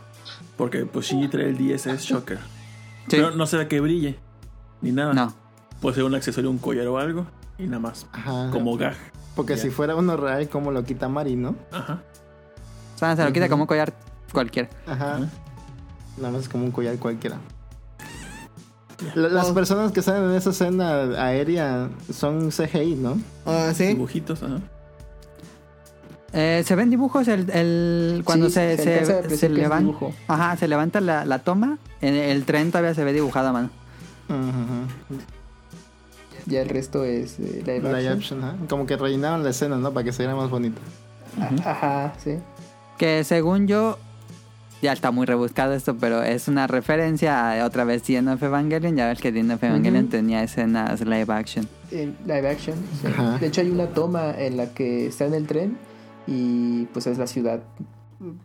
porque pues Shinji trae el DSS Shocker. Sí. Pero no se ve que brille, ni nada. No. Puede ser un accesorio, un collar o algo, y nada más. Ajá. Como gag. Porque Ya. si fuera uno real, ¿cómo lo quita Mari, no? Ajá. O sea, se lo quita como un collar cualquiera. Ajá. Ajá. Nada más como un collar cualquiera. La- Las Oh. personas que salen en esa escena aérea son CGI, ¿no? Ah, sí. Dibujitos, ajá. Eh, se ven dibujos el, el- cuando Sí, se, se levanta. Ajá, se levanta la, la toma. En el tren todavía se ve dibujado a mano. Ujú. Ya el resto es eh, live Live action. Como que rellenaron la escena, ¿no? Para que se viera más bonito. Ajá, sí. Que según yo, ya está muy rebuscado esto, pero es una referencia a otra vez The End of Evangelion. Ya ves que The End of Evangelion tenía escenas live action. En live action. sí. Ajá. De hecho, hay una toma en la que está en el tren y pues es la ciudad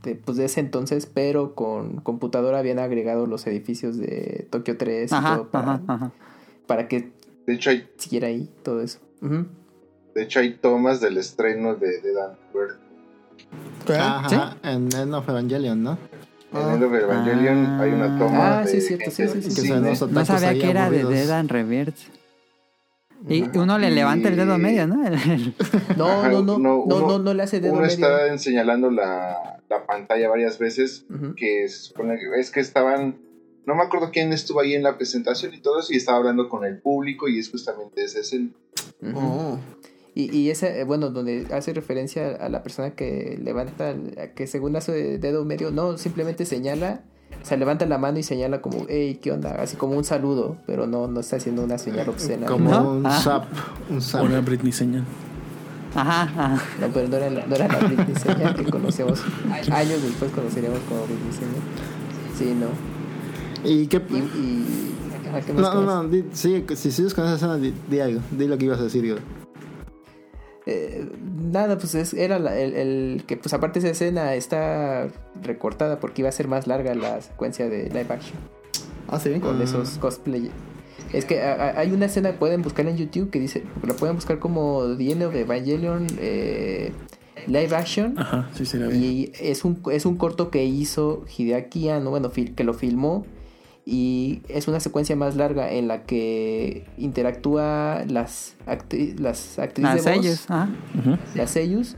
de, pues, de ese entonces, pero con computadora habían agregado los edificios de Tokio 3 y Ajá, todo para, ajá, ajá. para que De hecho, hay, siguiera ahí todo eso. De hecho, hay tomas del estreno de, de Dan Bird. Ajá, en End of Evangelion, ¿no? En End of Evangelion Ah. hay una toma Ah, de sí, cierto, sí, sí, sí, sí. No sabía que era de aburridos. Dead and Rebirth. Y uno le levanta el dedo medio, ¿no? *laughs* No, Ajá, no, no, no, uno- no, no le hace dedo Uno medio. está señalando la, la pantalla varias veces, que se supone que es que estaban, no me acuerdo quién estuvo ahí en la presentación y todo eso, y estaba hablando con el público y es justamente esa escena. Ujú. Oh. Y, y ese, eh, bueno, donde hace referencia a la persona que levanta, que según hace dedo medio, no, simplemente señala, o sea, levanta la mano y señala como, hey, ¿qué onda? Así como un saludo, pero no, no está haciendo una señal obscena. Como ¿No? un Ah. zap. Un zap. Una Britney señal. Ajá, ajá. No, pero no era, la- no era la Britney señal que conocemos. Años después conoceríamos como Britney señal. Sí, no. ¿Y qué? Y, y ajá, ¿qué más, No, no, no. di- sigue, si sigues con esa escena, di, di algo. Di lo que ibas a decir, digo. Eh, nada, pues es, era la- el, el que, pues aparte esa escena está recortada porque iba a ser más larga la secuencia de live action Ah, sí. con esos cosplay. Es que a- a- hay una escena, pueden buscarla en YouTube que dice, la pueden buscar como The End of Evangelion eh, live action. Ajá, sí, bien. Y es un, es un corto que hizo Hideaki Anno, bueno, fil- que lo filmó. Y es una secuencia más larga en la que interactúa las, actri- las actrices Las de voz, sellos. Ujú. las seiyus,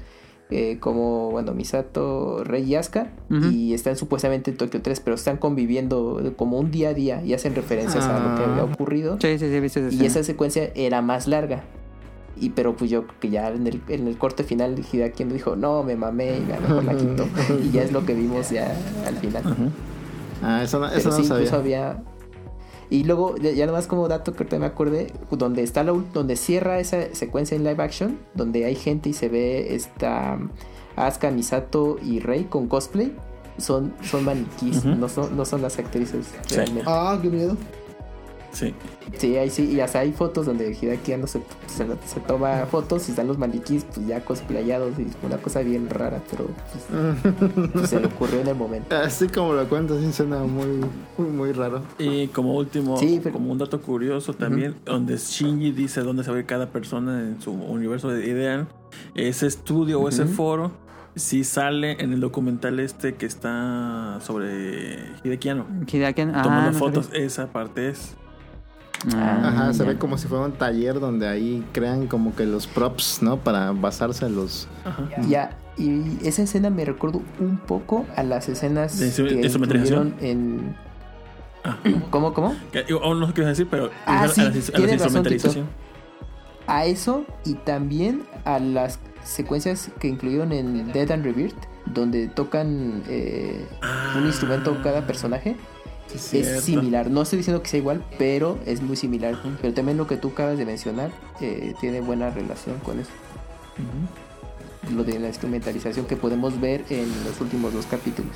eh, como, bueno, Misato, Rei y Asuka. Y están supuestamente en Tokio 3, pero están conviviendo como un día a día y hacen referencias a lo que Ah. había ocurrido. Sí, sí, sí, Y esa secuencia era más larga. Y pero pues yo creo que ya en el, en el corte final Hideaki dijo, no, me mamé y a lo mejor la quitó. *laughs* y ya es lo que vimos ya al final. Ah, eso no, eso no sí, sabía. incluso había... Y luego, ya ya nada más como dato que ahorita me acordé, donde está la, donde cierra esa secuencia en live action, donde hay gente y se ve esta Asuka, Misato y Rei con cosplay, son, son maniquís, no, son, no son las actrices Sí. realmente. Ah, qué miedo. Sí. Sí, ahí sí, y hasta hay fotos donde Hideaki Anno se, se, se toma fotos y están los maniquís pues ya cosplayados y una cosa bien rara, pero pues, pues, *laughs* se le ocurrió en el momento. Así como lo cuento, sí suena muy, muy, muy raro. Y como último, Sí, pero- como un dato curioso también, donde Shinji dice dónde se ve cada persona en su universo ideal, ese estudio o ese foro sí sale en el documental este que está sobre Anno. Hideaki Anno, ah, Tomando no fotos, sabía. esa parte es. Ah, Ajá, se ve como si fuera un taller donde ahí crean como que los props, ¿no? Para basarse en los... Ya, y esa escena me recuerdo un poco a las escenas ¿De que incluyeron en... Ah. *clears throat* ¿Cómo, cómo? O no sé qué decir, pero Ah, a la- sí, a la, a razón. A eso y también a las secuencias que incluyeron en Dead and Rebirth, donde tocan eh, un instrumento cada personaje. Sí, cierto. es similar. No estoy diciendo que sea igual, pero es muy similar. Pero también lo que tú acabas de mencionar eh, tiene buena relación con eso. Lo de la instrumentalización que podemos ver en los últimos dos capítulos.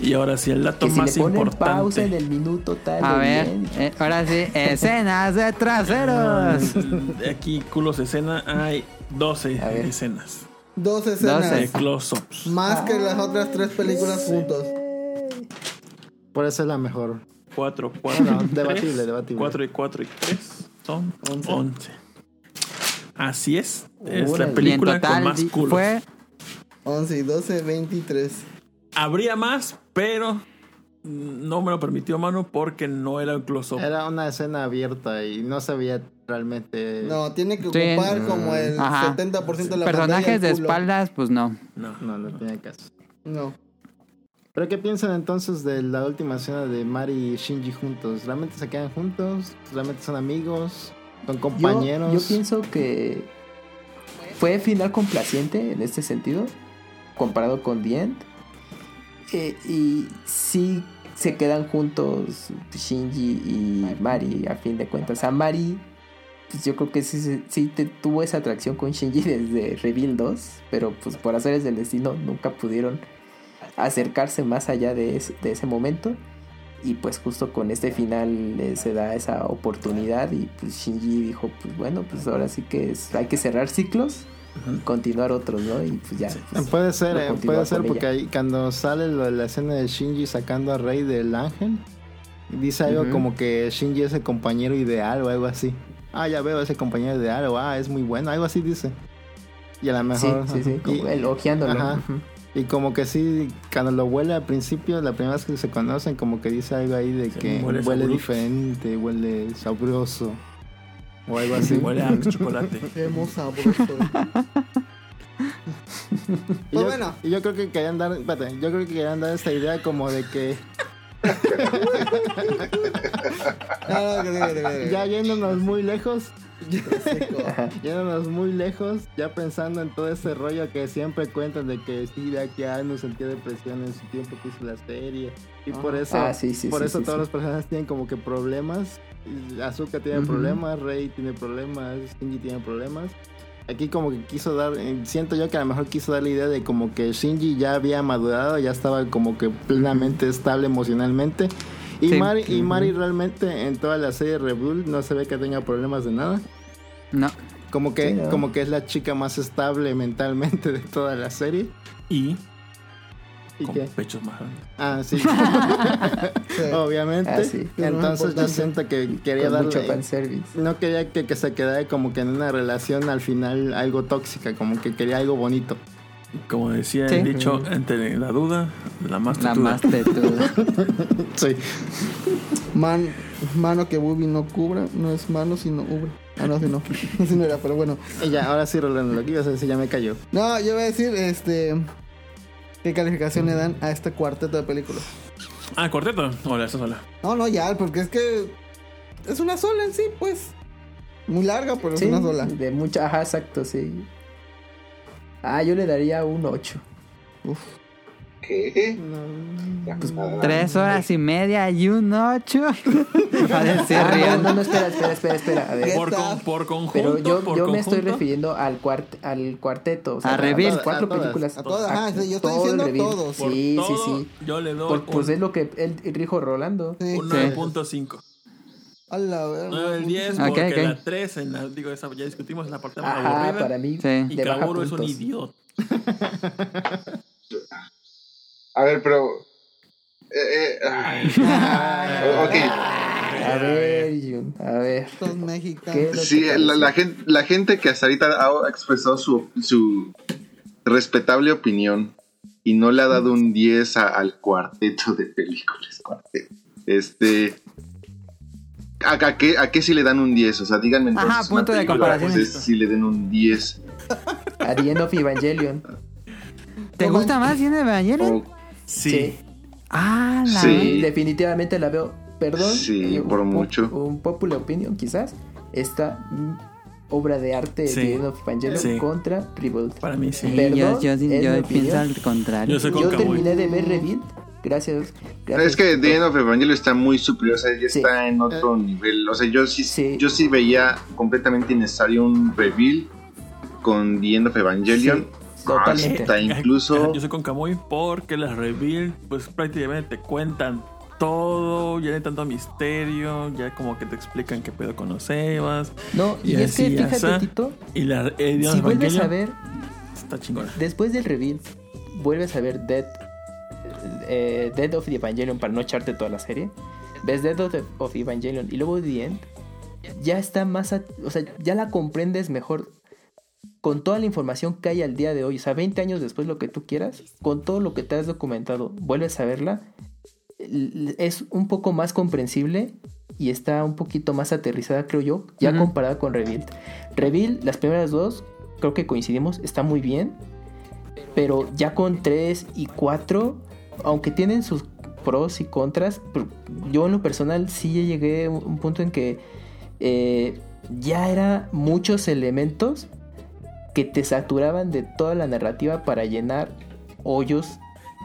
Y ahora sí, el dato Que si más le ponen pausa importante. en el minuto tal. A ver, bien, eh, ahora sí, escenas de traseros. *laughs* Ah, Aquí, culos de escena, hay 12 A ver. escenas Dos escenas. de close-ups. Más que las otras tres películas juntos. Por eso es la mejor. 4, 4, No, debatible, debatible. 4 y 4 y 3 son 11. Así es. Es la película total con más culos. fue 11 y 12, 23. Habría más, pero no me lo permitió mano porque no era un close-up. Era una escena abierta y no se veía realmente... No, tiene que Sí. ocupar como el Ajá. 70% de la personajes pantalla, de el espaldas, pues no. No. No, no tenía caso. No. ¿Pero qué piensan entonces de la última escena de Mari y Shinji juntos? ¿Realmente se quedan juntos? ¿Realmente son amigos? ¿Son compañeros? yo pienso que fue final complaciente en este sentido, comparado con The End. Eh, y sí se quedan juntos Shinji y Mari, a fin de cuentas. A Mari, pues yo creo que sí, sí, te- tuvo esa atracción con Shinji *laughs* desde Reveal 2, pero pues por haceres del destino nunca pudieron acercarse más allá de ese, de ese momento. Y pues justo con este final eh, se da esa oportunidad y pues Shinji dijo, pues bueno, pues ahora sí que es- hay que cerrar ciclos y continuar otros, ¿no? Y pues ya. pues, Puede ser, eh, puede ser porque ahí, cuando sale lo de la escena de Shinji sacando a Rey del ángel, dice algo como que Shinji es el compañero ideal o algo así. Ah, ya veo ese compañero ideal o ah, es muy bueno, algo así dice. Y a lo Sí, mejor... sí, sí, ajá. como Y- elogiándolo. Ajá. Ujú. Y como que sí, cuando lo huele al principio, la primera vez que se conocen, como que dice algo ahí de Sí, que huele diferente, huele sabroso. o algo así. Huele a chocolate. *laughs* Qué sabroso. Y Pues yo, bueno. y yo creo que querían dar, espérate, yo creo que querían dar esta idea como de que *laughs* No, no, que que que *laughs* ya yéndonos muy lejos. *laughs* yéndonos muy lejos, ya pensando en todo ese rollo que siempre cuentan de que sí, de aquí a años sentía depresión en su tiempo que hizo la serie. Y por eso, Ah, sí, sí, por sí, eso todas las personas tienen como que problemas. Azuka tiene problemas, Rey tiene problemas, Shinji tiene problemas. Aquí como que quiso dar, eh, siento yo que a lo mejor quiso dar la idea de como que Shinji ya había madurado, ya estaba como que plenamente estable emocionalmente. Y, Sí. Mari, y Mari realmente en toda la serie Rebuild no se ve que tenga problemas de nada. No. Como que, Sí, ¿no? como que es la chica más estable mentalmente de toda la serie. Y ¿Y con qué? pechos más grandes. Ah, sí. *laughs* *laughs* Sí. Obviamente. Ah, sí. Entonces yo siento que quería Con mucho darle... fanservice. No quería que, que se quedara como que en una relación al final algo tóxica, como que quería algo bonito. Como decía Sí. el dicho, entre la duda, la más La tetuda. más tetuda. *laughs* Sí. Man, mano que Bubi no cubra, no es mano sino ubre. Ah, no, si no. *laughs* *laughs* Así no era, pero bueno. Y ya, ahora sí, Rolando, lo que ibas a decir ya me cayó. No, yo voy a decir, este. ¿Qué calificación le dan a este cuarteto de películas? Ah, cuarteto. Hola, esta sola. No, no, ya, porque es que. Es una sola en sí, pues. Muy larga, pero Sí, es una sola. de mucha, ajá, exacto, sí. Ah, yo le daría un 8. ¿Qué? Pues, Tres horas y media y un ocho. *laughs* A decir Ah, no, no, no, espera, espera, espera, espera. A ver. Por, con- por conjunto. Pero yo, por yo me estoy conjunto. refiriendo al, cuart al cuarteto. O sea, A las cuatro A todas, películas. A todas, ajá, sí, yo estoy diciendo todos. Por Sí, sí, todo, sí. Yo le doy Por- pues un, es lo que él dijo Rolando. Sí. un Sí. 9.5. A la verga. No, el 10 Ok, porque ok. la 3, en la, digo, esa ya discutimos en la parte más Ajá, aburrida. para mí. Sí. Y de baja Kaworu es un idiota. *laughs* A ver, pero. Eh, eh, ay. *laughs* ok. A ver, Jun, a ver. Estos mexicanos. ¿Qué es lo Sí, la, la gente, la gente que hasta ahorita ha expresado su, su respetable opinión y no le ha dado un 10 a- al cuarteto de películas. cuarteto. Este. ¿A, a qué, ¿A qué si le dan un 10? O sea, díganme entonces. Ajá, punto de comparación. pues, es si le den un 10. A The End of Evangelion. ¿Te gusta más Cine Evangelion? O- Sí. Ah, la Sí. Definitivamente la veo. Perdón. Sí, eh, por mucho. Un popular opinion, quizás. Esta obra de arte Sí. de The End of Evangelion Sí. contra Revolt. Para mí sí. Sí, Perdón, yo, pienso al contrario. Yo terminé de ver Revolt. Gracias. gracias. Es que The End of Evangelion está muy superior, o sea, ya Sí. está en otro nivel. O sea, yo sí, Sí. yo sí veía completamente innecesario un reveal con The End of Evangelion. Sí, totalmente. Hasta incluso. Yo soy con Kamui porque las reveal, pues prácticamente te cuentan todo, ya no hay tanto misterio, ya como que te explican qué pedo con los Evas. No, y, es que fíjate, asá. Tito, Y la eh, si vuelves a ver, está chingona. después del reveal, vuelves a ver Dead, eh, Dead of the Evangelion para no echarte toda la serie. Ves Dead of, the- of Evangelion y luego The End. Ya está más. a- o sea, ya la comprendes mejor con toda la información que hay al día de hoy. O sea, 20 años después, lo que tú quieras, con todo lo que te has documentado, vuelves a verla. Es un poco más comprensible y está un poquito más aterrizada, creo yo, ya comparada con Reveal. Reveal, las primeras dos, creo que coincidimos, está muy bien. Pero ya con 3 y 4, aunque tienen sus pros y contras, yo en lo personal sí llegué a un un punto en que eh, ya era muchos elementos que te saturaban de toda la narrativa para llenar hoyos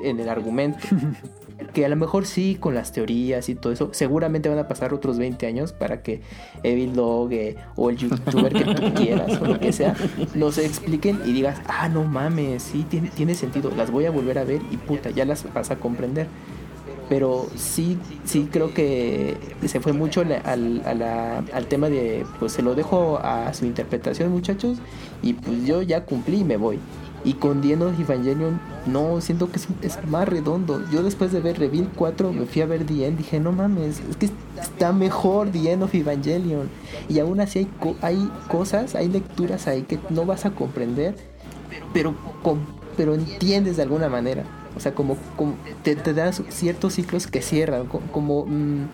en el argumento. *laughs* que a lo mejor sí, con las teorías y todo eso, seguramente van a pasar otros 20 años para que Evil Dog eh, o el youtuber que tú quieras o lo que sea, nos expliquen y digas, ah, no mames, sí, tiene, tiene sentido, las voy a volver a ver y puta, ya las vas a comprender. Pero sí, sí creo que se fue mucho al, al tema de, pues se lo dejo a su interpretación muchachos y pues yo ya cumplí y me voy. Y con The End of Evangelion, no, siento que es, más redondo. Yo después de ver Reveal 4 me fui a ver The dije, no mames, es que está mejor The End of Evangelion. Y aún así hay, co- hay cosas, hay lecturas ahí que no vas a comprender, pero, pero entiendes de alguna manera. O sea, como, te, te dan ciertos ciclos que cierran, co- como mm,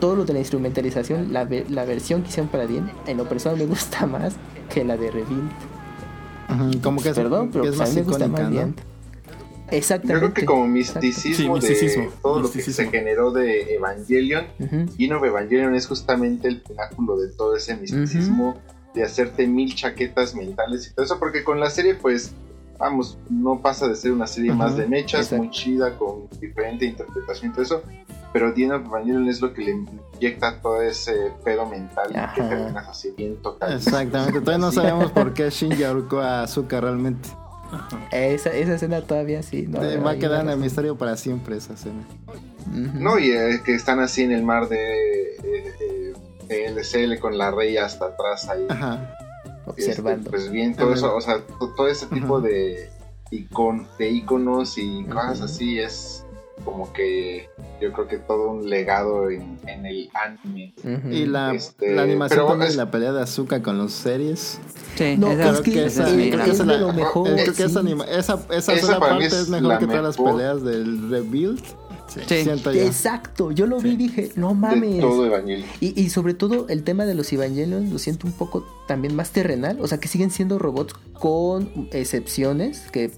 todo lo de la instrumentalización, la, la versión que hicieron para Dien, en lo personal me *laughs* gusta más que la de Reveal. Como que es, Perdón, pero que es pues más icónica, ¿no? Yo Exactamente. creo que como misticismo, Sí, misticismo, de todo lo que se generó de Evangelion. Yin of Evangelion es justamente el pináculo de todo ese misticismo, de hacerte mil chaquetas mentales y todo eso, porque con la serie, pues, vamos, no pasa de ser una serie más de mechas, exacto. muy chida, con diferente interpretación y todo eso, pero Yin of Evangelion es lo que le inyecta todo ese pedo mental que terminas así bien tocado. Exactamente, todavía no sabemos por qué Shinji ahorcó a Azuka realmente. Esa, esa escena todavía sí. No, Va a quedar en el misterio para siempre esa escena. No, y eh, que están así en el mar de, eh, eh, de LSL con la rey hasta atrás ahí. Ajá. Este, Observando. pues bien, todo eso, o sea, to- todo ese tipo de, icon, de iconos y cosas así es como que yo creo que todo un legado en, en el anime. Ujú. Y la, Este, la animación pero también es- la pelea de Azuka con los series. Sí, No, esa- es que esa es es la- lo mejor. creo que sí. esa, esa, esa Esa sola para mí parte es es mejor que todas las peleas del Rebuild. Sí. Exacto, yo lo vi y dije, no de mames. todo. Y, y sobre todo el tema de los Evangelion lo siento un poco también más terrenal, o sea que siguen siendo robots con excepciones, que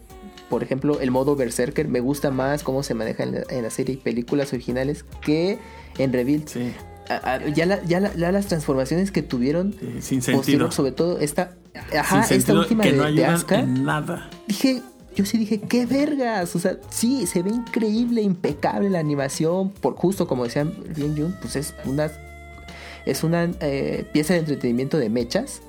por ejemplo el modo Berserker me gusta más cómo se maneja en la, en la serie y películas originales que en Rebuild. Sí, A- a- ya, la- ya, la- ya las transformaciones que tuvieron sí, sin posterior, sentido. sobre todo esta, Sin ajá, esta última que de, no de ayudan Asuka, en nada. dije, yo sí dije, qué vergas, o sea, sí, se ve increíble, impecable la animación, por justo como decía Ryun Jun, pues es una es una eh, pieza de entretenimiento de mechas,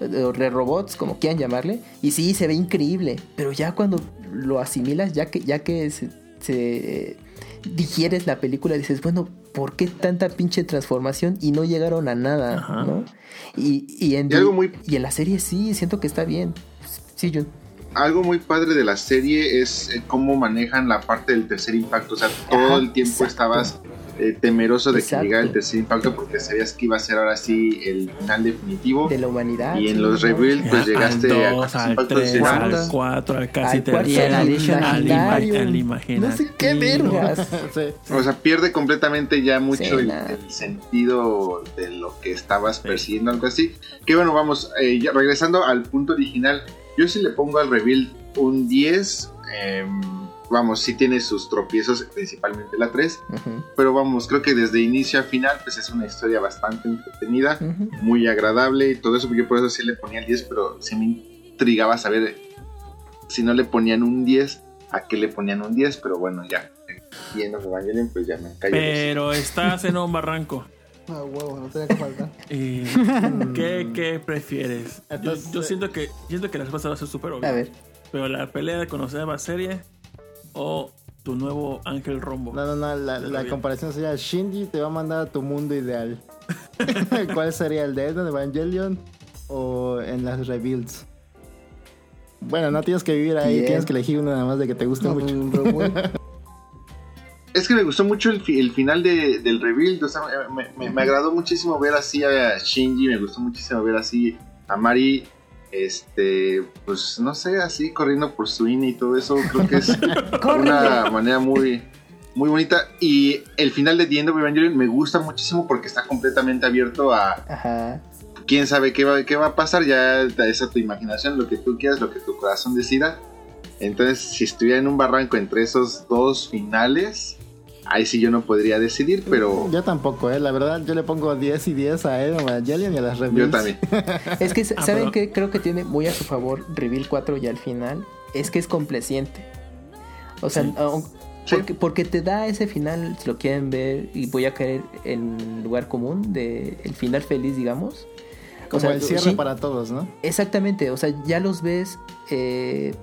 eh, de robots, como quieran llamarle, y sí, se ve increíble, pero ya cuando lo asimilas, ya que, ya que se, se, eh, digieres la película, dices, bueno, ¿por qué tanta pinche transformación y no llegaron a nada? ¿no? Y, y, en, Y algo muy- y en la serie sí, siento que está bien. Sí, Jun. Algo muy padre de la serie es eh, cómo manejan la parte del tercer impacto. O sea, todo Ajá, el tiempo exacto. estabas eh, temeroso de Exacto. que llegara el tercer impacto porque sabías que iba a ser ahora sí el final definitivo. de la humanidad. Y en sí, los ¿no? rebuild pues al llegaste a 2, cuántos al impactos 3, llegaste? ¿Cuántos? al 4, al casi Al Y tercero, al al, al. No sé qué vergas. *laughs* Sí. O sea, pierde completamente ya mucho Sí, el, sentido de lo que estabas persiguiendo, algo así. Que bueno, vamos, eh, ya regresando al punto original, yo sí le pongo al reveal un 10. em, vamos, sí tiene sus tropiezos, principalmente la 3. Ujú, Pero vamos, creo que desde inicio a final, pues es una historia bastante entretenida, muy agradable y todo eso. Yo por eso sí le ponía el 10, pero sí me intrigaba saber si no le ponían un 10, a qué le ponían un 10. Pero bueno, ya, viendo Evangelion, pues ya me callo. Pero estás en un barranco. Ah, huevo, no tenía que faltar. *laughs* Y, ¿qué, qué prefieres? Yo, Entonces, yo siento que siento que la respuesta va a ser súper obvia. A ver, Pero la pelea de conocer a serie o tu nuevo Ángel Rombo. No, no, no, la, comparación sería Shinji te va a mandar a tu mundo ideal. *laughs* ¿Cuál sería el de Eden Evangelion o en las rebuilds? Bueno, no tienes que vivir ahí, Bien. tienes que elegir uno nada más de que te guste No, mucho. un revuelto. *laughs* Es que me gustó mucho el, fi- el final de- del. O sea, me, me- me agradó muchísimo ver así a Shinji. Me gustó muchísimo ver así a Mari. Este, pues no sé, así corriendo por su INE y todo eso. Creo que es *laughs* una manera muy, muy bonita. Y el final de The End of Evangelion me gusta muchísimo porque está completamente abierto a ajá. quién sabe qué va, qué va a pasar. Ya es a tu imaginación, lo que tú quieras, lo que tu corazón decida. Entonces, si estuviera en un barranco entre esos dos finales, ahí sí yo no podría decidir, pero Yo tampoco, eh, la verdad, yo le pongo 10 y 10 a Eden Evangelion y a las rebuilds. yo también. *laughs* Es que, Ah, ¿saben pero- qué? Creo que tiene muy a su favor Reveal 4 y al final. Es que es complaciente. O sea, Sí. aun- Sí. porque, porque te da ese final, si lo quieren ver, y voy a caer en lugar común, de el final feliz, digamos. Como O sea, el cierre sí, para todos, ¿no? Exactamente, o sea, ya los ves eh,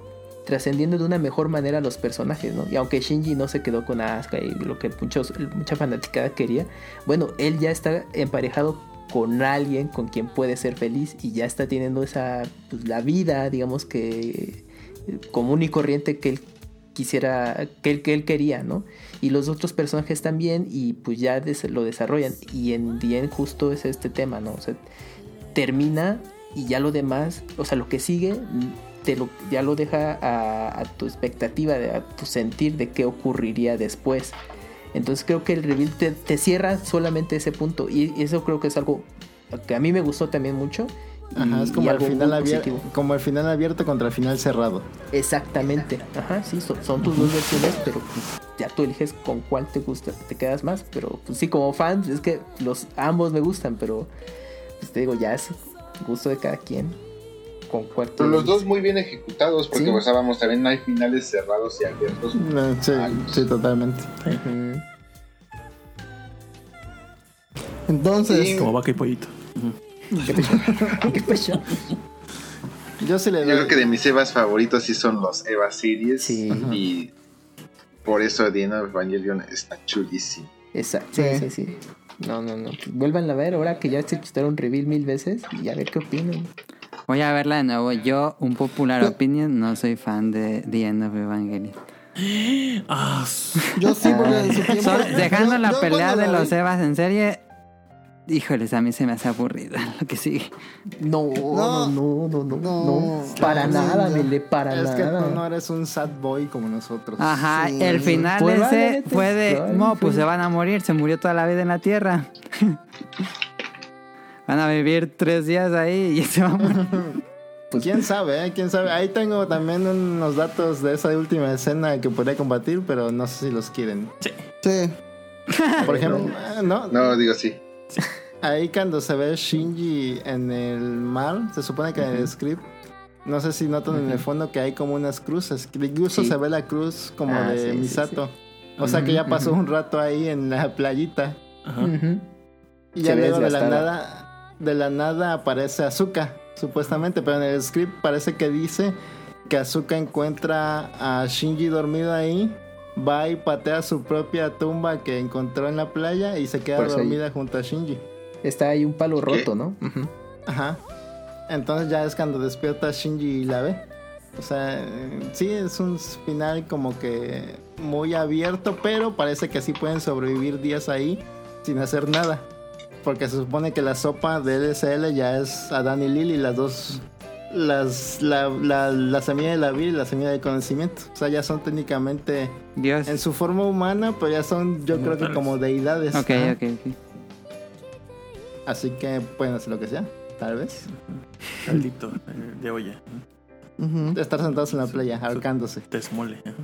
trascendiendo de una mejor manera a los personajes, ¿no? Y aunque Shinji no se quedó con Asuka y lo que muchos, mucha fanaticada quería, bueno, él ya está emparejado con alguien con quien puede ser feliz y ya está teniendo esa, pues, la vida, digamos que eh, común y corriente que él quisiera, que él, que él quería, ¿no? Y los otros personajes también y pues ya lo desarrollan y en Dien justo es este tema, ¿no? O sea, termina y ya lo demás, o sea, lo que sigue, te lo, ya lo deja a, a tu expectativa, de- a tu sentir de qué ocurriría después. Entonces creo que el reveal te, te cierra solamente ese punto. Y eso creo que es algo que a mí me gustó también mucho. y- Ajá, es y como el, final abierto, como el final abierto contra el final cerrado. Exactamente. Ajá, sí, son, son tus dos versiones, pero ya tú eliges con cuál te gusta, te quedas más. Pero pues sí, como fan, es que los ambos me gustan, pero pues te digo, ya es gusto de cada quien. Con te- Pero los dos muy bien ejecutados, porque Sí. pues, vamos, también hay finales cerrados y abiertos. Eh, Sí, sí, totalmente. Entonces, Sí. Como vaca y pollito. *laughs* ¿Qué pasó? Yo sí le Yo doy. creo que de mis Evas favoritos sí son los Eva Series. Sí. Y por eso of Evangelion está chulísimo. Exacto. Sí, sí, Sí. sí. No, no, no. Vuelvan a ver ahora que ya se quitaron reveal mil veces y a ver qué opinan. Voy a verla de nuevo. Yo, un popular opinion, no soy fan de The End of Evangelion. Ah, *laughs* yo sí, porque en su tiempo. So- dejando yo- la yo pelea de la los vi- Evas en serie, híjoles, a mí se me hace aburrida *laughs* lo que sigue. No, no, no, no, no. No. no. Para No, nada. Mele, para Es que nada. tú no eres un sad boy como nosotros. Ajá, Sí. el final Pues ese fue de, probablemente no, pues se van a morir, se murió toda la vida en la Tierra. *laughs* van a vivir tres días ahí y *laughs* se van a morir. *laughs* Pues quién sabe, ¿eh? quién sabe. Ahí tengo también unos datos de esa última escena que podría combatir, pero no sé si los quieren. Sí. *laughs* Por ejemplo, no, No, digo sí. ahí cuando se ve Shinji en el mar, se supone que en el script, no sé si notan en el fondo que hay como unas cruces. Incluso Sí. se ve la cruz como Ah, de sí, sí, Misato. O sea que ya pasó un rato ahí en la playita. ajá. Y ya luego de la nada, de la nada aparece Azuka, supuestamente, pero en el script parece que dice que Azuka encuentra a Shinji dormido ahí, va y patea su propia tumba que encontró en la playa y se queda ahí- dormida junto a Shinji. Está ahí un palo roto, ¿no? Ajá. Entonces ya es cuando despierta Shinji y la ve. O sea, sí es un final como que muy abierto, pero parece que sí pueden sobrevivir días ahí sin hacer nada. Porque se supone que la sopa de LSL ya es Adán y Lily, las dos. Las, la, la, la semilla de la vida y la semilla del conocimiento. O sea, ya son técnicamente Dios. en su forma humana, pero ya son, yo creo que como deidades. Ok, ok, ok. Así que pueden hacer lo que sea, tal vez. Caldito eh, de olla. Estar sentados en la playa, ahorcándose. Desmole. ajá.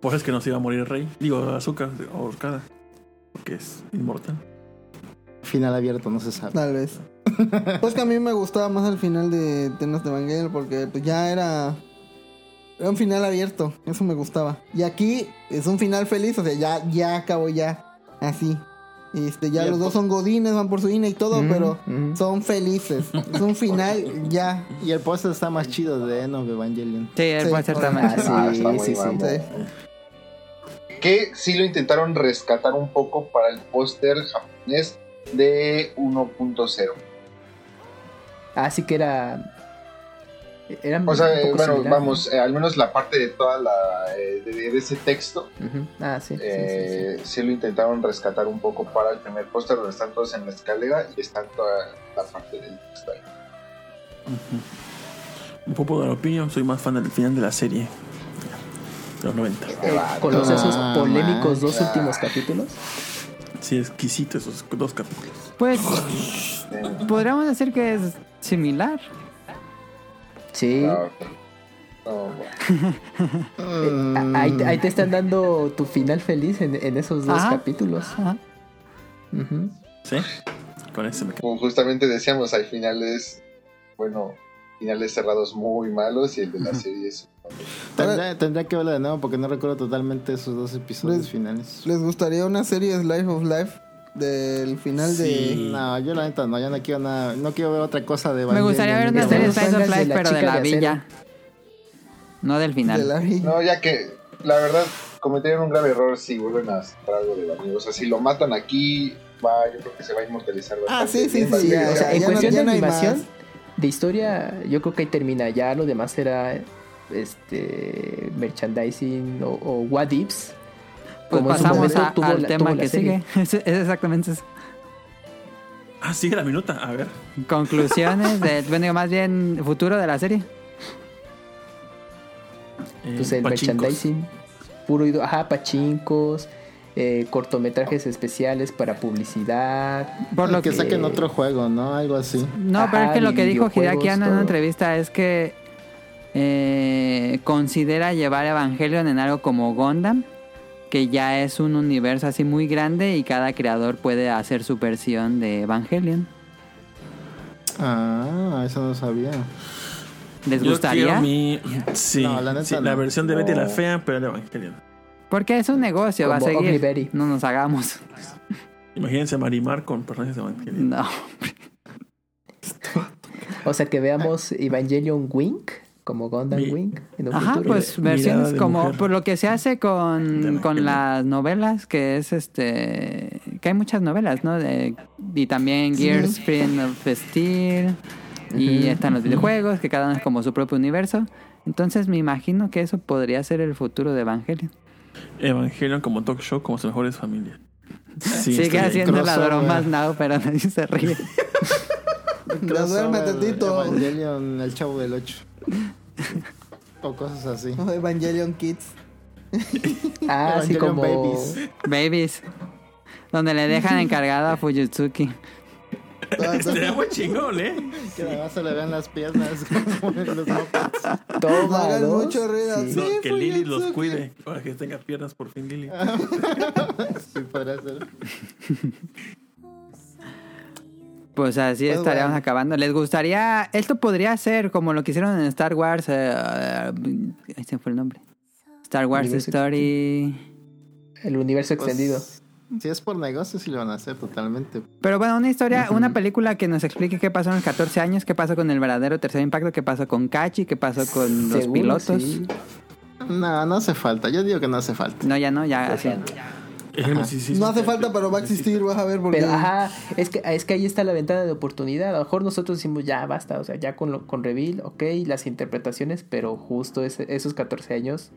Por eso es que no se iba a morir el rey. Digo, azúcar, ahorcada. Porque es inmortal. Final abierto, no se sabe. Tal vez. Pues que a mí me gustaba más el final de Tenas de Evangelion porque pues ya era. Era un final abierto. Eso me gustaba. Y aquí es un final feliz. O sea, ya, ya acabó ya. Así. Este, ya Y el los dos son godines, van por su INE y todo, pero son felices. Es un final ya. Y el póster está más chido de End of Evangelion. Sí, él Sí. puede ser Ah, también. sí, Ah, está sí, sí. Sí. Que sí lo intentaron rescatar un poco para el póster japonés de 1.0. Ah, sí que era. Era O sea, eh, bueno, similar, vamos, eh, al menos la parte de toda la. eh, de, de ese texto. Ah, sí. sí, sí, eh, sí, lo intentaron rescatar un poco para el primer póster, donde están todos en la escalera y está toda la parte del texto ahí. Un poco de la opinión, soy más fan del final de la serie. De los 90. sí. Eh, con los esos polémicos dos últimos capítulos. Sí, exquisito esos dos capítulos. Pues podríamos decir que es similar. Sí. no, ok. No, bueno. Eh, a- ahí, te- ahí te están dando tu final feliz en, en esos dos Ajá. capítulos. Ajá. ¿Sí? Con ese me quedo. Como justamente decíamos, hay finales, bueno, finales cerrados muy malos y el de la serie es. Tendré, tendré que verla de nuevo porque no recuerdo totalmente esos dos episodios Les- finales. ¿Les gustaría una serie Slice of Life? Del final Sí. No, yo la neta no, ya no quiero nada, no quiero ver otra cosa de Me gustaría ver una serie Slice of de Life, pero de la de villa. No del de, final. de la No, ya que la verdad cometieron un grave error si vuelven a sacar algo de Evangelion. O sea, si lo matan aquí, va, yo creo que se va a inmortalizar. Ah, bastante sí, sí, sí, ya, ser- o sea, en no- cuestión de no hay animación, más. de historia, yo creo que ahí termina. Ya lo demás era este merchandising o, o what ifs. Pues como pasamos momento a- tuvo al la- tema que serie. sigue. *laughs* Es, es exactamente eso. Ah, sigue la minuta. A ver. Conclusiones del, *laughs* bueno, digo, más bien futuro de la serie. Eh, Pues el pachincos. merchandising puro ido, ajá, pachincos, eh, cortometrajes especiales para publicidad. Por lo que que, saquen otro juego, ¿no? Algo así. No, pero es que lo que dijo Hideaki en una entrevista es que eh, considera llevar Evangelion en algo como Gundam, que ya es un universo así muy grande y cada creador puede hacer su versión de Evangelion. Ah, eso no sabía. ¿Les Yo gustaría? mi... Sí, No, la neta sí, la no. versión de Betty la Fea, pero de Evangelion. Porque es un negocio, va a Como seguir. No nos hagamos. Imagínense Marimar con personajes de Evangelion. No. O sea, que veamos Evangelion Wink, como Gundam Mi- Wink en un Ajá, futuro. pues versiones como mujer. por lo que se hace con, con las novelas, que es este que hay muchas novelas, ¿no? De, y también Gears Friend of Steel y están los videojuegos, que cada uno es como su propio universo. Entonces me imagino que eso podría ser el futuro de Evangelion. Evangelion como talk show, como sus mejores familias. Sí, Sigue haciendo la bromas now, pero nadie se ríe. *laughs* Tito. Evangelion, el chavo del 8. *laughs* o cosas así. Evangelion Kids. Ah, así Evangelion como... Babies. Babies. Donde le dejan encargado a Fujitsuki. Estaría muy chingón, ¿eh? Que además se le vean las piernas *laughs* como en los mopeds. Toma hagan mucho ruido. Sí. No, que Lily los cuide. Para que tenga piernas por fin, Lily. *laughs* Sí, podría ser. Pues así Pues estaríamos bueno. acabando. ¿Les gustaría? Esto podría ser como lo que hicieron en Star Wars. eh, eh, ahí se fue el nombre. Star Wars Universo Story. El universo Pues, extendido. Si es por negocio, sí lo van a hacer totalmente. Pero bueno, una historia, una película que nos explique qué pasó en los 14 años, qué pasó con el verdadero tercer impacto, qué pasó con Kachi, qué pasó con los pilotos. sí. No, no hace falta. Yo digo que no hace falta. No, ya no, ya así. Ejemplo, sí, sí, No hace falta, pero va a existir, vas a ver, porque... Pero, ajá, es que, es que ahí está la ventana de oportunidad. A lo mejor nosotros decimos, ya basta, o sea, ya con, lo, con Reveal, ok, las interpretaciones, pero justo ese- esos 14 años,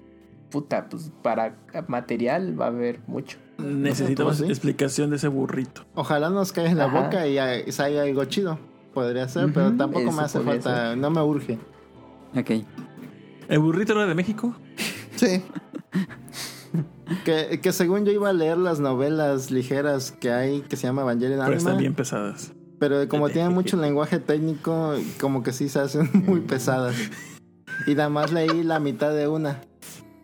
puta, pues para material va a haber mucho. Necesitamos sí. explicación de ese burrito. Ojalá nos caiga en la Ajá. boca y salga algo chido. Podría ser, pero tampoco me hace falta. No me urge. Ok. ¿El burrito era de México? Sí. *laughs* *laughs* Que, que según yo iba a leer las novelas ligeras que hay, que se llama Evangelion Pero Anima. están bien pesadas. Pero como tienen *laughs* mucho lenguaje técnico, como que sí se hacen muy pesadas. Y nada más leí la mitad de una.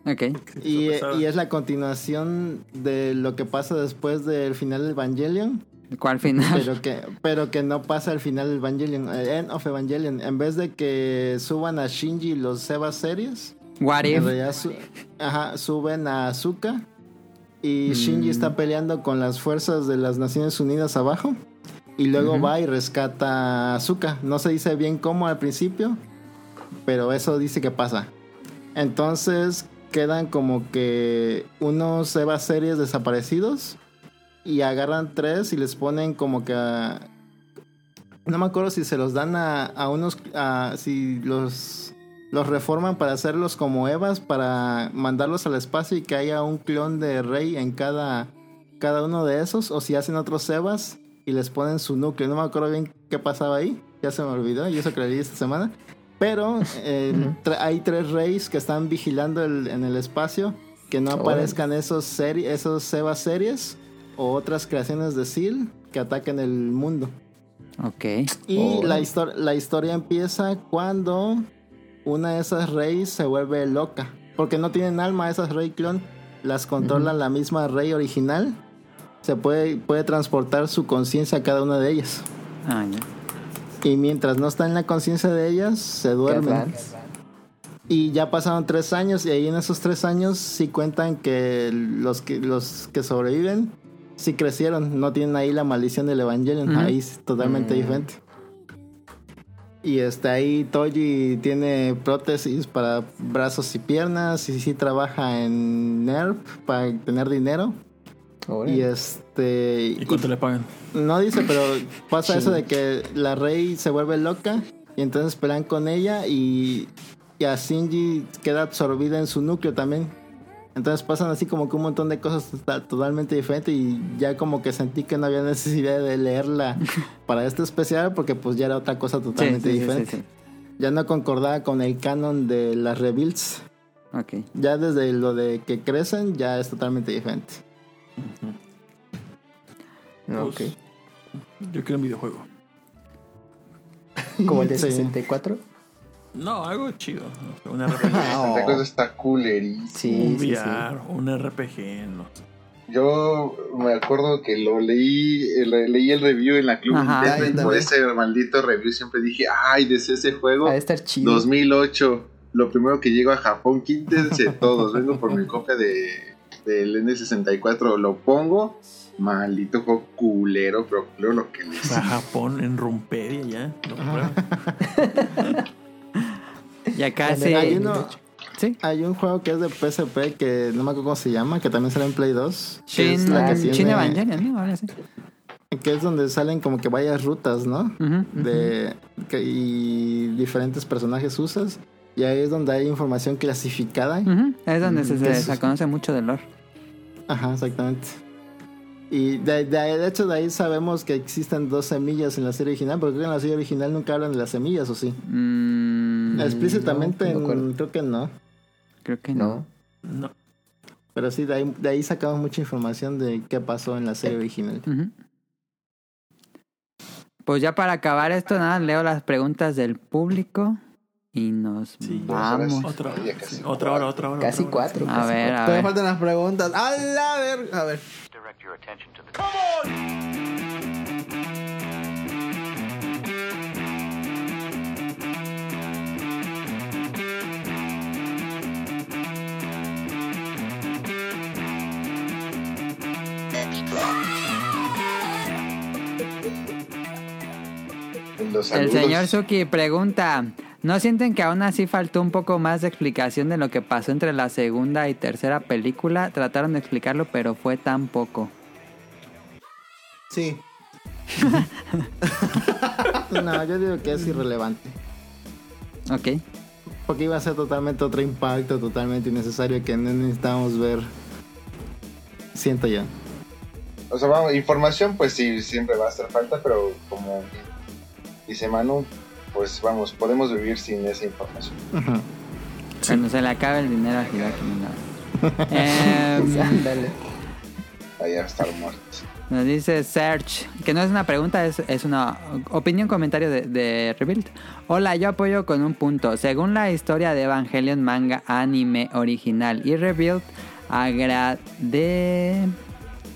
Ok. Y, y es la continuación de lo que pasa después del final del Evangelion. ¿Cuál final? Pero que, pero que no pasa al final del Evangelion, el End of Evangelion. En vez de que suban a Shinji los Seba series, What if? su- ajá, suben a Azuka. Y Mm. Shinji está peleando con las fuerzas de las Naciones Unidas abajo. Y luego va y rescata a Azuka. No se dice bien cómo al principio, pero eso dice que pasa. Entonces quedan como que unos Eva series desaparecidos y agarran tres y les ponen como que a- no me acuerdo si se los dan a, a unos a- si los los reforman para hacerlos como Evas para mandarlos al espacio y que haya un clon de Rey en cada cada uno de esos o si hacen otros Evas y les ponen su núcleo. No me acuerdo bien qué pasaba ahí ya se me olvidó y eso que leí esta semana. Pero eh, hay tres Reyes que están vigilando el- en el espacio que no aparezcan esos seri esos Evas series o otras creaciones de Seal que ataquen el mundo. Ok. Y la, histor- la historia empieza cuando una de esas Reyes se vuelve loca. Porque no tienen alma esas Rey clon. Las controla la misma Rey original. Se puede, puede transportar su conciencia a cada una de ellas. Ah. Y mientras no está en la conciencia de ellas, se duermen. Y ya pasaron tres años y ahí en esos tres años sí cuentan que los que, los que sobreviven sí crecieron. No tienen ahí la maldición del Evangelion. Ujú. Ahí es totalmente Mm. diferente. Y está ahí Toji tiene prótesis para brazos y piernas y sí trabaja en NERF para tener dinero. Y este... ¿Y cuánto le pagan? No dice, pero pasa eso de que la rey se vuelve loca y entonces pelean con ella y, y a Shinji queda absorbida en su núcleo también. Entonces pasan así como que un montón de cosas to- totalmente diferentes y ya como que sentí que no había necesidad de leerla *laughs* para este especial porque pues ya era otra cosa totalmente sí, sí, diferente. sí, sí. Ya no concordaba con el canon de las rebuilds. Ok. Ya desde lo de que crecen ya es totalmente diferente. Ok. Pues, Yo quiero un videojuego. Como el de Sí. 64. No, algo chido. Un *laughs* RPG. Esta cosa está coolerísima. Sí, un sí, sí. VR, un RPG, no sé. Yo me acuerdo que lo leí, le- leí el review en la Club Ajá. Nintendo y por ese maldito review siempre dije, ay, desde ese juego, de estar chido. 2008, lo primero que llego a Japón, quítense todos, vengo por mi copia de del N64, lo pongo, maldito juego culero, pero culero lo que les... A Japón en Rumpedia ya. lo *laughs* Ya casi. Hay uno, Sí. hay un juego que es de PSP que no me acuerdo cómo se llama, que también sale en Play 2. Que es Shin, la que Shin Shin tiene- Evangelion, ¿no? Ahora sí. que es donde salen como que varias rutas, ¿no? De que- y diferentes personajes usas y ahí es donde hay información clasificada. Es donde se, Mm, se, ¿qué es se conoce mucho del lore. ajá exactamente y de, de- de hecho de ahí sabemos que existen dos semillas en la serie original porque creo que en la serie original nunca hablan de las semillas o sí Mm, explícitamente no en- creo que no creo que no. No. No. pero sí de ahí, de ahí sacamos mucha información de qué pasó en la serie original. Pues ya para acabar esto, nada, leo las preguntas del público y nos Sí, vamos. Otra sí, otra hora, otra hora. Casi otra hora. cuatro. A casi ver, a Todavía ver. faltan las preguntas. A la ver, a ver. El señor Suki pregunta, ¿no sienten que aún así faltó un poco más de explicación de lo que pasó entre la segunda y tercera película? Trataron de explicarlo, pero fue tan poco. Sí. *laughs* no yo digo que es irrelevante Ok. porque iba a ser totalmente otro impacto totalmente innecesario que no necesitábamos ver siento yo O sea, vamos, información pues sí, siempre va a hacer falta, pero como dice Manu, pues vamos, podemos vivir sin esa información. Cuando se le acabe el dinero a Hideaki Miyamoto. *laughs* Em, Ándale. Allá estar muertos. Nos dice Search, que no es una pregunta, es, es una opinión, comentario de, de Rebuild. Hola, yo apoyo con un punto. Según la historia de Evangelion manga, anime original y Rebuild, agrade,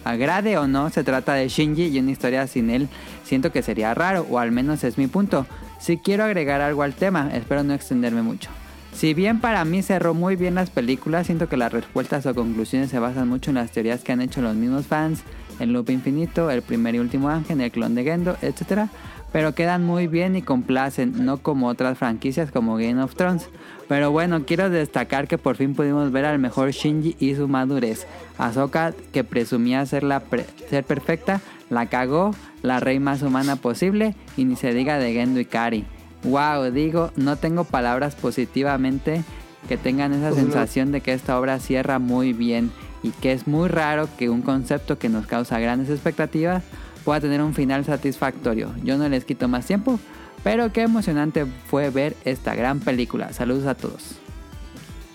agrade o no, se trata de Shinji y una historia sin él. Siento que sería raro, o al menos es mi punto. Si quiero agregar algo al tema, espero no extenderme mucho. Si bien para mí cerró muy bien las películas, siento que las respuestas o conclusiones se basan mucho en las teorías que han hecho los mismos fans, el loop infinito, el primer y último ángel, el clon de Gendo, etc. Pero quedan muy bien y complacen, no como otras franquicias como Game of Thrones. Pero bueno, quiero destacar que por fin pudimos ver al mejor Shinji y su madurez. Ahsoka, que presumía ser, la ser perfecta, la cagó, la rey más humana posible, y ni se diga de Gendo y Kari. Wow, digo, no tengo palabras positivamente que tengan esa sensación de que esta obra cierra muy bien y que es muy raro que un concepto que nos causa grandes expectativas pueda tener un final satisfactorio. Yo no les quito más tiempo, pero qué emocionante fue ver esta gran película. Saludos a todos.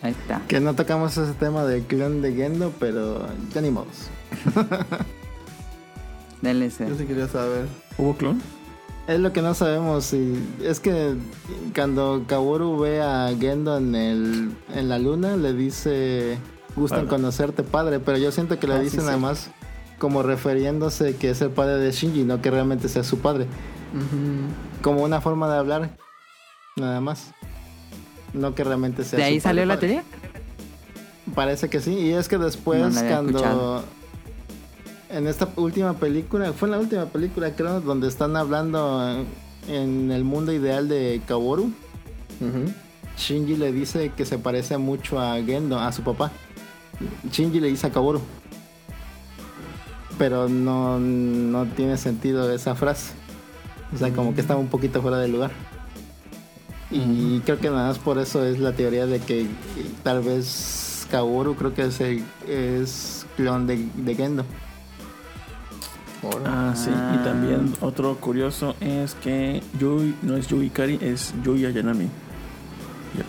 Ahí está. Que no tocamos ese tema del clon de Gendo, pero ya ni modos. *laughs* DLC. Yo sí quería saber. ¿Hubo clon? Es lo que no sabemos. Y es que cuando Kaworu ve a Gendo en, el, en la luna, le dice: Gustan Padre. conocerte, padre. Pero yo siento que le Ah, sí, dice sí. nada más como refiriéndose que es el padre de Shinji, no que realmente sea su padre. Como una forma de hablar, nada más. No que realmente sea ¿De su ahí padre, salió la teoría? Parece que sí. Y es que después, No cuando. escuchado. En esta última película, fue en la última película, creo, donde están hablando en el mundo ideal de Kaworu. Ujú. Shinji le dice que se parece mucho a Gendo, a su papá. Shinji le dice a Kaworu. Pero no, no tiene sentido esa frase. O sea, como que estaba un poquito fuera de lugar. Y creo que nada más por eso es la teoría de que tal vez Kaworu creo que es, el- es clon de, de Gendo. Ah, sí. Ah. Y también otro curioso es que Yui no es Yui Kari, es Yui Ayanami. Yep.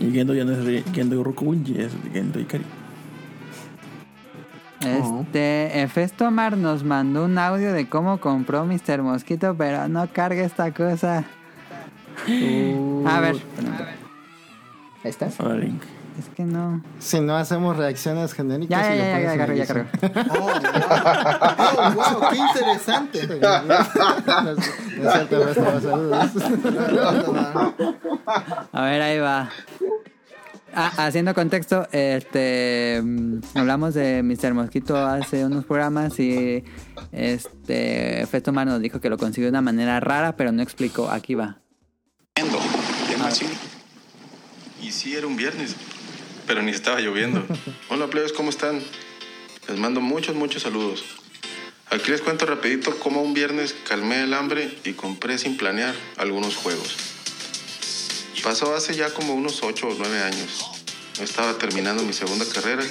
Y Gendo ya no es Gendo Rokubunji, es Gendo Ikari. Este, Efestomar nos mandó un audio de cómo compró Mr. Mosquito, pero no cargue esta cosa. A ver, Ahí está. Órale. Es que no. Si no hacemos reacciones genéricas. Ya, y ya, ya, ya, ya, cargo. *laughs* Oh, wow. Oh, wow, qué interesante. *laughs* No es- no es cierto, no es cierto, saludos. A ver, ahí va. Ah, haciendo contexto, este mm, hablamos de Mr. Mosquito hace unos programas y este Festomar nos dijo que lo consiguió de una manera rara, pero no explicó. Aquí va. Y sí, era un viernes, pero ni estaba lloviendo. *laughs* Hola, plebes, ¿cómo están? Les mando muchos, muchos saludos. Aquí les cuento rapidito cómo un viernes calmé el hambre y compré sin planear algunos juegos. Pasó hace ya como unos 8 o 9 años. Estaba terminando mi segunda carrera.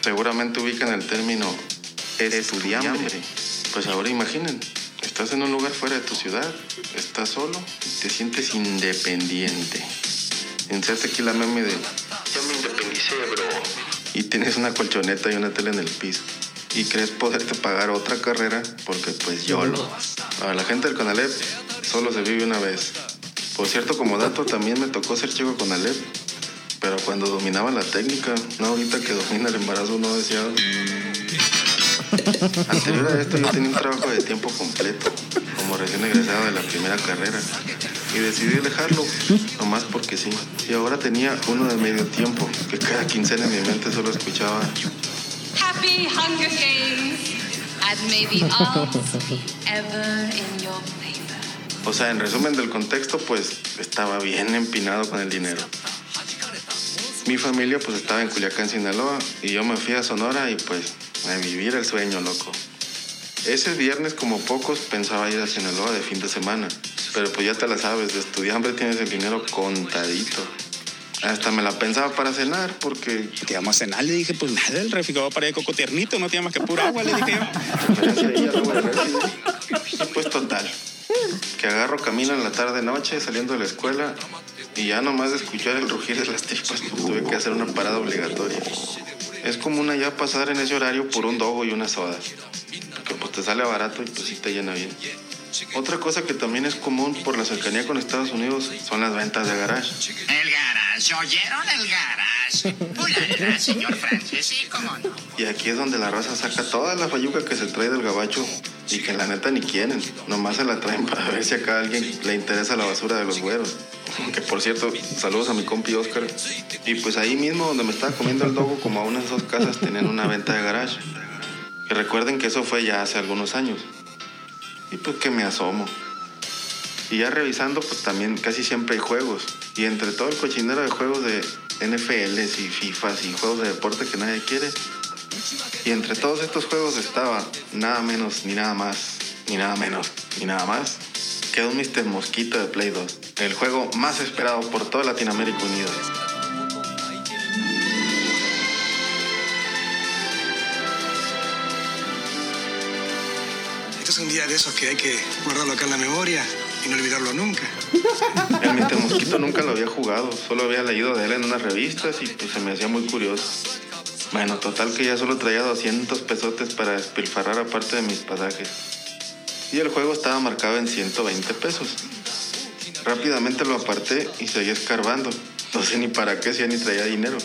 Seguramente ubican el término estudiambre. Pues ahora imaginen, estás en un lugar fuera de tu ciudad, estás solo y te sientes independiente. Inserte aquí la meme de ya me independicé, bro. Y tienes una colchoneta y una tele en el piso. Y crees poderte pagar otra carrera porque pues YOLO. A la gente del Conalep solo se vive una vez. Por cierto, como dato, también me tocó ser chico con Alep. Pero cuando dominaba la técnica, no ahorita que domina el embarazo no deseado. Anterior a esto yo tenía un trabajo de tiempo completo, como recién egresado de la primera carrera. Y decidí dejarlo, nomás porque sí. Y ahora tenía uno de medio tiempo, que cada quincena en mi mente solo escuchaba Happy Hunger Games, and maybe all ever in your flavor. O sea, en resumen del contexto, pues estaba bien empinado con el dinero. Mi familia pues estaba en Culiacán, Sinaloa, y yo me fui a Sonora y pues a vivir el sueño, loco. Ese viernes, como pocos, pensaba ir a Sinaloa de fin de semana. Pero pues ya te la sabes, de estudiante tienes el dinero contadito. Hasta me la pensaba para cenar, porque... ¿Qué vamos a cenar? Le dije, pues nada, el refrigerador para de coco tiernito, no tiene más que pura agua, le dije yo. pues total, que agarro camino en la tarde-noche saliendo de la escuela y ya nomás de escuchar el rugir de las tripas pues, tuve que hacer una parada obligatoria. Es común allá pasar en ese horario por un dogo y una soda, que pues te sale barato y pues sí te llena bien. Otra cosa que también es común por la cercanía con Estados Unidos son las ventas de garage. El garage, ¿oyeron el garage? Ulala, señor Francis, sí, cómo no. Y aquí es donde la raza saca toda la fayuca que se trae del gabacho y que la neta ni quieren. Nomás se la traen *laughs* para ver si acá a alguien le interesa la basura de los güeros. *laughs* Que por cierto, saludos a mi compi Oscar. Y pues ahí mismo donde me estaba comiendo el dogo, como a unas dos casas tenían una venta de garage. Y recuerden que eso fue ya hace algunos años. Y pues que me asomo. Y ya revisando, pues también casi siempre hay juegos. Y entre todo el cochinero de juegos de NFLs y FIFAs y juegos de deporte que nadie quiere, y entre todos estos juegos estaba nada menos, ni nada más, ni nada menos, ni nada más que un Mr. Mosquito de Play 2. El juego más esperado por toda Latinoamérica Unida. Es un día de esos que hay que guardarlo acá en la memoria y no olvidarlo nunca. Mr. Mosquito nunca lo había jugado, solo había leído de él en unas revistas y pues se me hacía muy curioso. Bueno, total que ya solo traía 200 pesotes para despilfarrar aparte de mis pasajes. Y el juego estaba marcado en 120 pesos. Rápidamente lo aparté y seguí escarbando. No sé ni para qué si ya ni traía dinero.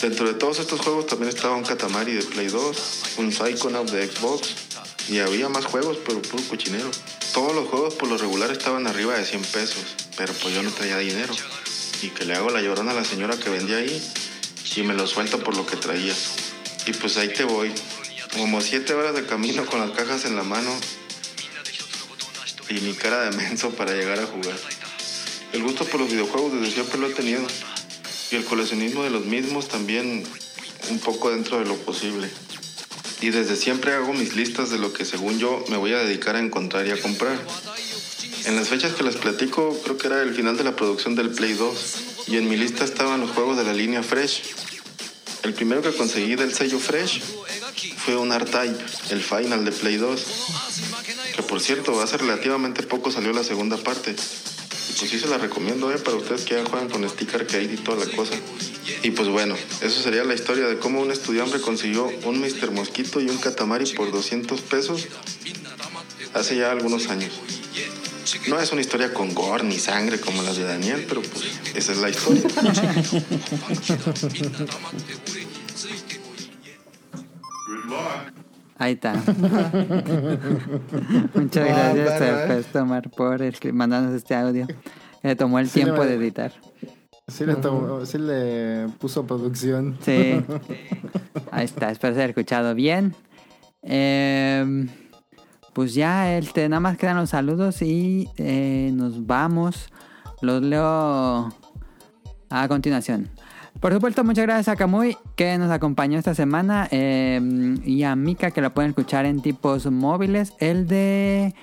Dentro de todos estos juegos también estaba un Katamari de Play 2, un Psychonaut de Xbox y había más juegos, pero puro cochinero. Todos los juegos por lo regular estaban arriba de 100 pesos, pero pues yo no traía dinero. Y que le hago la llorona a la señora que vendía ahí y me lo suelto por lo que traía. Y pues ahí te voy, como 7 horas de camino con las cajas en la mano y mi cara de menso para llegar a jugar. El gusto por los videojuegos desde siempre lo he tenido y el coleccionismo de los mismos también un poco dentro de lo posible. Y desde siempre hago mis listas de lo que según yo me voy a dedicar a encontrar y a comprar. En las fechas que les platico, creo que era el final de la producción del Play 2 y en mi lista estaban los juegos de la línea Fresh. El primero que conseguí del sello Fresh fue un R-Type, el Final de Play 2. Que por cierto, hace relativamente poco salió la segunda parte. Y pues sí se la recomiendo, ¿eh? Para ustedes que ya juegan con stick arcade y toda la cosa. Y pues bueno, eso sería la historia de cómo un estudiante consiguió un Mr. Mosquito y un Katamari por 200 pesos hace ya algunos años. No es una historia con gore ni sangre como las de Daniel, pero pues esa es la historia. Ahí está. *laughs* Muchas Ah, gracias, perro, ¿eh? Perfecto, Omar, por escri- mandarnos este audio. Le tomó el Sí, tiempo de editar. Sí le, tomó- sí le puso producción. Sí. *laughs* Ahí está, espero ser escuchado bien. Eh, pues ya, este, nada más quedan los saludos y eh, nos vamos. Los leo a continuación. Por supuesto, muchas gracias a Kamui que nos acompañó esta semana eh, y a Mika que lo pueden escuchar en tipos móviles. El de...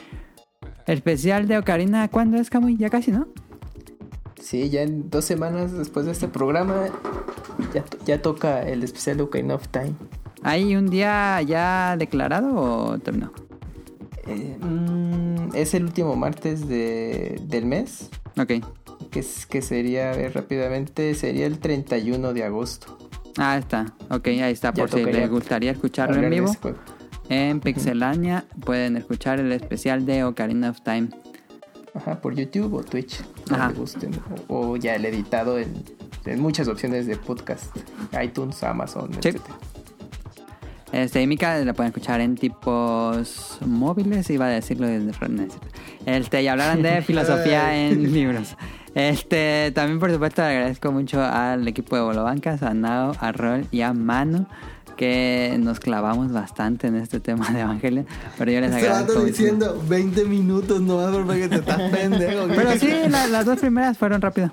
El especial de Ocarina, ¿cuándo es Kamui? Ya casi, ¿no? Sí, ya en dos semanas después de este programa ya, to- ya toca el especial de Ocarina of Time. ¿Hay un día ya declarado o terminó? Eh, mm, es el último martes de, del mes. Ok. Que, es, que sería, a ver rápidamente, sería el 31 de agosto. Ah, está. Ok, ahí está. Ya Por si les gustaría escucharlo en vivo. En Pixelania pueden escuchar el especial de Ocarina of Time. Ajá, por YouTube o Twitch. Ajá. gusten. O, o ya el editado en, en muchas opciones de podcast. iTunes, Amazon, Sí. etc. Este, Mika la pueden escuchar en tipos móviles, iba a decirlo. Este, y hablaran de *laughs* filosofía en libros. Este, también por supuesto le agradezco mucho al equipo de Bolobancas, a Nao, a Rol y a Manu, que nos clavamos bastante en este tema de Evangelio. Pero yo les Este agradezco mucho. diciendo 20 minutos nomás porque te estás pendejo. Pero sí, la- las dos primeras fueron rápido.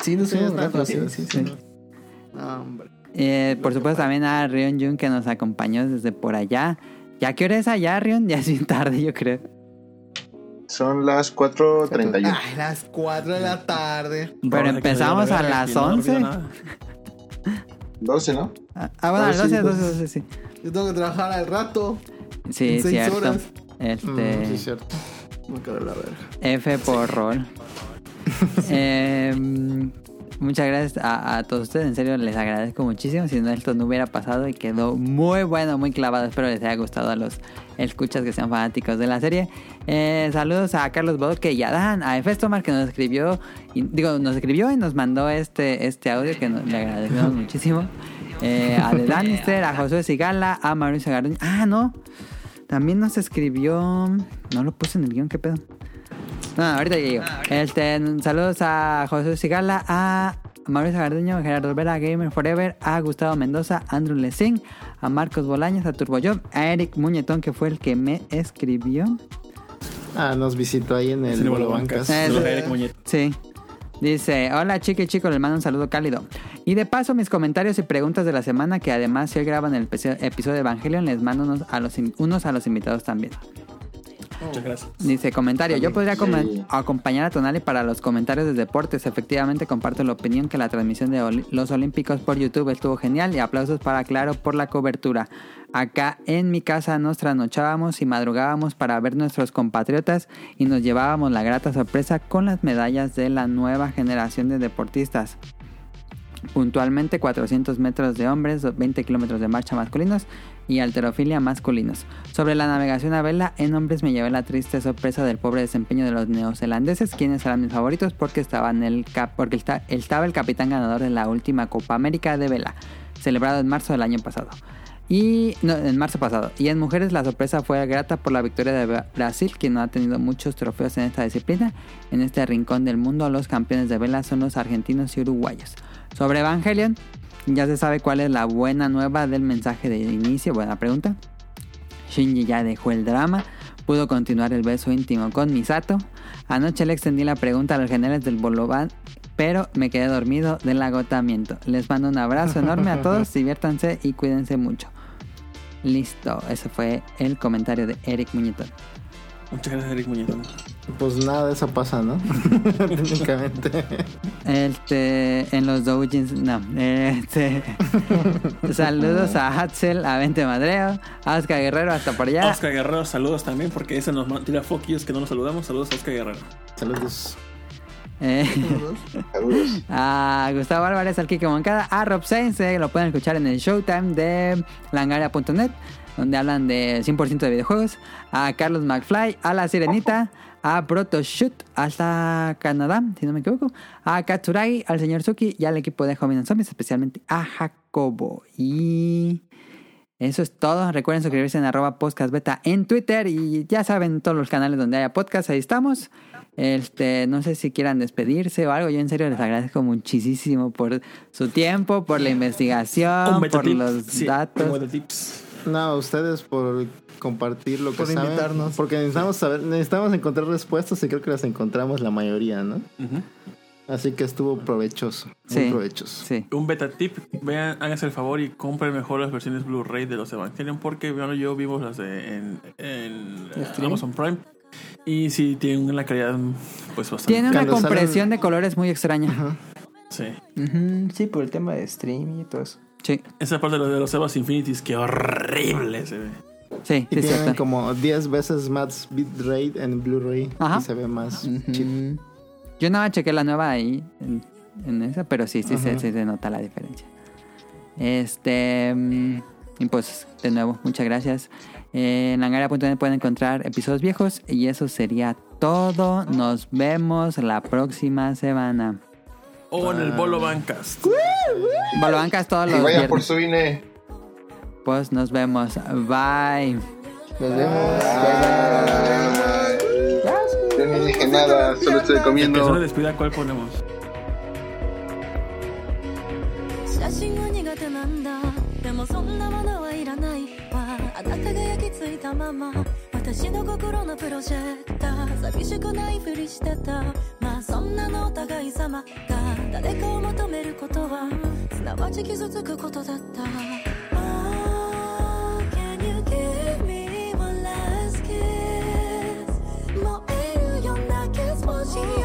Sí, no Sí, rápido, sí, fácil. sí, sí. No, hombre. Eh, por supuesto también a Rion Jun que nos acompañó desde por allá. ¿Ya qué hora es allá, Rion? Ya es bien tarde, yo creo. Son las 4.31. Ay, las 4 de la tarde. Pero empezamos a las 11. 12, ¿no? Ah, bueno, Ah, sí, 12, pues. 12, 12, sí. Yo tengo que trabajar al rato. Sí, En seis cierto. horas. Este, Mm, sí, cierto. Me cago en la verga. F por rol. *laughs* Em, muchas gracias a, a todos ustedes, en serio les agradezco muchísimo. Si no, esto no hubiera pasado y quedó muy bueno, muy clavado. Espero les haya gustado a los escuchas que sean fanáticos de la serie. Eh, saludos a Carlos Bodke y a Dan, a Efes Tomar que nos escribió, y, digo, nos escribió y nos mandó este, este audio que le agradecemos muchísimo. Eh, a The Danister, a Josué Sigala, a Mauricio Garduño. Ah, no. También nos escribió. No lo puse en el guion, qué pedo. No, ahorita llego. Este, saludos a José Sigala, a Mauricio Garduño, Gerardo Vera, Gamer Forever, a Gustavo Mendoza, Andrew Lessing, a Marcos Bolaños, a Turbojob, a Eric Muñetón, que fue el que me escribió. Ah, nos visitó ahí en el Sí, Bolo. Bancas. Eric. Sí. Dice, hola chique chico, les mando un saludo cálido. Y de paso mis comentarios y preguntas de la semana, que además si hoy graban el episodio de Evangelion, les mando unos a los, unos a los invitados también. Muchas gracias. Dice comentario, yo podría Sí. acompañar a Tonali para los comentarios de deportes. Efectivamente comparto la opinión que la transmisión de oli- los Olímpicos por YouTube estuvo genial y aplausos para Claro por la cobertura. Acá en mi casa nos trasnochábamos y madrugábamos para ver nuestros compatriotas y nos llevábamos la grata sorpresa con las medallas de la nueva generación de deportistas. Puntualmente 400 metros de hombres, 20 kilómetros de marcha masculinos y alterofilia masculinos. Sobre la navegación a vela, en hombres me llevé la triste sorpresa del pobre desempeño de los neozelandeses, quienes eran mis favoritos porque estaban el cap porque estaba el capitán ganador de la última Copa América de vela, celebrado en marzo del año pasado. Y en marzo pasado. Y en mujeres la sorpresa fue grata por la victoria de Bra- Brasil, quien no ha tenido muchos trofeos en esta disciplina. En este rincón del mundo, los campeones de vela son los argentinos y uruguayos. Sobre Evangelion, ya se sabe cuál es la buena nueva del mensaje de inicio. Buena pregunta. Shinji ya dejó el drama, pudo continuar el beso íntimo con Misato. Anoche le extendí la pregunta a los generales del Boloban, pero me quedé dormido del agotamiento. Les mando un abrazo enorme a todos, *laughs* diviértanse y cuídense mucho. Listo, ese fue el comentario de Eric Muñetón. Muchas gracias, Eric Muñetón. Pues nada de eso pasa, ¿no? *laughs* Técnicamente. Este, en los doujins, no. Este, *laughs* saludos a Hatzel, a Vente Madreo, a Oscar Guerrero, hasta por allá. Oscar Guerrero, saludos también, porque ese nos tira foquillos que no nos saludamos. Saludos a Oscar Guerrero. Saludos. Eh, Saludos. *laughs* a Gustavo Álvarez, al Kike Moncada, a Rob Sainz, eh, lo pueden escuchar en el Showtime de langaria.net, donde hablan de 100% de videojuegos, a Carlos McFly, a La Sirenita, a Proto Shoot hasta Canadá, si no me equivoco, a Katsuragi, al señor Suki y al equipo de Homie Zombies, especialmente a Jacobo. Y eso es todo. Recuerden suscribirse en arroba podcast beta en Twitter y ya saben todos los canales donde haya podcast, ahí estamos. Este, no sé si quieran despedirse o algo. Yo en serio les agradezco muchísimo por su tiempo, por la investigación, por los Sí, datos. No, ustedes por compartir lo que Por saben. invitarnos. Porque necesitamos saber, necesitamos encontrar respuestas y creo que las encontramos la mayoría, ¿no? Así que estuvo provechoso, muy Sí. provechoso. Sí. Un beta tip, vean, háganse el favor y compren mejor las versiones Blu-ray de los Evangelion porque bueno, yo vivo las de en, en. Amazon Prime y sí tienen una calidad pues bastante Tiene una salen- compresión de colores muy extraña. sí. Sí, por el tema de streaming y todo eso. Sí, Esa parte de los, de los Evas Infinities, qué horrible se ve. sí, Y sí, es tienen cierto. como 10 veces más bitrate en Blu-ray Ajá. y se ve más Ujú. chido. Yo nada más chequé la nueva ahí en, en esa, pero sí, sí, se, sí se nota la diferencia. Este. mm, Y pues, de nuevo, muchas gracias. Eh, en langaria.net pueden encontrar episodios viejos. Y eso sería todo. Nos vemos la próxima semana O en el Bolo Bancast. Bolobancas todos Y los vayan por viernes. su INE. Pues nos vemos. Bye. Nos vemos. Yo no dije nada, solo estoy Que se comiendo. le despida, ¿cuál ponemos? 写真が苦手なんだでもそんなものはいらないわあなたが焼き付いたまま 私の心のプロジェクター寂しくないふりしてた。まあそんなのお互い様が誰かを求めることはすなわち傷つくことだった。Oh, can you give me one last kiss? 燃えるようなキスをし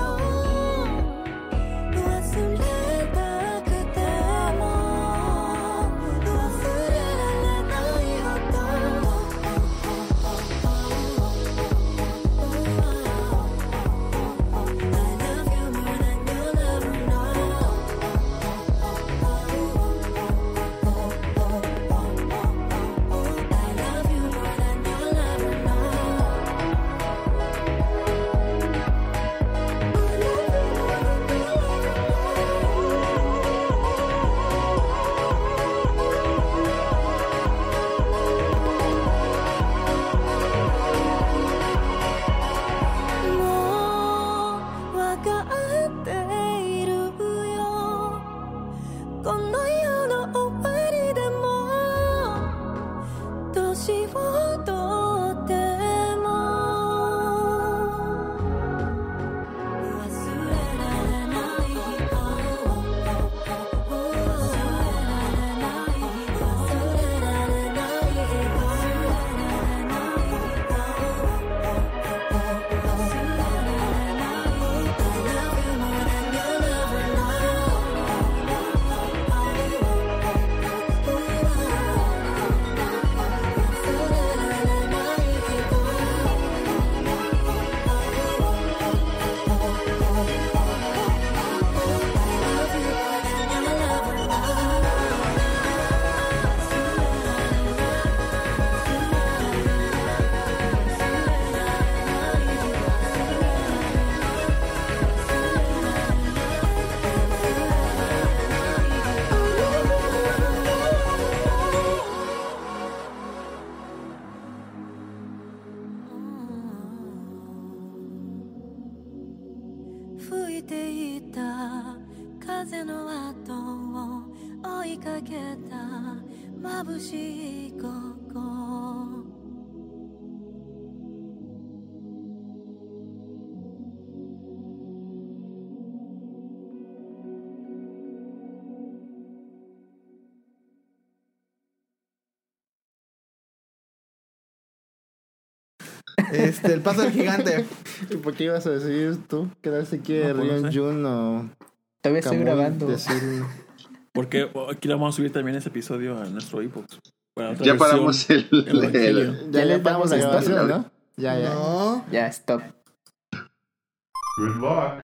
Este, el paso del gigante. *laughs* ¿Y por qué ibas a decir tú? ¿Qué tal si quiere No, pues, Rion. Jun o Todavía estoy grabando. decir- Porque aquí le vamos a subir también ese episodio a nuestro iBooks. Otra Ya versión paramos el- Ya, Ya le paramos la grabación. ¿no? Ya, ya. No. Ya, stop. Good luck.